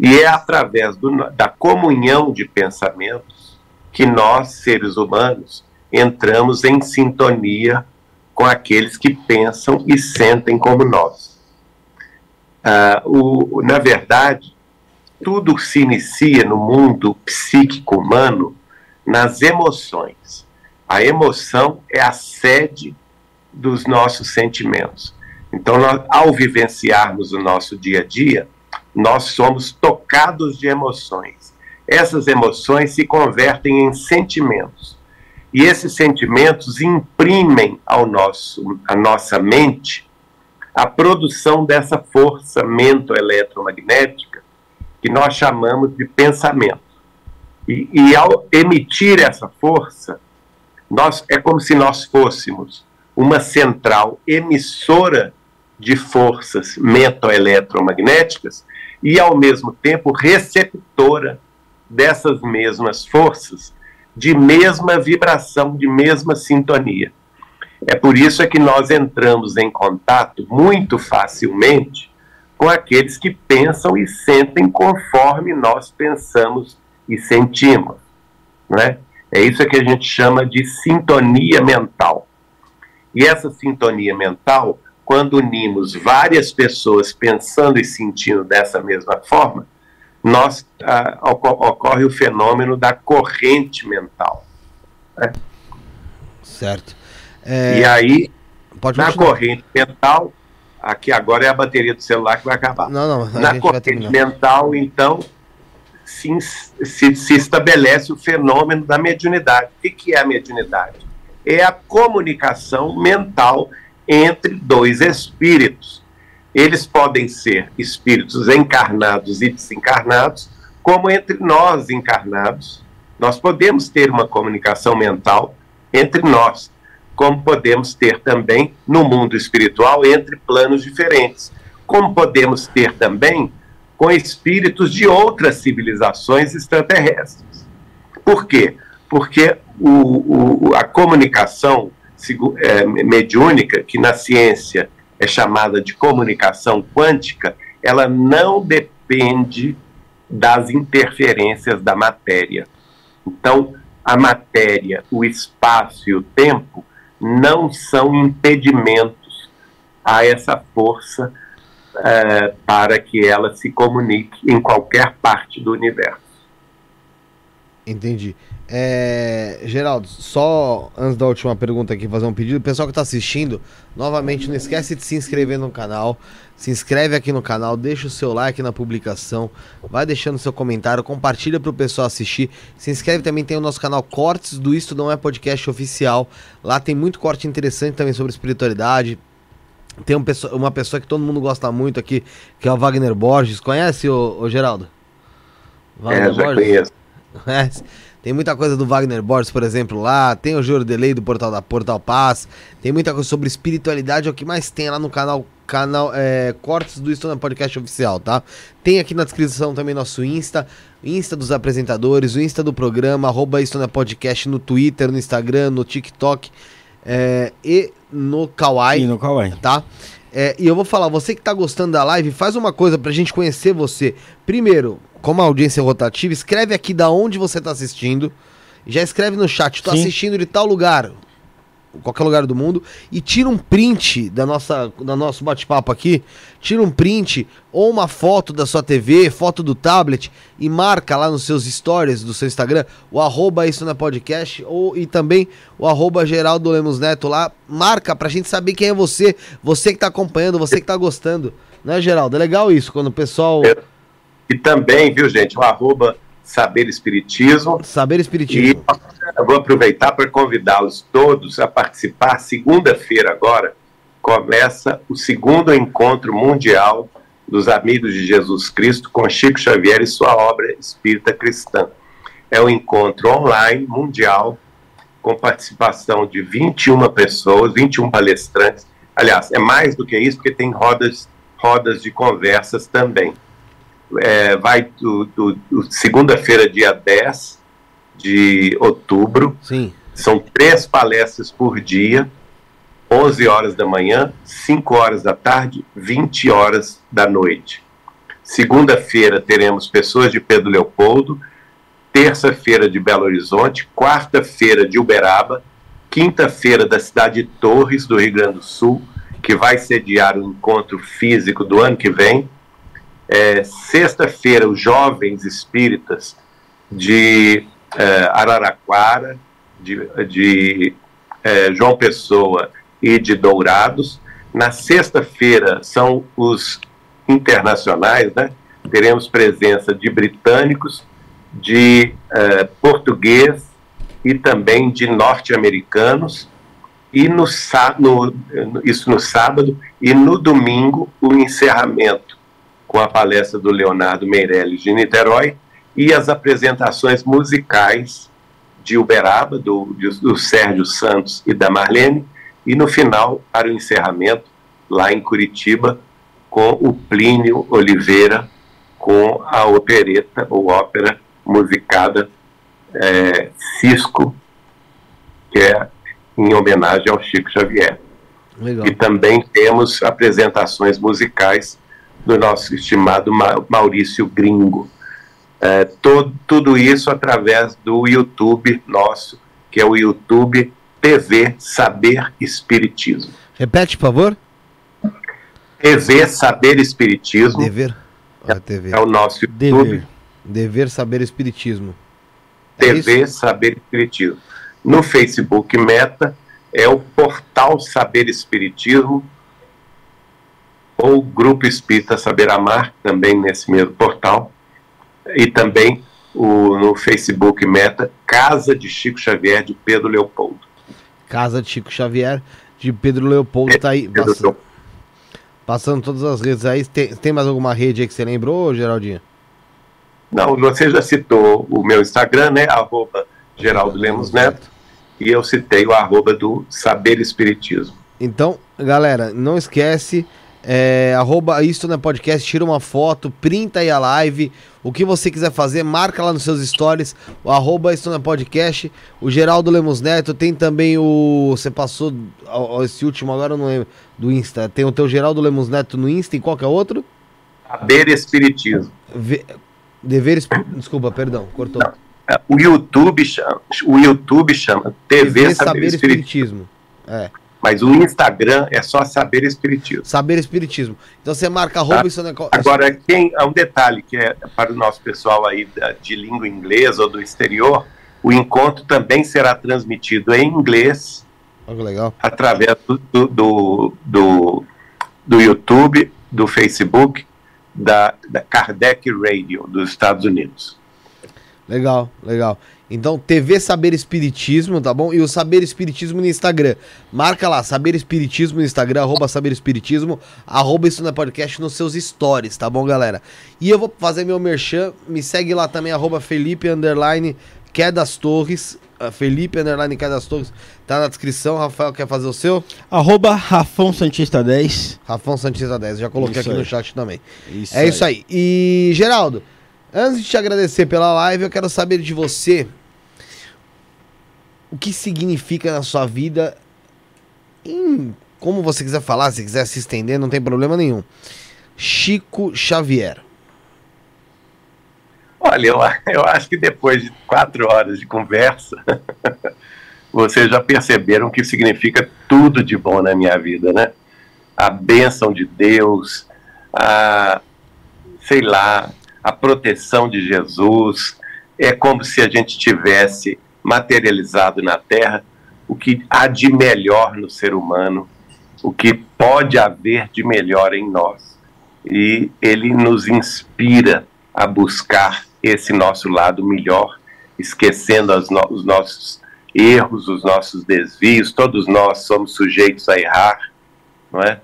E é através do, da comunhão de pensamentos que nós, seres humanos, entramos em sintonia com aqueles que pensam e sentem como nós. Uh, o, na verdade, tudo se inicia no mundo psíquico humano nas emoções. A emoção é a sede dos nossos sentimentos. Então, nós, ao vivenciarmos o nosso dia a dia, nós somos tocados de emoções. essas emoções se convertem em sentimentos. E esses sentimentos imprimem ao nosso, à nossa mente a produção dessa força mento-eletromagnética que nós chamamos de pensamento. E, e, ao emitir essa força, nós, é como se nós fôssemos uma central emissora de forças mento-eletromagnéticas e, ao mesmo tempo, receptora dessas mesmas forças de mesma vibração, de mesma sintonia. É por isso é que nós entramos em contato muito facilmente com aqueles que pensam e sentem conforme nós pensamos e sentimos, né? É isso que a gente chama de sintonia mental. E essa sintonia mental, quando unimos várias pessoas pensando e sentindo dessa mesma forma, nós ah, ocorre o fenômeno da corrente mental. Né? Certo. É... E aí, Pode na corrente mental, aqui agora é a bateria do celular que vai acabar. Não, não. Na corrente mental, então, se, se, se, estabelece o fenômeno da mediunidade. O que, que é a mediunidade? É a comunicação mental entre dois espíritos. Eles podem ser espíritos encarnados e desencarnados, como entre nós encarnados. Nós podemos ter uma comunicação mental entre nós como podemos ter também no mundo espiritual entre planos diferentes, como podemos ter também com espíritos de outras civilizações extraterrestres. Por quê? Porque o, o, a comunicação é, mediúnica, que na ciência é chamada de comunicação quântica, ela não depende das interferências da matéria. Então, a matéria, o espaço e o tempo não são impedimentos a essa força é, para que ela se comunique em qualquer parte do universo. Entendi. É, Geraldo, só antes da última pergunta aqui, fazer um pedido. O pessoal que está assistindo, novamente, não esquece de se inscrever no canal. Se inscreve aqui no canal, deixa o seu like na publicação, vai deixando seu comentário, compartilha para o pessoal assistir. Se inscreve também, tem o nosso canal Cortes do Isto Não É Podcast Oficial. Lá tem muito corte interessante também sobre espiritualidade. Tem um pessoa, uma pessoa que todo mundo gosta muito aqui, que é o Wagner Borges. Conhece, o, o Geraldo? Wagner é, já Borges? conheço. Conhece? Tem muita coisa do Wagner Borges, por exemplo, lá. Tem o Jordelei do Portal da Portal Paz. Tem muita coisa sobre espiritualidade. É o que mais tem lá no canal canal é, Cortes do Estônia Podcast Oficial, tá? Tem aqui na descrição também nosso Insta, Insta dos apresentadores, o Insta do programa, arroba Estônia Podcast no Twitter, no Instagram, no TikTok é, e no Kawaii. E no Kawaii. Tá? É, e eu vou falar, você que tá gostando da live, faz uma coisa pra gente conhecer você. Primeiro, como a audiência é rotativa, escreve aqui da onde você tá assistindo. Já escreve no chat, tô Sim. assistindo de tal lugar qualquer lugar do mundo e tira um print da nossa da nosso bate-papo aqui, tira um print ou uma foto da sua TV, foto do tablet e marca lá nos seus stories do seu Instagram o arroba isso na podcast ou e também o arroba Geraldo Lemos Neto lá, marca pra gente saber quem é você, você que tá acompanhando, você que tá gostando, né Geraldo? É legal isso, quando o pessoal... E também, viu gente, o arroba Saber Espiritismo. Saber Espiritismo. E eu vou aproveitar para convidá-los todos a participar. Segunda-feira, agora, começa o segundo encontro mundial dos Amigos de Jesus Cristo com Chico Xavier e sua obra Espírita Cristã. É um encontro online, mundial, com participação de 21 pessoas, 21 palestrantes. Aliás, é mais do que isso, porque tem rodas, rodas de conversas também é, vai do, do, do segunda-feira, dia 10 de outubro. Sim. São três palestras por dia, 11 horas da manhã, 5 horas da tarde, 20 horas da noite. Segunda-feira teremos pessoas de Pedro Leopoldo, terça-feira de Belo Horizonte, quarta-feira de Uberaba, quinta-feira da cidade de Torres, do Rio Grande do Sul, que vai sediar o encontro físico do ano que vem, é, Sexta-feira, os jovens espíritas de é, Araraquara, de, de é, João Pessoa e de Dourados. Na sexta-feira são os internacionais, né? Teremos presença de britânicos, de uh, português e também de norte-americanos, e no, no, isso no sábado, e no domingo o encerramento com a palestra do Leonardo Meirelles de Niterói e as apresentações musicais de Uberaba, do, do Sérgio Santos e da Marlene, e no final, para o encerramento, lá em Curitiba, com o Plínio Oliveira, com a opereta ou ópera musicada é, Cisco, que é em homenagem ao Chico Xavier. Legal. E também temos apresentações musicais do nosso estimado Maurício Gringo. É, todo, tudo isso através do YouTube nosso, que é o YouTube TV Saber Espiritismo. Repete, por favor. TV Saber Espiritismo. Dever. Ah, TV. É o nosso YouTube. Dever, Dever Saber Espiritismo. É TV isso? Saber Espiritismo. No Facebook Meta é o portal Saber Espiritismo ou Grupo Espírita Saber Amar, também nesse mesmo portal. E também o, no Facebook Meta, Casa de Chico Xavier, de Pedro Leopoldo. Casa de Chico Xavier, de Pedro Leopoldo, está aí. Passando, passando todas as redes aí. Tem, tem mais alguma rede aí que você lembrou, Geraldinho? Não, você já citou o meu Instagram, né? Arroba Geraldo Lemos Neto. E eu citei o arroba do Saber Espiritismo. Então, galera, não esquece. É, arroba Isto na Podcast, tira uma foto, printa aí a live. O que você quiser fazer, marca lá nos seus stories. O arroba Isto na Podcast. O Geraldo Lemos Neto tem também o. Você passou esse último agora, não lembro. Do Insta. Tem o teu Geraldo Lemos Neto no Insta e qual que é outro? Saber Espiritismo. Deveres. Desculpa, perdão, cortou. Não, é, o YouTube chama, o YouTube chama TV, TV Saber, Saber Espiritismo. Espiritismo. É. Mas o Instagram é só Saber Espiritismo. Saber Espiritismo. Então você marca arroba tá? isso Agora, quem, um detalhe que é para o nosso pessoal aí de língua inglesa ou do exterior, o encontro também será transmitido em inglês. Oh, legal. Através do, do, do, do YouTube, do Facebook da, da Kardec Radio dos Estados Unidos. Legal, legal. Então, TV Saber Espiritismo, tá bom? E o Saber Espiritismo no Instagram. Marca lá, Saber Espiritismo no Instagram, arroba Saber Espiritismo, arroba isso na podcast nos seus stories, tá bom, galera? E eu vou fazer meu merchan, me segue lá também, arroba Felipe, underline, Quer das Torres, uh, Felipe Underline Quer das Torres, tá na descrição. Rafael quer fazer o seu? Arroba Rafão Santista 10. Rafão Santista 10, já coloquei isso aqui aí. no chat também. Isso é aí. isso aí. E, Geraldo, antes de te agradecer pela live, eu quero saber de você o que significa na sua vida, em como você quiser falar, se quiser se estender, não tem problema nenhum. Chico Xavier. Olha, eu, eu acho que depois de quatro horas de conversa, vocês já perceberam que significa tudo de bom na minha vida, né? A bênção de Deus, a, sei lá, a proteção de Jesus. É como se a gente tivesse materializado na Terra o que há de melhor no ser humano, o que pode haver de melhor em nós. E ele nos inspira a buscar esse nosso lado melhor, esquecendo no os nossos erros, os nossos desvios. Todos nós somos sujeitos a errar, não é?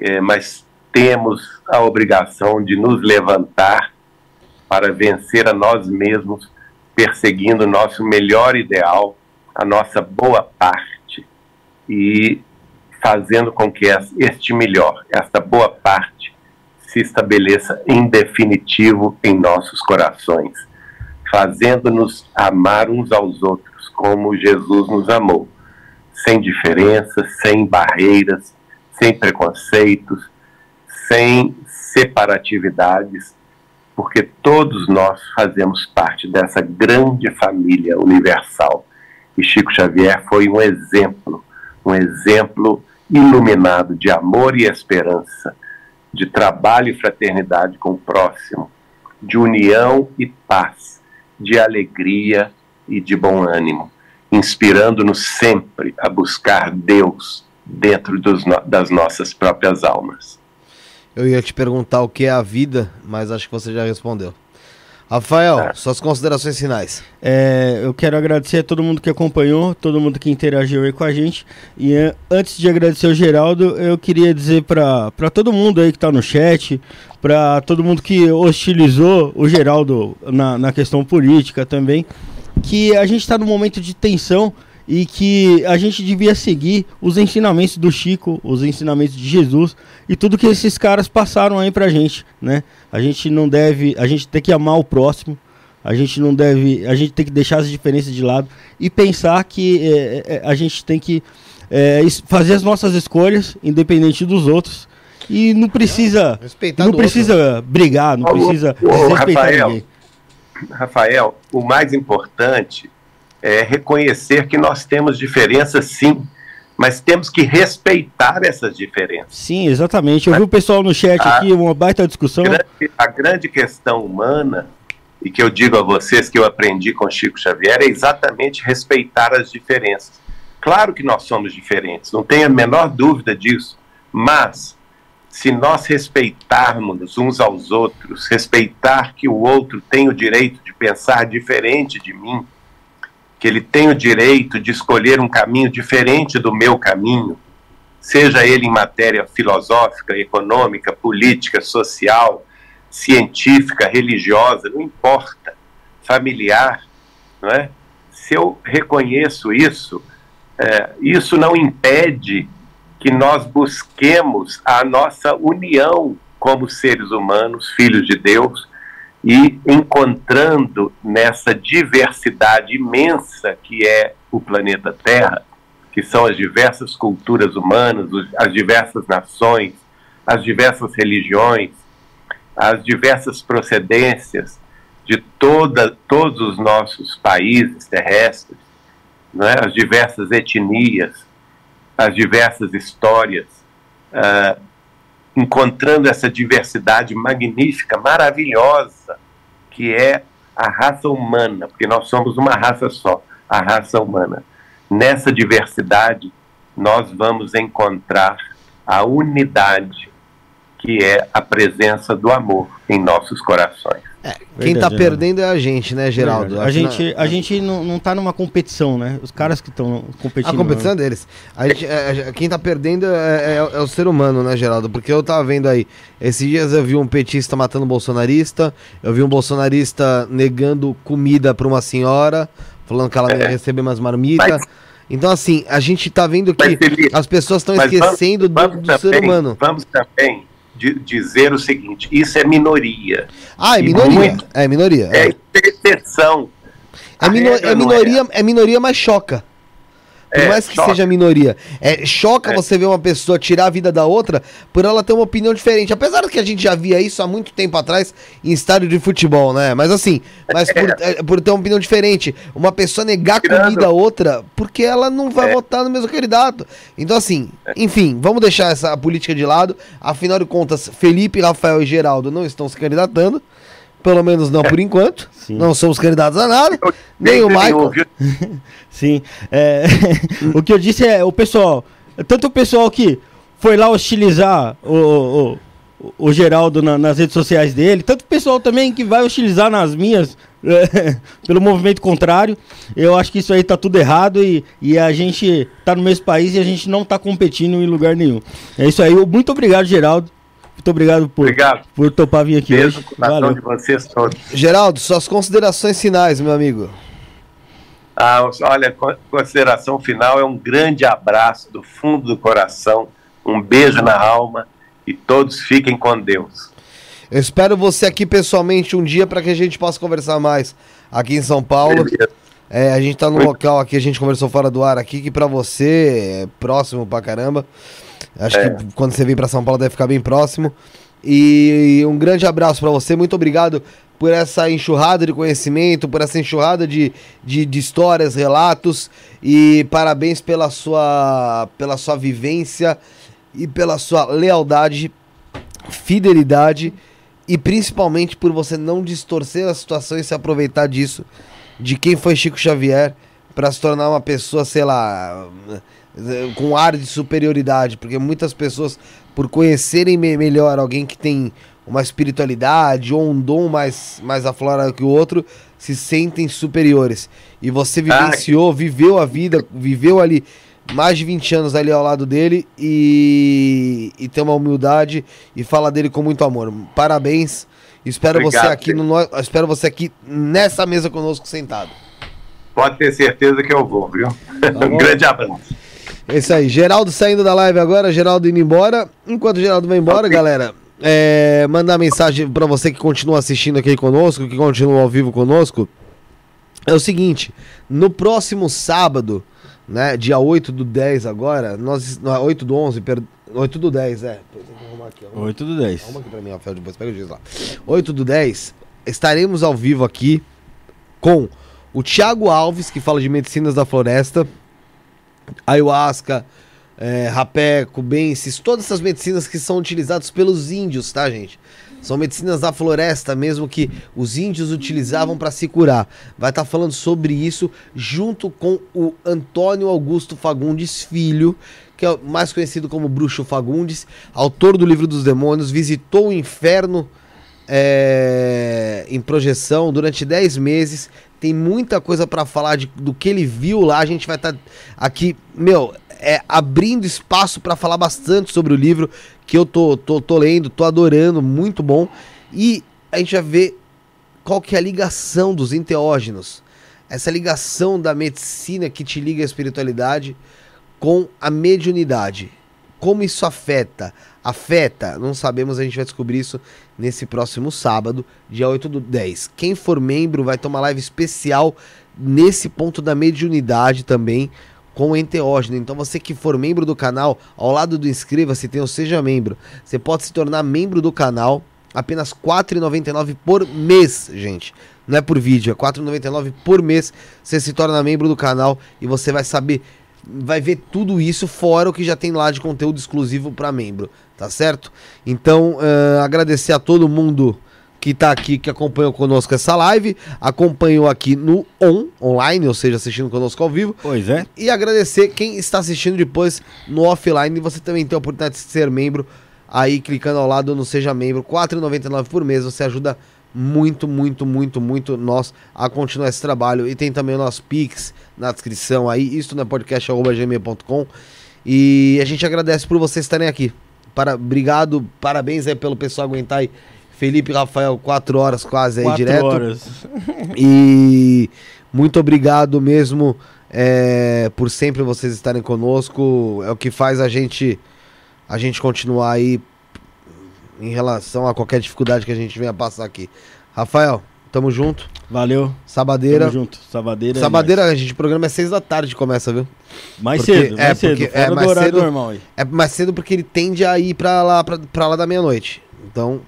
é mas temos a obrigação de nos levantar para vencer a nós mesmos, perseguindo o nosso melhor ideal, a nossa boa parte e fazendo com que este melhor, esta boa parte, se estabeleça em definitivo em nossos corações, fazendo-nos amar uns aos outros como Jesus nos amou, sem diferenças, sem barreiras, sem preconceitos, sem separatividades, porque todos nós fazemos parte dessa grande família universal. E Chico Xavier foi um exemplo, um exemplo iluminado de amor e esperança de trabalho e fraternidade com o próximo, de união e paz, de alegria e de bom ânimo, inspirando-nos sempre a buscar Deus dentro dos, das nossas próprias almas. Eu ia te perguntar o que é a vida, mas acho que você já respondeu. Rafael, É. suas considerações finais. É, eu quero agradecer a todo mundo que acompanhou, todo mundo que interagiu aí com a gente. E é, antes de agradecer o Geraldo, eu queria dizer para todo mundo aí que tá no chat, para todo mundo que hostilizou o Geraldo na, na questão política também, que a gente está num momento de tensão e que a gente devia seguir os ensinamentos do Chico, os ensinamentos de Jesus e tudo que esses caras passaram aí pra gente, né? A gente não deve, a gente tem que amar o próximo, a gente não deve, a gente tem que deixar as diferenças de lado e pensar que é, é, a gente tem que é, fazer as nossas escolhas, independente dos outros. E não precisa, Respeitar não precisa brigar, não precisa desrespeitar Rafael, ninguém. Rafael, o mais importante é reconhecer que nós temos diferenças, sim, mas temos que respeitar essas diferenças. Sim, exatamente. Eu vi o pessoal no chat Ah. aqui, uma baita discussão. grande- a grande questão humana, e que eu digo a vocês que eu aprendi com Chico Xavier, é exatamente respeitar as diferenças. Claro que nós somos diferentes, não tenho a menor dúvida disso, mas se nós respeitarmos uns aos outros, respeitar que o outro tem o direito de pensar diferente de mim, que ele tem o direito de escolher um caminho diferente do meu caminho, seja ele em matéria filosófica, econômica, política, social, científica, religiosa, não importa, familiar, não é? Se eu reconheço isso, é, isso não impede que nós busquemos a nossa união como seres humanos, filhos de Deus, e encontrando nessa diversidade imensa que é o planeta Terra, que são as diversas culturas humanas, as diversas nações, as diversas religiões, as diversas procedências de toda, todos os nossos países terrestres, não é? as diversas etnias, as diversas histórias, ah, encontrando essa diversidade magnífica, maravilhosa, que é a raça humana, porque nós somos uma raça só, a raça humana. Nessa diversidade, nós vamos encontrar a unidade, que é a presença do amor em nossos corações. Quem tá Verdade, perdendo é a gente, né, Geraldo? A Afinal- gente, a gente não, não tá numa competição, né? Os caras que estão competindo. A competição é deles. A gente, é, é, quem tá perdendo é, é- é o ser humano, né, Geraldo? Porque eu tava vendo aí, esses dias eu vi um petista matando um bolsonarista, eu vi um bolsonarista negando comida pra uma senhora, falando que ela ia É. receber umas marmitas. Mas- Então, assim, a gente tá vendo Mas, que Felipe, as pessoas estão mas esquecendo do, vamos do ser também- humano. Vamos também dizer o seguinte: isso é minoria, Ah, é minoria. muito- É minoria. é, É, exceção. é, A mino- regra é não minoria, é minoria, mas choca. Por É, mais que choca. seja minoria. É, choca É. você ver uma pessoa tirar a vida da outra por ela ter uma opinião diferente. Apesar de que a gente já via isso há muito tempo atrás em estádio de futebol, né? Mas assim, mas por, é, por ter uma opinião diferente. Uma pessoa negar Tirando- comida a outra porque ela não vai É. votar no mesmo candidato. Então, assim, enfim, vamos deixar essa política de lado. Afinal de contas, Felipe, Rafael e Geraldo não estão se candidatando. Pelo menos não por enquanto. Sim. Não somos candidatos a nada. Nem o Michael. Sim. É, o que eu disse é o pessoal. Tanto o pessoal que foi lá hostilizar o, o, o Geraldo na- nas redes sociais dele, tanto o pessoal também que vai hostilizar nas minhas é, pelo movimento contrário. Eu acho que isso aí tá tudo errado e, e a gente tá no mesmo país e a gente não tá competindo em lugar nenhum. É isso aí. Muito obrigado, Geraldo. Muito obrigado por, Obrigado. por topar vir aqui Beijo hoje. Valeu. de vocês todos. Geraldo, suas considerações finais, meu amigo. Ah, olha, co- consideração final é um grande abraço do fundo do coração, um beijo na alma e todos fiquem com Deus. Eu espero você aqui pessoalmente um dia para que a gente possa conversar mais aqui em São Paulo. Beleza. É, a gente tá num Muito. local aqui, a gente conversou fora do ar aqui, que pra você é próximo pra caramba. Acho É. que quando você vir pra São Paulo deve ficar bem próximo. E um grande abraço pra você, muito obrigado por essa enxurrada de conhecimento, por essa enxurrada de, de, de histórias, relatos. E parabéns pela sua, pela sua vivência e pela sua lealdade, fidelidade e principalmente por você não distorcer a situação e se aproveitar disso, de quem foi Chico Xavier, para se tornar uma pessoa, sei lá, com ar de superioridade, porque muitas pessoas, por conhecerem me- melhor alguém que tem uma espiritualidade ou um dom mais, mais aflorado que o outro, se sentem superiores. E você vivenciou, viveu a vida, viveu ali mais de 20 anos ali ao lado dele e, e tem uma humildade e fala dele com muito amor. Parabéns. Espero Obrigado, você aqui no espero você aqui nessa mesa conosco sentado. Pode ter certeza que eu vou, viu? bom. um grande abraço. É isso aí. Geraldo saindo da live agora, Geraldo indo embora. Enquanto o Geraldo vai embora, galera, é, mandar mensagem pra você que continua assistindo aqui conosco, que continua ao vivo conosco. É o seguinte, no próximo sábado, né, dia 8 do 10 agora, nós, não, 8 do 11, per, 8 do 10, é. Aqui, arruma 8 do 10. Arruma aqui pra mim, Rafael, depois pega o giz lá. 8 do 10, estaremos ao vivo aqui com o Thiago Alves, que fala de medicinas da floresta, ayahuasca, é, rapeco, benses, todas essas medicinas que são utilizadas pelos índios, tá, gente? São medicinas da floresta mesmo que os índios utilizavam para se curar. Vai estar falando sobre isso junto com o Antônio Augusto Fagundes Filho, que é mais conhecido como Bruxo Fagundes, autor do livro dos demônios, visitou o inferno é, em projeção durante 10 meses. Tem muita coisa para falar de- do que ele viu lá. A gente vai estar aqui, meu, é, abrindo espaço para falar bastante sobre o livro que eu tô, tô, tô lendo, tô adorando, muito bom. E a gente vai ver qual que é a ligação dos enteógenos. Essa ligação da medicina que te liga à espiritualidade com a mediunidade. Como isso afeta? Afeta? Não sabemos, a gente vai descobrir isso nesse próximo sábado, dia 8 do 10. Quem for membro vai ter uma live especial nesse ponto da mediunidade também com o enteógeno. Então você que for membro do canal, ao lado do inscreva-se tem o seja membro. Você pode se tornar membro do canal apenas R$ 4,99 por mês, gente. Não é por vídeo, é R$ 4,99 por mês. Você se torna membro do canal e você vai saber, vai ver tudo isso fora o que já tem lá de conteúdo exclusivo para membro, tá certo? Então, ah, agradecer a todo mundo que tá aqui, que acompanhou conosco essa live, acompanhou aqui no on, online, ou seja, assistindo conosco ao vivo, Pois é. e agradecer quem está assistindo depois no offline. E você também tem a oportunidade de ser membro aí clicando ao lado no Seja Membro. R$ 4,99 por mês. Você ajuda muito, muito, muito, muito nós a continuar esse trabalho. E tem também o nosso Pix na descrição aí. Isso não é podcast.gmail.com. E a gente agradece por vocês estarem aqui. Para, obrigado, parabéns aí pelo pessoal aguentar aí. Felipe e Rafael, quatro horas quase aí Quatro direto. horas. E muito obrigado mesmo é, por sempre vocês estarem conosco. É o que faz a gente a gente continuar aí em relação a qualquer dificuldade que a gente venha passar aqui. Rafael, tamo junto. Valeu. Sabadeira. Tamo junto. Sabadeira. é Sabadeira, a gente, o programa é seis da tarde começa, viu? Mais porque- cedo, mais é, cedo. porque- é, mais cedo- normal aí. É mais cedo porque ele tende a ir pra lá, pra, pra lá da meia-noite. Então,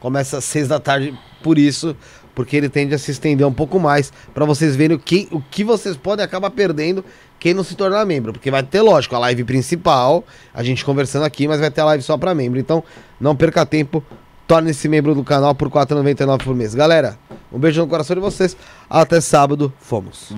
começa às seis da tarde por isso, porque ele tende a se estender um pouco mais, pra vocês verem o que, o que vocês podem acabar perdendo quem não se tornar membro. Porque vai ter, lógico, a live principal, a gente conversando aqui, mas vai ter a live só pra membro. Então, não perca tempo, torne-se membro do canal por R$ 4,99 por mês. Galera, um beijo no coração de vocês. Até sábado, fomos.